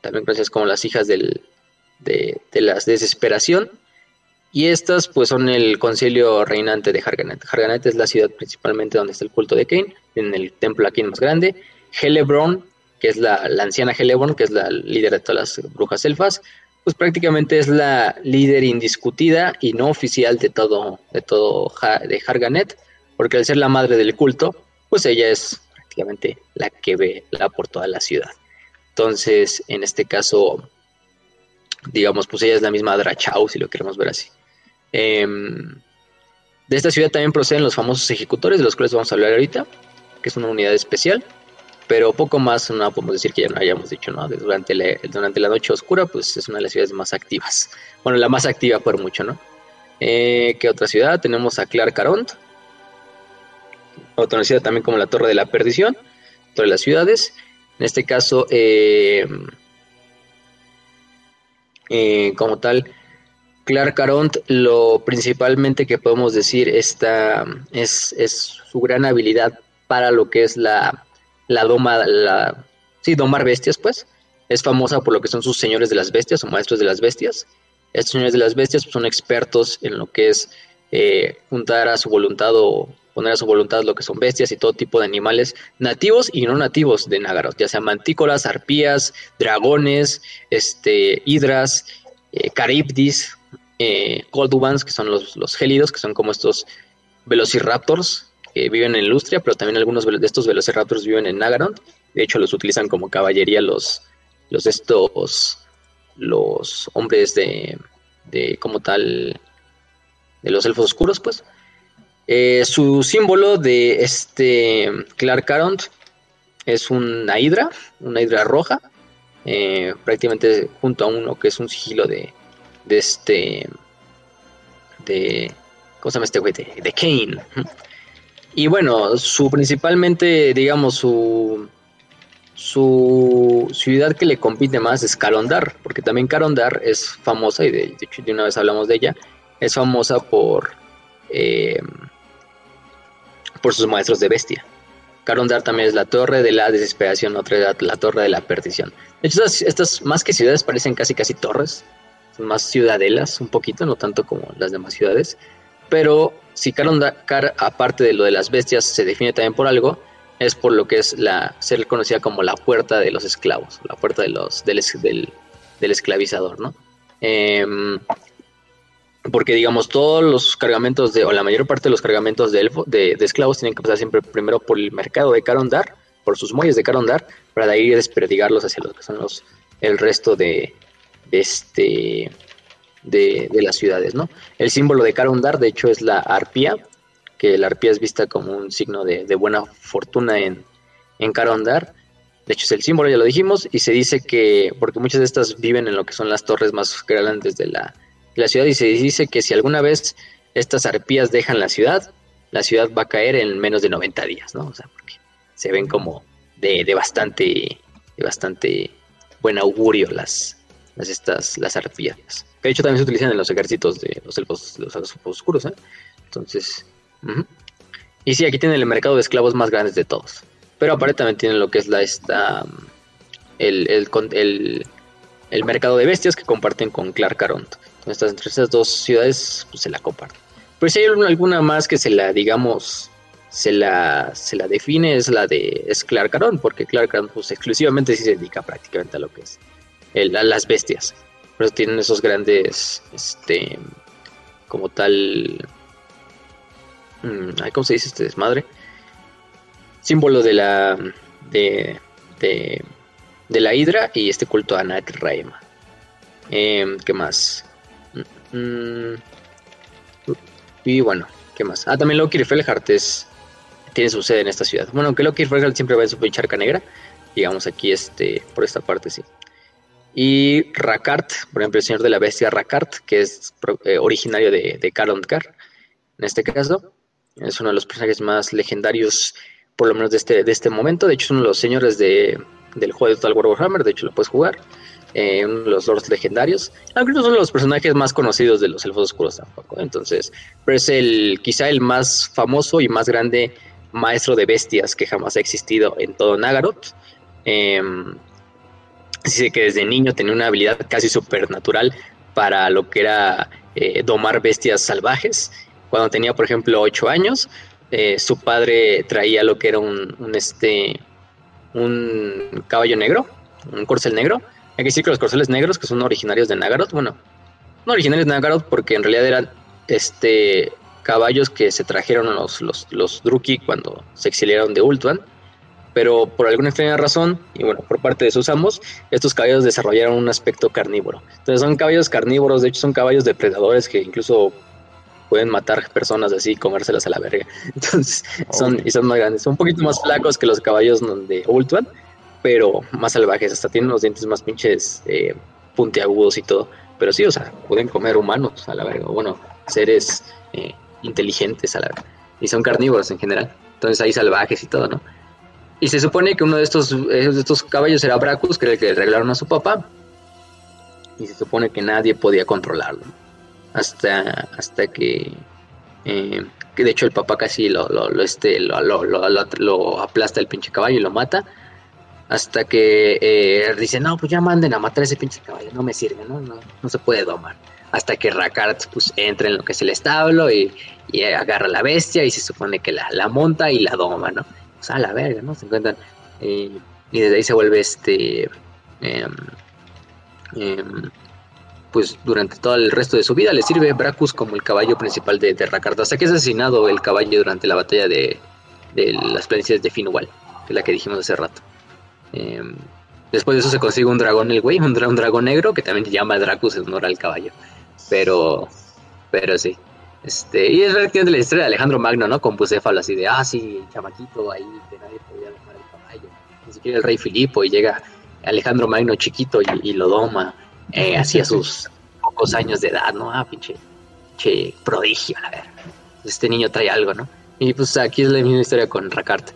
también conocidas como las hijas del, de, la desesperación. Y estas pues son el concilio reinante de Harganet. Harganet es la ciudad principalmente donde está el culto de Cain, en el templo aquí más grande. Helebron, que es la, anciana Helebron, que es la líder de todas las brujas elfas, pues prácticamente es la líder indiscutida y no oficial de todo, de todo de Harganet, porque al ser la madre del culto, pues ella es prácticamente la que ve la por toda la ciudad. Entonces, en este caso, digamos, pues ella es la misma Drachau, si lo queremos ver así. Em, de esta ciudad también proceden los famosos ejecutores, de los cuales vamos a hablar ahorita, que es una unidad especial, pero poco más no podemos decir que ya no hayamos dicho, ¿no? Durante la, noche oscura, pues es una de las ciudades más activas. Bueno, la más activa por mucho, ¿no? Eh, ¿Qué otra ciudad? Tenemos a Clark Caront, otra conocida también como la Torre de la Perdición, Torre de las Ciudades. En este caso, eh, eh, como tal, Clark Caront, lo principalmente que podemos decir esta, es, es su gran habilidad para lo que es la, la doma, la, sí, domar bestias, pues. Es famosa por lo que son sus señores de las bestias o maestros de las bestias. Estos señores de las bestias pues, son expertos en lo que es eh, juntar a su voluntad o poner a su voluntad lo que son bestias y todo tipo de animales nativos y no nativos de Nagaroth, ya sean mantícolas, arpías, dragones, este, hidras, eh, caribdis, eh, coldubans, que son los, los gélidos, que son como estos velociraptors que viven en Lustria, pero también algunos de estos velociraptors viven en Nagaroth. De hecho, los utilizan como caballería los, los estos, los hombres de, de como tal, de los elfos oscuros, pues. Eh, su símbolo de este Clark Caront es una hidra, una hidra roja, eh, prácticamente junto a uno que es un sigilo de, de este, de, ¿cómo se llama este güey? De, de Kane. Y bueno, su principalmente, digamos, su, su ciudad que le compite más es Karondar, porque también Karondar es famosa, y de, hecho de una vez hablamos de ella, es famosa por... Eh, por sus maestros de bestia. Carondar también es la torre de la desesperación, otra la, torre de la perdición. De hecho, estas, más que ciudades parecen casi casi torres, son más ciudadelas un poquito, no tanto como las demás ciudades. Pero si Carondar, aparte de lo de las bestias, se define también por algo, es por lo que es la ser conocida como la puerta de los esclavos, la puerta de los del, del, esclavizador, ¿no? Em, porque digamos todos los cargamentos de, o la mayor parte de los cargamentos de, elfo, de, esclavos tienen que pasar siempre primero por el mercado de Carondar, por sus muelles de Carondar, para de ahí desperdigarlos hacia los que son los, el resto de, este de, las ciudades, ¿no? El símbolo de Carondar, de hecho, es la arpía, que la arpía es vista como un signo de, buena fortuna en, en Carondar. De hecho, es el símbolo, ya lo dijimos, y se dice que, porque muchas de estas viven en lo que son las torres más grandes de la, la ciudad y se dice que si alguna vez estas arpías dejan la ciudad, la ciudad va a caer en menos de 90 días, ¿no? O sea, porque se ven como de, bastante de bastante buen augurio las, las estas las arpías. Que de hecho también se utilizan en los ejércitos de los elfos, los oscuros, ¿eh? Entonces, y sí, aquí tienen el mercado de esclavos más grande de todos. Pero aparte también tienen lo que es la esta el, el, el mercado de bestias que comparten con Clark Caront entre estas dos ciudades pues, se la comparten. Pero si hay alguna más que se la, digamos, se la, se la define es la de es Clark porque Clark pues, exclusivamente se dedica prácticamente a lo que es a las bestias. Por eso tienen esos grandes, este, como tal, mmm, ¿cómo se dice este desmadre? Símbolo de la, de, de, de la Hidra y este culto a Nat Raima. Eh, ¿Qué más? Mm, y bueno, ¿qué más? Ah, también Loki Felhart es, tiene su sede en esta ciudad. Bueno, aunque Loki Felhart siempre va en su charca negra, digamos aquí este, por esta parte sí. Y Rakart, por ejemplo, el señor de la bestia Rakart, que es eh, originario de, de Karondkar, en este caso, es uno de los personajes más legendarios, por lo menos de este, de este momento. De hecho, es uno de los señores de, del juego de Total War Warhammer, de hecho lo puedes jugar eh, uno de los lords legendarios, aunque no son los personajes más conocidos de los elfos oscuros tampoco. Entonces, pero es el quizá el más famoso y más grande maestro de bestias que jamás ha existido en todo Nagaroth. Eh, dice que desde niño tenía una habilidad casi supernatural para lo que era eh, domar bestias salvajes. Cuando tenía, por ejemplo, 8 años, eh, su padre traía lo que era un, un, este, un caballo negro, un corcel negro. Hay que decir que los corceles negros, que son originarios de Nagaroth, bueno, no originarios de Nagaroth porque en realidad eran este, caballos que se trajeron los, los, los Druki cuando se exiliaron de Ultuan pero por alguna extraña razón, y bueno, por parte de sus amos, estos caballos desarrollaron un aspecto carnívoro. Entonces son caballos carnívoros, de hecho son caballos depredadores que incluso pueden matar personas así y comérselas a la verga. Entonces son, y son más grandes, son un poquito más flacos que los caballos de Ultuan, pero más salvajes, hasta tienen los dientes más pinches eh, puntiagudos y todo. Pero sí, o sea, pueden comer humanos a la verga, bueno, seres eh, inteligentes a la verga. Y son carnívoros en general. Entonces hay salvajes y todo, ¿no? Y se supone que uno de estos, estos caballos era Bracus, que era el que le regalaron a su papá. Y se supone que nadie podía controlarlo. Hasta, hasta que, eh, de hecho el papá casi lo, lo, este, lo, lo, aplasta el pinche caballo y lo mata. Hasta que eh, dice, no, pues ya manden a matar a ese pinche caballo, no me sirve, ¿no? No, no se puede domar. Hasta que Rakart pues, entra en lo que es el establo y, y agarra la bestia y se supone que la, la monta y la doma, ¿no? pues a la verga, ¿no? Se encuentran. Eh, y desde ahí se vuelve este. Em, pues durante todo el resto de su vida le sirve Bracus como el caballo principal de, de hasta que es asesinado el caballo durante la batalla de, de las planicies de Finwal, que es la que dijimos hace rato. Em, después de eso se consigue un dragón, el güey, un, un, dragón negro que también se llama Dracus en honor al caballo. Pero, pero sí. Este, y es prácticamente la historia de Alejandro Magno, ¿no? Con Bucéfalo, así de, ah, sí, chamaquito ahí, que nadie podía dejar el caballo. Ni siquiera el rey Filipo, y llega Alejandro Magno chiquito y, lo doma, eh, así a sus pocos años de edad, ¿no? Ah, pinche, pinche prodigio, a ver. Este niño trae algo, ¿no? Y pues aquí es la misma historia con Rakart.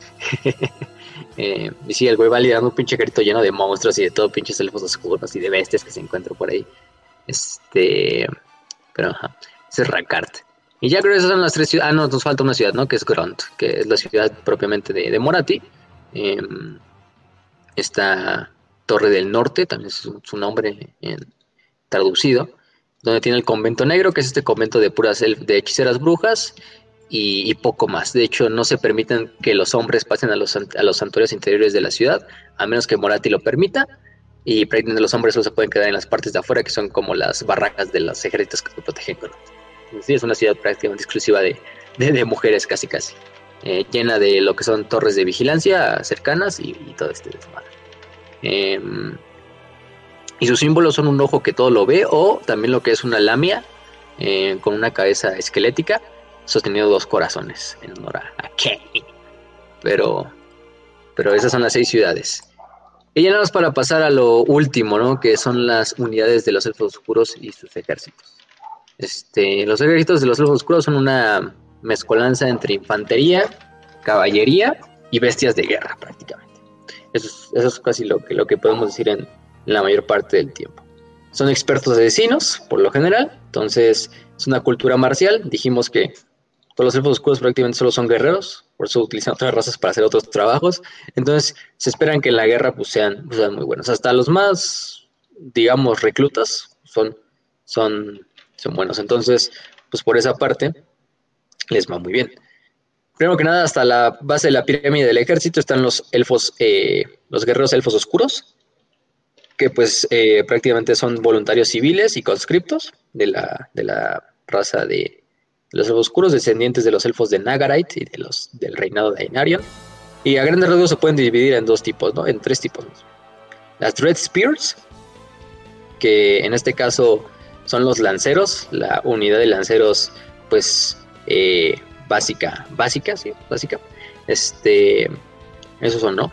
eh, y sí, el güey va liderando un pinche carrito lleno de monstruos y de todo, pinches elfos oscuros y de bestias que se encuentran por ahí. Este. Pero ajá, ese es Rakart. Y ya creo que esas son las tres ciudades. Ah, no, nos falta una ciudad, ¿no? Que es Gront, que es la ciudad propiamente de, de Morati. Eh, esta Torre del Norte, también es su, nombre traducido, donde tiene el convento negro, que es este convento de puras de hechiceras brujas y, poco más. De hecho, no se permiten que los hombres pasen a los, a los santuarios interiores de la ciudad, a menos que Morati lo permita. Y prácticamente los hombres solo se pueden quedar en las partes de afuera, que son como las barracas de los ejércitos que protegen Gront sí, es una ciudad prácticamente exclusiva de, de, mujeres casi casi. Eh, llena de lo que son torres de vigilancia cercanas y, todo este desmadre. Em, y sus símbolos son un ojo que todo lo ve o también lo que es una lamia eh, con una cabeza esquelética sosteniendo dos corazones en honor a, Kenny. Pero, pero esas son las seis ciudades. Y ya nada más para pasar a lo último, ¿no? Que son las unidades de los elfos oscuros y sus ejércitos. Este, los ejércitos de los elfos oscuros son una mezcolanza entre infantería, caballería y bestias de guerra prácticamente. Eso es, casi lo que, lo que podemos decir en, la mayor parte del tiempo. Son expertos asesinos, por lo general, entonces es una cultura marcial. Dijimos que todos los elfos oscuros prácticamente solo son guerreros, por eso utilizan otras razas para hacer otros trabajos. Entonces se esperan que en la guerra pues, sean, pues, sean muy buenos. Hasta los más, digamos, reclutas son, son son buenos. Entonces, pues por esa parte, les va muy bien. Primero que nada, hasta la base de la pirámide del ejército están los elfos, eh, los guerreros elfos oscuros, que pues eh, prácticamente son voluntarios civiles y conscriptos de la, de la raza de los oscuros, descendientes de los elfos de Nagarite y de los del reinado de Ainarion. Y a grandes rasgos se pueden dividir en dos tipos, ¿no? En tres tipos. Las Dread Spears, que en este caso son los lanceros, la unidad de lanceros, pues, eh, básica, básica, sí, básica. Este, esos son, ¿no?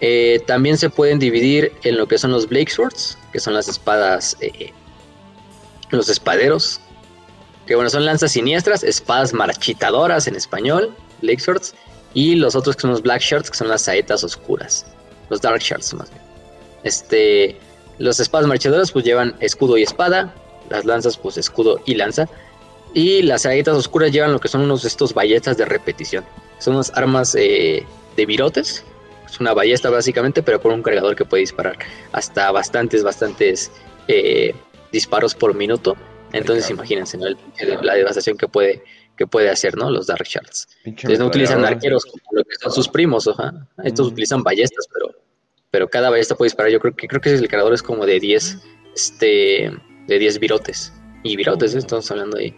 Eh, también se pueden dividir en lo que son los Blake Swords, que son las espadas, eh, los espaderos, que bueno, son lanzas siniestras, espadas marchitadoras en español, Blake Swords, y los otros que son los Black Shirts, que son las saetas oscuras, los Dark Shirts más bien. Este, los espadas marchadoras pues llevan escudo y espada, las lanzas pues escudo y lanza. Y las saetas oscuras llevan lo que son unos estos ballestas de repetición. Son unas armas eh, de virotes. Es una ballesta básicamente, pero con un cargador que puede disparar hasta bastantes, bastantes eh, disparos por minuto. Entonces, imagínense, ¿no? la devastación que puede, que puede hacer, ¿no? Los Dark Shards. Entonces no utilizan arqueros como lo que son sus primos, oja. Estos utilizan ballestas, pero, pero cada ballesta puede disparar. Yo creo que creo que el cargador es como de 10, este, de 10 virotes. Y virotes, ¿eh? estamos hablando ahí.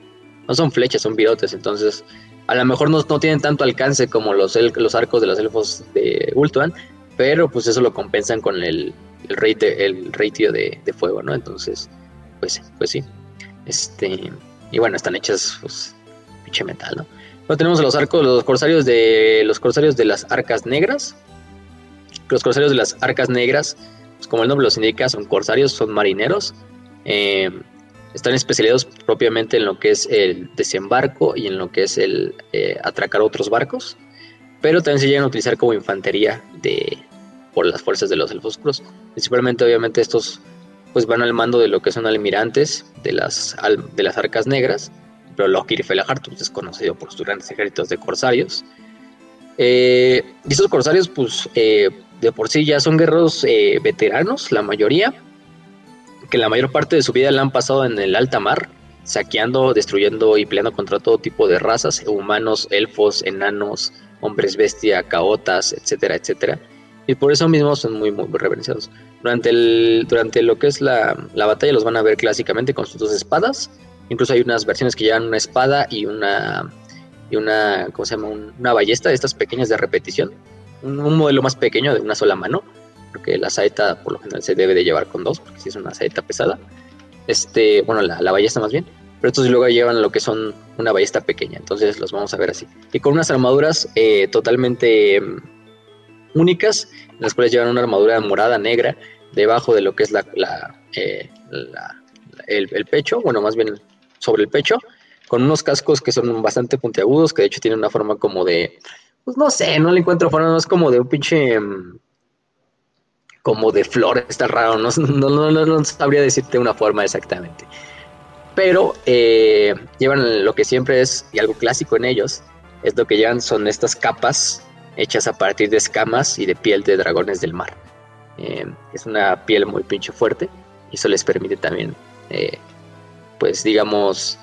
No son flechas, son virotes. Entonces, a lo mejor no, no tienen tanto alcance como los, los arcos de los elfos de Ultuan, pero pues eso lo compensan con el, el, rate, el ratio de, de, fuego, ¿no? Entonces, pues, pues sí. Este, y bueno, están hechas, pues, pinche metal, ¿no? Luego tenemos los arcos, los corsarios de los corsarios de las arcas negras. Los corsarios de las arcas negras, pues como el nombre los indica, son corsarios, son marineros. Eh, están especializados propiamente en lo que es el desembarco y en lo que es el eh, atracar otros barcos. Pero también se llegan a utilizar como infantería de, por las fuerzas de los elfos oscuros. Principalmente, obviamente, estos pues van al mando de lo que son almirantes de las, de las arcas negras pero Loki Felahart es conocido por sus grandes ejércitos de corsarios. Eh, y estos corsarios, pues, eh, de por sí ya son guerreros eh, veteranos, la mayoría, que la mayor parte de su vida la han pasado en el alta mar, saqueando, destruyendo y peleando contra todo tipo de razas, humanos, elfos, enanos, hombres bestia, caotas, etcétera, etcétera. Y por eso mismo son muy, muy reverenciados. Durante, el, durante lo que es la, la batalla los van a ver clásicamente con sus dos espadas, Incluso hay unas versiones que llevan una espada y una, y una ¿cómo se llama? una ballesta estas pequeñas de repetición. Un, modelo más pequeño de una sola mano, porque la saeta por lo general se debe de llevar con dos, porque si es una saeta pesada. Este, bueno, la, la ballesta más bien. Pero estos luego llevan lo que son una ballesta pequeña, entonces los vamos a ver así. Y con unas armaduras eh, totalmente únicas, las cuales llevan una armadura morada negra debajo de lo que es la, eh, el, el, pecho, bueno, más bien sobre el pecho, con unos cascos que son bastante puntiagudos, que de hecho tienen una forma como de, pues no sé, no le encuentro forma, no es como de un pinche, mm, como de flor, está raro, no, no, no, no sabría decirte una forma exactamente. Pero eh, llevan lo que siempre es, y algo clásico en ellos, es lo que llevan son estas capas hechas a partir de escamas y de piel de dragones del mar. Eh, es una piel muy pinche fuerte y eso les permite también eh, pues digamos,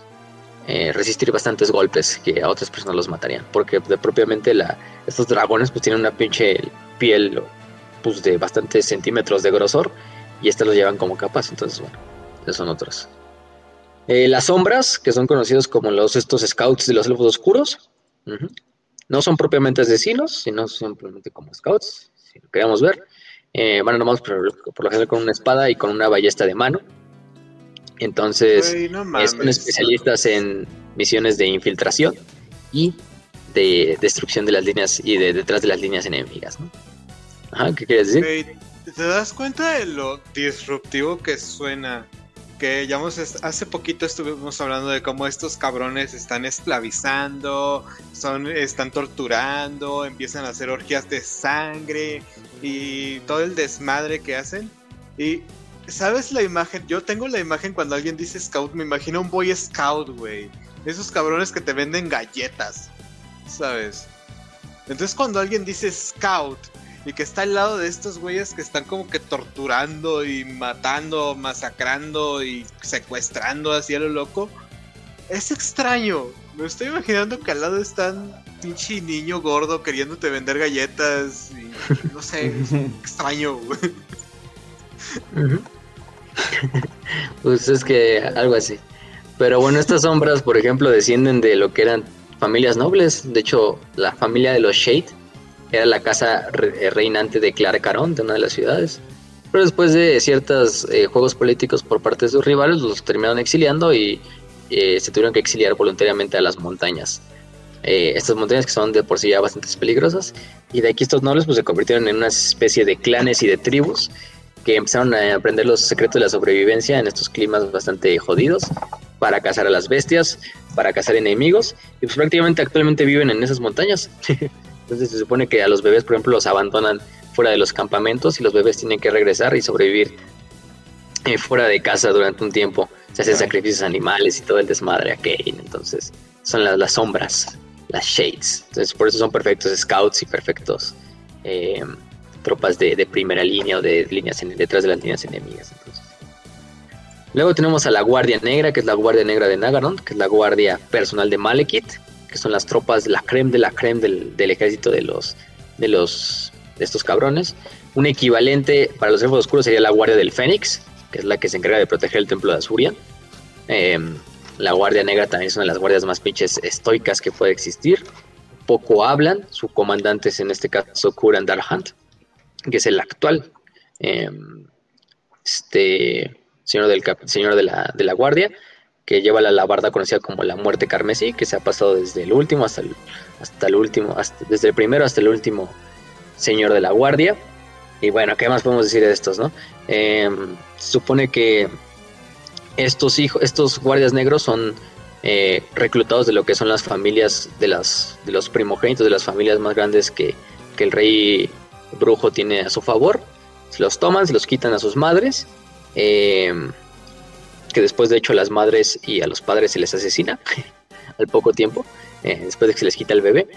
eh, resistir bastantes golpes que a otras personas los matarían. Porque propiamente la, estos dragones pues tienen una pinche piel pues de bastantes centímetros de grosor y estas los llevan como capas. Entonces, bueno, esos son otros. Las sombras, que son conocidos como los estos scouts de los elfos oscuros, no son propiamente asesinos, sino simplemente como scouts, si lo queremos ver. Eh, van armados por, por, lo general con una espada y con una ballesta de mano. Entonces, son especialistas en misiones de infiltración y de destrucción de las líneas y de detrás de las líneas enemigas. Ajá, ¿qué quieres decir? ¿Te das cuenta de lo disruptivo que suena? Ya hace poquito estuvimos hablando de cómo estos cabrones están esclavizando, son, están torturando, empiezan a hacer orgías de sangre y todo el desmadre que hacen. Y ¿Sabes la imagen? Yo tengo la imagen cuando alguien dice scout, me imagino un boy scout, güey. Esos cabrones que te venden galletas, ¿sabes? Entonces cuando alguien dice scout y que está al lado de estos güeyes que están como que torturando y matando, masacrando y secuestrando así a lo loco, es extraño. Me estoy imaginando que al lado están pinche niño gordo queriéndote vender galletas y no sé, es extraño, pues es que algo así. Pero bueno, estas sombras, por ejemplo, descienden de lo que eran familias nobles. De hecho, la familia de los Shade era la casa eh, reinante de Clara Caron, de una de las ciudades. Pero después de ciertos eh, juegos políticos por parte de sus rivales, los terminaron exiliando y eh, se tuvieron que exiliar voluntariamente a las montañas. estas montañas que son de por sí ya bastante peligrosas. Y de aquí estos nobles pues, se convirtieron en una especie de clanes y de tribus que empezaron a aprender los secretos de la sobrevivencia en estos climas bastante jodidos para cazar a las bestias, para cazar enemigos y pues prácticamente actualmente viven en esas montañas. Entonces se supone que a los bebés, por ejemplo, los abandonan fuera de los campamentos y los bebés tienen que regresar y sobrevivir eh, fuera de casa durante un tiempo. Se hacen sacrificios animales y todo el desmadre aquel. Entonces son las, las sombras, las shades. Entonces por eso son perfectos scouts y perfectos eh, tropas de, primera línea o de líneas detrás de las líneas enemigas. Luego tenemos a la Guardia Negra, que es la Guardia Negra de Nagaron, que es la guardia personal de Malekith, que son las tropas, la creme de la creme del, ejército de los, de los de estos cabrones. Un equivalente para los elfos oscuros sería la Guardia del Fénix, que es la que se encarga de proteger el templo de Azurian. Em, la Guardia Negra también es una de las guardias más pinches estoicas que puede existir. Poco hablan, su comandante es en este caso Kuran Darhant, que es el actual em, este, señor, del, señor de, la, de la Guardia, que lleva la labarda conocida como la muerte carmesí, que se ha pasado desde el último hasta el, hasta el último, desde el primero hasta el último señor de la Guardia. Y bueno, ¿qué más podemos decir de estos, no? Em, se supone que estos hijos, estos guardias negros son eh, reclutados de lo que son las familias de las de los primogénitos de las familias más grandes que, el rey brujo tiene a su favor. Se los toman, se los quitan a sus madres. Em, que después de hecho a las madres y a los padres se les asesina al poco tiempo, eh, después de que se les quita el bebé.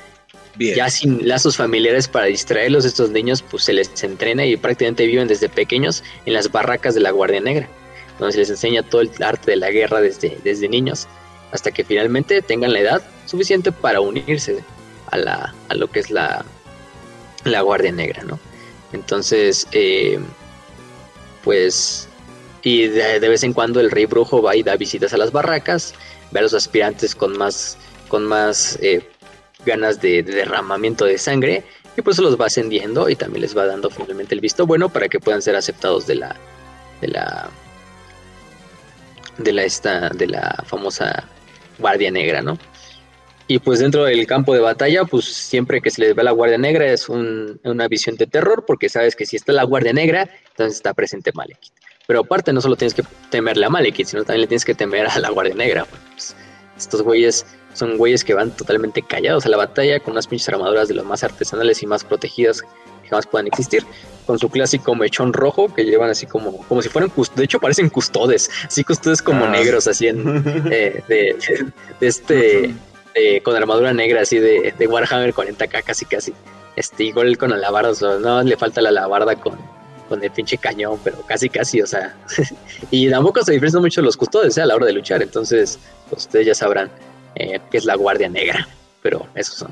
Ya sin lazos familiares para distraerlos, estos niños pues se les entrena y prácticamente viven desde pequeños en las barracas de la Guardia Negra, donde se les enseña todo el arte de la guerra desde, desde niños, hasta que finalmente tengan la edad suficiente para unirse a, la, a lo que es la, la Guardia Negra, ¿no? Entonces, eh, pues, y de, vez en cuando el rey brujo va y da visitas a las barracas, ve a los aspirantes con más, con más eh, ganas de, derramamiento de sangre y pues los va ascendiendo y también les va dando finalmente el visto bueno para que puedan ser aceptados de la de la de la esta de la famosa guardia negra, ¿no? Y pues dentro del campo de batalla, pues siempre que se les ve a la guardia negra es una visión de terror, porque sabes que si está la guardia negra, entonces está presente Malekith. Pero aparte no solo tienes que temerle a Malekith, sino también le tienes que temer a la guardia negra. Pues, estos güeyes son güeyes que van totalmente callados a la batalla con unas pinches armaduras de los más artesanales y más protegidas que jamás puedan existir. Con su clásico mechón rojo que llevan así como, como si fueran, de hecho parecen custodes, así custodes como ah. negros, así en, eh, de, este, con armadura negra así de, de Warhammer 40k casi casi. Este, igual con alabardas, no le falta la alabarda con, con el pinche cañón, pero casi casi, o sea. y tampoco se diferencian mucho los custodes ¿eh? a la hora de luchar, entonces pues, ustedes ya sabrán eh, que es la Guardia Negra, pero esos son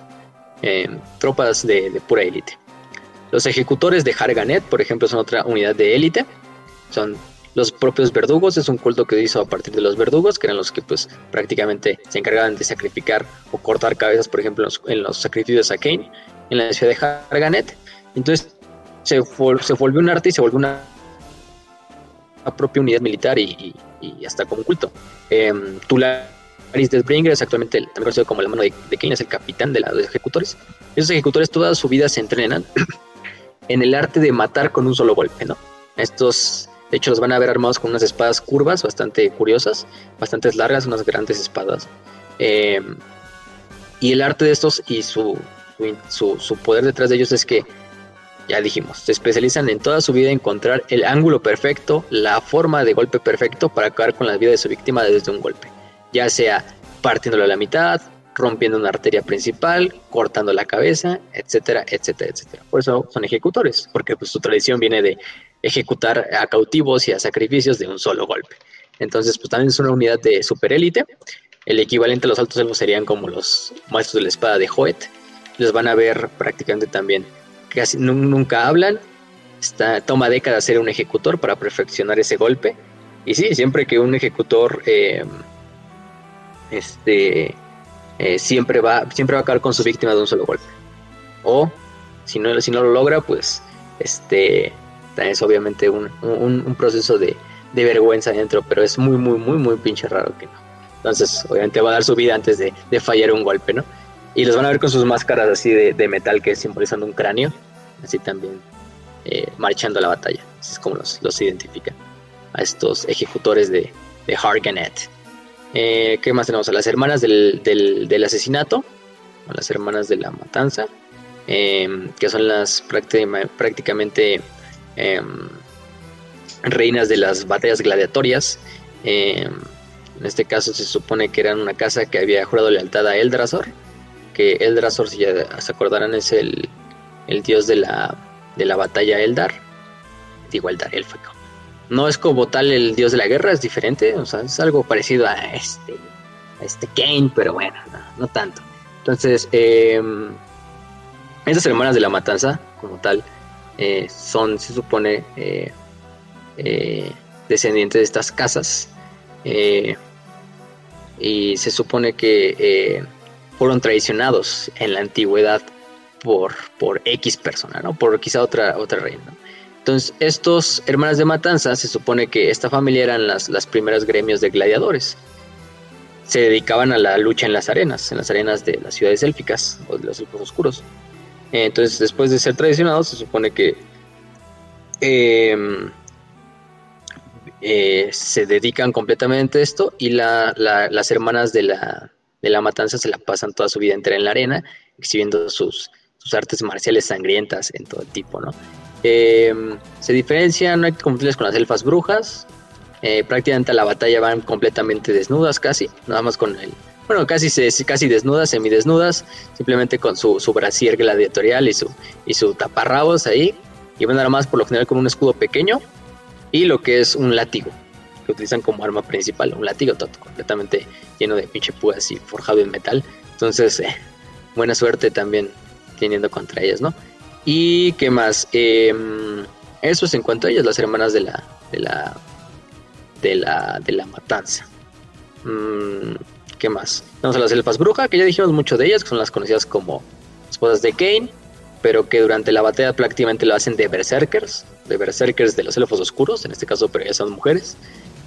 eh, tropas de, pura élite. Los ejecutores de Harganet, por ejemplo, son otra unidad de élite, son los propios verdugos, es un culto que se hizo a partir de los verdugos, que eran los que pues prácticamente se encargaban de sacrificar o cortar cabezas, por ejemplo, en los, sacrificios a Kane, en la ciudad de Harganet. Entonces se, se volvió un arte y se volvió una, propia unidad militar y, hasta como un culto. Eh, Aris Deathbringer es actualmente también conocido como la mano de, de es el capitán de los ejecutores. Esos ejecutores toda su vida se entrenan en el arte de matar con un solo golpe, ¿no? Estos, de hecho, los van a ver armados con unas espadas curvas bastante curiosas, bastante largas, unas grandes espadas. Eh, y el arte de estos y su, su, su poder detrás de ellos es que ya dijimos, se especializan en toda su vida en encontrar el ángulo perfecto, la forma de golpe perfecto para acabar con la vida de su víctima desde un golpe ya sea partiéndolo a la mitad, rompiendo una arteria principal, cortando la cabeza, etcétera, etcétera, etcétera. Por eso son ejecutores, porque pues, su tradición viene de ejecutar a cautivos y a sacrificios de un solo golpe. Entonces, pues también es una unidad de superélite. El equivalente a los altos elfos serían como los maestros de la espada de Hoet. Les van a ver prácticamente también. Casi nunca hablan. Está, toma décadas ser un ejecutor para perfeccionar ese golpe. Y sí, siempre que un ejecutor eh, este, eh, siempre, va, siempre va a acabar con su víctima de un solo golpe. O si no, si no lo logra, pues este, es obviamente un, proceso de, vergüenza dentro, pero es muy, muy, muy, muy pinche raro que no. Entonces, obviamente va a dar su vida antes de, fallar un golpe, ¿no? Y los van a ver con sus máscaras así de, metal que simbolizando un cráneo, así también eh, marchando a la batalla. Así es como los, los identifican a estos ejecutores de, de Harganet. Eh, ¿Qué más tenemos? A las hermanas del, del, asesinato, a las hermanas de la matanza, em, que son las prácticamente em, reinas de las batallas gladiatorias. Em, en este caso se supone que eran una casa que había jurado lealtad a Eldrasor, que Eldrasor, si ya se acordarán, es el, el dios de la, de la batalla Eldar, digo Eldar élfico. no es como tal el dios de la guerra, es diferente, o sea, es algo parecido a este, a este Kane, pero bueno, no, tanto. Entonces, eh, estas hermanas de la matanza, como tal, eh, son, se supone, eh, eh, descendientes de estas casas. y se supone que fueron traicionados en la antigüedad por, por X persona, ¿no? Por quizá otra, otra reina. Entonces, estos hermanas de matanza, se supone que esta familia eran las, las primeras gremios de gladiadores. Se dedicaban a la lucha en las arenas, en las arenas de las ciudades élficas o de los elfos oscuros. Entonces, después de ser traicionados, se supone que em, eh, se dedican completamente a esto y las hermanas de la, de la matanza se la pasan toda su vida entera en la arena, exhibiendo sus, sus artes marciales sangrientas en todo tipo, ¿no? Em, se diferencian, no hay que confundirles con las elfas brujas. Eh, prácticamente a la batalla van completamente desnudas casi, nada más con el, bueno, casi, casi desnudas, semidesnudas, simplemente con su, su brasier gladiatorial y su, y su taparrabos ahí. Y van nada más por lo general con un escudo pequeño y lo que es un látigo, que utilizan como arma principal, un látigo todo completamente lleno de pinche púas y forjado en metal. Entonces, eh, buena suerte también teniendo contra ellas, ¿no? Y qué más, em, eso es en cuanto a ellas, las hermanas de la, de la, de la, de la matanza. Mm, ¿Qué más? Tenemos a las elfas bruja, que ya dijimos mucho de ellas, que son las conocidas como esposas de Kane, pero que durante la batalla prácticamente lo hacen de berserkers, de berserkers de los elfos oscuros, en este caso, pero ya son mujeres,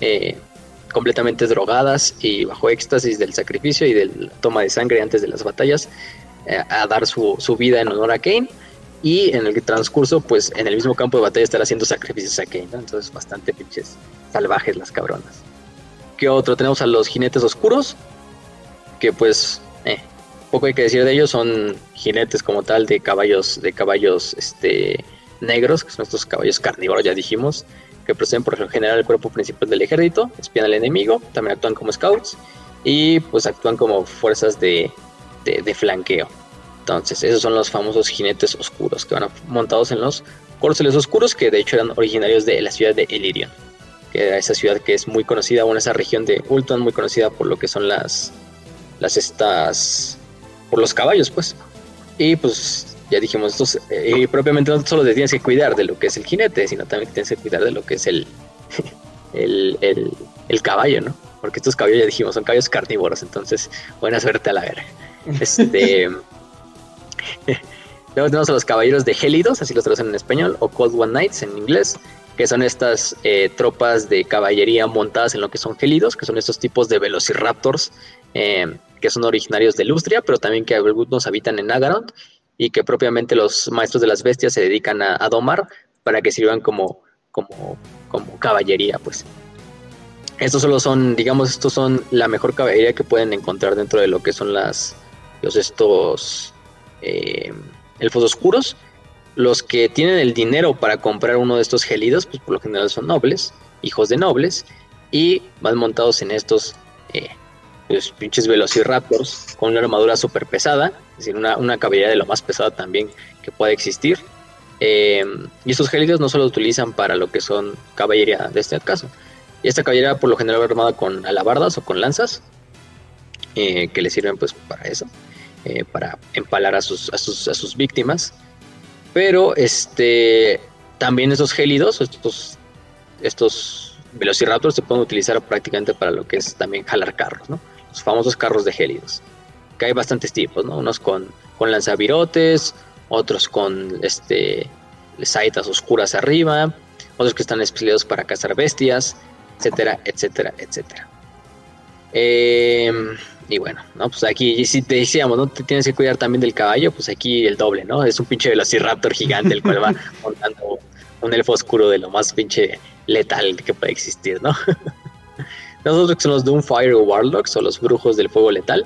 eh, completamente drogadas y bajo éxtasis del sacrificio y de la toma de sangre antes de las batallas, eh, a dar su, su, vida en honor a Kane. Y en el transcurso, pues en el mismo campo de batalla estar haciendo sacrificios a Kane, entonces bastante pinches salvajes las cabronas. ¿Qué otro? Tenemos a los jinetes oscuros, que pues eh, poco hay que decir de ellos, son jinetes como tal de caballos, de caballos este, negros, que son estos caballos carnívoros, ya dijimos, que proceden por lo general el cuerpo principal del ejército, espían al enemigo, también actúan como scouts y pues actúan como fuerzas de, de, flanqueo. Entonces, esos son los famosos jinetes oscuros que van montados en los corceles oscuros, que de hecho eran originarios de la ciudad de Elirion, que era esa ciudad que es muy conocida, o esa región de Ultron muy conocida por lo que son las, las estas por los caballos pues y pues ya dijimos estos eh, propiamente no solo te tienes que cuidar de lo que es el jinete sino también tienes que cuidar de lo que es el el, el, caballo no porque estos caballos ya dijimos son caballos carnívoros entonces buena suerte a la verga este luego tenemos a los caballeros de gélidos así los traducen en español o cold one nights en inglés que son estas eh, tropas de caballería montadas en lo que son gélidos, que son estos tipos de velociraptors eh, que son originarios de Lustria, pero también que algunos habitan en Nagaroth y que propiamente los maestros de las bestias se dedican a, domar para que sirvan como, como, como caballería, pues. Estos solo son, digamos, estos son la mejor caballería que pueden encontrar dentro de lo que son las, los estos eh, elfos oscuros. Los que tienen el dinero para comprar uno de estos gelidos, pues por lo general son nobles, hijos de nobles, y van montados en estos eh, los pinches velociraptors con una armadura súper pesada, es decir, una, una, caballería de lo más pesada también que pueda existir. Eh, y estos gélidos no solo utilizan para lo que son caballería de este caso. Y esta caballería por lo general va armada con alabardas o con lanzas, eh, que le sirven pues para eso, eh, para empalar a sus, a sus, a sus víctimas. Pero este también esos gélidos, estos, estos velociraptors se pueden utilizar prácticamente para lo que es también jalar carros, ¿no? Los famosos carros de gélidos, que hay bastantes tipos, ¿no? Unos con, con lanzavirotes, otros con este saetas oscuras arriba, otros que están especializados para cazar bestias, etcétera, etcétera, etcétera. Em, y bueno, ¿no? Pues aquí, si te decíamos, ¿no? Te tienes que cuidar también del caballo, pues aquí el doble, ¿no? Es un pinche velociraptor gigante el cual va montando un elfo oscuro de lo más pinche letal que puede existir, ¿no? Que son los Doomfire Warlocks o los brujos del fuego letal.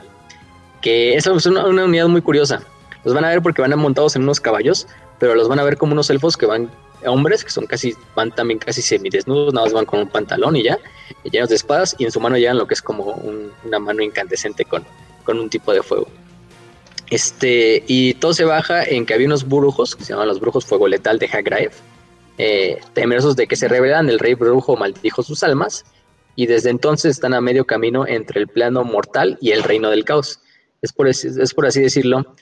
Que es una, unidad muy curiosa. Los van a ver porque van montados en unos caballos, pero los van a ver como unos elfos que van hombres que son casi, van también casi semidesnudos, nada más van con un pantalón y ya, llenos de espadas, y en su mano llevan lo que es como una mano incandescente con, con un tipo de fuego. Este, y todo se baja en que había unos brujos, que se llaman los brujos fuego letal de Hagraev, eh, temerosos de que se revelan, el rey brujo maldijo sus almas y desde entonces están a medio camino entre el plano mortal y el reino del caos. Es por, es por así decirlo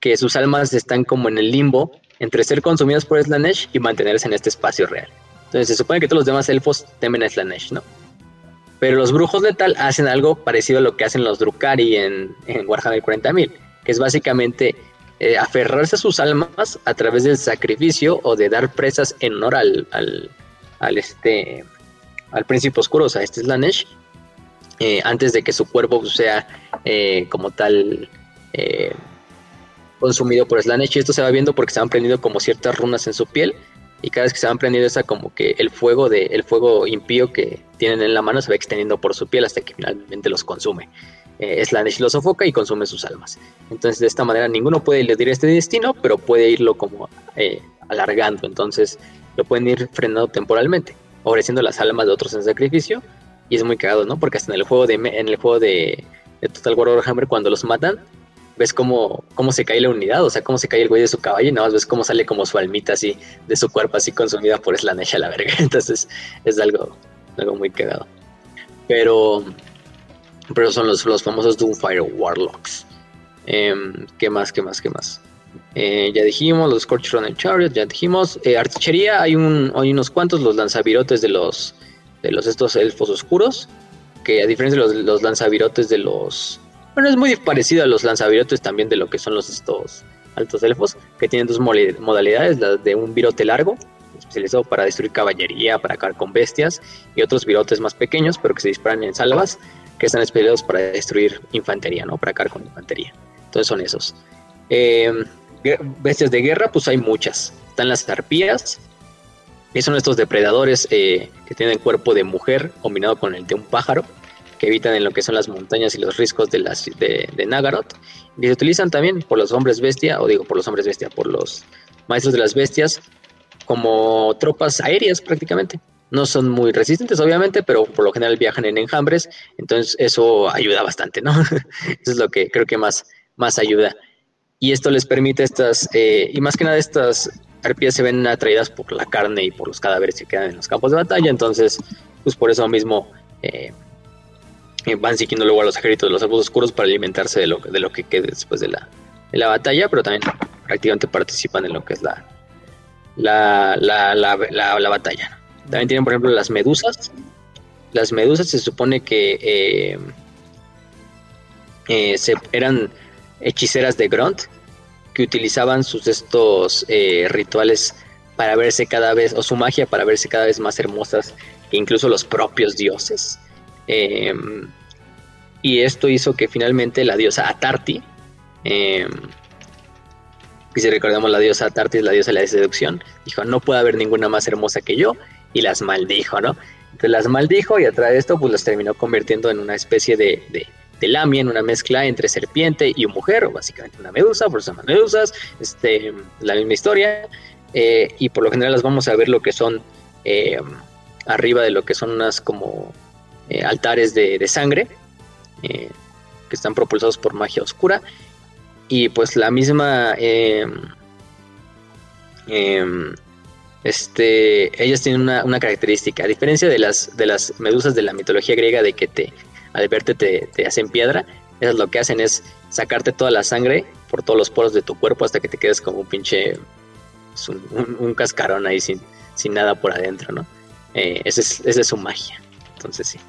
que sus almas están como en el limbo entre ser consumidas por Slanesh y mantenerse en este espacio real. Entonces se supone que todos los demás elfos temen a Slanesh, ¿no? Pero los brujos letal hacen algo parecido a lo que hacen los Drukari en, Warhammer 40.000, que es básicamente eh, aferrarse a sus almas a través del sacrificio o de dar presas en honor al, al, este, al príncipe oscuro, o sea, este Slanesh, eh, antes de que su cuerpo sea eh, como tal consumido por Slanesh. Y esto se va viendo porque se han prendido como ciertas runas en su piel y cada vez que se van prendiendo esa como que el fuego de el fuego impío que tienen en la mano se va extendiendo por su piel hasta que finalmente los consume. Eh, Slanesh los sofoca y consume sus almas. Entonces de esta manera ninguno puede eludir este destino, pero puede irlo como eh, alargando. Entonces lo pueden ir frenando temporalmente, ofreciendo las almas de otros en sacrificio. Y es muy cagado, ¿no? Porque hasta en el juego de en el juego de, Total War Warhammer cuando los matan ves cómo, cómo se cae la unidad, o sea, cómo se cae el güey de su caballo y nada más ves cómo sale como su almita así de su cuerpo así consumida por Slanesh a la verga. Entonces es algo, algo muy cagado. Pero, pero son los, los famosos Doomfire Warlocks. Em, ¿Qué más? ¿Qué más? ¿Qué más? Eh, ya dijimos los Scorch Runner Chariot, ya dijimos. Eh, artillería, hay, un, hay unos cuantos, los lanzavirotes de los, de los estos elfos oscuros, que a diferencia de los, lanzavirotes de los bueno, es muy parecido a los lanzavirotes también de lo que son los estos altos elfos, que tienen dos modalidades, la de un virote largo, especializado para destruir caballería, para acabar con bestias, y otros virotes más pequeños, pero que se disparan en salvas, que están especializados para destruir infantería, ¿no? Para acabar con infantería. Entonces son esos. Em, bestias de guerra, pues hay muchas. Están las arpías, y son estos depredadores eh, que tienen cuerpo de mujer combinado con el de un pájaro que habitan en lo que son las montañas y los riscos de, las, de, Nagaroth, y se utilizan también por los hombres bestia, o digo por los hombres bestia, por los maestros de las bestias, como tropas aéreas prácticamente. No son muy resistentes, obviamente, pero por lo general viajan en enjambres, entonces eso ayuda bastante, ¿no? eso es lo que creo que más, más ayuda. Y esto les permite estas, eh, y más que nada estas arpías se ven atraídas por la carne y por los cadáveres que quedan en los campos de batalla, entonces, pues por eso mismo eh, van siguiendo luego a los ejércitos de los elfos oscuros para alimentarse de lo, de lo que quede después de la, de la batalla, pero también prácticamente participan en lo que es la, la, la, la, batalla. También tienen, por ejemplo, las medusas. Las medusas se supone que eh, eh, se, eran hechiceras de Grunt que utilizaban sus estos eh, rituales para verse cada vez, o su magia para verse cada vez más hermosas incluso los propios dioses. Em, y esto hizo que finalmente la diosa Atarti, eh, y si recordamos la diosa Atarti es la diosa de la seducción, dijo, no puede haber ninguna más hermosa que yo, y las maldijo, ¿no? Entonces las maldijo y a través de esto pues las terminó convirtiendo en una especie de, lamia, en una mezcla entre serpiente y mujer, o básicamente una medusa, por eso llaman medusas, este, la misma historia, eh, y por lo general las vamos a ver lo que son eh, arriba de lo que son unas como eh, altares de, sangre eh, que están propulsados por magia oscura y pues la misma em, em, este ellas tienen una, característica a diferencia de las de las medusas de la mitología griega de que te al verte te, hacen piedra esas lo que hacen es sacarte toda la sangre por todos los poros de tu cuerpo hasta que te quedes como un pinche pues, un, cascarón ahí sin, sin nada por adentro no eh, esa, es, esa es su magia entonces sí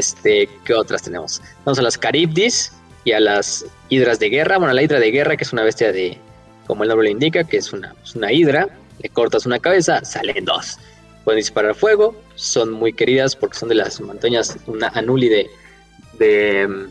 este, ¿Qué otras tenemos? Vamos a las Caribdis y a las hidras de guerra. Bueno, la hidra de guerra, que es una bestia de, como el nombre lo indica, que es una, una hidra. Le cortas una cabeza, salen dos. Pueden disparar fuego, son muy queridas porque son de las montañas, una Anuli de,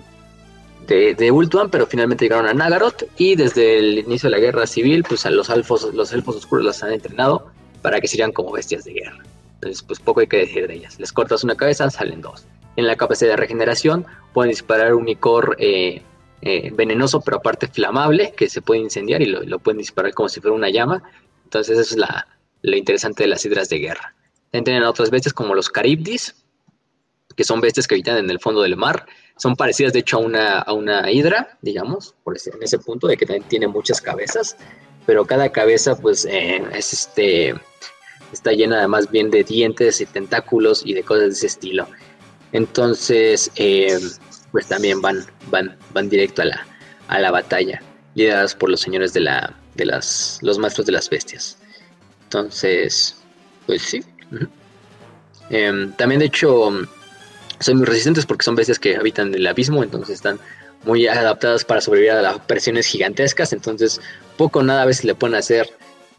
de, de, Ultuan, pero finalmente llegaron a Nagaroth y desde el inicio de la guerra civil, pues a los elfos, los elfos oscuros las han entrenado para que sirvan como bestias de guerra. Entonces, pues poco hay que decir de ellas. Les cortas una cabeza, salen dos en la capacidad de regeneración, pueden disparar un icor eh, eh, venenoso, pero aparte flamable, que se puede incendiar y lo, pueden disparar como si fuera una llama. Entonces eso es la, lo interesante de las hidras de guerra. También tienen otras bestias como los caribdis, que son bestias que habitan en el fondo del mar. Son parecidas, de hecho, a una, a una hidra, digamos, en ese punto de que también tiene muchas cabezas, pero cada cabeza, pues, eh, es este está llena más bien de dientes y tentáculos y de cosas de ese estilo. Entonces, eh, pues también van, van, van directo a la, a la batalla, lideradas por los señores de la, de las, los maestros de las bestias. Entonces, pues sí. Em, también de hecho son muy resistentes porque son bestias que habitan el abismo, entonces están muy adaptadas para sobrevivir a las presiones gigantescas, entonces poco nada a veces le pueden hacer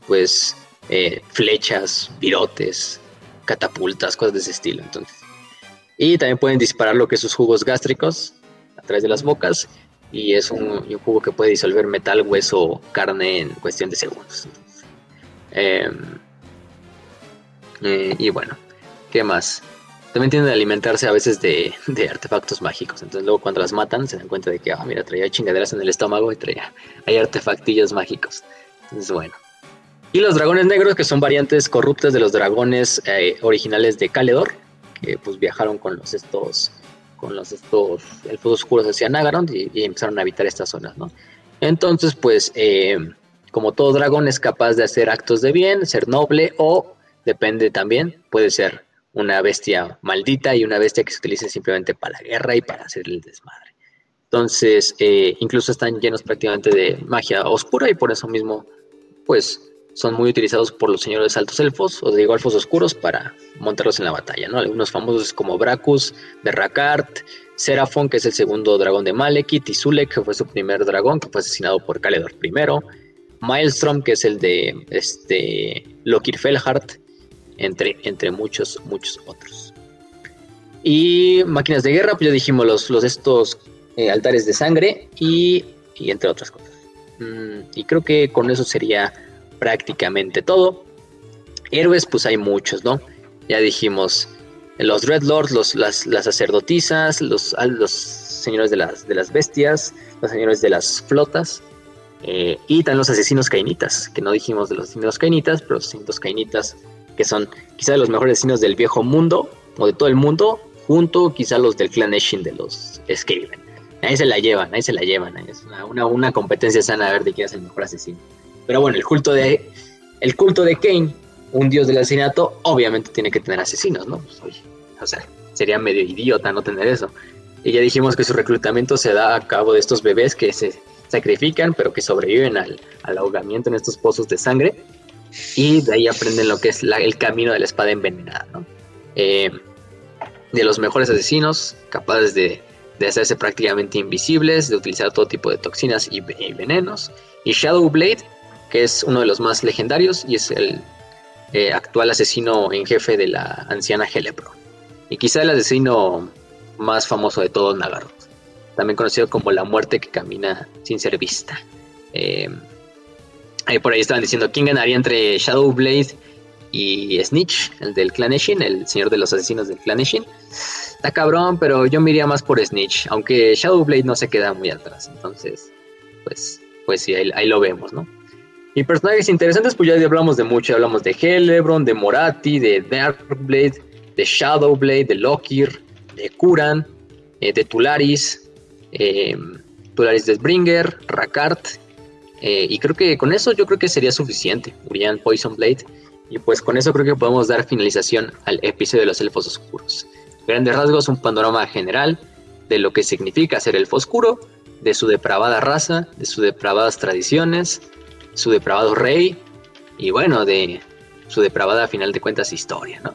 pues eh, flechas, virotes, catapultas, cosas de ese estilo. Entonces. Y también pueden disparar lo que es sus jugos gástricos a través de las bocas y es un, jugo que puede disolver metal, hueso, carne en cuestión de segundos. Em, eh, y bueno, ¿qué más? También tienden a alimentarse a veces de, artefactos mágicos. Entonces luego cuando las matan se dan cuenta de que, ah, mira, traía chingaderas en el estómago y traía, hay artefactillos mágicos. Entonces bueno. Y los dragones negros, que son variantes corruptas de los dragones eh, originales de Caledor, que pues viajaron con los estos, con los estos elfos oscuros hacia Nagaron y, empezaron a habitar estas zonas, ¿no? Entonces, pues, eh, como todo dragón es capaz de hacer actos de bien, ser noble o, depende también, puede ser una bestia maldita y una bestia que se utilice simplemente para la guerra y para hacer el desmadre. Entonces, eh, incluso están llenos prácticamente de magia oscura y por eso mismo, pues, son muy utilizados por los señores altos elfos o digo elfos oscuros para montarlos en la batalla, ¿no? Algunos famosos como Bracus, Berrakart, Seraphon, que es el segundo dragón de Malekith, y Zulek, que fue su primer dragón, que fue asesinado por Caledor I, Maelstrom, que es el de este, Lokir Felhart, entre, entre muchos, muchos otros. Y máquinas de guerra, pues ya dijimos los, los estos eh, altares de sangre y, y, entre otras cosas. Mm, y creo que con eso sería prácticamente todo. Héroes, pues hay muchos, ¿no? Ya dijimos los Dreadlords, los, las, las sacerdotisas, los, los señores de las, de las bestias, los señores de las flotas, eh, y también los asesinos cainitas, que no dijimos de los asesinos cainitas, pero los asesinos cainitas que son quizá los mejores vecinos del viejo mundo o de todo el mundo, junto quizá los del clan Eshin de los Skaven. Ahí se la llevan, ahí se la llevan. Es una, una, competencia sana a ver de quién es el mejor asesino. Pero bueno, el culto de el culto de Kane, un dios del asesinato, obviamente tiene que tener asesinos, ¿no? Pues, o sea, sería medio idiota no tener eso. Y ya dijimos que su reclutamiento se da a cabo de estos bebés que se sacrifican, pero que sobreviven al, al ahogamiento en estos pozos de sangre y de ahí aprenden lo que es el camino de la espada envenenada, eh, de los mejores asesinos, capaces de, hacerse prácticamente invisibles, de utilizar todo tipo de toxinas y, venenos. Y Shadowblade, que es uno de los más legendarios y es el eh, actual asesino en jefe de la anciana Helebro. Y quizá el asesino más famoso de todos Nagaroth, también conocido como la muerte que camina sin ser vista. Eh, Ahí por ahí estaban diciendo quién ganaría entre Shadowblade y Snitch, el del clan Eshin, el señor de los asesinos del clan Eshin. Está cabrón, pero yo me más por Snitch, aunque Shadowblade no se queda muy atrás. Entonces, pues, pues sí, ahí, lo vemos, ¿no? Y personajes interesantes, pues ya hablamos de mucho, hablamos de Helebron, de Morati, de Darkblade, de Shadowblade, de Lokir, de Kuran, eh, de Tularis, eh, Tularis de Springer, Rakart eh, y creo que con eso yo creo que sería suficiente, Urian Poison Blade. Y pues con eso creo que podemos dar finalización al episodio de los elfos oscuros. Grandes rasgos, un panorama general de lo que significa ser elfo oscuro, de su depravada raza, de sus depravadas tradiciones, su depravado rey y bueno, de su depravada a final de cuentas historia, ¿no?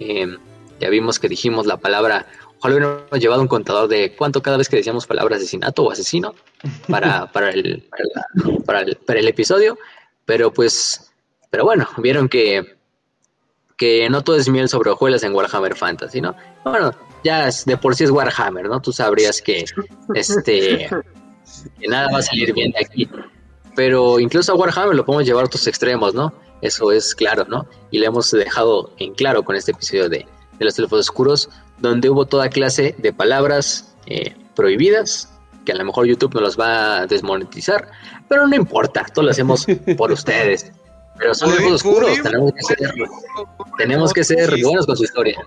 Eh, ya vimos que dijimos la palabra Ojalá hubiéramos llevado un contador de cuánto cada vez que decíamos palabra asesinato o asesino para, para, el, para, el, episodio. Pero pues, pero bueno, vieron que, que no todo es miel sobre hojuelas en Warhammer Fantasy, ¿no? Bueno, ya de por sí es Warhammer, ¿no? Tú sabrías que, este, que nada va a salir bien de aquí. Pero incluso a Warhammer lo podemos llevar a otros extremos, ¿no? Eso es claro, ¿no? Y le hemos dejado en claro con este episodio de, de los teléfonos oscuros, donde hubo toda clase de palabras eh, prohibidas, que a lo mejor YouTube no los va a desmonetizar, pero no importa, todo lo hacemos por ustedes. Pero son teléfonos oscuros, tenemos que ser, tenemos que ser buenos con su historia.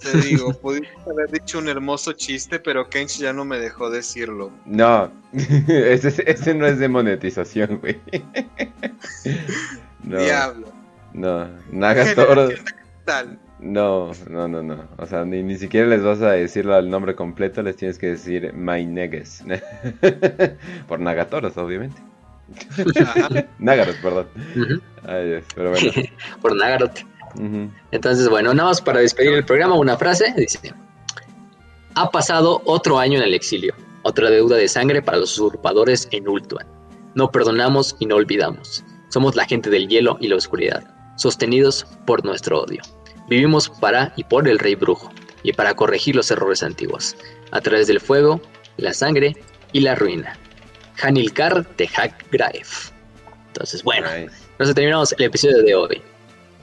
Te digo, pudiste haber dicho un hermoso chiste, pero Kench ya no me dejó decirlo. No, ese, ese no es de monetización, güey. Diablo. No, Nagatoro. Generación Tal. No, no, no, no. O sea, ni, ni siquiera les vas a decir el nombre completo, les tienes que decir My. Por Nagatoros, obviamente. Ajá. Nagaros, perdón. Ay, Dios, pero bueno. Por Nagarot. Entonces, bueno, nada más para despedir el programa, una frase. Dice, ha pasado otro año en el exilio, otra deuda de sangre para los usurpadores en Ultuan. No perdonamos y no olvidamos. Somos la gente del hielo y la oscuridad, sostenidos por nuestro odio. Vivimos para y por el rey brujo, y para corregir los errores antiguos, a través del fuego, la sangre y la ruina. Hanilkar Tehak Graef. Entonces, bueno, Nice. entonces terminamos el episodio de hoy.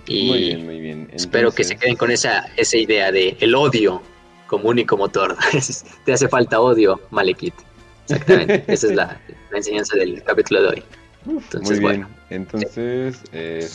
Y Muy bien, muy bien. Espero que se queden con esa, esa idea de el odio como único motor. Te hace falta odio, Malekith. Exactamente. esa es la, la enseñanza del capítulo de hoy. Entonces, Muy bien. bueno, Entonces, eh,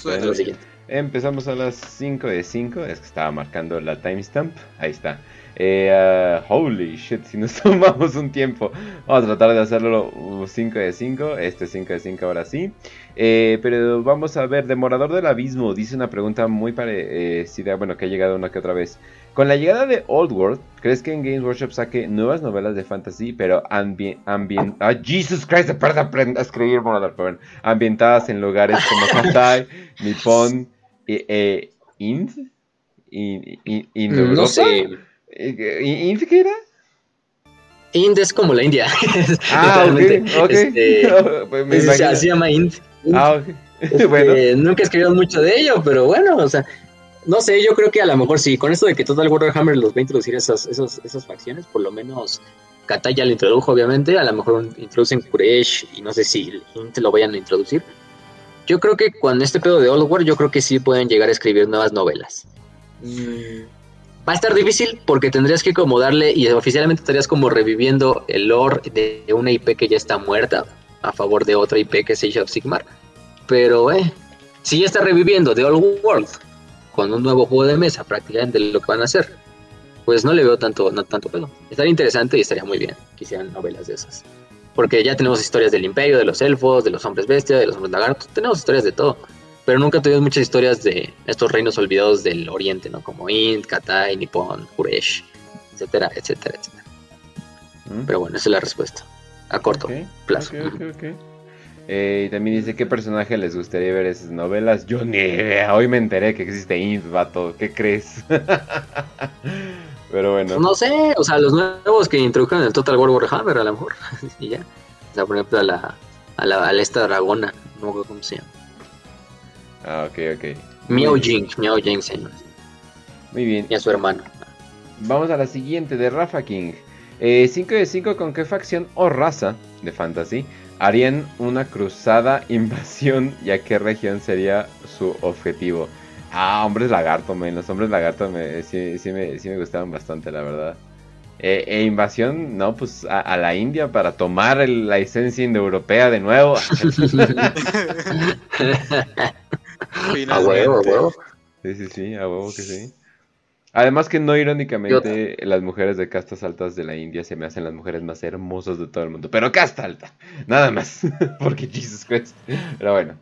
Empezamos a las 5 de 5. Es que estaba marcando la timestamp. Ahí está. Eh, ah, holy shit, si nos tomamos un tiempo. Vamos a tratar de hacerlo 5 de 5. Este 5 de 5 ahora sí. Eh, pero vamos a ver, Demorador del Abismo dice una pregunta muy parecida, bueno, que ha llegado una que otra vez. Con la llegada de Old World, ¿crees que en Games Workshop saque nuevas novelas de fantasy, pero ambien... ambien Jesus Christ, aparte a escribir, ambientadas en lugares como Katai, Nippon, eh, eh, Ind? In, in, in- No sé. Eh, ¿Ind qué era? Ind es como la India. Ah, ok, Literalmente. ok. Este, Pues me es- imagino. se llama Ind. Ind. Ah, ok. Este, bueno. Nunca escribieron mucho de ello, pero bueno, o sea, no sé, yo creo que a lo mejor sí, con esto de que Total Warhammer los va a introducir esas, esas, esas facciones, por lo menos Katai ya lo introdujo, obviamente, a lo mejor introducen Kuresh y no sé si Int lo vayan a introducir. Yo creo que con este pedo de Old War, yo creo que sí pueden llegar a escribir nuevas novelas. Mm, Va a estar difícil porque tendrías que como darle, y oficialmente estarías como reviviendo el lore de una IP que ya está muerta a favor de otra IP que es Age of Sigmar. Pero, eh, si ya está reviviendo The Old World con un nuevo juego de mesa, prácticamente lo que van a hacer, pues no le veo tanto, no tanto pedo. Estaría interesante y estaría muy bien que hicieran novelas de esas. Porque ya tenemos historias del Imperio, de los elfos, de los hombres bestia, de los hombres lagartos, tenemos historias de todo. Pero nunca tuvimos muchas historias de estos reinos olvidados del oriente, ¿no? Como Ind, Katai, Nippon, Kuresh, etcétera, etcétera, etcétera. ¿Mm? Pero bueno, esa es la respuesta. A corto plazo. ok, ok, ok. Eh, y también dice qué personaje les gustaría ver esas novelas. Yo ni idea. Hoy me enteré que existe Int, vato. ¿Qué crees? Pero bueno. No sé, o sea, los nuevos que introdujeron el Total War Warhammer, a lo mejor. y ya. O sea, por ejemplo, a la, a la, a la esta dragona, no me acuerdo cómo se llama. Ah, ok, ok. Miao Jing, Miao Jing se llama. Muy bien. Y a su hermano. Vamos a la siguiente de Rafa King. 5 de 5 con qué facción o raza de fantasy harían una cruzada invasión y a qué región sería su objetivo. Ah, hombres lagarto, men. Los hombres lagarto me, sí, sí me, sí me gustaban bastante, la verdad. Eh, e invasión, no, pues a, a la India para tomar el- la esencia indoeuropea de nuevo. A huevo, a huevo. Sí, sí, sí, a huevo que sí. Además que no irónicamente, las mujeres de castas altas de la India se me hacen las mujeres más hermosas de todo el mundo. Pero casta alta, nada más. Porque Jesus Christ. Pero bueno.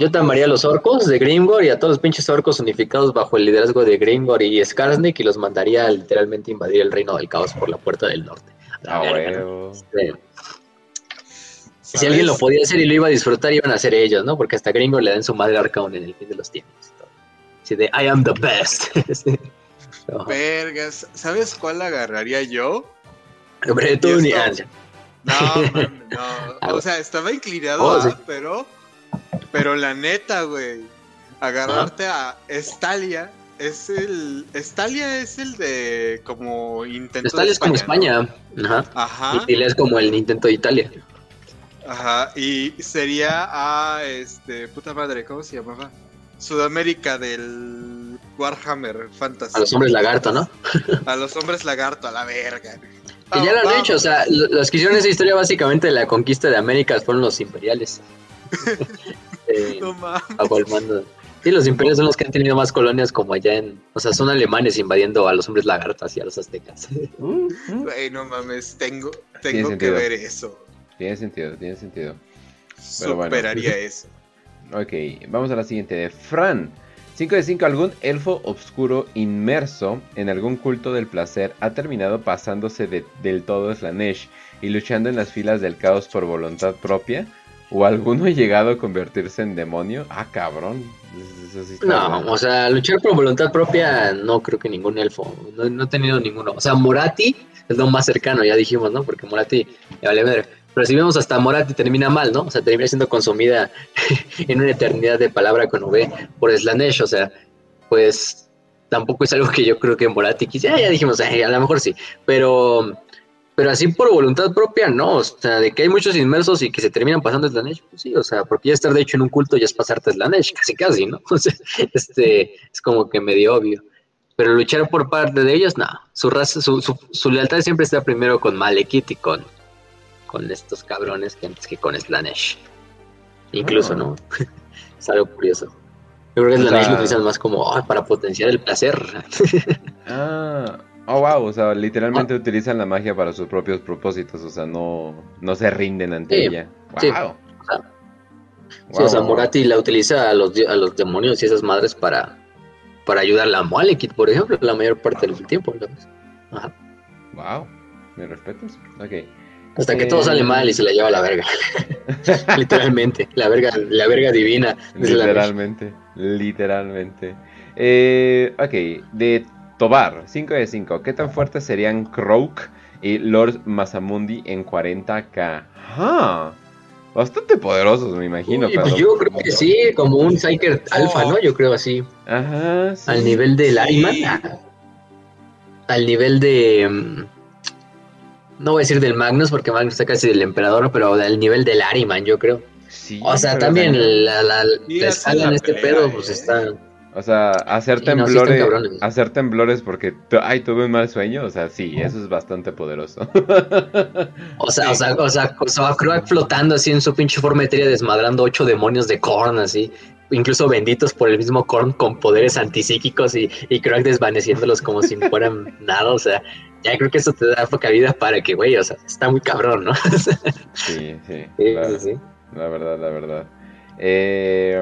Yo tomaría a los orcos de Grimgor y a todos los pinches orcos unificados bajo el liderazgo de Grimgor y Skarsnik y los mandaría a literalmente invadir el reino del caos por la puerta del norte. A A la verga, ¿no? huevo. Este, Si alguien lo podía hacer y lo iba a disfrutar, iban a ser ellos, ¿no? Porque hasta Gringo le dan su madre Arcaon en el fin de los tiempos. Así de, I am the best. Sí. No, Vergas, ¿sabes cuál agarraría yo? Esto- No, mames, no. O sea, estaba inclinado Oh, a, sí. pero, pero la neta, güey, agarrarte a Estalia es el, Estalia es el de como intento Estalia de es como España, España. Ajá. Ajá, Y es como el intento de Italia. ajá, y sería a este, puta madre, ¿cómo se llamaba? Sudamérica del Warhammer Fantasy. A los hombres lagarto, ¿no? A los hombres lagarto, a la verga. Que ya lo han hecho, o sea, lo- los que hicieron esa historia básicamente de la conquista de América fueron los imperiales. Eh, No mames. bajo el mando. Sí, los imperiales son los que han tenido más colonias como allá en... O sea, son alemanes invadiendo a los hombres lagartas y a los aztecas. Uh, uh. Güey, no mames, tengo, Tiene tengo que sentido. ver eso. Tiene sentido, tiene sentido. Pero bueno. Superaría eso. Ok, vamos a la siguiente de Fran. 5 de 5. Algún elfo obscuro inmerso en algún culto del placer ha terminado pasándose del todo Slanesh y luchando en las filas del caos por voluntad propia. ¿O alguno ha llegado a convertirse en demonio? Ah, cabrón. no, o sea, luchar por voluntad propia no creo que ningún elfo. No, he tenido ninguno. O sea, Morati es lo más cercano, ya dijimos, ¿no? Porque Morati, ya vale ver. Pero si vemos hasta Morati termina mal, ¿no? O sea, termina siendo consumida en una eternidad de palabra con V por Slanesh. O sea, pues tampoco es algo que yo creo que Morati quisiera. Ya dijimos, a lo mejor sí. Pero, pero así por voluntad propia, no. O sea, de que hay muchos inmersos y que se terminan pasando Slanesh, pues sí. O sea, porque ya estar de hecho en un culto ya es pasarte Slanesh, casi casi, ¿no? O sea, este, es como que medio obvio. Pero luchar por parte de ellos, no. Su, raza, su, su, su lealtad siempre está primero con Malekith y con con estos cabrones que antes que con Slanesh. Incluso, ¿no? es algo curioso. Yo creo que Slanesh lo utilizan más como para potenciar el placer. ah, oh wow, o sea, literalmente ah. utilizan la magia para sus propios propósitos, o sea, no, no se rinden ante ella. Wow. Sí, o sea, sí, o sea Morati la utiliza a los, a los demonios y esas madres para, para ayudar a Malekith, por ejemplo, la mayor parte del tiempo. Ajá. Wow, me respetas. Ok. Hasta que todo sale mal y se la lleva a la verga. literalmente. La verga, la verga divina. Literalmente. Literalmente. Eh, ok. De Tobar, 5 de 5. ¿Qué tan fuertes serían Croak y Lord Masamundi en 40k? Ah, bastante poderosos, me imagino. pues yo creo que sí, como un Psyker Alpha, ¿no? Yo creo así. Ajá. Al nivel del Ariman. Al nivel de. Mm, no voy a decir del Magnus porque Magnus está casi del emperador, pero del nivel del Ariman, yo creo. Sí, o sea, también la, la, la, en este pedo, pues está. O sea, hacer temblores, hacer temblores porque, ay, tuve un mal sueño, o sea, sí, eso es bastante poderoso. o sea, o sea, o sea, o sea, Croak flotando así en su pinche formetería desmadrando ocho demonios de Korn, así, incluso benditos por el mismo Korn con poderes antipsíquicos y, y Croak desvaneciéndolos como si fueran nada, o sea, ya creo que eso te da poca vida para que, güey, o sea, está muy cabrón, ¿no? sí, sí. sí, la, verdad, la verdad. Eh,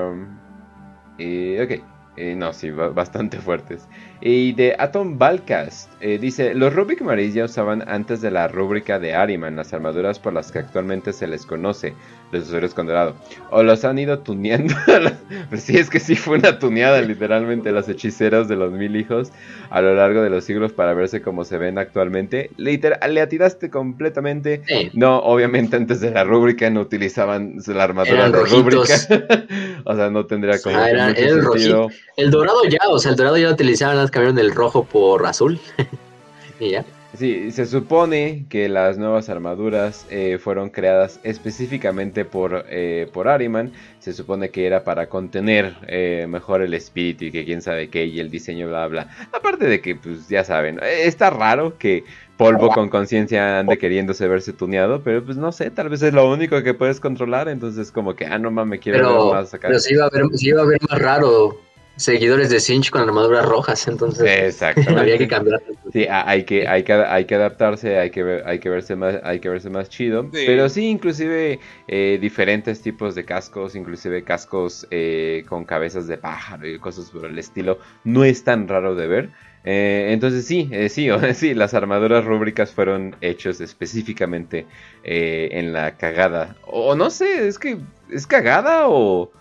y, ok. No, sí, bastante fuertes. Y de Atom Balcast, eh, dice, los Rubik Maris ya usaban antes de la rúbrica de Ariman las armaduras por las que actualmente se les conoce los usuarios con dorado. O los han ido tuneando. pues sí, es que sí fue una tuneada literalmente las hechiceras de los mil hijos a lo largo de los siglos para verse como se ven actualmente. Literal, le atiraste completamente. No, obviamente antes de la rúbrica no utilizaban la armadura de rúbrica. o sea, no tendría como ah, era, el sentido. El dorado ya, o sea, el dorado ya utilizaban, cambiaron del rojo por azul. y ya. Sí, se supone que las nuevas armaduras eh, fueron creadas específicamente por, eh, por Ariman. Se supone que era para contener eh, mejor el espíritu y que quién sabe qué y el diseño bla bla. Aparte de que, pues ya saben, está raro que polvo con conciencia ande queriéndose verse tuneado, pero pues no sé, tal vez es lo único que puedes controlar. Entonces como que, ah, no mames, quiero ver más acá. Pero sí iba a ver, sí iba a ver más raro seguidores de Sinch con armaduras rojas, entonces había que cambiar. Sí, hay que, hay que, hay que adaptarse, hay que, ver, hay que verse más, hay que verse más chido. Pero sí, inclusive eh, diferentes tipos de cascos, inclusive cascos eh, con cabezas de pájaro y cosas por el estilo, no es tan raro de ver. Eh, entonces sí, sí, sí, las armaduras rúbricas fueron hechos específicamente en la cagada. O no sé, es que es cagada o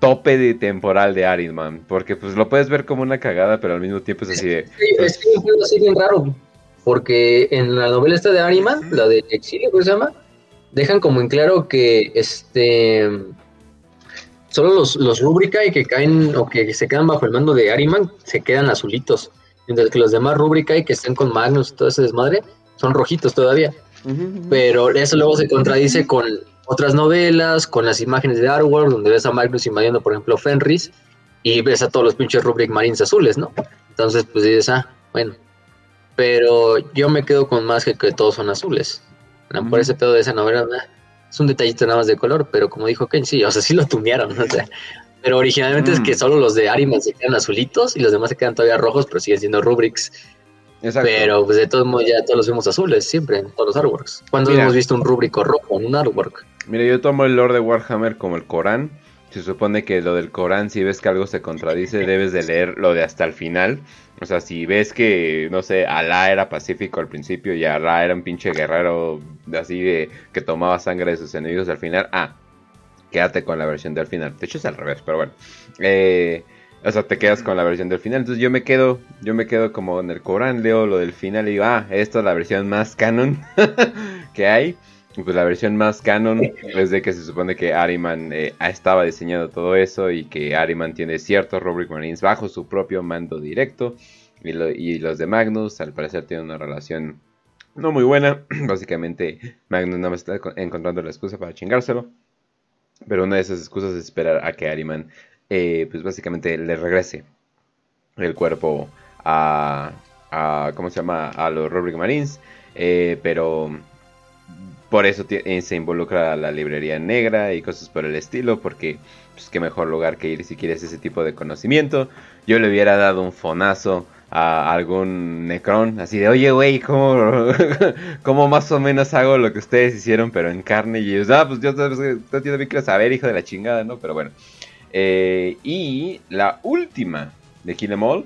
tope de temporal de Aridman. Porque pues lo puedes ver como una cagada, pero al mismo tiempo es así de. es que es así bien raro. Porque en la novela esta de Ariman, la de Exilio, ¿cómo se llama? Dejan como en claro que este. Solo los, los Rúbrica y que caen o que se quedan bajo el mando de Ariman se quedan azulitos. Mientras que los demás Rúbrica y que están con Magnus y todo ese desmadre son rojitos todavía. Pero eso luego se contradice con otras novelas, con las imágenes de Artwork, donde ves a Magnus invadiendo, por ejemplo, Fenris, y ves a todos los pinches Rubric Marines azules, ¿no? Entonces, pues dices, ah, bueno. Pero yo me quedo con más que que todos son azules. Por ese pedo de esa novela, es un detallito nada más de color, pero como dijo Ken, sí, o sea, sí lo tunearon, o sea, pero originalmente es que mm. solo los de Ariman se quedan azulitos y los demás se quedan todavía rojos, pero siguen siendo Rubrics. Pero pues de todos modos ya todos los vemos azules, siempre, en todos los artworks. ¿Cuándo hemos visto un rúbrico rojo en un artwork? Mira, yo tomo el lore de Warhammer como el Corán. se supone que lo del Corán, si ves que algo se contradice, debes de leer lo de hasta el final. O sea, si ves que, no sé, Alá era pacífico al principio y Alá era un pinche guerrero así de que tomaba sangre de sus enemigos al final, ah, quédate con la versión del final. De hecho es al revés, pero bueno. Eh, o sea, te quedas con la versión del final. Entonces yo me quedo, yo me quedo como en el Corán, leo lo del final y digo, ah, esta es la versión más canon que hay. Pues la versión más canon es de que se supone que Ariman eh, estaba diseñando todo eso y que Ariman tiene ciertos Rubric Marines bajo su propio mando directo. Y, los de Magnus al parecer tienen una relación no muy buena. Básicamente Magnus nada más está encontrando la excusa para chingárselo. Pero una de esas excusas es esperar a que Ariman eh, pues básicamente le regrese el cuerpo a, a ¿cómo se llama? A los Rubric Marines. Eh, pero por eso eh, se involucra la librería negra y cosas por el estilo, porque pues qué mejor lugar que ir si quieres ese tipo de conocimiento. Yo le hubiera dado un fonazo a algún Necron, así de, oye, güey, ¿cómo, ¿cómo, más o menos hago lo que ustedes hicieron, pero en carne? Y ellos, ah, pues yo, también quiero saber, hijo de la chingada, ¿no? Pero bueno. Eh, y la última de Kill Em All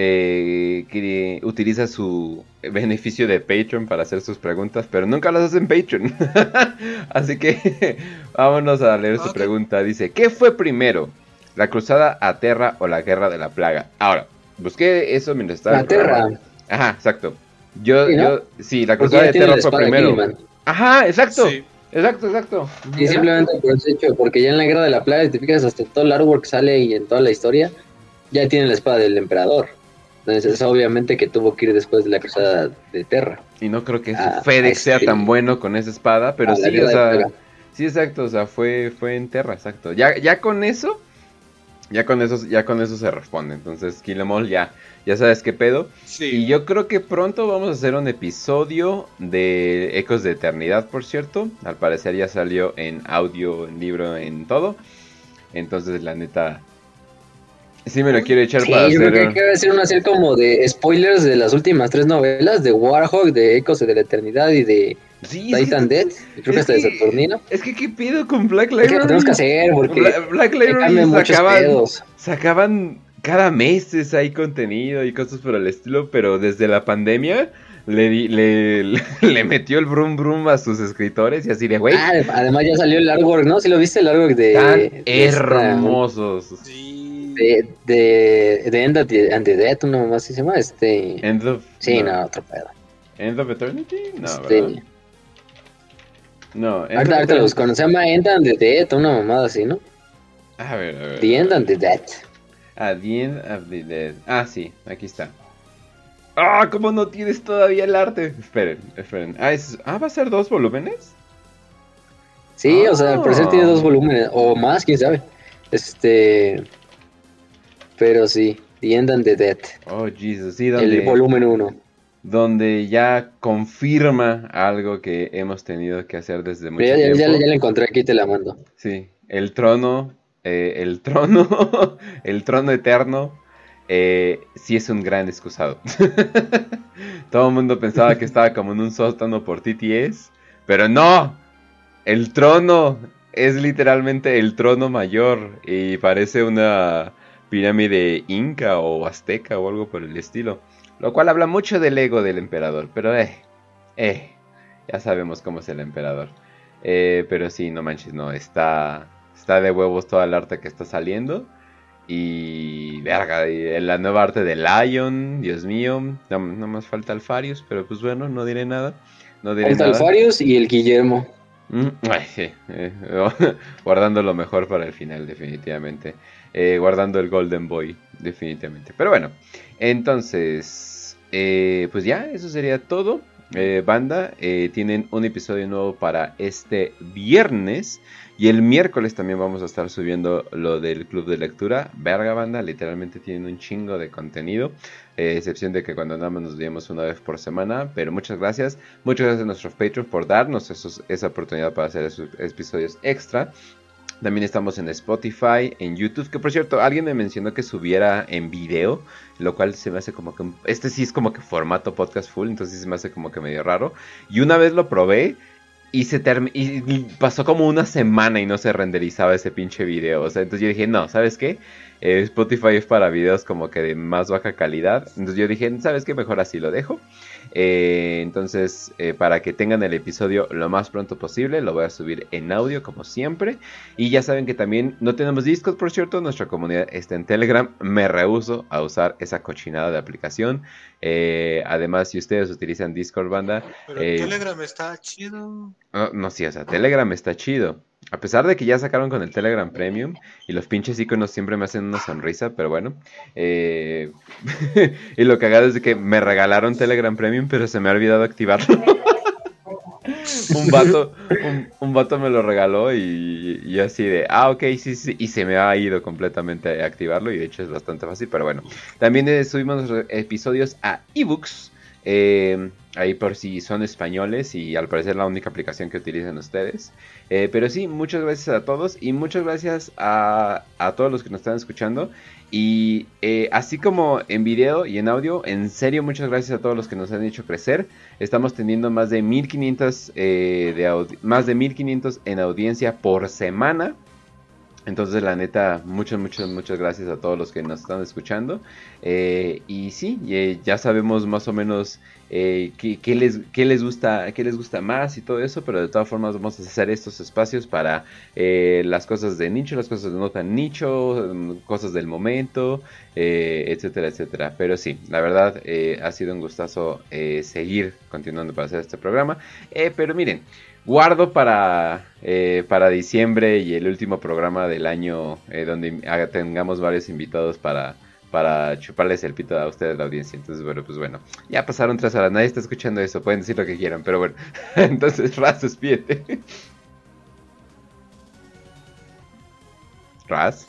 eh, que utiliza su beneficio de Patreon para hacer sus preguntas, pero nunca las hace en Patreon. Así que vámonos a leer su pregunta. Dice, ¿qué fue primero? ¿La cruzada a Terra o la guerra de la plaga? Ahora, busqué eso mientras estaba... La Terra. Ajá, exacto. Yo, sí, yo, sí la cruzada de Terra fue primero. Ajá, exacto. Exacto, exacto. Y simplemente por ese hecho, porque ya en la guerra de la plaga, si te fijas, hasta todo el artwork sale y en toda la historia, ya tiene la espada del emperador. Entonces, obviamente que tuvo que ir después de la cruzada de Terra. Y no creo que ah, FedEx sea tan bueno con esa espada, pero sí, o sea, sí, exacto, o sea, fue, fue en Terra, exacto. Ya, ya con eso, ya con eso, ya con eso se responde. Entonces, Killemall ya, ya sabes qué pedo. Y yo creo que pronto vamos a hacer un episodio de Ecos de Eternidad, por cierto. Al parecer ya salió en audio, en libro, en todo. Entonces, la neta, Sí, me lo quiero echar sí, para yo hacer. creo que que hacer una serie como de spoilers de las últimas tres novelas: de Warhawk, de Ecos de la Eternidad y de Titan Dead. Creo que hasta de Saturnino. Es que, ¿qué pido con Black Library? Es que tenemos que hacer, porque. Black Library sacaban, sacaban cada mes hay contenido y cosas por el estilo, pero desde la pandemia. Le, le, le, metió el brum brum a sus escritores y así de güey. Ah, además ya salió el artwork, ¿no? Si lo viste el artwork de. Tan hermosos. Sí de, de, de End of the, and the Dead, una mamá así se llama, este... End of... Sí, no, otro pedo. End of Eternity? No, este... ¿verdad? No, ahorita, ahorita lo busco, se llama End and the Dead, una mamada así, ¿no? A ver, a ver. The End and the Dead. Ah, The End of the Dead. Ah, sí, aquí está. ¡Ah! ¿Cómo no tienes todavía el arte? Esperen, esperen. Ah, es... ah ¿va a ser dos volúmenes? Sí, o sea, al parecer tiene dos volúmenes, o más, quién sabe. Este. Pero sí, The End and the Dead. Oh, Jesus, sí, donde, El volumen 1. Donde ya confirma algo que hemos tenido que hacer desde mucho ya, tiempo. Ya, ya, la encontré aquí, te la mando. Sí, el trono, eh, el trono, el trono eterno, eh, sí es un gran excusado. Todo el mundo pensaba que estaba como en un sótano por TTS, pero no, el trono es literalmente el trono mayor y parece una pirámide inca o azteca o algo por el estilo. Lo cual habla mucho del ego del emperador, pero eh, eh, ya sabemos cómo es el emperador. Eh, pero sí, no manches, no, está, está de huevos toda el arte que está saliendo. Y verga, y la nueva arte de Lion, Dios mío, no, más falta Alfarius, pero pues bueno, no diré nada. No diré falta Alfarius y el Guillermo. Mm, eh, guardando lo mejor para el final, definitivamente. Eh, guardando el Golden Boy, definitivamente. Pero bueno, entonces, eh, pues ya, eso sería todo. Eh, banda, tienen un episodio nuevo para este viernes. Y el miércoles también vamos a estar subiendo lo del club de lectura. Verga banda, literalmente tienen un chingo de contenido. excepción de que cuando andamos nos veamos una vez por semana. Pero muchas gracias. Muchas gracias a nuestros Patreons por darnos esa oportunidad para hacer esos episodios extra. También estamos en Spotify, en YouTube, que por cierto, alguien me mencionó que subiera en video, lo cual se me hace como que... Este sí es como que formato podcast full, entonces se me hace como que medio raro. Y una vez lo probé, y, se y pasó como una semana y no se renderizaba ese pinche video. O sea, entonces yo dije, no, ¿sabes qué? Eh, Spotify es para videos como que de más baja calidad. Entonces yo dije, ¿sabes qué? Mejor así lo dejo. Eh, entonces, eh, para que tengan el episodio lo más pronto posible, lo voy a subir en audio como siempre. Y ya saben que también no tenemos Discord, por cierto, nuestra comunidad está en Telegram. Me rehuso a usar esa cochinada de aplicación. Eh, además, si ustedes utilizan Discord, banda... Pero Telegram está chido. No, no, sí, o sea, Telegram está chido. A pesar de que ya sacaron con el Telegram Premium y los pinches iconos siempre me hacen una sonrisa, pero bueno. Eh, y lo cagado es de que me regalaron Telegram Premium, pero se me ha olvidado activarlo. un vato, un, vato me lo regaló y, y, así de, ah, ok, sí, sí, y se me ha ido completamente a activarlo y de hecho es bastante fácil, pero bueno. También eh, subimos episodios a ebooks. Eh, ahí por si son españoles y al parecer la única aplicación que utilizan ustedes. Eh, pero sí, muchas gracias a todos y muchas gracias a, todos los que nos están escuchando. Y eh, así como en video y en audio, en serio, muchas gracias a todos los que nos han hecho crecer. Estamos teniendo más de 1500, eh, más de 1500 en audiencia por semana. Entonces, la neta, muchas, muchas, muchas gracias a todos los que nos están escuchando. Eh, y sí, eh, ya sabemos más o menos eh, qué, les, qué, les gusta, qué les gusta más y todo eso, pero de todas formas vamos a hacer estos espacios para las cosas de nicho, las cosas de no tan nicho, mm, cosas del momento, etcétera, etcétera. Pero sí, la verdad ha sido un gustazo seguir continuando para hacer este programa. pero miren, guardo para, eh, para diciembre y el último programa del año eh, donde tengamos varios invitados para, para chuparles el pito a ustedes la audiencia. Entonces, bueno, pues bueno, ya pasaron tres horas, nadie está escuchando eso, pueden decir lo que quieran, pero bueno, entonces Raz, despídete. Raz.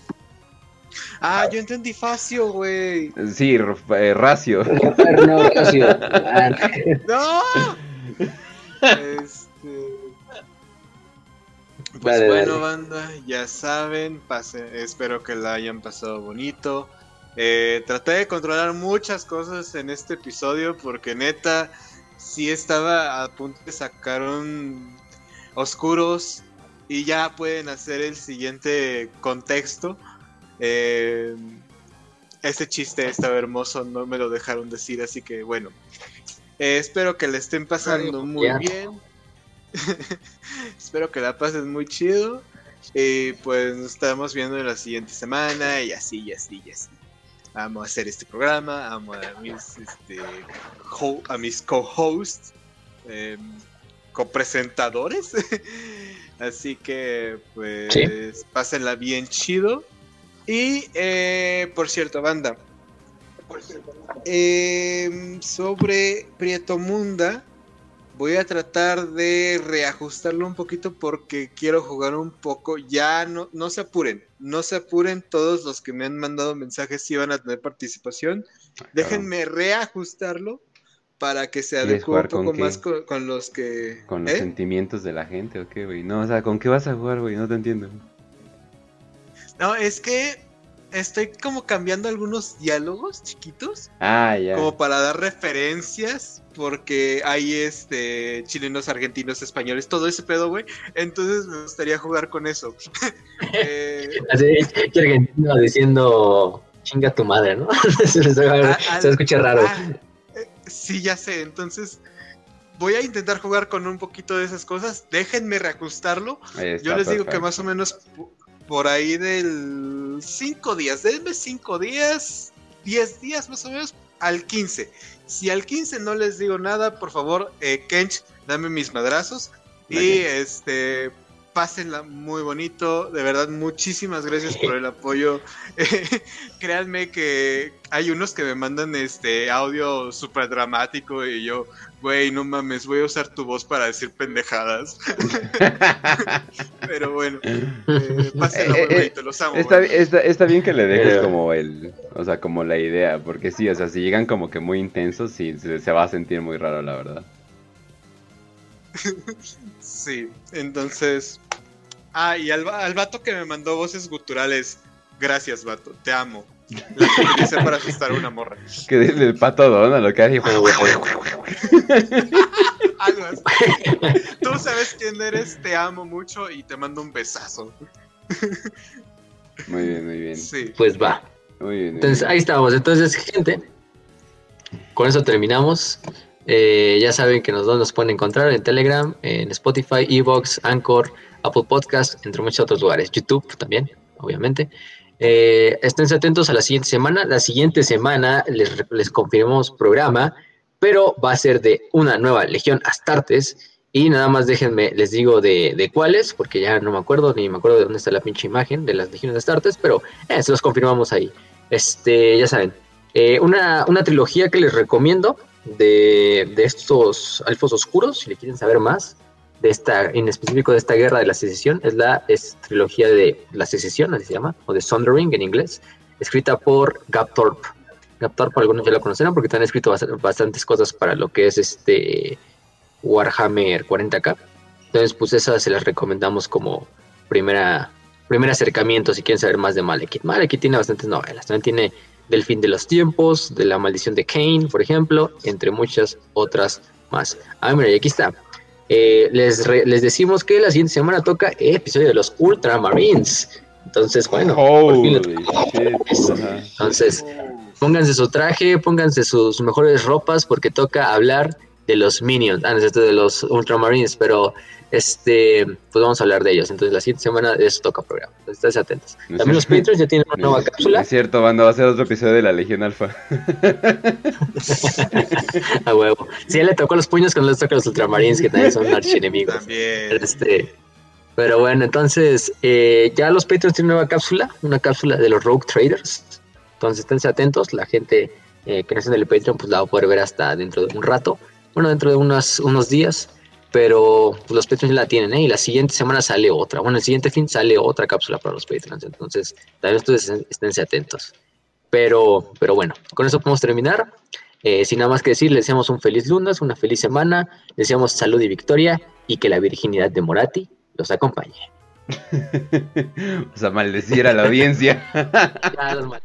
Ah, yo entendí Facio, güey. Sí, eh, Racio. no, Racio. no. Pues bueno, banda, ya saben, pase, espero que la hayan pasado bonito. Eh, traté de controlar muchas cosas en este episodio porque neta, sí estaba a punto de sacar un oscuros y ya pueden hacer el siguiente contexto. Eh, ese chiste estaba hermoso, no me lo dejaron decir, así que bueno. Eh, espero que le estén pasando muy bien. Espero que la pasen muy chido. Y pues nos estamos viendo en la siguiente semana y así, y así, y así. Vamos a hacer este programa, amo a mis, este, a mis co-hosts, eh, copresentadores. así que pues pásenla bien chido. Y eh, por cierto, banda. Eh, sobre Prieto Munda Voy a tratar de reajustarlo un poquito porque quiero jugar un poco. Ya no, no se apuren, no se apuren. Todos los que me han mandado mensajes si van a tener participación. Ah, Déjenme reajustarlo para que se adecue un poco más con, los que. Con los ¿eh? sentimientos de la gente, ok, güey. No, o sea, ¿con qué vas a jugar, güey? No te entiendo. No, es que estoy como cambiando algunos diálogos chiquitos. Ah, ya. Como para dar referencias, porque hay este chilenos, argentinos, españoles, todo ese pedo, güey. Entonces me gustaría jugar con eso. eh... Así, argentino diciendo chinga tu madre, ¿no? se, escucha raro. Ah, eh, sí, ya sé. Entonces voy a intentar jugar con un poquito de esas cosas. Déjenme reajustarlo. Yo les digo que más o menos por ahí del 5 días, denme 5 días, 10 días más o menos, al 15. Si al 15 no les digo nada, por favor, eh, Kench, dame mis madrazos. Y este, pásenla muy bonito. De verdad, muchísimas gracias por el apoyo. créanme que hay unos que me mandan este audio súper dramático y yo, güey, no mames, voy a usar tu voz para decir pendejadas. Pero bueno, eh, pásenla muy bonito, los amo. Está, está, bien que le dejes como el, o sea, como la idea, porque sí, o sea, si llegan como que muy intensos, sí, se va a sentir muy raro, la verdad. sí, entonces. Ah, y al, al vato que me mandó voces guturales. Gracias, vato, te amo. La que utilicé para asustar a una morra. Que el pato Dona lo que hace. Algo así. tú sabes quién eres, te amo mucho y te mando un besazo. Muy bien, muy bien. Sí. Pues va. Muy bien. muy Entonces bien. ahí estamos. Entonces, gente, con eso terminamos. Eh, ya saben que nos, pueden encontrar en Telegram, en Spotify, Evox, Anchor, Apple Podcast, entre muchos otros lugares. YouTube también, obviamente. Eh, estén atentos a la siguiente semana. La siguiente semana les, les confirmamos programa, pero va a ser de una nueva Legión Astartes. Y nada más déjenme, les digo de, de cuáles, porque ya no me acuerdo, ni me acuerdo de dónde está la pinche imagen de las Legiones Astartes, pero eh, se los confirmamos ahí. Este, ya saben, una, una trilogía que les recomiendo de, estos elfos oscuros, si le quieren saber más, de esta, en específico de esta guerra de la secesión, es la trilogía de la secesión, así se llama, o de Sundering en inglés, escrita por Gap Thorpe. Gap Thorpe algunos ya lo conocerán porque han escrito bast- bastantes cosas para lo que es este Warhammer 40k. Entonces, pues esas se las recomendamos como primera, primer acercamiento si quieren saber más de Malekith. Malekith tiene bastantes novelas, también tiene Del fin de los tiempos, de la maldición de Kane, por ejemplo, entre muchas otras más. Ah, mira, y aquí está. Eh, les, re- les decimos que la siguiente semana toca episodio de los Ultramarines. Entonces, bueno, por fin entonces, pónganse su traje, pónganse sus mejores ropas porque toca hablar de los Minions, ah, no de los Ultramarines, pero este, pues vamos a hablar de ellos. Entonces, la siguiente semana de eso toca programa. Entonces, esténse atentos. No También los. Patreons ya tienen una nueva cápsula. Es cierto, banda, va a ser otro episodio de la Legión Alfa. A huevo. Si ya le tocó los puños, que no les toca a los Ultramarines, que también son archienemigos. También. Este, pero bueno, entonces eh, ya los Patreons tienen nueva cápsula, una cápsula de los Rogue Traders. Entonces esténse atentos, la gente eh, que no está en el Patreon pues la va a poder ver hasta dentro de un rato, bueno, dentro de unos, unos días, pero los Patreons la tienen, ¿eh? Y la siguiente semana sale otra, bueno, el siguiente fin sale otra cápsula para los Patreons, entonces también ustedes esténse atentos. Pero, pero bueno, con eso podemos terminar. Eh, sin nada más que decir, les deseamos un feliz lunes, una feliz semana, les deseamos salud y victoria y que la virginidad de Morati los acompañe. o sea, maldecir a la audiencia. Ya, los mal-